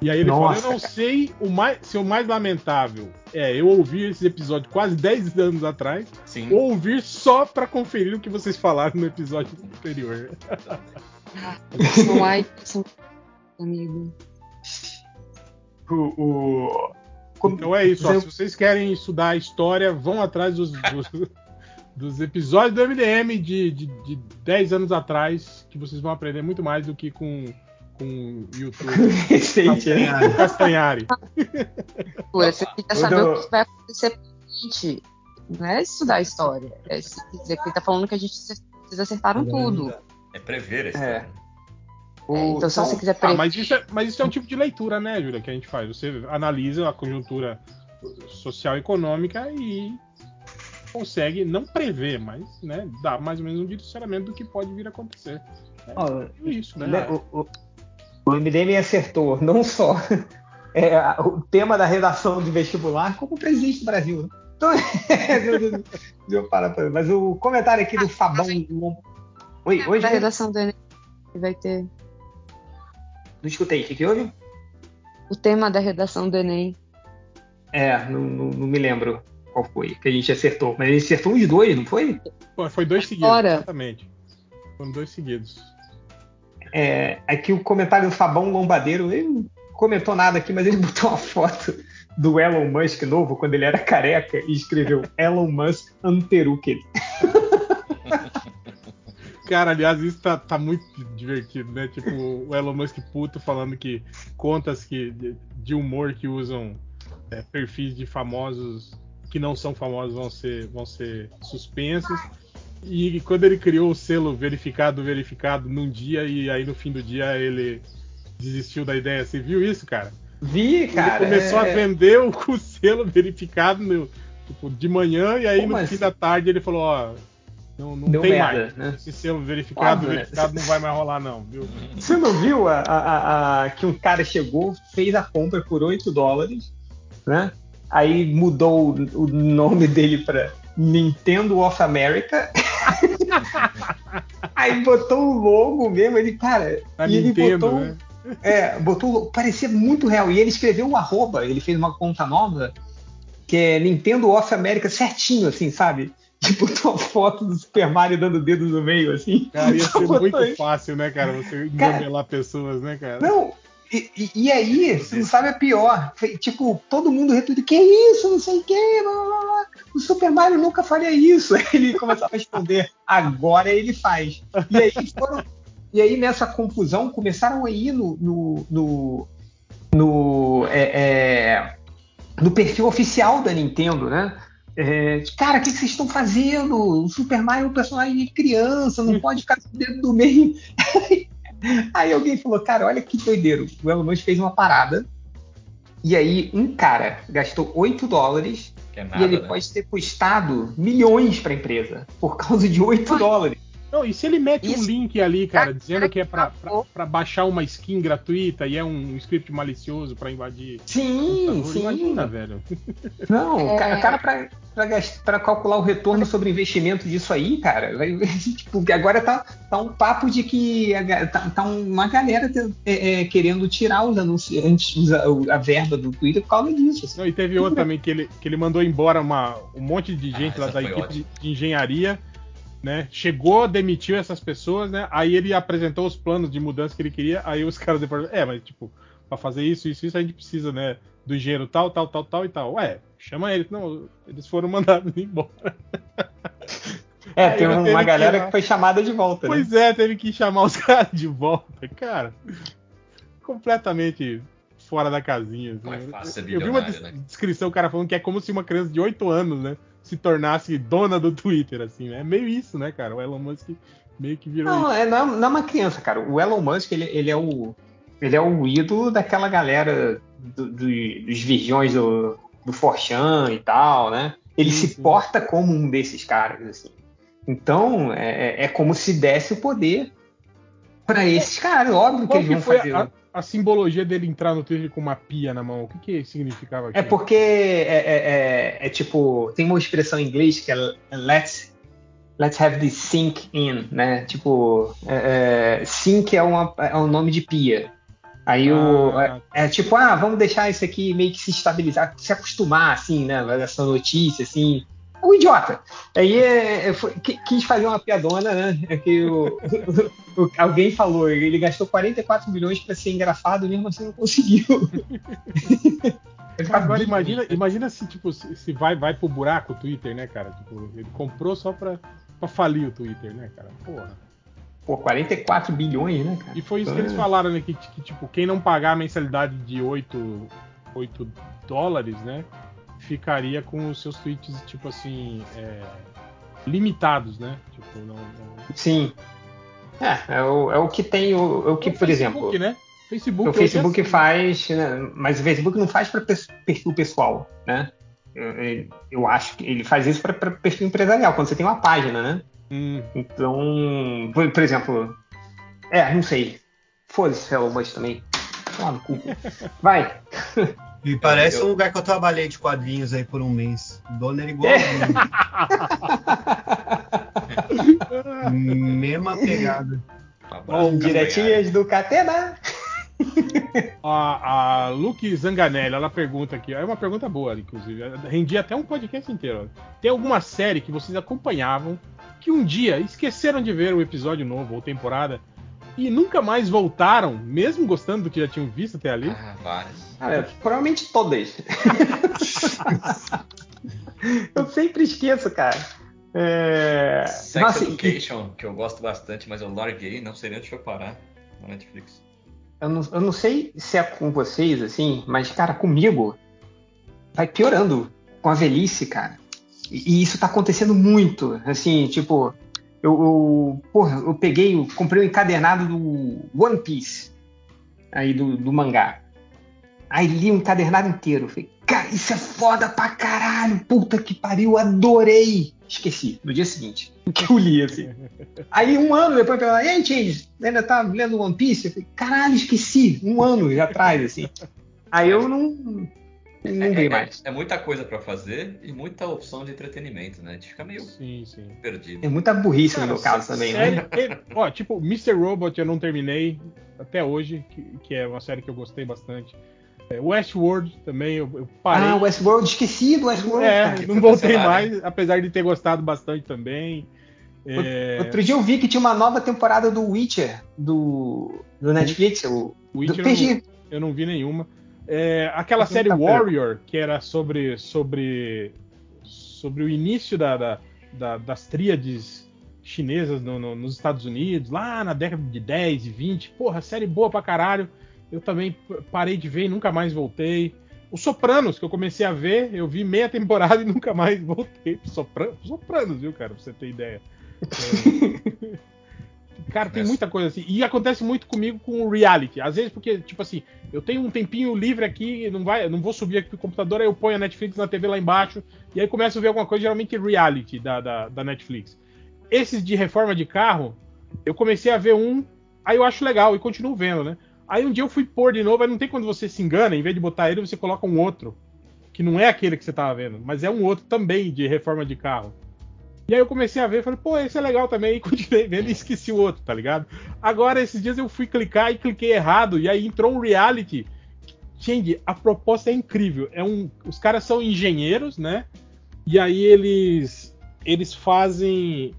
E aí ele Nossa, fala: Eu não cara. sei o mais, se o mais lamentável é eu ouvir esse episódio quase 10 anos atrás, Sim. ou ouvir só para conferir o que vocês falaram no episódio anterior. São amigo. O, o... Então é isso. Ó, se vocês querem estudar a história, vão atrás dos, dos, dos episódios do MDM de, de, de 10 anos atrás, que vocês vão aprender muito mais do que com com o YouTube. Castanhari. Castanhari. Você quer saber o que vai acontecer pra gente. Não é estudar a história. É dizer que ele tá falando que a gente vocês acertaram tudo. É prever a história. É. É, então, se você quiser prever. Ah, mas, isso é, mas isso é um tipo de leitura, né, Júlia, que a gente faz. Você analisa a conjuntura social e econômica e consegue não prever, mas né, dá mais ou menos um direcionamento do que pode vir a acontecer. É oh, isso, né? O, o, o MDM acertou não só é, o tema da redação de vestibular, como o presidente do Brasil. Né? Então, deu, deu, para, mas o comentário aqui do ah, Fabão. Oi, oi, da redação do Enem vai ter. Não escutei, o que, que houve? O tema da redação do Enem. É, não, não, não, me lembro qual foi que a gente acertou. Mas a gente acertou uns dois, não foi? Foi dois seguidos, Fora. exatamente. Foram dois seguidos. É, aqui o comentário do Fabão Lombadeiro, ele não comentou nada aqui, mas ele botou uma foto do Elon Musk novo, quando ele era careca, e escreveu Elon Musk Anteruked. Cara, aliás, isso tá, tá, muito divertido, né? Tipo, o Elon Musk puto falando que contas que, de humor que usam é, perfis de famosos que não são famosos vão ser, vão ser suspensos. E quando ele criou o selo verificado, verificado num dia, e aí no fim do dia ele desistiu da ideia. Você viu isso, cara? Vi, cara. Ele começou é... a vender o, o selo verificado no, tipo, de manhã, e aí no fim da tarde ele falou: Ó, não, não tem merda, mais. Né? Esse selo verificado, Óbvio, né? verificado né? não vai mais rolar, não, viu? Você não viu a, a, a, que um cara chegou, fez a compra por 8 dólares, né? Aí mudou o, o nome dele para Nintendo of America. Aí botou o logo mesmo, ele, cara, e ele Nintendo, botou. Né? É, botou. Parecia muito real. E ele escreveu um arroba, ele fez uma conta nova, que é Nintendo of America certinho, assim, sabe? E botou a foto do Super Mario dando dedo no meio, assim. Cara, ia ser muito fácil, né, cara? Você engabelar pessoas, né, cara? Não, e, e, e, aí, você não sabe a pior. Foi, tipo, todo mundo retuita, que isso, não sei o que, blá, blá, blá. o Super Mario nunca faria isso. Aí ele começava a responder, agora ele faz. E aí foram. E aí, nessa confusão, começaram a ir no. no, no, no, é, é, no perfil oficial da Nintendo, né? É, cara, o que, que, vocês estão fazendo? O Super Mario é um personagem de criança, não pode ficar dentro do meio. Aí alguém falou, cara, olha que doideiro. O Elon Musk fez uma parada. E aí um cara gastou 8 dólares é nada, e ele né? pode ter custado milhões para a empresa por causa de 8 dólares. Não, e se ele mete Isso. um link ali, cara, Ah, dizendo que é pra, pra, pra baixar uma skin gratuita e é um script malicioso pra invadir. Sim, sim. Imagina, velho. Não, É. cara, pra, pra, gas- pra calcular o retorno sobre investimento disso aí, cara, vai, tipo, agora tá, tá um papo de que a tá, tá uma galera te- é, é, querendo tirar os anunciantes, a, a verba do Twitter por causa disso. assim. Não, e teve outro também que ele, que ele mandou embora uma, um monte de gente Ah, lá da equipe de, de engenharia, né? Chegou, demitiu essas pessoas, né? Aí ele apresentou os planos de mudança que ele queria, aí os caras depois, é, mas tipo, pra fazer isso, isso, isso, a gente precisa, né? Do engenheiro tal, tal, tal, tal e tal. Ué, chama eles. Não, eles foram mandados embora. É, Aí tem eu uma que galera lá. que foi chamada de volta, né? Pois é, teve que chamar os caras de volta, cara. Completamente fora da casinha. assim. Não é fácil ser Eu vi uma des- né? descrição, o cara falando que é como se uma criança de 8 anos, né, se tornasse dona do Twitter, assim, né? É meio isso, né, cara? O Elon Musk meio que virou Não, isso. é, não, é- não é uma criança, cara. O Elon Musk, ele, ele é o ele é o ídolo daquela galera do- do- dos virgões do, do Forchan e tal, né? Ele Sim, se sim. porta como um desses caras, assim. Então, é, é como se desse o poder para esses caras. Óbvio que Qual eles que vão foi fazer. a, a simbologia dele entrar no Twitter com uma pia na mão? O que que significava É aquilo? porque é, é- é- é tipo, tem uma expressão em inglês que é let's, let's have this sink in, né? Tipo, é, é, sink é, uma, é um nome de pia. Aí o, Ah. é, é tipo, ah, vamos deixar isso aqui meio que se estabilizar, se acostumar, assim, né? Essa notícia, assim. Um idiota. Aí é, é, foi- qui- quis fazer uma piadona, né? É que o, o- alguém falou, ele gastou 44 milhões para ser engraçado e mesmo assim não conseguiu. Agora imagina, imagina se tipo se, se vai vai pro buraco o Twitter, né, cara? Tipo, ele comprou só pra, pra falir o Twitter, né, cara? Porra. Pô, 44 bilhões, né, cara? E foi isso que eles falaram, né? Que, que, tipo, quem não pagar a mensalidade de 8, 8 dólares, né? Ficaria com os seus tweets, tipo assim, é, limitados, né? Tipo, não. não... Sim. É, é o, é o que tem, o, é o que, O por Facebook, exemplo, né? Facebook o é Facebook assim. faz, né, mas o Facebook não faz para perfil pessoal, né? Eu, eu- acho que ele faz isso para perfil empresarial, quando você tem uma página, né? Hum, Então, por, por exemplo, é, não sei. Foda-se, Elon Musk também. No cu. Vai. E parece Eu- um lugar que eu trabalhei de quadrinhos aí por um mês. O dono era igualzinho. Mesma pegada. Um abraço, Diretinhas do Catena. a, a Luke Zanganelli, ela pergunta aqui, é uma pergunta boa, inclusive. Rendia até um podcast inteiro. Tem alguma série que vocês acompanhavam que um dia esqueceram de ver o episódio novo ou temporada e nunca mais voltaram, mesmo gostando do que já tinham visto até ali? Ah, várias. Cara, provavelmente todas. eu sempre esqueço, cara. É... Sex Nossa, e- Education, que eu gosto bastante, mas eu larguei, não sei nem onde foi parar na Netflix. eu, não, eu não sei se é com vocês, assim, mas, cara, comigo vai piorando com a velhice, cara. E, e isso tá acontecendo muito. Assim, tipo, eu, eu, porra, eu peguei, eu comprei o encadernado do One Piece, aí do, do mangá. Aí li um encadernado inteiro. Falei, cara, isso é foda pra caralho. Puta que pariu, adorei. Esqueci, no dia seguinte, que eu li, assim. Aí um ano depois, eu falei, e aí, Change, ainda tá lendo One Piece? Eu falei, caralho, esqueci. Um ano já atrás, assim. Aí eu não, não é, vi é- mais. é muita coisa pra fazer e muita opção de entretenimento, né? A gente fica meio Sim, sim. perdido. É muita burrice Cara, no meu caso também, série, né? ó, tipo, Mr. Robot eu não terminei até hoje, que, que é uma série que eu gostei bastante. É, Westworld também, eu, eu parei. Ah, Westworld, esqueci do Westworld, é, cara. não voltei mais, apesar de ter gostado bastante também. É, Outro dia eu vi que tinha uma nova temporada do Witcher, do, do Netflix. O, Witcher do, eu perdi. não, eu não vi nenhuma. É, aquela Esse série tá. Warrior, que era sobre sobre sobre o início da, da- da- das tríades chinesas no- no- nos Estados Unidos, lá na década de 10 e 20. Porra, série boa pra caralho. Eu também parei de ver e nunca mais voltei. Os Sopranos, que eu comecei a ver, eu vi meia temporada e nunca mais voltei pro Sopran- Sopranos, viu, cara? Pra você ter ideia. É. Cara, tem muita coisa assim. E acontece muito comigo com o reality. Às vezes, porque, tipo assim, eu tenho um tempinho livre aqui, não vai, não vou subir aqui pro computador, aí eu ponho a Netflix na TV lá embaixo, e aí começo a ver alguma coisa, geralmente reality da, da, da Netflix. esses de reforma de carro, eu comecei a ver um, aí eu acho legal e continuo vendo, né? Aí um dia eu fui pôr de novo, aí não tem quando você se engana, em vez de botar ele, você coloca um outro. Que não é aquele que você tava vendo, mas é um outro também de reforma de carro. E aí eu comecei a ver, falei, pô, esse é legal também, e continuei vendo e esqueci o outro, tá ligado? Agora, esses dias eu fui clicar e cliquei errado, e aí entrou um reality. Gente, a proposta é incrível. É um, os caras são engenheiros, né? E aí eles eles fazem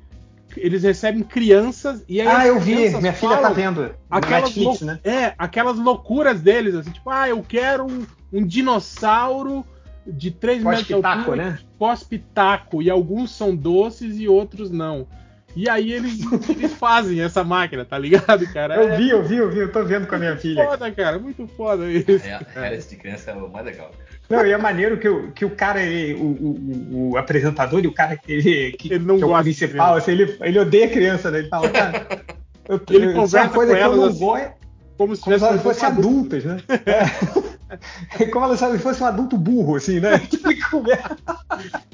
eles recebem crianças e aí Ah, eu vi, minha filha tá vendo. aquelas, Netflix, né? é, aquelas loucuras deles, assim, tipo, ah, eu quero um, um dinossauro de 3 metros de Pós-pitaco, altura, né? pós-pitaco, e alguns são doces e outros não. E aí eles, eles fazem essa máquina, tá ligado, cara? Eu É vi, eu vi, eu vi, eu tô vendo com a minha filha. foda, cara, muito foda isso. É, a reality de criança é o mais legal. Não, e é maneiro que, o- que o cara, ele- o, o- o apresentador e o cara que, ele, que, Ele não que é o gosta principal, assim, ele, ele odeia criança, né? Ele fala, cara, eu, Ele eu- conversa uma coisa com que eu não assim, gosto, Como se como se elas fossem adultas, né? É. Como se elas fossem um adulto burro, assim, né? Tipo.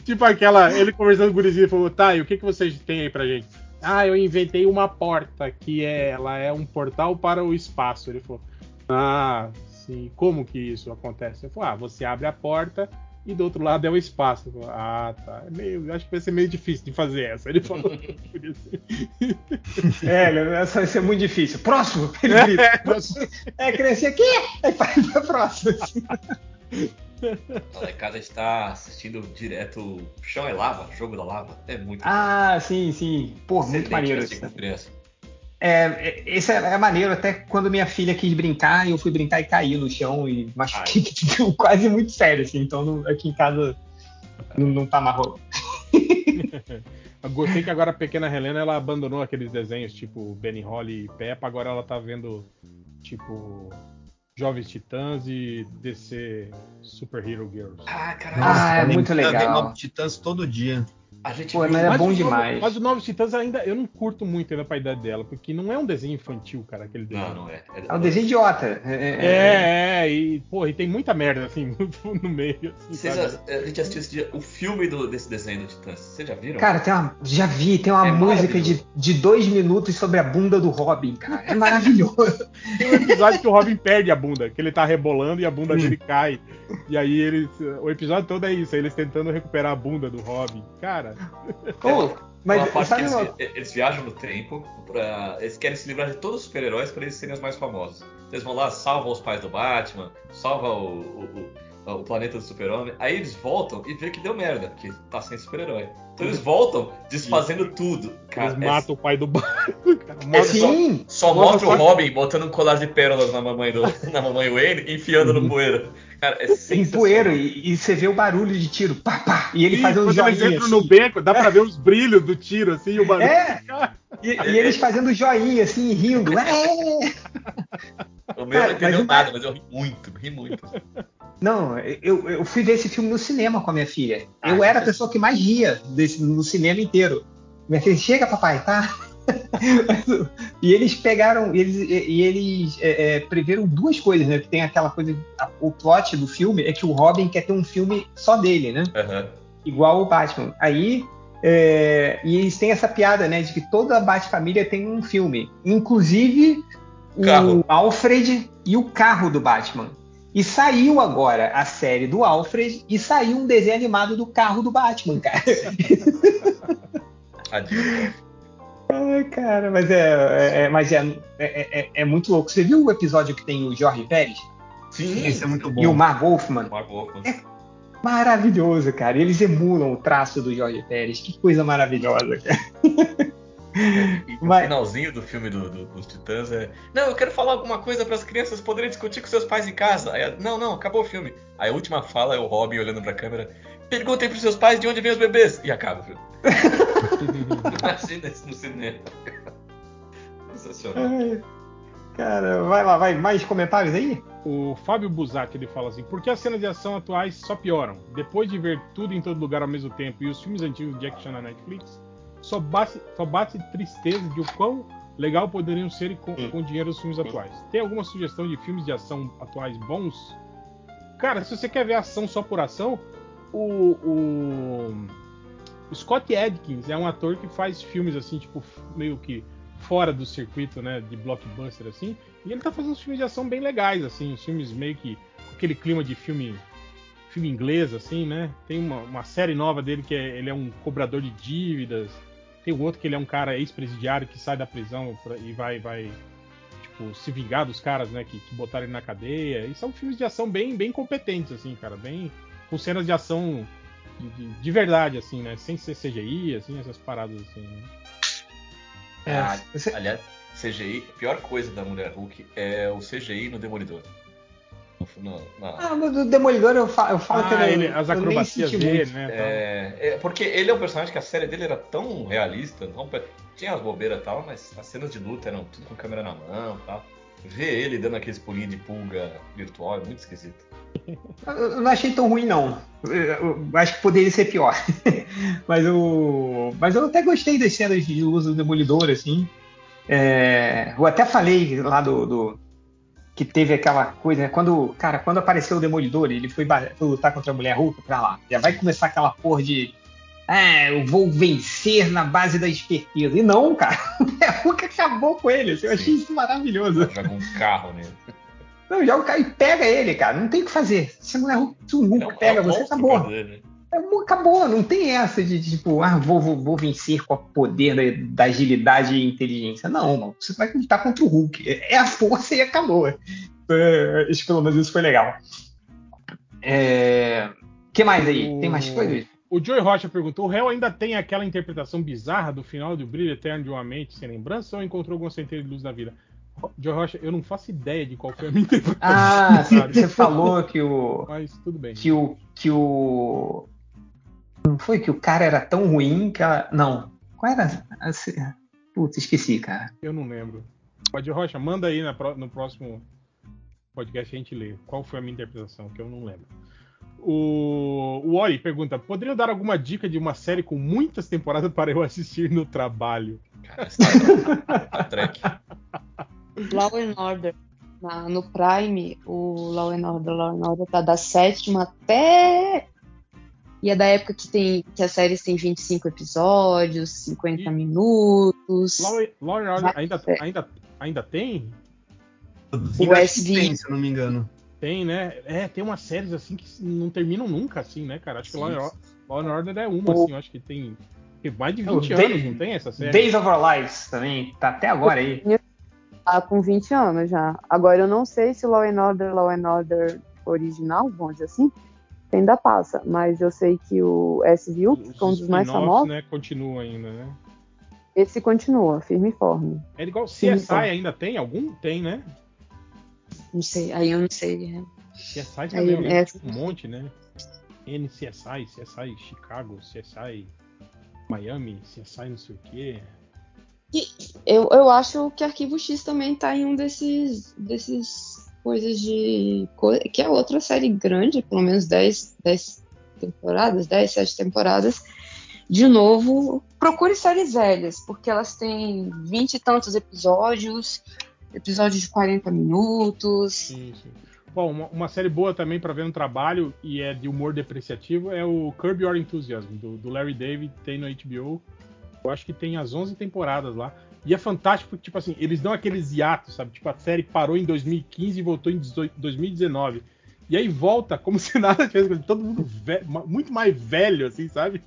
Tipo aquela, ele conversando com o gurizinho e falou, tá, e o que, que vocês têm aí pra gente? Ah, eu inventei uma porta, que é, ela é um portal para o espaço. Ele falou, ah, sim, como que isso acontece? Eu falei, ah, você abre a porta e do outro lado é o espaço. Ah, tá, é meio, acho que vai ser meio difícil de fazer essa. Ele falou, por isso. É, essa vai ser muito difícil. Próximo! Ele grita. É, crescer aqui! Aí vai pra próxima. assim. Lá em casa a gente tá assistindo direto Chão é Lava, Jogo da Lava. É muito Ah, sim, sim. Pô, muito maneiro isso. criança. É, é, esse é, é maneiro, até quando minha filha quis brincar, eu fui brincar e caí no chão e machuquei tipo, quase muito sério, assim. Então não- aqui em casa não, não tá mais rolando. Eu gostei que agora a pequena Helena ela abandonou aqueles desenhos tipo Benny Holly e Peppa, agora ela tá vendo tipo Jovens Titãs e DC Super Hero Girls. Ah, cara, Ah, é muito Eu legal. Novos Titãs todo dia. A gente Pô, mas é Mas bom o Novo- demais. Mas o Novos Titãs ainda eu não curto muito ainda pra idade dela, porque não é um desenho infantil, cara, aquele desenho. Não, não é. É um desenho idiota. É, é- É, é, e, porra, e tem muita merda assim no, no meio. Assim, Vocês a gente assistiu esse dia o filme do- desse desenho do Titãs. Vocês já viram? Cara, tem uma, já vi, tem uma É música de, de dois minutos sobre a bunda do Robin, cara. É maravilhoso. Tem um episódio que o Robin perde a bunda, que ele tá rebolando e a bunda Hum. dele cai. E aí eles. O episódio todo é isso, eles tentando recuperar a bunda do Robin. Cara, Pô, Uma mas parte sabe que uma... eles, eles viajam no tempo, pra, eles querem se livrar de todos os super-heróis para eles serem os mais famosos. Então, Eles vão lá, salvam os pais do Batman, salvam o, o- o- planeta do super-homem. Aí eles voltam e vê que deu merda, que tá sem super-herói. Então eles voltam desfazendo tudo. Cara, eles é- matam o pai do Batman. cara. É Sim, Só Nossa, mostra o só- Robin botando um colar de pérolas na mamãe, do, na mamãe Wayne e enfiando no poeira. Cara, é em poeira e, e você vê o barulho de tiro, pá, pá, e ele Sim, fazendo quando eles joinha. entram assim. no beco, dá pra ver os brilhos do tiro, assim, o barulho. É, e, e eles fazendo joinha, assim, rindo. É! O meu Cara, não entendeu mas nada, mas eu ri muito, ri muito. Não, eu, eu fui ver esse filme no cinema com a minha filha. Ah, Eu era a pessoa que mais ria desse, no cinema inteiro. Minha filha, chega, papai, tá? e eles pegaram, eles, e, eles é, é, preveram duas coisas, né? Que tem aquela coisa, a- o plot do filme é que o Robin quer ter um filme só dele, né? Aham. igual o Batman. Aí, é, e eles têm essa piada, né, de que toda a Bat-família tem um filme, inclusive o. Alfred e o carro do Batman. E saiu agora a série do Alfred e saiu um desenho animado do carro do Batman, cara. Ai, cara, mas é, é- é- mas é, é, é- é muito louco. Você viu o episódio que tem o Jorge Pérez Sim, Esse é muito bom. e o Mark Wolfman? Wolfman. Maravilhoso, cara. Eles emulam o traço do Jorge Pérez. Que coisa maravilhosa, cara. E o Mas- finalzinho do filme do- do- dos Titãs é. Não, eu quero falar alguma coisa para as crianças poderem discutir com seus pais em casa. Aí, a- não, não, acabou o filme. Aí a última fala é o Robin olhando pra câmera. Perguntem pros seus pais de onde vêm os bebês. E acaba o filme. Imagina isso no cinema. Sensacional. Cara, vai lá, vai. Mais comentários aí? O Fábio Buzatti ele fala assim: por que as cenas de ação atuais só pioram? Depois de ver tudo em todo lugar ao mesmo tempo e os filmes antigos de action na Netflix, só bate, só bate tristeza de o quão legal poderiam ser com, com o dinheiro dos filmes atuais. Tem alguma sugestão de filmes de ação atuais bons? Cara, se você quer ver ação só por ação, o. o O Scott Adkins é um ator que faz filmes assim, tipo, meio que fora do circuito, né, de blockbuster assim, e ele tá fazendo uns filmes de ação bem legais assim, uns filmes meio que com aquele clima de filme filme inglês assim, né? Tem uma, uma série nova dele que é, ele é um cobrador de dívidas. Tem o outro que ele é um cara ex-presidiário que sai da prisão pra, e vai vai tipo se vingar dos caras, né, que, que botaram ele na cadeia. E são filmes de ação bem bem competentes assim, cara, bem com cenas de ação de, de, de verdade assim, né, sem ser CGI, assim, essas paradas assim. Né? É, ah, você... Aliás, CGI, a pior coisa da Mulher Hulk é o CGI no Demolidor. No, na... Ah, mas do Demolidor eu falo, eu falo ah, que ele, ele as acrobacias dele, né? É, é, porque ele é um personagem que a série dele era tão realista, não, tinha as bobeiras e tal, mas as cenas de luta eram tudo com câmera na mão e tal. Ver ele dando aqueles pulinhos de pulga virtual é muito esquisito. Eu não achei tão ruim, não. Eu acho que poderia ser pior. mas, eu, mas eu até gostei das cenas de uso do Demolidor, assim. É, eu até falei lá do, do, que teve aquela coisa, né? Quando, cara, quando apareceu o Demolidor, ele foi, foi lutar contra a Mulher Hulk pra lá. Já vai começar aquela porra de. Ah, eu vou vencer na base da esperteza. E não, cara, a Mulher Hulk acabou com ele. Eu achei isso maravilhoso. Joga um carro nele. Não, joga o carro e pega ele, cara. Não tem o que fazer. Se a Mulher Hulk, o Hulk é, pega é você, acabou. Né? Acabou, não tem essa de tipo, ah, vou, vou, vou vencer com o poder da, da, agilidade e inteligência. Não, mano, você vai lutar contra o Hulk. É a força e acabou. É, pelo menos isso foi legal. É... que mais aí? Tem mais coisas? O Joey Rocha perguntou: o réu ainda tem aquela interpretação bizarra do final do brilho eterno de uma mente sem lembrança ou encontrou algum centeio de luz na vida? Joe Rocha, eu não faço ideia de qual foi a minha interpretação. Ah, você falou que o. Mas tudo bem. Que o. Que o não foi que o cara era tão ruim que ela. Não. Qual era? Putz, esqueci, cara. Eu não lembro. Pode, Rocha, manda aí no próximo podcast a gente lê. Qual foi a minha interpretação, que eu não lembro. O, o Ori pergunta: poderia dar alguma dica de uma série com muitas temporadas para eu assistir no trabalho? Cara, track. Law and Order. Na, no Prime, o Law and Order, Law and Order tá da sétima até e é da época que tem que as séries têm 25 episódios, 50 e... minutos. Law, and Order ainda, ainda, ainda tem? O SV. Tem, se eu não me engano. Tem, né? É, tem umas séries assim que não terminam nunca, assim, né, cara? Acho que Law and, Law and Order é uma, o... assim, eu acho que tem, mais de 20 anos, Day, não tem essa série? Days of Our Lives também, tá até agora aí. Tá com 20 anos já. Agora eu não sei se Law and Order, Law and Order original, vamos dizer assim, ainda passa, mas eu sei que o SVU, que é um dos mais famosos. Né, continua ainda, né? Esse continua, firme e forme. É igual CSI ainda tem? Algum? Tem, né? Não sei, aí eu não sei. Né? CSI também, é, é, um monte, né? NCSI, CSI Chicago, CSI Miami, CSI não sei o quê. eu, eu acho que Arquivo X também tá em um desses, desses coisas de. que é outra série grande, pelo menos 10, 10 temporadas, 10, 7 temporadas. De novo, procure séries velhas, porque elas têm 20 e tantos episódios, episódios de 40 minutos. Sim, sim. Bom, uma, uma série boa também para ver no trabalho e é de humor depreciativo é o Curb Your Enthusiasm, do, do Larry David, tem no HBO. Eu acho que tem as 11 temporadas lá. E é fantástico porque, tipo assim, eles dão aqueles hiatos, sabe? Tipo, a série parou em 2015 e voltou em 2019. E aí volta como se nada tivesse todo mundo velho, muito mais velho, assim, sabe?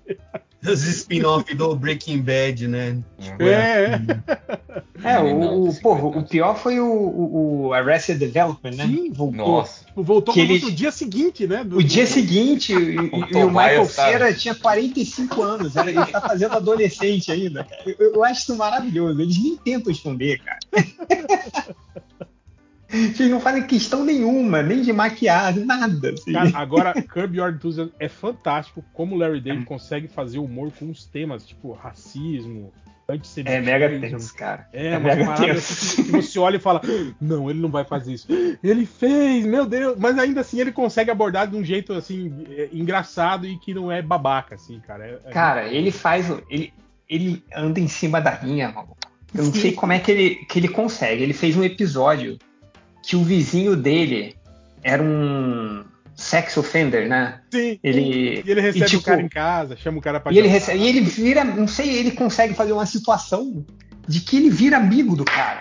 Os spin-off do Breaking Bad, né? Tipo, é, é. É o, o, porra, o pior foi o, o, o Arrested Development, né? Sim, voltou. Nossa. Tipo, voltou que ele... no dia seguinte, né? Do... O dia seguinte, e, e o Michael Cera tinha 45 anos, ele tá fazendo adolescente ainda. Eu, eu acho isso maravilhoso. Eles nem tentam esconder, cara. Vocês não fazem questão nenhuma, nem de maquiagem, nada. Assim. Cara, agora, Curb Your Enthusiasm é fantástico como o Larry David é. consegue fazer humor com os temas, tipo racismo, antissemitismo. É mega tenso, cara. É, é mega assim que, que, você olha e fala, não, ele não vai fazer isso. Ele fez, meu Deus. Mas ainda assim ele consegue abordar de um jeito, assim, é, engraçado e que não é babaca, assim, cara. É, é cara, muito... ele faz... Ele, ele anda em cima da linha, mano. Eu não Sim. sei como é que ele, que ele consegue. Ele fez um episódio que o vizinho dele era um. Sex offender, né? Sim. Ele, e ele recebe e, tipo, o cara em casa, chama o cara pra E ele, recebe, e ele vira, não sei, ele consegue fazer uma situação de que ele vira amigo do cara.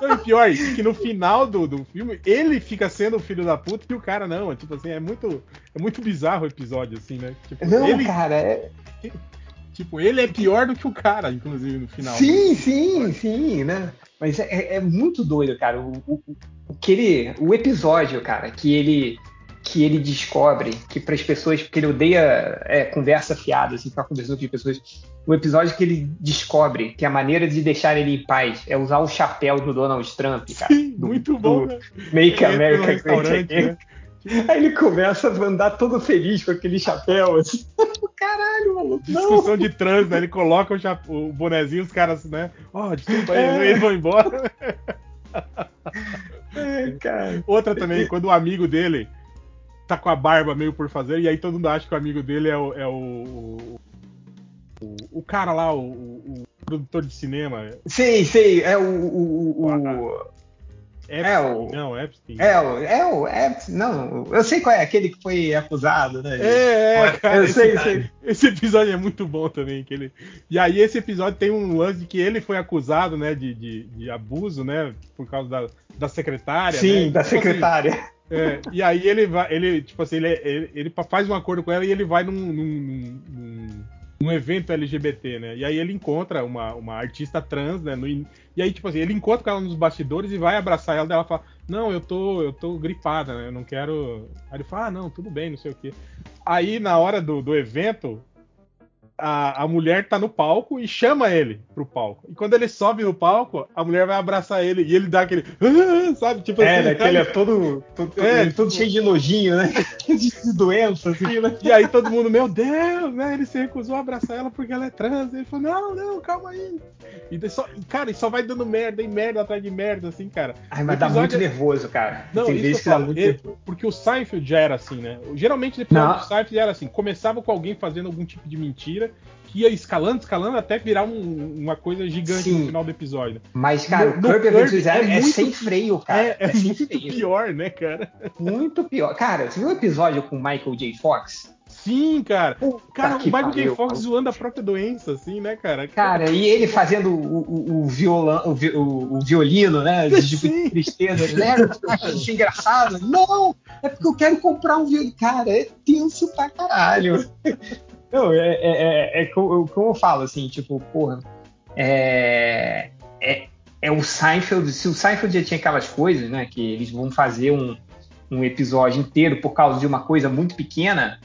Não, e pior, que no final do, do filme, ele fica sendo o filho da puta e o cara não. Tipo assim, é muito, é muito bizarro o episódio, assim, né? Tipo, Não, ele, cara, é... tipo, ele é pior do que o cara, inclusive, no final. Sim, sim, sim, né? Mas é, é muito doido, cara. O, o, o que ele, o episódio, cara, que ele que ele descobre que para as pessoas, porque ele odeia é, conversa fiada, assim, ficar conversando com as pessoas. O episódio que ele descobre que a maneira de deixar ele em paz é usar o chapéu do Donald Trump, cara. Sim, do, muito bom, do né? Make Ele America Great Again. né? Aí ele começa a andar todo feliz com aquele chapéu, assim. Caralho, maluco. Não. Discussão de trânsito, né? Ele coloca o, chap- o bonezinho, os caras, né? Ó, desculpa aí, É. eles vão embora. É. Outra também, quando o amigo dele tá com a barba meio por fazer, e aí todo mundo acha que o amigo dele é o. É o, o, o- cara lá, o, o- produtor de cinema. Sei, sei, é o. o, o- o- Epstein, É o- Não, Epstein. é o. É o. É, não, eu sei qual é, aquele que foi acusado, né? É, é, cara. eu esse, sei, sei. esse episódio é muito bom também. Que ele... E aí, esse episódio tem um lance de que ele foi acusado, né, de, de, de abuso, né, por causa da, da secretária. Sim, né? da assim, secretária. É, e aí ele vai, ele, tipo assim, ele, ele, ele faz um acordo com ela e ele vai num, num, num- num- evento LGBT, né? E aí ele encontra uma, uma artista trans, né? no e aí, tipo assim, ele encontra com ela nos bastidores e vai abraçar ela, daí ela fala, não, eu tô, eu tô gripada, né? Eu não quero. Aí ele fala, ah, não, tudo bem, não sei o quê. Aí, na hora do, do evento, a, a mulher tá no palco e chama ele pro palco. E quando ele sobe no palco, a mulher vai abraçar ele e ele dá aquele. "Ah", sabe? Tipo É, assim, daquele é sabe? todo, todo, É, todo cheio de nojinho, né? De doença, assim, né? E aí todo mundo, meu Deus, né? Ele se recusou a abraçar ela porque ela é trans. Ele falou, não, não, calma aí. E só, cara, e só vai dando merda e merda atrás de merda, assim, cara. Ai, mas dá muito é- nervoso, cara. Não, Tem isso que dá muito Ele- porque o Seinfeld já era assim, né? Geralmente Não. do Seinfeld era assim, começava com alguém fazendo algum tipo de mentira, que ia escalando, escalando, até virar um- uma coisa gigante Sim. no final do episódio. Mas, cara, No- Curb Enthusiasm é é, muito- sem freio, cara. é, é sem muito freio. pior, né, cara? Muito pior. Cara, você viu o episódio com o Michael J. Fox? Sim, cara. Cara, o Michael J. Fox zoando a própria doença, assim, né, cara? Cara, e ele fazendo o, o, o, violão, o, o- o violino, né? De Sim. tristeza. Isso engraçado? Não! É porque eu quero comprar um violino. Cara, é tenso pra caralho. Não, é, é, é, é como, eu falo, assim, tipo, porra, é, é, é o Seinfeld, se o Seinfeld já tinha aquelas coisas, né, que eles vão fazer um, um episódio inteiro por causa de uma coisa muito pequena,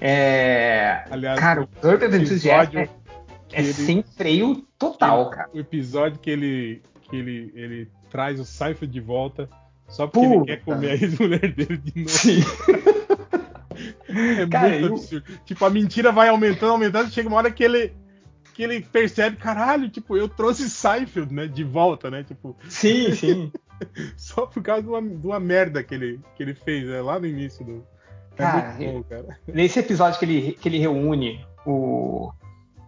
é, Aliás, cara, o Curb Enthusiasm episódio é, é ele- sem freio total, cara. o episódio que ele que ele, ele traz o Seinfeld de volta só porque ele Puta. quer comer a ex-mulher dele de novo. Sim. É Cara, muito eu- absurdo. Tipo, a mentira vai aumentando, aumentando, chega uma hora que ele que ele percebe, caralho, tipo, eu trouxe Seinfeld, né, de volta, né, tipo, Sim, sim. só por causa de uma, de uma merda que ele, que ele fez, né, lá no início do... É Cara, muito bom, cara. Nesse episódio que ele, que ele reúne o,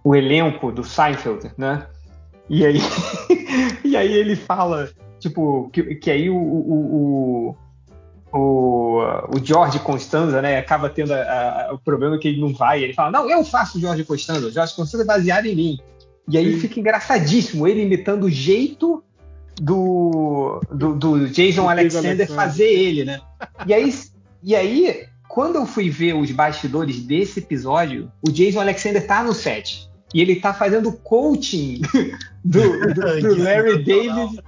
o elenco do Seinfeld, né? E aí, e aí ele fala, tipo, que, que aí o, o, o, o, George Constanza, né, acaba tendo a- a- o problema que ele não vai. Ele fala, não, eu faço o George Constanza, o George Constanza é baseado em mim. E aí Sim. fica engraçadíssimo ele imitando o jeito do, do, do Jason Alexander Alexander. fazer ele, né? E aí, e aí, quando eu fui ver os bastidores desse episódio, o Jason Alexander tá no set. E ele tá fazendo coaching do, do- do Larry. David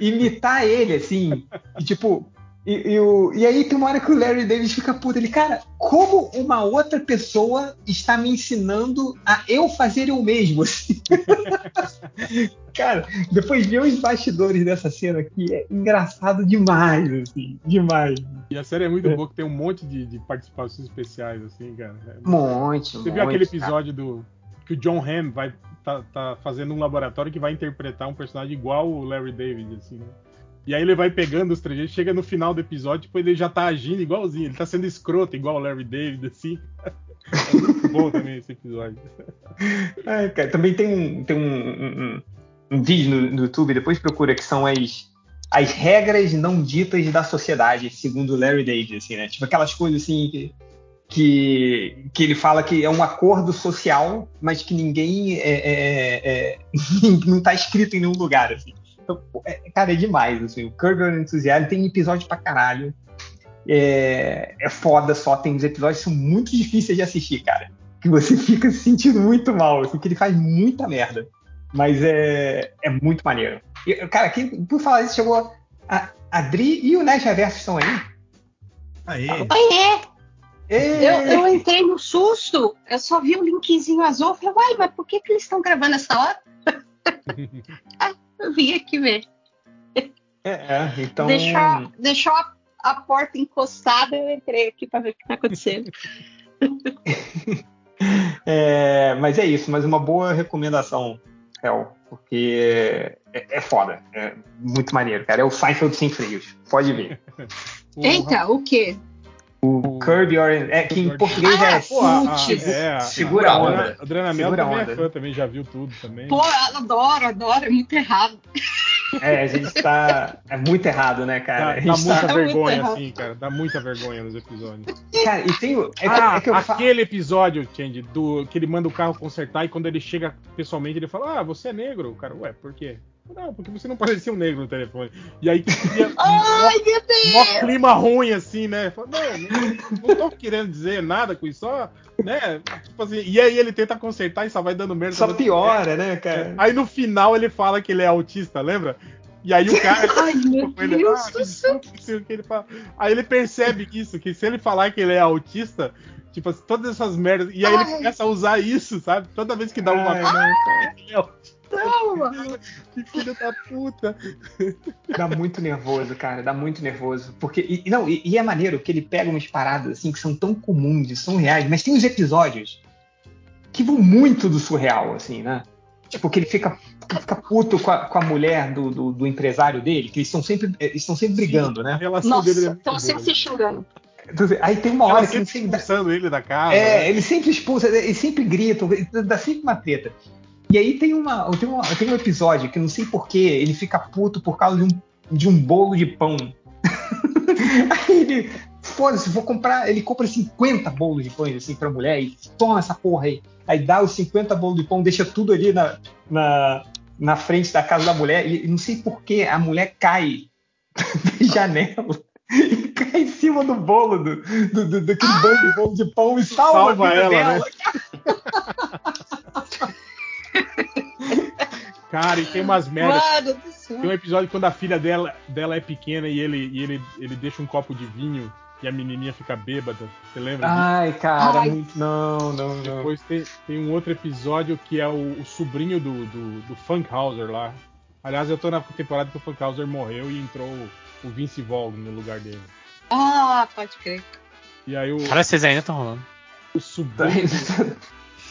imitar ele, assim. E tipo. E, e o- e aí tem uma hora que o Larry David fica puto. Ele, cara, como uma outra pessoa está me ensinando a eu fazer eu mesmo? assim? cara, depois ver os bastidores dessa cena aqui é engraçado demais, assim, demais. E a série é muito É. boa, que tem um monte de, de participações especiais, assim, cara. É Monte, Você viu aquele episódio do que o John Hamm vai tá, tá fazendo um laboratório que vai interpretar um personagem igual o Larry David, assim, né? E aí ele vai pegando os trejeitos, chega no final do episódio, tipo, ele já tá agindo igualzinho, ele tá sendo escroto igual o Larry David, assim. É muito bom também esse episódio. É, cara, também tem um, tem um- um- um vídeo no, no YouTube, depois procura, que são as, as regras não ditas da sociedade, segundo Larry David, assim, né? Tipo aquelas coisas assim que, que, que ele fala que é um acordo social, mas que ninguém é, é, é, não está escrito em nenhum lugar, assim. Então, é, cara, é demais, assim. O Curb Your Enthusiasm tem episódio pra caralho. É, é foda só, tem uns episódios que são muito difíceis de assistir, cara. Que você fica se sentindo muito mal, assim, que ele faz muita merda. Mas é, é muito maneiro. E, cara, quem, por falar isso, chegou a Adri e o Nerd Reverso estão aí. Aí. Oiê! Eu, eu, entrei no susto, eu só vi o linkzinho azul, falei, uai, mas por que, que eles estão gravando essa hora? ah, eu vim aqui ver. É, é então. Deixou, deixou a, a, porta encostada, eu entrei aqui para ver o que está acontecendo. é, mas é isso, mas uma boa recomendação, Hel, porque é, é, foda, é muito maneiro, cara. É o Seinfeld sem freios, pode ver. Eita, o quê? O Curb Your... É, que em português ah, é, pô, é Segura a onda. A Adriana Mel também é fã, também já viu tudo também. Pô, adoro, adoro, é muito errado. É, a gente tá. É muito errado, né, cara? Dá, dá muita tá... vergonha, é assim, cara. Dá muita vergonha nos episódios. Cara, e tem. É, ah, é que eu aquele episódio, Change, do que ele manda o carro consertar e quando ele chega pessoalmente, ele fala: Ah, você é negro. O cara, ué, por quê? Não, porque você não parecia um negro no telefone. E aí que queria. Ai, meu Deus! Um clima ruim, assim, né? Fala, não, não, não tô querendo dizer nada com isso, só. Né? Tipo assim, e aí ele tenta consertar e só vai dando merda. Só piora, né, cara? Aí no final ele fala que ele é autista, lembra? E aí o cara. Ai, meu ele, Deus ah, do céu. Ele fala. Aí ele percebe isso, que se ele falar que ele é autista, tipo, todas essas merdas. E aí Ai. ele começa a usar isso, sabe? Toda vez que dá uma. Ai, não, é. Não, que filho da puta. Dá muito nervoso, cara. Dá muito nervoso. Porque. E, não, e, e, é maneiro que ele pega umas paradas assim que são tão comuns, são reais, mas tem uns episódios que vão muito do surreal, assim, né? Tipo, que ele fica, fica puto com a, com a mulher do, do, do, empresário dele, que eles estão sempre, eles estão sempre brigando, né? A relação Nossa, dele é estão sempre se xingando. Aí tem uma hora que ele sempre expulsando ele da casa. É, né? ele sempre expulsa, ele sempre grita, dá sempre uma treta. E aí tem, uma, tem, uma, tem um episódio que não sei porquê, ele fica puto por causa de um, de um bolo de pão. aí ele, foda-se, vou comprar. Ele compra 50 bolos de pães assim pra mulher e toma essa porra aí. Aí dá os 50 bolos de pão, deixa tudo ali na, na, na frente da casa da mulher. E não sei porquê, a mulher cai da janela e cai em cima do bolo, do, do, do, daquele ah! bolo de bolo de pão e salva, salva ela, dela. Né? Cara, e tem umas merdas. Tem um episódio quando a filha dela, dela é pequena e ele, e ele, ele deixa um copo de vinho e a menininha fica bêbada. Você lembra? Ai, disso? cara, Ai. Muito... não, não, não. Depois tem, tem um outro episódio que é o, o sobrinho do, do, do Funkhauser lá. Aliás, eu tô na temporada que o Funkhauser morreu e entrou o Vince Vaughn no lugar dele. Ah, pode crer. E aí o. Cara, vocês ainda estão rolando. O sobrinho.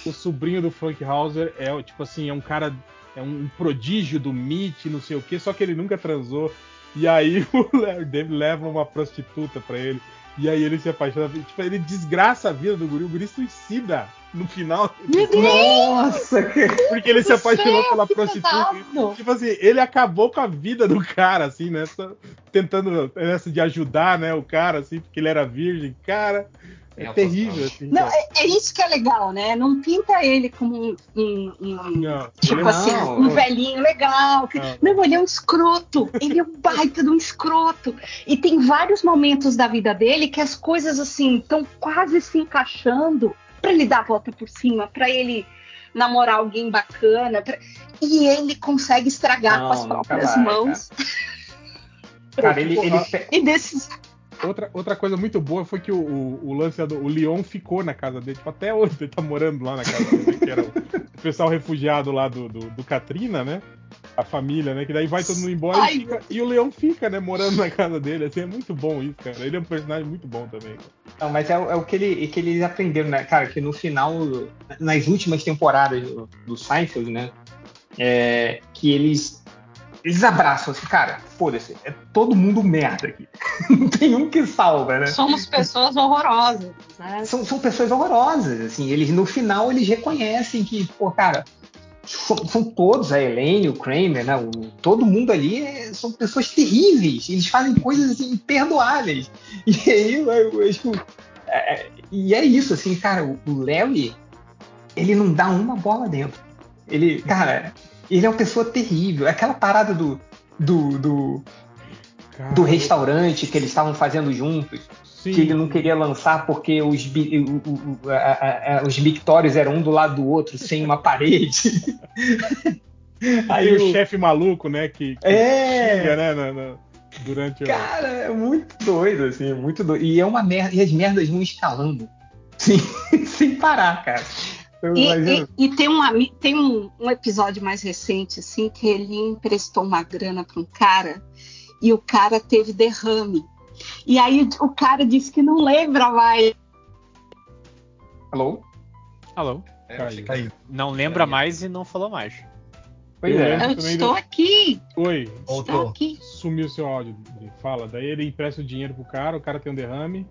o sobrinho do Funkhauser é, tipo assim, é um cara é um prodígio do Meat, não sei o que, só que ele nunca transou. E aí o Larry David leva uma prostituta para ele. E aí ele se apaixona. Tipo, ele desgraça a vida do guri. O guri suicida no final. Nossa, Porque ele se apaixonou pela prostituta. Tipo assim, ele acabou com a vida do cara, assim, né? Tentando essa de ajudar, né, o cara, assim, porque ele era virgem. Cara, é terrível, assim. Não, é, é, isso que é legal, né? Não pinta ele como um, um, um não, tipo assim, não, um velhinho legal. Que, não. não, ele é um escroto. Ele é um baita de um escroto. E tem vários momentos da vida dele que as coisas assim estão quase se encaixando para ele dar a volta por cima, para ele namorar alguém bacana, pra... e ele consegue estragar com as próprias vai, mãos. Cara, cara ele, ele... E desses Outra, outra coisa muito boa foi que o, o, o lance do o Leon ficou na casa dele. Tipo, até hoje ele tá morando lá na casa dele, que era o, o pessoal refugiado lá do, do, do, Katrina, né? A família, né? Que daí vai todo mundo embora e, fica, e, o Leon fica, né? Morando na casa dele. Assim, é muito bom isso, cara. Ele é um personagem muito bom também. Não, mas é, é o que, ele, é que eles aprenderam, né? Cara, que no final, nas últimas temporadas do, do Seinfeld, né? É, que eles eles abraçam assim, cara, foda-se, é todo mundo merda aqui. Não tem um que salva, né? Somos pessoas horrorosas, né? São, são pessoas horrorosas, assim, eles no final eles reconhecem que, pô, cara, são, todos, a Elaine, o Kramer, né? O, todo mundo ali é, são pessoas terríveis. Eles fazem coisas imperdoáveis. E aí, eu, eu acho que. É, e é isso, assim, cara, o, o Larry, ele não dá uma bola dentro. Ele, cara, ele é uma pessoa terrível. Aquela parada do. do, do, do restaurante que eles estavam fazendo juntos. Sim. que ele não queria lançar porque os, os mictórios eram um do lado do outro, sem uma parede. Aí o, o chefe maluco, né? Que, que é... xinga, né? Na, na, durante Cara, o... é muito doido, assim, muito doido. E é uma merda, e as merdas vão escalando. Sim, sem parar, cara. E, e, e, tem, uma, tem um, um, episódio mais recente, assim, que ele emprestou uma grana para um cara e o cara teve derrame. E aí o cara disse que não lembra mais. Alô? Alô? É, caiu. Não lembra mais e não falou mais. Pois eu é. Eu estou de... aqui. Oi. Estou aqui. Sumiu seu áudio. Fala. Daí ele empresta o dinheiro pro cara, o cara tem um derrame.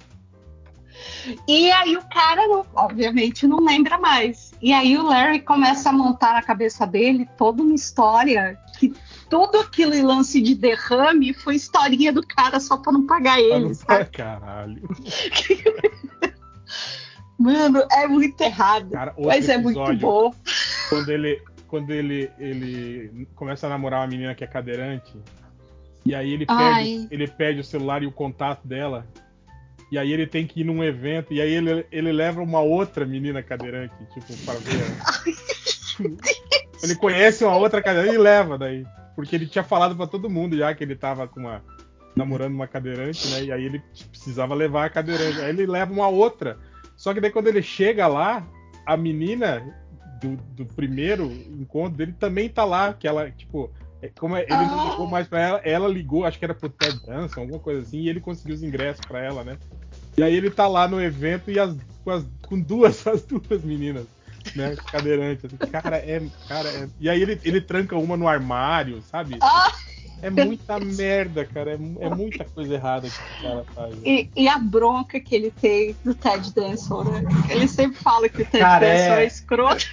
E aí o cara, obviamente, não lembra mais. E aí o Larry começa a montar na cabeça dele toda uma história que tudo aquele lance de derrame foi historinha do cara só pra não pagar ele, sabe? Caralho. Mano, é muito errado. Cara, mas é muito bom. Quando ele, quando ele, ele começa a namorar uma menina que é cadeirante, e aí ele perde, ele perde o celular e o contato dela. E aí ele tem que ir num evento, e aí ele, ele leva uma outra menina cadeirante, tipo, para ver. ele conhece uma outra cadeirante e leva daí. Porque ele tinha falado para todo mundo já que ele tava com uma namorando uma cadeirante, né? E aí ele precisava levar a cadeirante. Aí ele leva uma outra. Só que daí quando ele chega lá, a menina do, do primeiro encontro dele também tá lá, que ela, tipo, é, como é, ele não ligou mais pra ela, ela ligou, acho que era pro Ted Danson, alguma coisa assim, e ele conseguiu os ingressos para ela, né? E aí ele tá lá no evento e as, com, as, com duas, as duas meninas né? Cadeirante. Assim, cara, é. Cara, é... E aí ele, ele tranca uma no armário, sabe? Ah! É muita merda, cara. É, é, muita coisa errada que o cara faz. E, e, a bronca que ele tem do Ted Danson, né? Ele sempre fala que o Ted cara, Danson é... é escroto.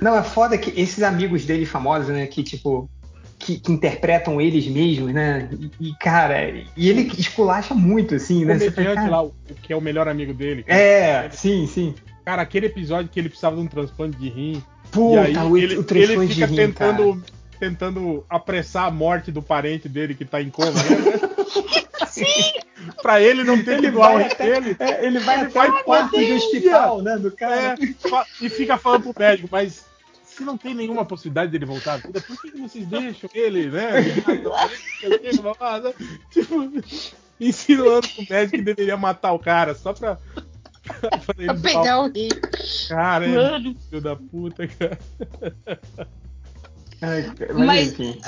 Não, é foda que esses amigos dele famosos, né? Que, tipo, que, que, interpretam eles mesmos, né? E, cara, e ele esculacha muito, assim, o né? Comediante lá, o que é o melhor amigo dele. É, sim, sim. Cara, aquele episódio que ele precisava de um transplante de rim. Puta, e aí o, ele, o ele fica rim, tentando, cara. tentando apressar a morte do parente dele que tá em coma, né? Sim! pra ele não ter ele doar o dele. É, ele vai ele até o quarto do hospital, né, do cara. É, e fica falando pro médico, mas se não tem nenhuma possibilidade dele voltar à vida, por que, que vocês deixam ele, né? tipo, insinuando pro médico que deveria matar o cara só pra pra pegar o rio. Cara, é filho da puta, cara. Ai, mas, mas enfim.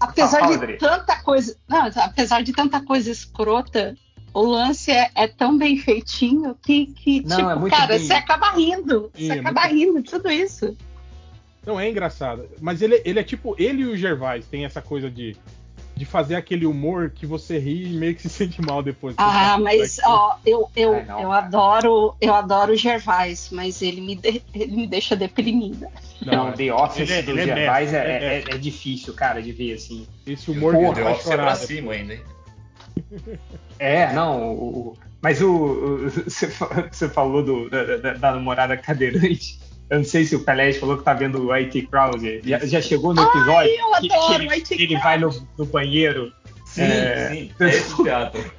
apesar Fala, de tanta coisa. Não, apesar de tanta coisa escrota, o lance é, é tão bem feitinho que, que não, tipo, é cara, bem... você acaba rindo. Sim, você é acaba muito... rindo de tudo isso. Não, é engraçado. Mas ele, ele é tipo. Ele e o Gervais tem essa coisa de de fazer aquele humor que você ri e meio que se sente mal depois. Ah, mas ó, eu, eu, não, eu adoro eu adoro o Gervais, mas ele me, de, ele me deixa deprimida. Não, The Office ele, do ele é Gervais é, é, é, é, difícil, cara, de ver assim. Esse humor Porra, The Office é pra cima ainda, hein? É, não, o, mas o, você falou do, da, da, da namorada cadeirante. Eu não sei se o Pelé falou que tá vendo o IT Crowd. Já, já chegou no episódio Ai, que, que, ele, ele vai no, no banheiro. Sim, é, sim, é esse teatro.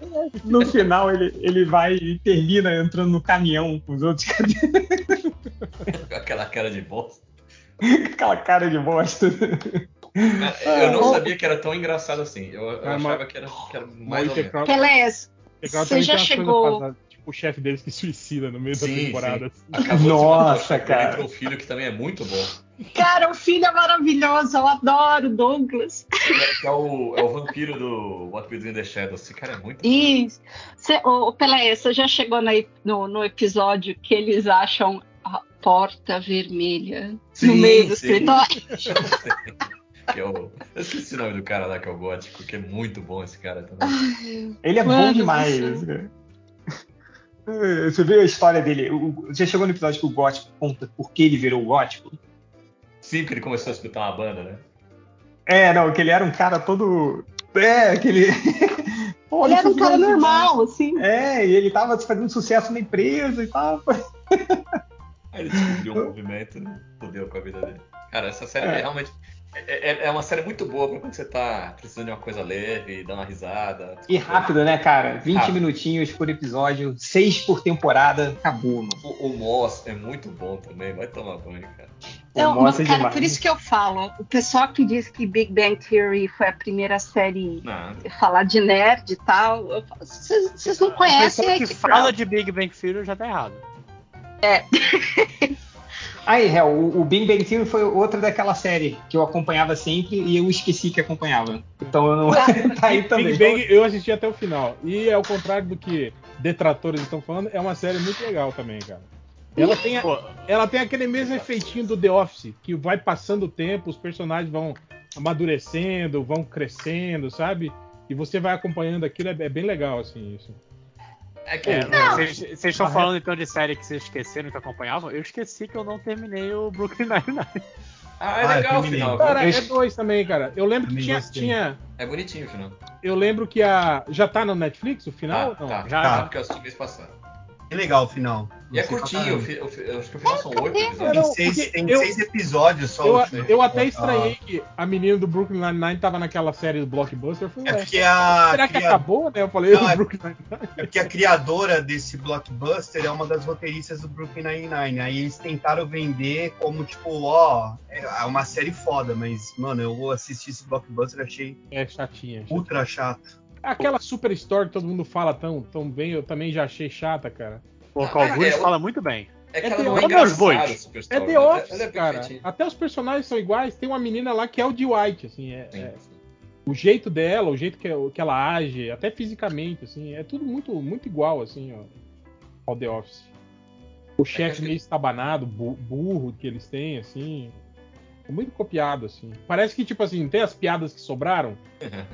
No final, ele, ele vai e termina entrando no caminhão com os outros Com aquela cara de bosta. aquela cara de bosta. eu não sabia que era tão engraçado assim. Eu, eu achava que era, que era mais ou menos. Pelé, você já chegou o chefe deles que suicida no meio sim, da temporada. Sim. Acabou Nossa, de cara. Entra o filho que também é muito bom. Cara, o filho é maravilhoso, eu adoro Douglas. É, é, o, é o vampiro do What We Do in the Shadows. Esse cara é muito Isso. Cê, ô, Pelé, você já chegou no, no episódio que eles acham a porta vermelha sim, no meio do sim. escritório? que é o, eu esqueci o nome do cara lá que é o gótico, que é muito bom esse cara também. Ele é Mano, bom demais. Você... Você viu a história dele? Já chegou no episódio que o gótico conta por que ele virou gótico? Sim, porque ele começou a escutar uma banda, né? É, não, que ele era um cara todo. É, aquele. Pô, ele era um cara normal, assim. É, e ele tava fazendo sucesso na empresa e tal. Aí ele descobriu um movimento e fudeu com a vida dele. Cara, essa série é, realmente. É, é, é, uma série muito boa pra quando você tá precisando de uma coisa leve, dar uma risada. E rápido, né, cara? 20 rápido. minutinhos por episódio, 6 por temporada, acabou, mano. O, o Moss é muito bom também, vai tomar banho, cara. Não, mas, cara, demais. por isso que eu falo, o pessoal que diz que Big Bang Theory foi a primeira série a falar de nerd e tal, vocês não conhecem. O que fala de Big Bang Theory já tá errado. É. Aí, Hel, o, o Big Bang Theory foi outra daquela série que eu acompanhava sempre e eu esqueci que acompanhava. Então eu não. tá aí também. Big Bang eu assisti até o final. E ao contrário do que detratores estão falando, é uma série muito legal também, cara. Ela tem, a, ela tem aquele mesmo efeitinho do The Office, que vai passando o tempo, os personagens vão amadurecendo, vão crescendo, sabe? E você vai acompanhando aquilo, é, é bem legal, assim, isso. É que vocês estão falando então de série que vocês esqueceram que acompanhavam? Eu esqueci que eu não terminei o Brooklyn Nine-Nine. Ah, é ah, legal o final. Cara, é dois também, cara. Eu lembro que tinha, tinha, É bonitinho o final. Eu lembro que a. Já tá no Netflix o final? Tá, tá. Já, tá. porque eu assisti mês passado. É legal o final. E é curtinho, eu, eu, acho que o final são oito episódios. Tem, seis, tem eu, seis, episódios só. Eu, eu até estranhei que a menina do Brooklyn Nine-Nine tava naquela série do Blockbuster. Eu falei, é porque a. Será que acabou, né? Eu falei, Não, é, Brooklyn Nine-Nine. É porque a criadora desse Blockbuster é uma das roteiristas do Brooklyn Nine-Nine. Aí eles tentaram vender como, tipo, ó, é uma série foda, mas, mano, eu vou assistir esse Blockbuster e achei. É chatinha. Ultra chato. Aquela Super Story que todo mundo fala tão, tão bem, eu também já achei chata, cara. O Call of Duty é, fala muito bem. É que é ela não é engraçada, É The Office, é cara. Até os personagens são iguais. Tem uma menina lá que é o de White, assim. É, sim, é, sim. O jeito dela, o jeito que, que ela age, até fisicamente, assim. É tudo muito, muito igual, assim, ó, ao The Office. O é chefe meio estabanado, burro que eles têm, assim. Muito copiado, assim. Parece que, tipo assim, tem as piadas que sobraram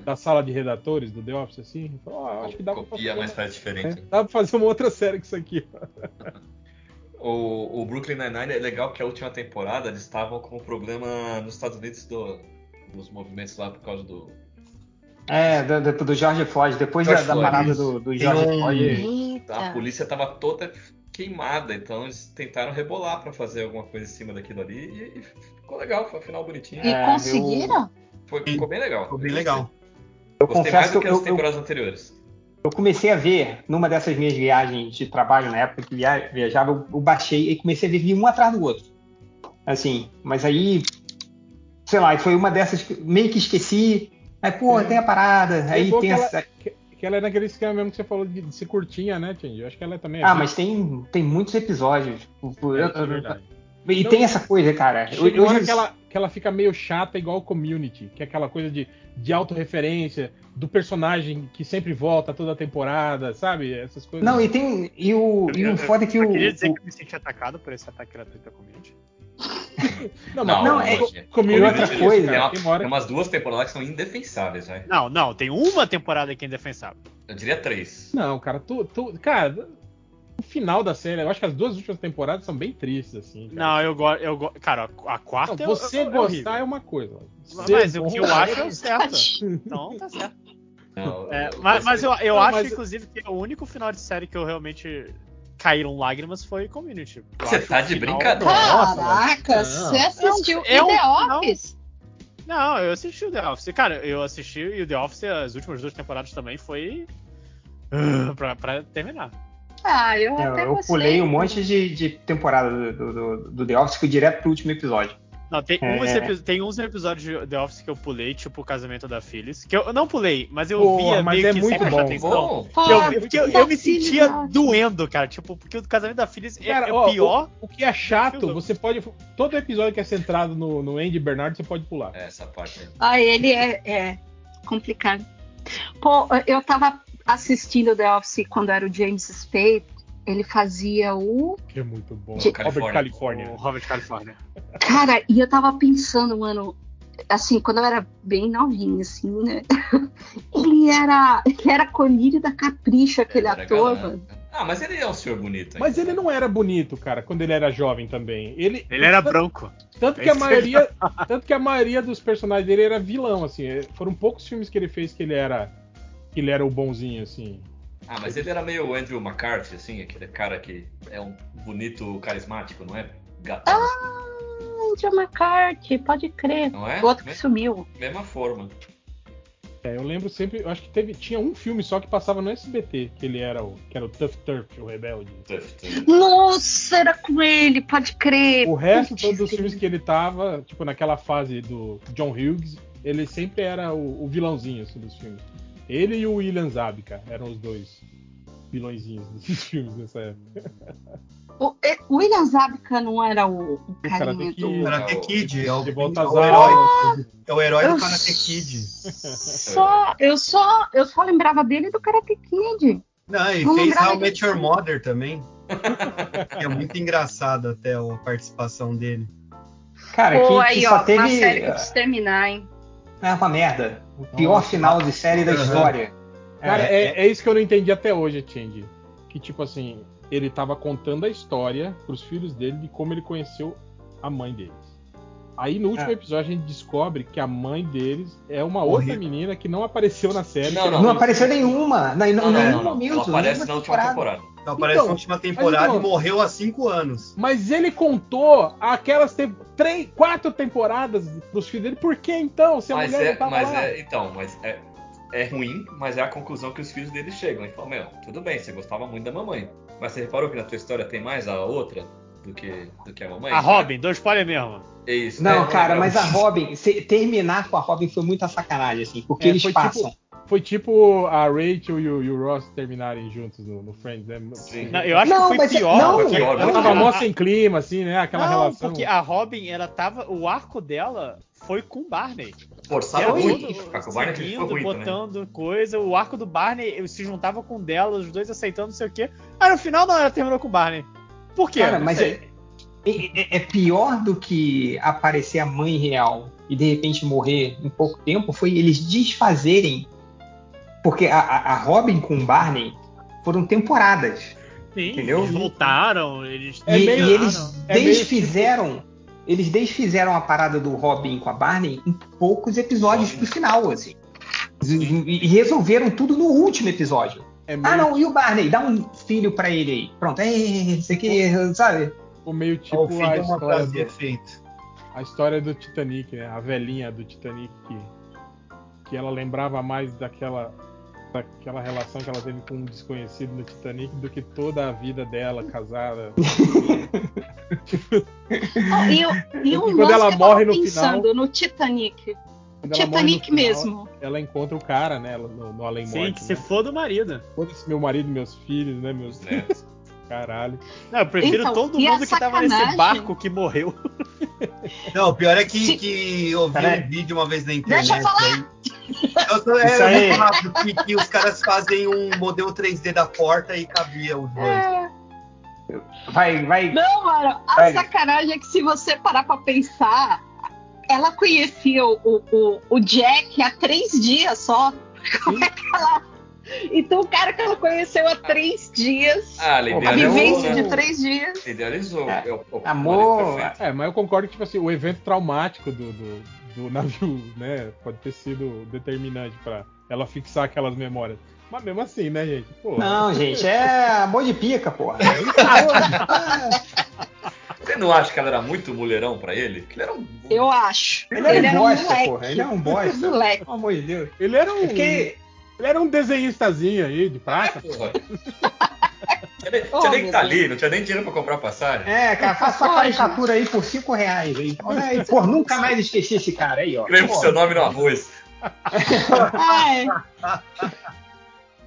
da sala de redatores do The Office, assim. Oh, acho que dá pra fazer. mas faz diferente. É, dá pra fazer uma outra série com isso aqui. o, o, Brooklyn Nine-Nine é legal que a última temporada eles estavam com um problema nos Estados Unidos do, dos movimentos lá por causa do. É, do, do George Floyd, depois George da, da parada do, do George Floyd. A polícia tava toda queimada, então eles tentaram rebolar para fazer alguma coisa em cima daquilo ali e, e ficou legal, foi um final bonitinho. E é, conseguiram? Foi, ficou bem legal. Ficou bem legal. Eu Gostei mais do que, que as eu, temporadas eu, anteriores. Eu comecei a ver, numa dessas minhas viagens de trabalho, na época que viajava, eu, eu baixei e comecei a ver um atrás do outro. Assim, mas aí, sei lá, foi uma dessas que meio que esqueci. Aí, pô, é. tem a parada, aí tem essa. Que ela é naquele esquema mesmo que você falou de, de ser curtinha, né, Tindy? Eu acho que ela também é. Ah, assim. mas tem, tem muitos episódios. Tipo, é, é e Não, tem essa coisa, cara. Eu, eu, que, ela, que ela fica meio chata, igual o community, que é aquela coisa de, de autorreferência, do personagem que sempre volta toda a temporada, sabe? Essas coisas. Não, e tem. E o, e o foda é que eu o. Eu queria dizer o, que eu me senti atacado por esse ataque gratuito da community. Não, não, não é, comigo outra coisa. Tem, uma, tem, umas duas temporadas que são indefensáveis, velho. Não, não, tem uma temporada que é indefensável. Eu diria três. Não, cara, tu, tu cara, o final da série, eu acho que as duas últimas temporadas são bem tristes, assim. Cara. Não, eu gosto, eu go... cara, a quarta não, Você eu, gostar é, uma coisa. Mas o que eu acho é o certo. Então tá certo. Não, é, mas, mas, eu, eu não, acho, mas... inclusive, que o único final de série que eu realmente caíram lágrimas foi Community. Você tá de brincadeira. Caraca, você assistiu é, The Office? Não, eu assisti o The Office. Cara, eu assisti e o The Office as últimas duas temporadas também foi uh, pra, pra terminar. Ah, eu, eu até Eu pulei um monte de, de temporada do, do, do The Office, fui direto pro último episódio. Não, tem, é... uns, tem uns episódios de The Office que eu pulei, tipo o casamento da Phyllis. Que eu não pulei, mas eu Pô, via mas meio é que muito bom. atenção. Bom. Eu, porque eu, eu, me sentia doendo, cara. Tipo, porque o casamento da Phyllis é, cara, é ó, pior. O, o, que é chato, você pode. Todo episódio que é centrado no, no Andy Bernard, você pode pular. É, essa parte aí. Ah, ele é, é complicado. Pô, eu tava assistindo The Office quando era o James Spade ele fazia o. Que é muito bom. De... Robert California. O Robert California. Cara, e eu tava pensando, mano, assim, quando eu era bem novinha, assim, né? ele era. Ele era colírio da capricho, aquele ator, galã. mano. Ah, mas ele é um senhor bonito. Mas ele não era bonito, cara, quando ele era jovem também. Ele, ele era branco. Tanto que a maioria, tanto que a maioria dos personagens dele era vilão, assim. Foram poucos filmes que ele fez que ele era, ele era o bonzinho, assim. Ah, mas ele era meio Andrew McCarthy, assim, aquele cara que é um bonito carismático, não é? Gatão. Ah, Andrew McCarthy, pode crer. Não é? O outro que sumiu. Mesma forma. É, eu lembro sempre, eu acho que teve, tinha um filme só que passava no SBT, que ele era o, que era o Tough Turf, o rebelde. Nossa, era com ele, pode crer. O resto todos os filmes que ele tava, tipo naquela fase do John Hughes, ele sempre era o, o vilãozinho assim, dos filmes. Ele e o William Zabka eram os dois vilõezinhos desses filmes nessa época. O, o William Zabka não era o, o carinha do... Karate Kid, é o, de volta é o herói, é o herói do Karate Kid. Só, eu, só, eu só lembrava dele do Karate Kid. Não, ele não fez How Met Your Mother também. é muito engraçado até a participação dele. Cara, Pô, que, aí, que só ó, teve... uma série precisa terminar, hein? É uma merda. O pior Nossa. final de série da história. Cara, é, é, é, isso que eu não entendi até hoje, Tindy. Que, tipo assim, ele tava contando a história pros filhos dele de como ele conheceu a mãe deles. Aí no último é. episódio a gente descobre que a mãe deles é uma outra menina que não apareceu na série. Não, não, não apareceu nenhuma. Não, não, nenhum momento. Ela aparece na última temporada. Não, aparece então, na última temporada então, e morreu há cinco anos. Mas ele contou aquelas te três, quatro temporadas pros filhos dele. Por que então? Se a mas mulher é, não tava mas lá? É, então, mas é, é ruim, mas é a conclusão que os filhos dele chegam. Ele fala, meu, tudo bem, você gostava muito da mamãe. Mas você reparou que na tua história tem mais a outra do que, do que a mamãe? A Robin, dois spoiler mesmo. É isso. Não, é, cara, é, mas a Robin, se, terminar com a Robin foi muita sacanagem, assim, porque é, eles foi passam. Tipo, foi tipo a Rachel e o, e o Ross terminarem juntos no, no Friends, né? Não, eu acho não, que foi pior. Não, foi pior. Ela tava mó sem clima, assim, né? Aquela não, relação. Porque a Robin, ela tava. O arco dela foi com o Barney. Forçado muito. Ficar com o Barney seguindo, foi muito, botando né? coisa. O arco do Barney se juntava com dela, os dois aceitando não sei o quê. Aí no final não, ela terminou com o Barney. Por quê? Cara, mas é, é, é, pior do que aparecer a mãe real e de repente morrer em pouco tempo foi eles desfazerem porque a, a, Robin com o Barney foram temporadas. Sim, entendeu? eles voltaram, eles. E, e eles é desfizeram. Tipo... Eles desfizeram a parada do Robin com a Barney em poucos episódios pro final, assim. E, e resolveram tudo no último episódio. É meio... Ah, não, e o Barney? Dá um filho para ele aí. Pronto, é isso aqui, sabe? O meio tipo o a história do... feito. A história do Titanic, né? A velhinha do Titanic que, que ela lembrava mais daquela daquela relação que ela teve com um desconhecido no Titanic do que toda a vida dela casada. oh, e, e um quando ela morre no pensando final, no Titanic. Titanic final, mesmo. Ela encontra o cara, né, no, no Além Sim, Morte. que se né? for do marido. Foda-se meu marido, meus filhos, né, meus netos. Caralho. Não, eu prefiro então, todo mundo que tava nesse barco que morreu. Não, o pior é que, que eu vi um vídeo uma vez na internet. Deixa eu falar! Eu tô, é, Isso aí. Rápido, que, que, os caras fazem um modelo 3D da porta e cabia os dois. É. Vai, vai. Não, mano, a vai. sacanagem é que se você parar pra pensar, ela conhecia o, o, o Jack há três dias só. Como é que ela então o cara que ela conheceu há três dias. Ah, a vivência né? de três dias. Idealizou. É. Eu, eu, Amor. É, mas eu concordo que tipo assim, o evento traumático do, do, do navio, né, pode ter sido determinante para ela fixar aquelas memórias. Mas mesmo assim, né, gente? Não, gente, é amor de pica, porra. Você não acha que ela era muito mulherão pra ele? ele era um... Eu acho. Ele, ele era um bosta, um porra. Ele é um bosta. Moleque. Pelo amor de Deus. Ele era um. Porque ele era um desenhistazinho aí, de praça. É, tinha, oh, nem que tá ali, não tinha nem dinheiro pra comprar passagem. É, cara, faça uma caricatura aí por 5 reais. Aí. Aí, pô, nunca mais esqueci esse cara aí, ó. Escreve seu nome no arroz. Ai.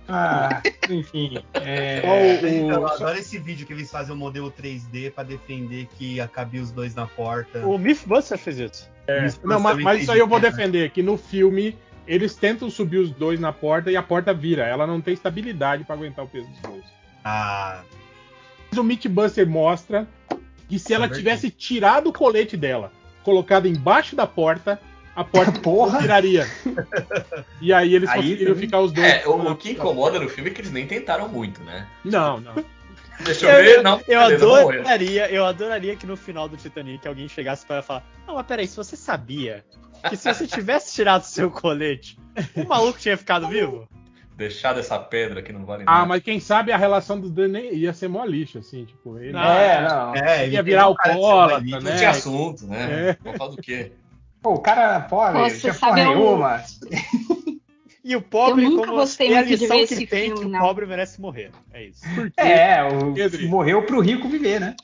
Ah, enfim. É... Eu adoro esse vídeo que eles fazem o um modelo 3D pra defender que cabia os dois na porta. O Mythbusters fez isso. É. Não, mas, mas isso aí eu vou defender, que no filme eles tentam subir os dois na porta e a porta vira. Ela não tem estabilidade para aguentar o peso dos dois. Ah. Mas o Mythbuster mostra que se ela tivesse tirado o colete dela, colocado embaixo da porta, a porta Porra. viraria. E aí eles Aí conseguiriam também. ficar os dois. É, o, o que incomoda no filme é que eles nem tentaram muito, né? Não, não. Deixa eu ver, não. eu beleza, adoraria, eu adoraria que no final do Titanic alguém chegasse para falar: Não, mas peraí, se você sabia que se você tivesse tirado seu colete, o maluco tinha ficado vivo? Deixar dessa pedra que não vale nada. Ah, mas quem sabe a relação dos dois nem ia ser mó lixo, assim, tipo, ele É, não. É, ia virar o alcoólatra, alcoólatra, Não né? tinha assunto, né? É. Vamos falar do quê? Pô, o cara pobre, não tinha porra nenhuma. E o pobre, Eu nunca como gostei é a muito de lição ver que esse tem filme, que o não. pobre merece morrer. É isso. Por quê? É, o, Pedro. morreu pro rico viver, né?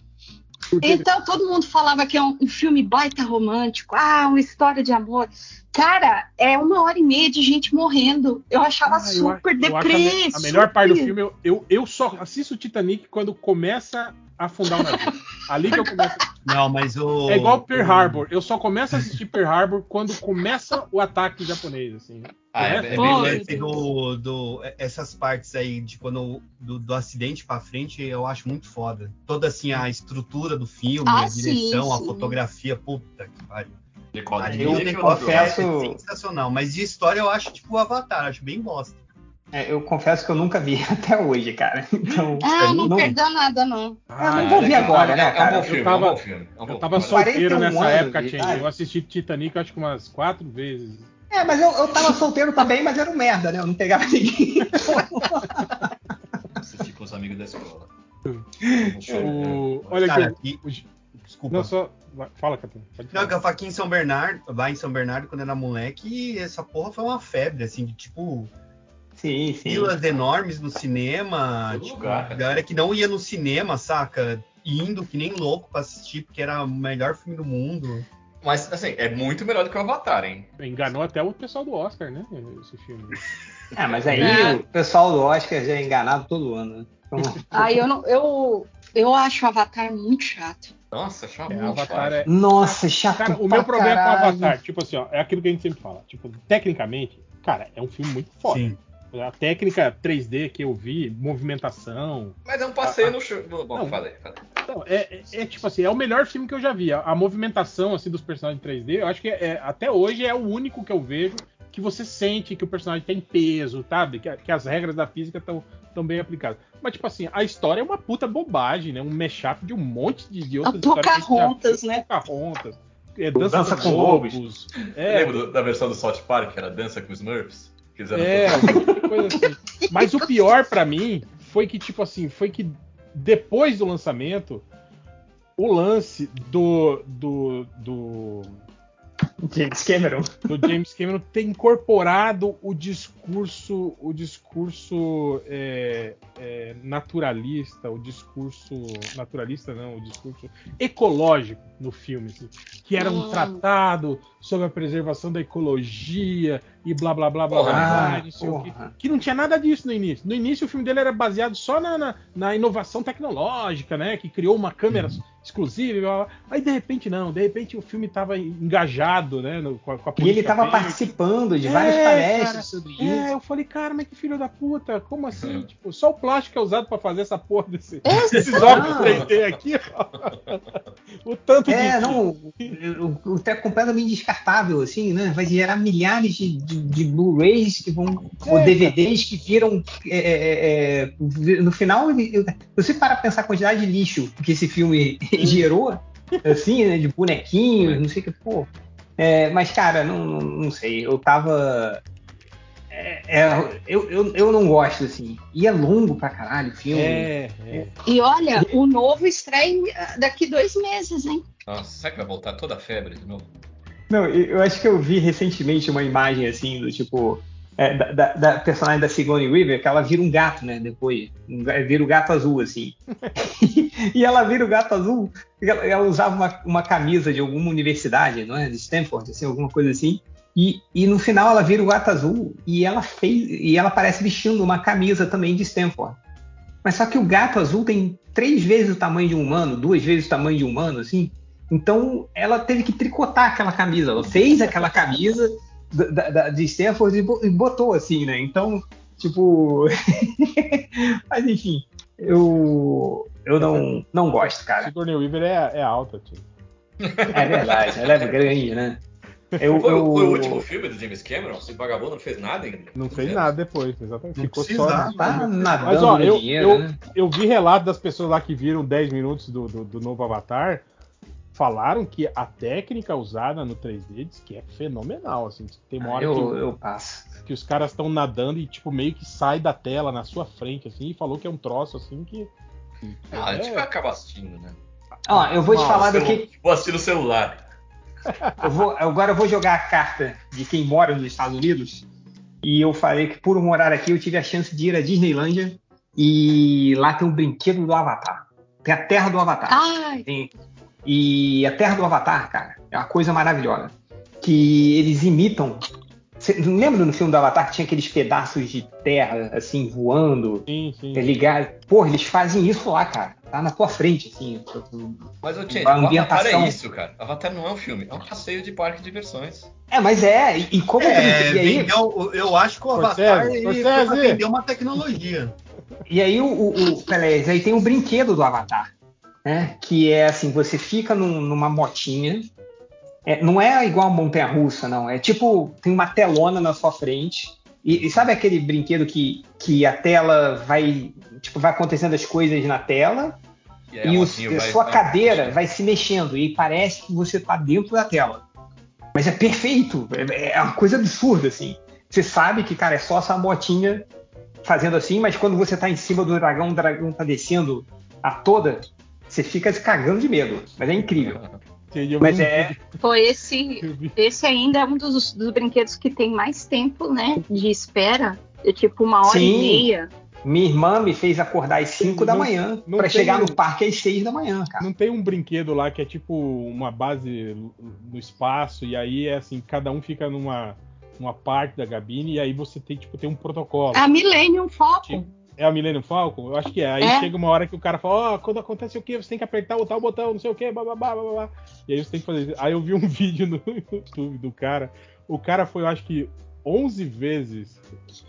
Então todo mundo falava que é um, um filme baita romântico, ah, uma história de amor. Cara, é uma hora e meia de gente morrendo. Eu achava Ah, super eu a, me- a melhor parte do filme, eu, eu, eu só assisto o Titanic quando começa a afundar o navio. Ali que eu começo. Não, mas o. É igual Pearl Harbor. Eu só começo a assistir Pearl Harbor quando começa o ataque japonês, assim. Ah, é, O é resto- bem leve. Do, do, essas partes aí de quando do, do acidente pra frente eu acho muito foda. Toda assim a estrutura do filme, Ah, a direção, sim, a sim. fotografia, puta que pariu. Ali de eu eu confesso- adoro. É sensacional, mas de história eu acho tipo o Avatar, acho bem bosta. É, eu confesso que eu nunca vi até hoje, cara. Então, Ah, não, não- perdeu nada, não. Ah, não é vou ver agora, né, É um cara? bom filme, Eu tava- é um bom filme. É um bom Eu tava filme. solteiro 41 nessa época, Tchê. Eu assisti Titanic acho que umas quatro vezes. É, mas eu, eu tava solteiro também, mas era um merda, né? Eu não pegava ninguém. Você fica com os amigos da escola. O... Olha Cara, aqui. Desculpa. Não, só. Fala, Capitão. Pode Não, que eu falo aqui em São Bernardo, lá em São Bernardo, quando era moleque, e essa porra foi uma febre, assim, de tipo, Sim, sim. filas enormes no cinema, Todo tipo, lugar, galera que não ia no cinema, saca? Indo que nem louco pra assistir, porque era o melhor filme do mundo. Mas, assim, é muito melhor do que o Avatar, hein? Enganou até o pessoal do Oscar, né? Esse filme. Ah, mas aí É. o pessoal do Oscar já é enganado todo ano, né? Então, Aí eu não, eu, eu acho o Avatar muito chato. Nossa, É, muito Avatar chato. é. nossa, chato Cara, o meu problema com o caralho. Avatar, tipo assim, ó, é aquilo que a gente sempre fala. Tipo, tecnicamente, cara, é um filme muito foda. Sim. A técnica 3D que eu vi, movimentação. Mas é um passeio no show. Bom, Não. falei, falei. Então, é, é- é tipo assim, é o melhor filme que eu já vi. A, a movimentação assim dos personagens em 3D, eu acho que é- é- até hoje é o único que eu vejo que você sente que o personagem tem peso, sabe? Que, que as regras da física estão tão bem aplicadas. Mas, tipo assim, a história é uma puta bobagem, né? Um mashup de um monte de, de outras histórias. que a Pocahontas, né? Pocahontas. É, dança, Dança com com lobos. É, Lembra da versão do South Park, que era Dança com os Smurfs? É, coisa assim. Mas o pior pra mim foi que, tipo assim, foi que depois do lançamento, o lance do, do, do, James Cameron. do James Cameron ter incorporado o discurso, o discurso é, é, naturalista, o discurso naturalista não, o discurso ecológico no filme, assim, que era um Hum. tratado sobre a preservação da ecologia e blá blá blá blá Porra, blá, blá ah, não sei o quê. que não tinha nada disso no início. No início o filme dele era baseado só na, na, na inovação tecnológica, né, que criou uma câmera exclusiva, e blá, blá. aí de repente não, de repente o filme estava engajado, né, no- com a, com a E ele política tava verde. participando de É, várias palestras cara, sobre isso. É, eu falei, cara, mas que filho da puta, como assim? Tipo, só o plástico é usado pra fazer essa porra desse, desses óculos 3D aqui. O tanto É, de. não, o, o treco completamente descartável, assim, né? Vai gerar milhares de, de, de Blu-rays que vão. É, ou DVDs que viram. é, é, é, no final, você parar pra pensar a quantidade de lixo que esse filme gerou, assim, né? De bonequinhos, não sei o que, pô. É, mas, cara, não, não, não sei, eu tava. é, é, eu, eu, eu não gosto, assim. E é longo pra caralho o filme. É, é. E olha, o novo estreia daqui dois meses, hein? Nossa, será que vai voltar toda a febre de novo? Não, eu acho que eu vi recentemente uma imagem assim do tipo. é, da, da- da personagem da Sigourney Weaver, que ela vira um gato, né? Depois. Um vira o gato azul, assim. e ela vira o gato azul. Ela, ela usava uma, uma camisa de alguma universidade, não é? De Stanford, assim, alguma coisa assim. E, e no final ela vira o gato azul e ela fez. E ela parece vestindo uma camisa também de Stanford. Mas só que o gato azul tem três vezes o tamanho de um humano, duas vezes o tamanho de um humano, assim. Então ela teve que tricotar aquela camisa. Ela fez aquela camisa da, da- de Stanford e bo- botou assim, né? Então, tipo. Mas enfim, eu, eu não, não gosto, cara. Sigourney Weaver é, é alta, tio. É verdade, ela é grande, né? Eu, foi, eu... foi, o último filme do James Cameron? Esse vagabundo não fez nada ainda. Não fez nada depois, exatamente. Não Ficou só. Tá nadando Mas ó, eu, dinheiro, eu, né? eu vi relato das pessoas lá que viram 10 minutos do, do, do novo Avatar. Falaram que a técnica usada no 3D diz que é fenomenal. Assim, tem uma hora eu, que, eu passo. que os caras estão nadando e tipo meio que sai da tela na sua frente assim e falou que é um troço assim que, que Ah, a gente é- vai acabar assistindo, né? Ó, eu vou te Nossa, falar Eu daqui. Vou assistir no celular. Eu vou, agora eu vou jogar a carta de quem mora nos Estados Unidos. E eu falei que por morar aqui eu tive a chance de ir à Disneylândia e lá tem um brinquedo do Avatar. Tem a Terra do Avatar. Ai, Tem- E a Terra do Avatar, cara, é uma coisa maravilhosa. Que eles imitam. Você não lembra no filme do Avatar que tinha aqueles pedaços de terra, assim, voando? Sim, sim. É ligado. Porra, eles fazem isso lá, cara. Tá na tua frente, assim. Mas A o Avatar é isso, cara. Avatar não é um filme, é um passeio de parque de diversões. É, mas é. E, e como É, e aí, vendeu- eu acho que o Avatar vender uma tecnologia. E aí o, o, o Pelé, aí tem o brinquedo do Avatar, né? Que é assim, você fica num- numa motinha. é, não é igual a montanha russa, não. É tipo, tem uma telona na sua frente. E, e sabe aquele brinquedo que, que a tela vai. Tipo, vai acontecendo as coisas na tela E aí e a o- a sua vai- cadeira vai se mexendo e parece que você está dentro da tela. Mas é perfeito, é, é uma coisa absurda, assim. Você sabe que, cara, é só essa motinha fazendo assim, mas quando você tá em cima do dragão, o dragão tá descendo a toda, você fica se cagando de medo. Mas é incrível. Mas é. foi esse. Esse ainda é um dos, dos brinquedos que tem mais tempo, né? De espera. É tipo uma hora Sim. e meia. Minha irmã me fez acordar às 5 da manhã tem chegar no parque às 6 da manhã, cara. Não tem um brinquedo lá que é tipo uma base no espaço, e aí é assim, cada um fica numa, numa parte da cabine, e aí você tem, tipo, tem um protocolo. A Millennium Falcon. É a Millennium Falcon? Eu acho que é. Aí É. chega uma hora que o cara fala, ó, quando acontece o quê? Você tem que apertar o tal botão, não sei o quê, bababá, babá. E aí você tem que fazer isso. Aí eu vi um vídeo no YouTube do cara. O cara foi, eu acho que, 11 vezes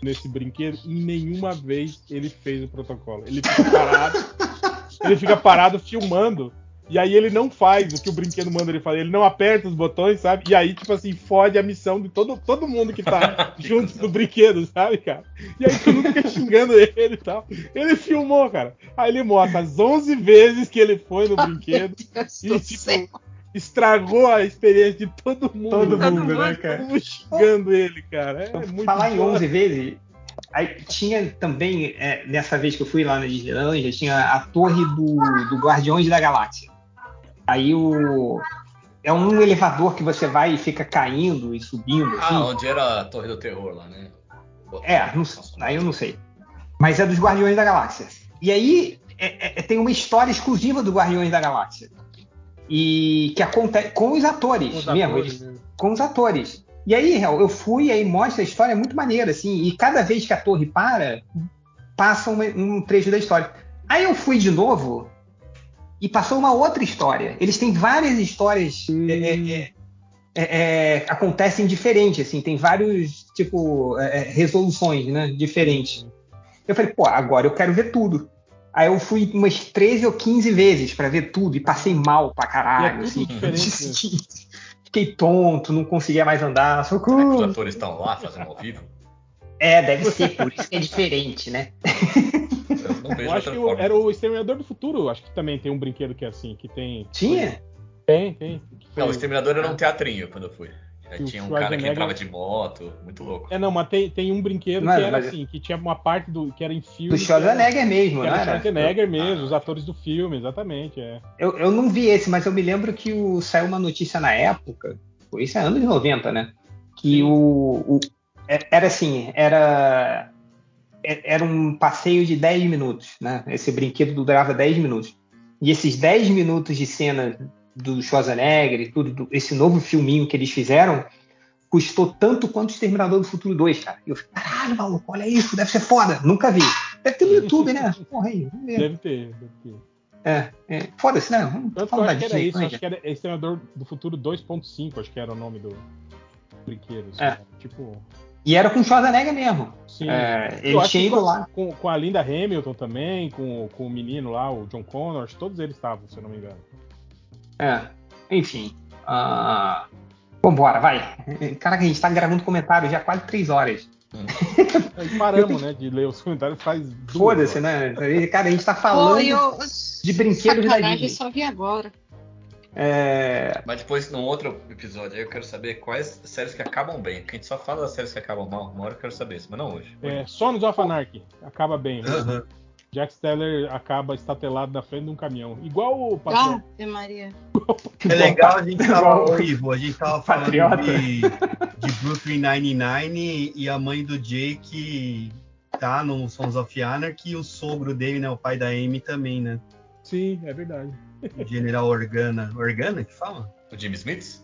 nesse brinquedo e nenhuma vez ele fez o protocolo. Ele fica parado. ele fica parado filmando. E aí ele não faz o que o brinquedo manda ele fazer. Ele não aperta os botões, sabe? E aí, tipo assim, fode a missão de todo, todo mundo que tá junto no brinquedo, sabe, cara? E aí todo mundo fica xingando ele e tal. Ele filmou, cara. Aí ele mostra as 11 vezes que ele foi no brinquedo. E, do tipo, estragou a experiência de todo mundo. Todo Todo mundo, né, cara? Todo mundo xingando ele, cara. É muito falar em foda. 11 vezes, aí tinha também, é, nessa vez que eu fui lá na Disneylandia, tinha a torre do, do Guardiões da Galáxia. Aí o. É um elevador que você vai e fica caindo e subindo, assim. Ah, onde era a Torre do Terror lá, né? É, não, aí eu não sei. Mas é dos Guardiões da Galáxia. E aí é- é- tem uma história exclusiva do Guardiões da Galáxia. E que acontece com os atores Os mesmo. atores eles- mesmo. com os atores. E aí, eu fui e aí mostra a história é muito maneira, assim, e cada vez que a torre para, passa uma- um trecho da história. Aí eu fui de novo e passou uma outra história. Eles têm várias histórias. é, é, é, é, é, acontecem diferente, assim, tem vários, tipo, é, resoluções, né, diferentes. Eu falei, pô, agora eu quero ver tudo. Aí eu fui umas 13 ou 15 vezes pra ver tudo e passei mal pra caralho, assim. né? Fiquei tonto, não conseguia mais andar, Será que os socorro. atores estão lá fazendo ao vivo? É, deve ser, por isso que é diferente, né? Eu não vejo Eu acho que o- era o Exterminador do Futuro, acho que também tem um brinquedo que é assim, que tem. Tinha? Tem, tem. Não, o Exterminador era um teatrinho quando eu fui. Que tinha um cara que entrava de moto, muito louco. É, não, mas tem, tem um brinquedo Mas- que era assim, que tinha uma parte do. que era em filme. Do Schwarzenegger mesmo, né? era? Schwarzenegger mesmo, os atores do filme, exatamente, é. Eu, eu não vi esse, mas eu me lembro que o, saiu uma notícia na época, foi isso é anos 90, né? Que o, o- é- era assim, era era um passeio de 10 minutos, né? Esse brinquedo durava 10 minutos. E esses 10 minutos de cena do Schwarzenegger e tudo, do- esse novo filminho que eles fizeram, custou tanto quanto o Exterminador do Futuro 2, cara. E eu falei, caralho, maluco, olha isso, deve ser foda. Nunca vi. Deve ter no YouTube, né? Porra aí. Deve ter, deve ter. É, é. Foda-se, né? Vamos Tanto que eu falar acho que disso era isso, acho que era Exterminador do Futuro 2.5, acho que era o nome do brinquedo. assim, É. Tipo. E era com o Schwarzenegger mesmo. Sim. É, Eu ele tinha ido com, lá. Com, com a Linda Hamilton também, com, com o menino lá, o John Connor, todos eles estavam, se eu não me engano. É, enfim. ah, Vambora, vai. Caraca, a gente tá gravando comentário já há quase três horas. Aí paramos, né, de ler os comentários faz duas Foda-se, né? Cara, a gente tá falando Pô, eu, de brinquedos da sacanagem, Disney. só vi agora. É... Mas depois, num outro episódio, aí eu quero saber quais séries que acabam bem. Porque a gente só fala das séries que acabam mal. Uma hora eu quero saber isso, mas não hoje. É, Sons of Anarchy acaba bem. né? Jack Steller acaba estatelado na frente de um caminhão. Igual o patrão. Ah, Maria. É legal, a gente tava, Ivo, a gente tava falando Patriota. de, de Brooklyn Nine-Nine e a mãe do Jake tá no Sons of Anarchy e o sogro dele, né, o pai da Amy também, né? Sim, é verdade. O General Organa. Organa que fala? O Jimmy Smith?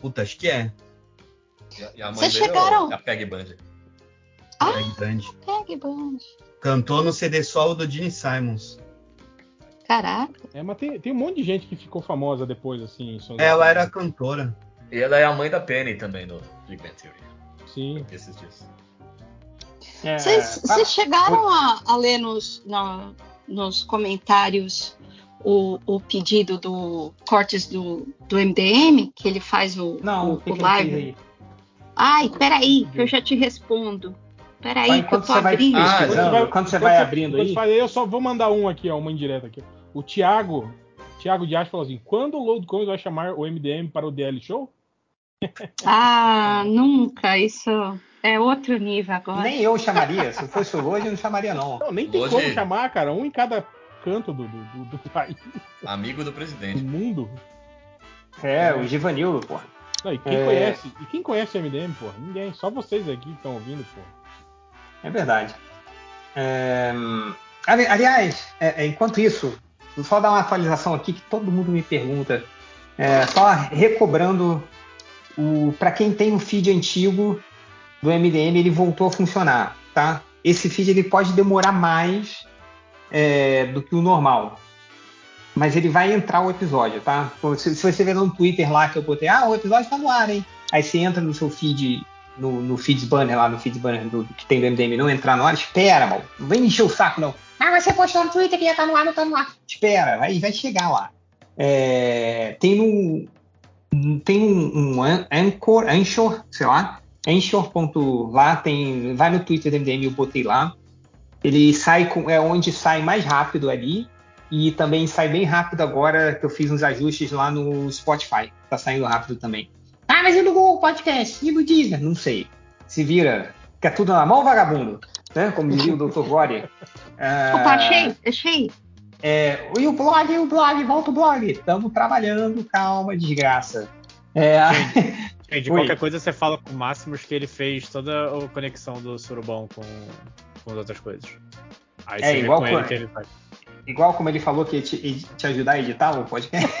Puta, acho que é. E a, e a mãe Vocês dele chegaram? é a Peg Bundy. Ah, É grande. pegue, Band. Cantou no CD solo do Gene Simons. Caraca. É, mas tem, tem um monte de gente que ficou famosa depois, assim. Ela era cantora. E ela é a mãe da Penny também no Big Bang Theory. Sim. Esses dias. é, Vocês fala- vocês chegaram a, a ler nos, na- nos comentários o, o pedido do Cortes do, do MDM, que ele faz o, Não, o, o live? aí? Ai, peraí, que eu já te respondo. Peraí, que eu tô você vai abrindo. Ah, vai- quando você vai abrindo aí, faz eu só vou mandar um aqui, ó, uma indireta aqui. O Thiago, Thiago Dias falou assim: quando o Load Comics vai chamar o MDM para o DL Show? Ah, nunca. Isso é outro nível agora. nem eu chamaria. Se fosse o Lodge, eu não chamaria, não. Não, nem tem Hoje- como chamar, cara. Um em cada canto do, do, do- do país, Amigo do do presidente. mundo. É, o Givanildo, pô. Não, e quem É. conhece? E quem conhece o MDM, porra? Ninguém. Só vocês aqui que estão ouvindo, porra. É verdade. É, ali- aliás, é, é, enquanto isso, vou só dar uma atualização aqui que todo mundo me pergunta. É, só recobrando o para quem tem um feed antigo do MDM, ele voltou a funcionar, tá? Esse feed ele pode demorar mais é, do que o normal, mas ele vai entrar o episódio, tá? Se, se você ver no Twitter lá que eu botei, ah, o episódio tá no ar, hein? Aí você entra no seu feed no, no feeds banner lá, no feeds banner do, que tem do MDM não entrar no ar, espera, mal. Não vem encher o saco, não. Ah, mas você postou no Twitter que ia estar no ar, não tá no ar. Espera, vai, vai chegar lá. É, tem um, tem um, an- Anchor, Anchor, sei lá, Anchor.lá, tem, vai no Twitter do MDM, eu botei lá. Ele sai com, é onde sai mais rápido ali. E também sai bem rápido agora que eu fiz uns ajustes lá no Spotify. Tá saindo rápido também. Ah, mas e no Google Podcast? E no Deezer? Não sei. Se vira. Quer tudo na mão, vagabundo? Né? Como diria o Dr. Gore. Opa, achei, achei. é, e o blog, e o blog, volta o blog. Estamos trabalhando, calma, desgraça. É, de qualquer coisa você fala com o Máximos que ele fez toda a conexão do surubão com, com as outras coisas. Aí É, você vê igual com ele que ele faz. igual como ele falou que ia te, ia te ajudar a editar o podcast.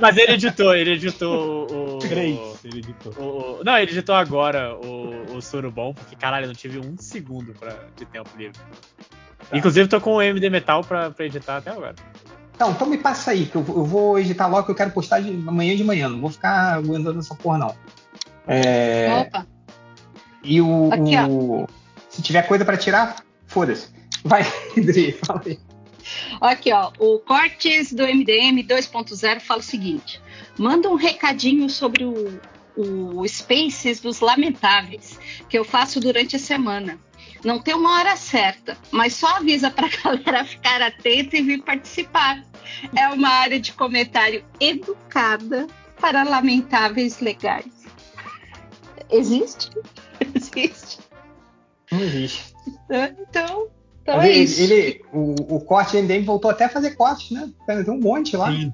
Mas ele editou, ele editou o. o- Três, ele editou. o- o- não, ele editou agora o, o surubom, porque caralho, eu não tive um segundo pra, de tempo livre. Tá. Inclusive, tô com o MD Metal pra, pra editar até agora. Então, então me passa aí, que eu, eu vou editar logo, que eu quero postar de, amanhã de manhã. Não vou ficar aguentando essa porra, não. É, Opa, e o, Aqui, o- Se tiver coisa pra tirar, foda-se. Vai, Idri, fala aí. aqui ó, o Cortes do MDM 2.0 fala o seguinte: manda um recadinho sobre o, o Spaces dos Lamentáveis, que eu faço durante a semana. Não tem uma hora certa, mas só avisa pra galera ficar atenta e vir participar. É uma área de comentário educada para lamentáveis legais. Existe? Existe. Não existe. Então, então Mas é ele, isso. ele- o, o corte MDM voltou até a fazer cortes, né? Tem um monte lá. Sim.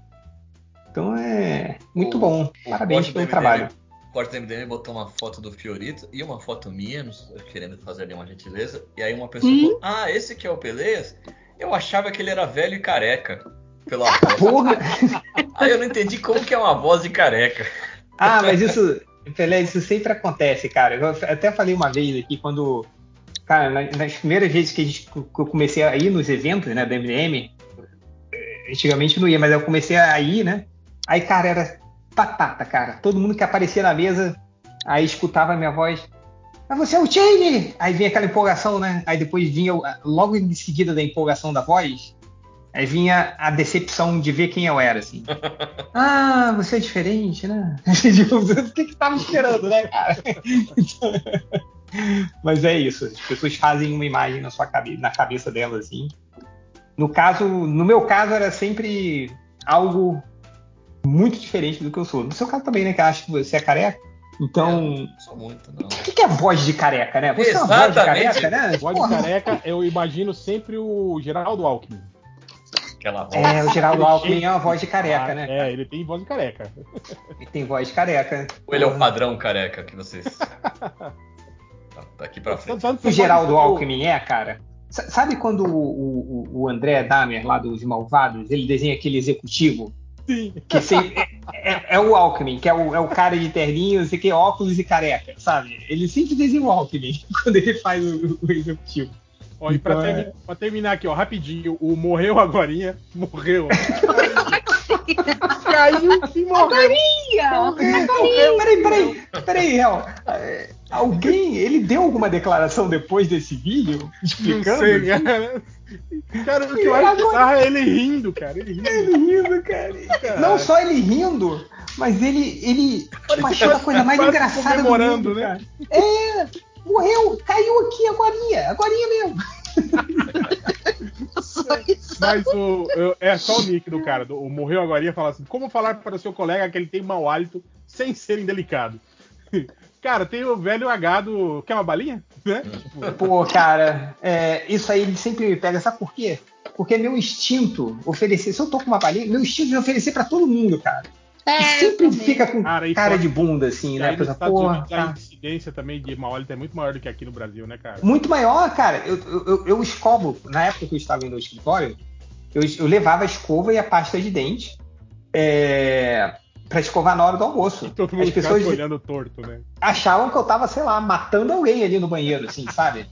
Então é muito O- bom. Parabéns corte pelo do trabalho. MDM O corte do MDM botou uma foto do Fiorito e uma foto minha, querendo fazer ali uma gentileza. E aí uma pessoa Hum. falou: Ah, esse que é o Peleias? Eu achava que ele era velho e careca. Pela voz. Porra! Aí eu não entendi como que é uma voz de careca. Ah, mas isso, Pelé, isso sempre acontece, cara. Eu até falei uma vez aqui quando. Cara, na- nas primeiras vezes que, gente- que eu comecei a ir nos eventos, né, da MDM, eh, antigamente não ia, mas eu comecei a ir, né? Aí, cara, era batata, cara. Todo mundo que aparecia na mesa, aí escutava a minha voz. Mas você é o Change! Aí vinha aquela empolgação, né? Aí depois vinha, logo em seguida da empolgação da voz, Aí vinha a decepção de ver quem eu era, assim. ah, você é diferente, né? Tipo, o que que tava esperando, né, cara? Mas é isso, as pessoas fazem uma imagem na sua cabeça, na cabeça delas, assim. No caso, no meu caso era sempre algo muito diferente do que eu sou. No seu caso também, né? Que acho que você é careca. Então. É, sou muito, não. O que, que é voz de careca, né? Você Exatamente. é uma voz de careca, né? Voz de careca, eu imagino sempre o Geraldo Alckmin. Aquela voz. É, o Geraldo Alckmin é uma voz de careca, né? É, ele tem voz de careca. Ele tem voz de careca. Ou ele é o padrão careca que vocês. Tá, Daqui pra frente. O Geraldo Alckmin é, cara? S- Sabe quando o, o, o André Dahmer, lá dos Malvados, ele desenha aquele executivo? Sim. Que sempre, é, é- é o Alckmin, que é o, é o cara de terninho, não sei o que, óculos e careca, sabe? Ele sempre desenha o Alckmin quando ele faz o, o executivo. Ó, e pra, Então, termi- pra terminar aqui, ó, rapidinho, o morreu agorinha, morreu. Caiu e morreu. Peraí, peraí, peraí, Real. É, Alguém, ele deu alguma declaração depois desse vídeo? Não Explicando? sei, cara. Cara, o que eu acho bizarro é ele rindo, cara. Ele rindo. Ele rindo, cara. Não só ele rindo, mas ele, ele tipo, achou a coisa mais Quase engraçada do comemorando, mundo, né? cara. É, morreu, caiu aqui agorinha, agorinha mesmo. Mas o, eu- é só o nick do cara. do- o morreu agora fala assim: como falar para o seu colega que ele tem mau hálito sem ser indelicado? Cara, tem o velho H do. Quer uma balinha? Né? Tipo, Pô, cara, é, isso aí ele sempre me pega, sabe por quê? Porque é meu instinto oferecer, se eu tô com uma balinha, meu instinto é oferecer pra todo mundo, cara. É, E sempre fica com Cara, cara fora- de bunda, assim, e né? Coisa, porra, tá. Incidência também de mau hálito é muito maior do que aqui no Brasil, né, cara? Muito maior, cara. Eu, eu, eu- escovo, na época que eu estava indo ao escritório, eu, eu levava a escova e a pasta de dente é, para escovar na hora do almoço. Todo mundo As pessoas olhando torto, né? achavam que eu tava, sei lá, matando alguém ali no banheiro, assim, sabe?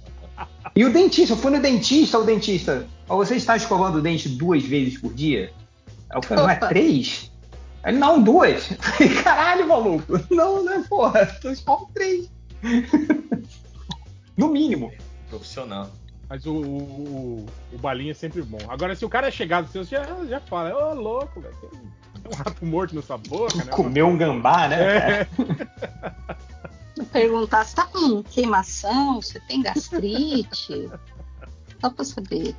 E o dentista, eu fui no dentista, o dentista, "Ó, você está escovando o dente duas vezes por dia? Eu falei, não é três? Ele, não, duas. Eu falei, caralho, maluco. Não, né, porra, escovo três. no mínimo. Profissional. Mas o, o, o, o balinha é sempre bom. Agora, se o cara é chegado, você já, já fala, ô louco, velho, tem um rato morto na sua boca, né? Comeu um gambá, né? É. Perguntar se tá com queimação, se tem gastrite. Só pra saber.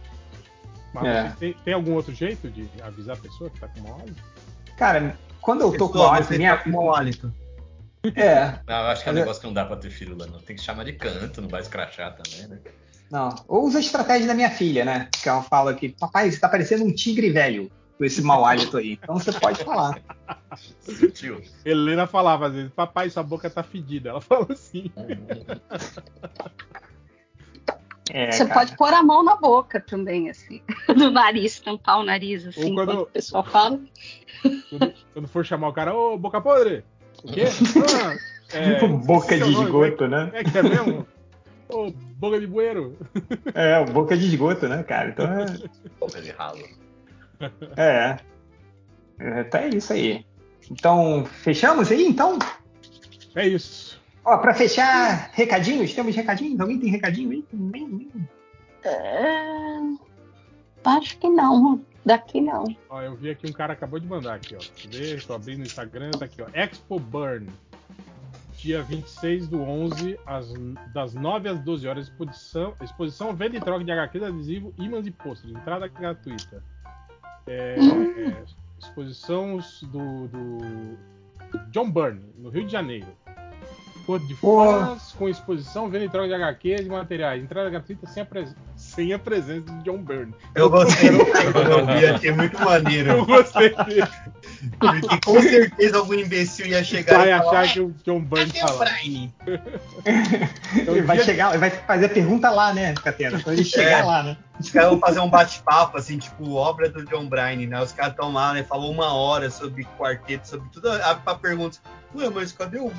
Mas É. tem, tem algum outro jeito de avisar a pessoa que tá com hálito? Cara, quando eu tô com Pessoal, hálito, minha... tá com mau hálito. É, Não, eu acho que é um negócio que não dá pra ter filho lá, não. Tem que chamar de canto, não vai escrachar também, né? não. Ou usa a estratégia da minha filha, né? Que ela fala que, papai, você tá parecendo um tigre velho com esse mau hálito aí. Então você pode falar. Sutil. Helena falava às vezes, papai, sua boca tá fedida. Ela falou assim. É, Você cara. pode pôr a mão na boca também, assim. No nariz, tampar o nariz, assim, quando- quando o pessoal fala. Quando, quando for chamar o cara, ô, boca podre! O quê? Ah, é, boca de nome, esgoto, né? É que é mesmo? Ô, boca de bueiro. É, boca de esgoto, né, cara? Então é. Boca de ralo. É. É, Então é isso aí. Então, fechamos aí, então? É isso. Ó, pra fechar, recadinhos? Temos recadinhos? Alguém tem recadinho aí? É, Acho que não. Daqui não. Ó, eu vi aqui um cara acabou de mandar aqui, ó. Deixa eu ver, tô abrindo o Instagram, tá aqui, ó. Expo Burn. Dia 26 do 11, às, das 9 às 12 horas, exposição, exposição venda e troca de HQs, adesivo, ímãs e pôster. Entrada gratuita. É, é, exposição do, do John Byrne, no Rio de Janeiro. Cor de fãs, com exposição, venda e troca de HQs e materiais. Entrada gratuita sem a, pres- sem a presença de John Byrne. Eu gostei do eu vi, achei muito maneiro. Eu gostei. Porque com certeza algum imbecil ia chegar Vai e falar, achar que o John Byrne fala. Brian? Ele vai chegar, ele vai fazer pergunta lá, né, Catena? Quando ele chegar É. lá, né? Os caras vão fazer um bate-papo, assim, tipo, obra do John Bryan, né? Os caras estão lá, né? Falou uma hora sobre quarteto, sobre tudo. Abre pra pergunta. Ué, mas cadê o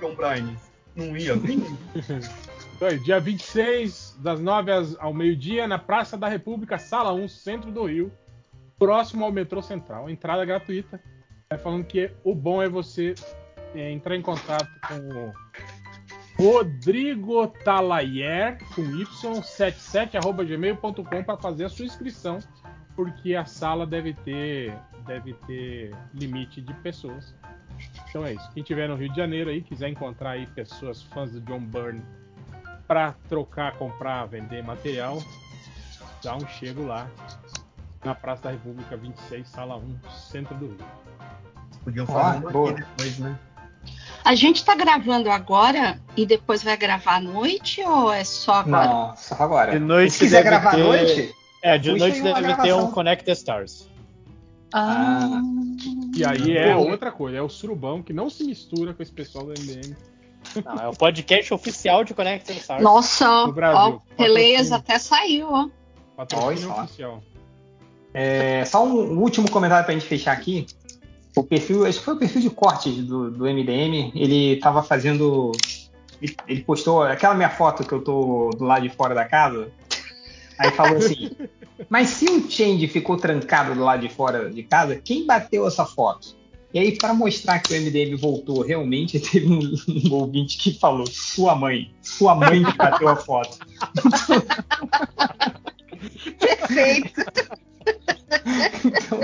John Bryan? Não ia vir? Então, dia 26, das 9 às- ao meio-dia, na Praça da República, Sala 1, centro do Rio, próximo ao metrô central. Entrada gratuita. Vai falando que o bom é você é, entrar em contato com o Rodrigo Talayer, com y77.gmail.com para fazer a sua inscrição porque a sala deve ter, deve ter limite de pessoas. Então é isso. Quem tiver no Rio de Janeiro aí, quiser encontrar aí pessoas fãs do John Byrne para trocar, comprar, vender material, dá um chego lá na Praça da República 26, sala 1, centro do Rio. Podiam falar um aqui depois, né? A gente tá gravando agora e depois vai gravar à noite ou é só agora? Não, só agora. De noite Se quiser gravar ter- à noite, É, de noite deve ter um Connect the Stars. Ah, E aí é Pô. outra coisa, é o surubão que não se mistura com esse pessoal do MDM. Não, é o podcast oficial de Connect Stars. nossa, ó, Patrocínio. até saiu, ó. Patrocínio Olha só. oficial. É, só um, último comentário pra gente fechar aqui. O perfil, acho que foi o perfil de cortes do, do MDM. Ele tava fazendo. Ele, ele postou aquela minha foto que eu tô do lado de fora da casa. Aí falou assim: Mas se o Change ficou trancado do lado de fora de casa, quem bateu essa foto? E aí, para mostrar que o MDM voltou realmente, teve um, um ouvinte que falou: Sua mãe, sua mãe que bateu a foto. Perfeito. Então,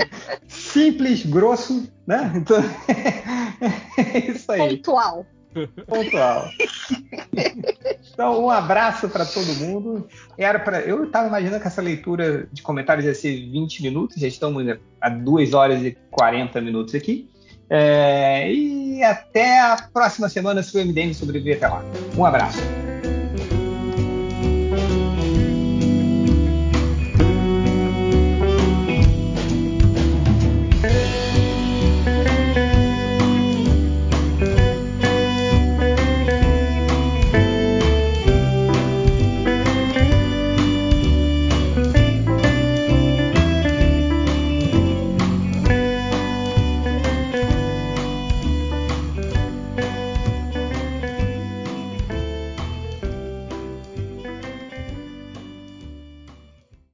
simples, grosso, né? Então, é isso aí, Pontual. Pontual. Então, um abraço para todo mundo. Era para, eu estava imaginando que essa leitura de comentários ia ser 20 minutos, já estamos a 2 horas e 40 minutos aqui. É, e até a próxima semana, se o MDM sobreviver até lá. Um abraço.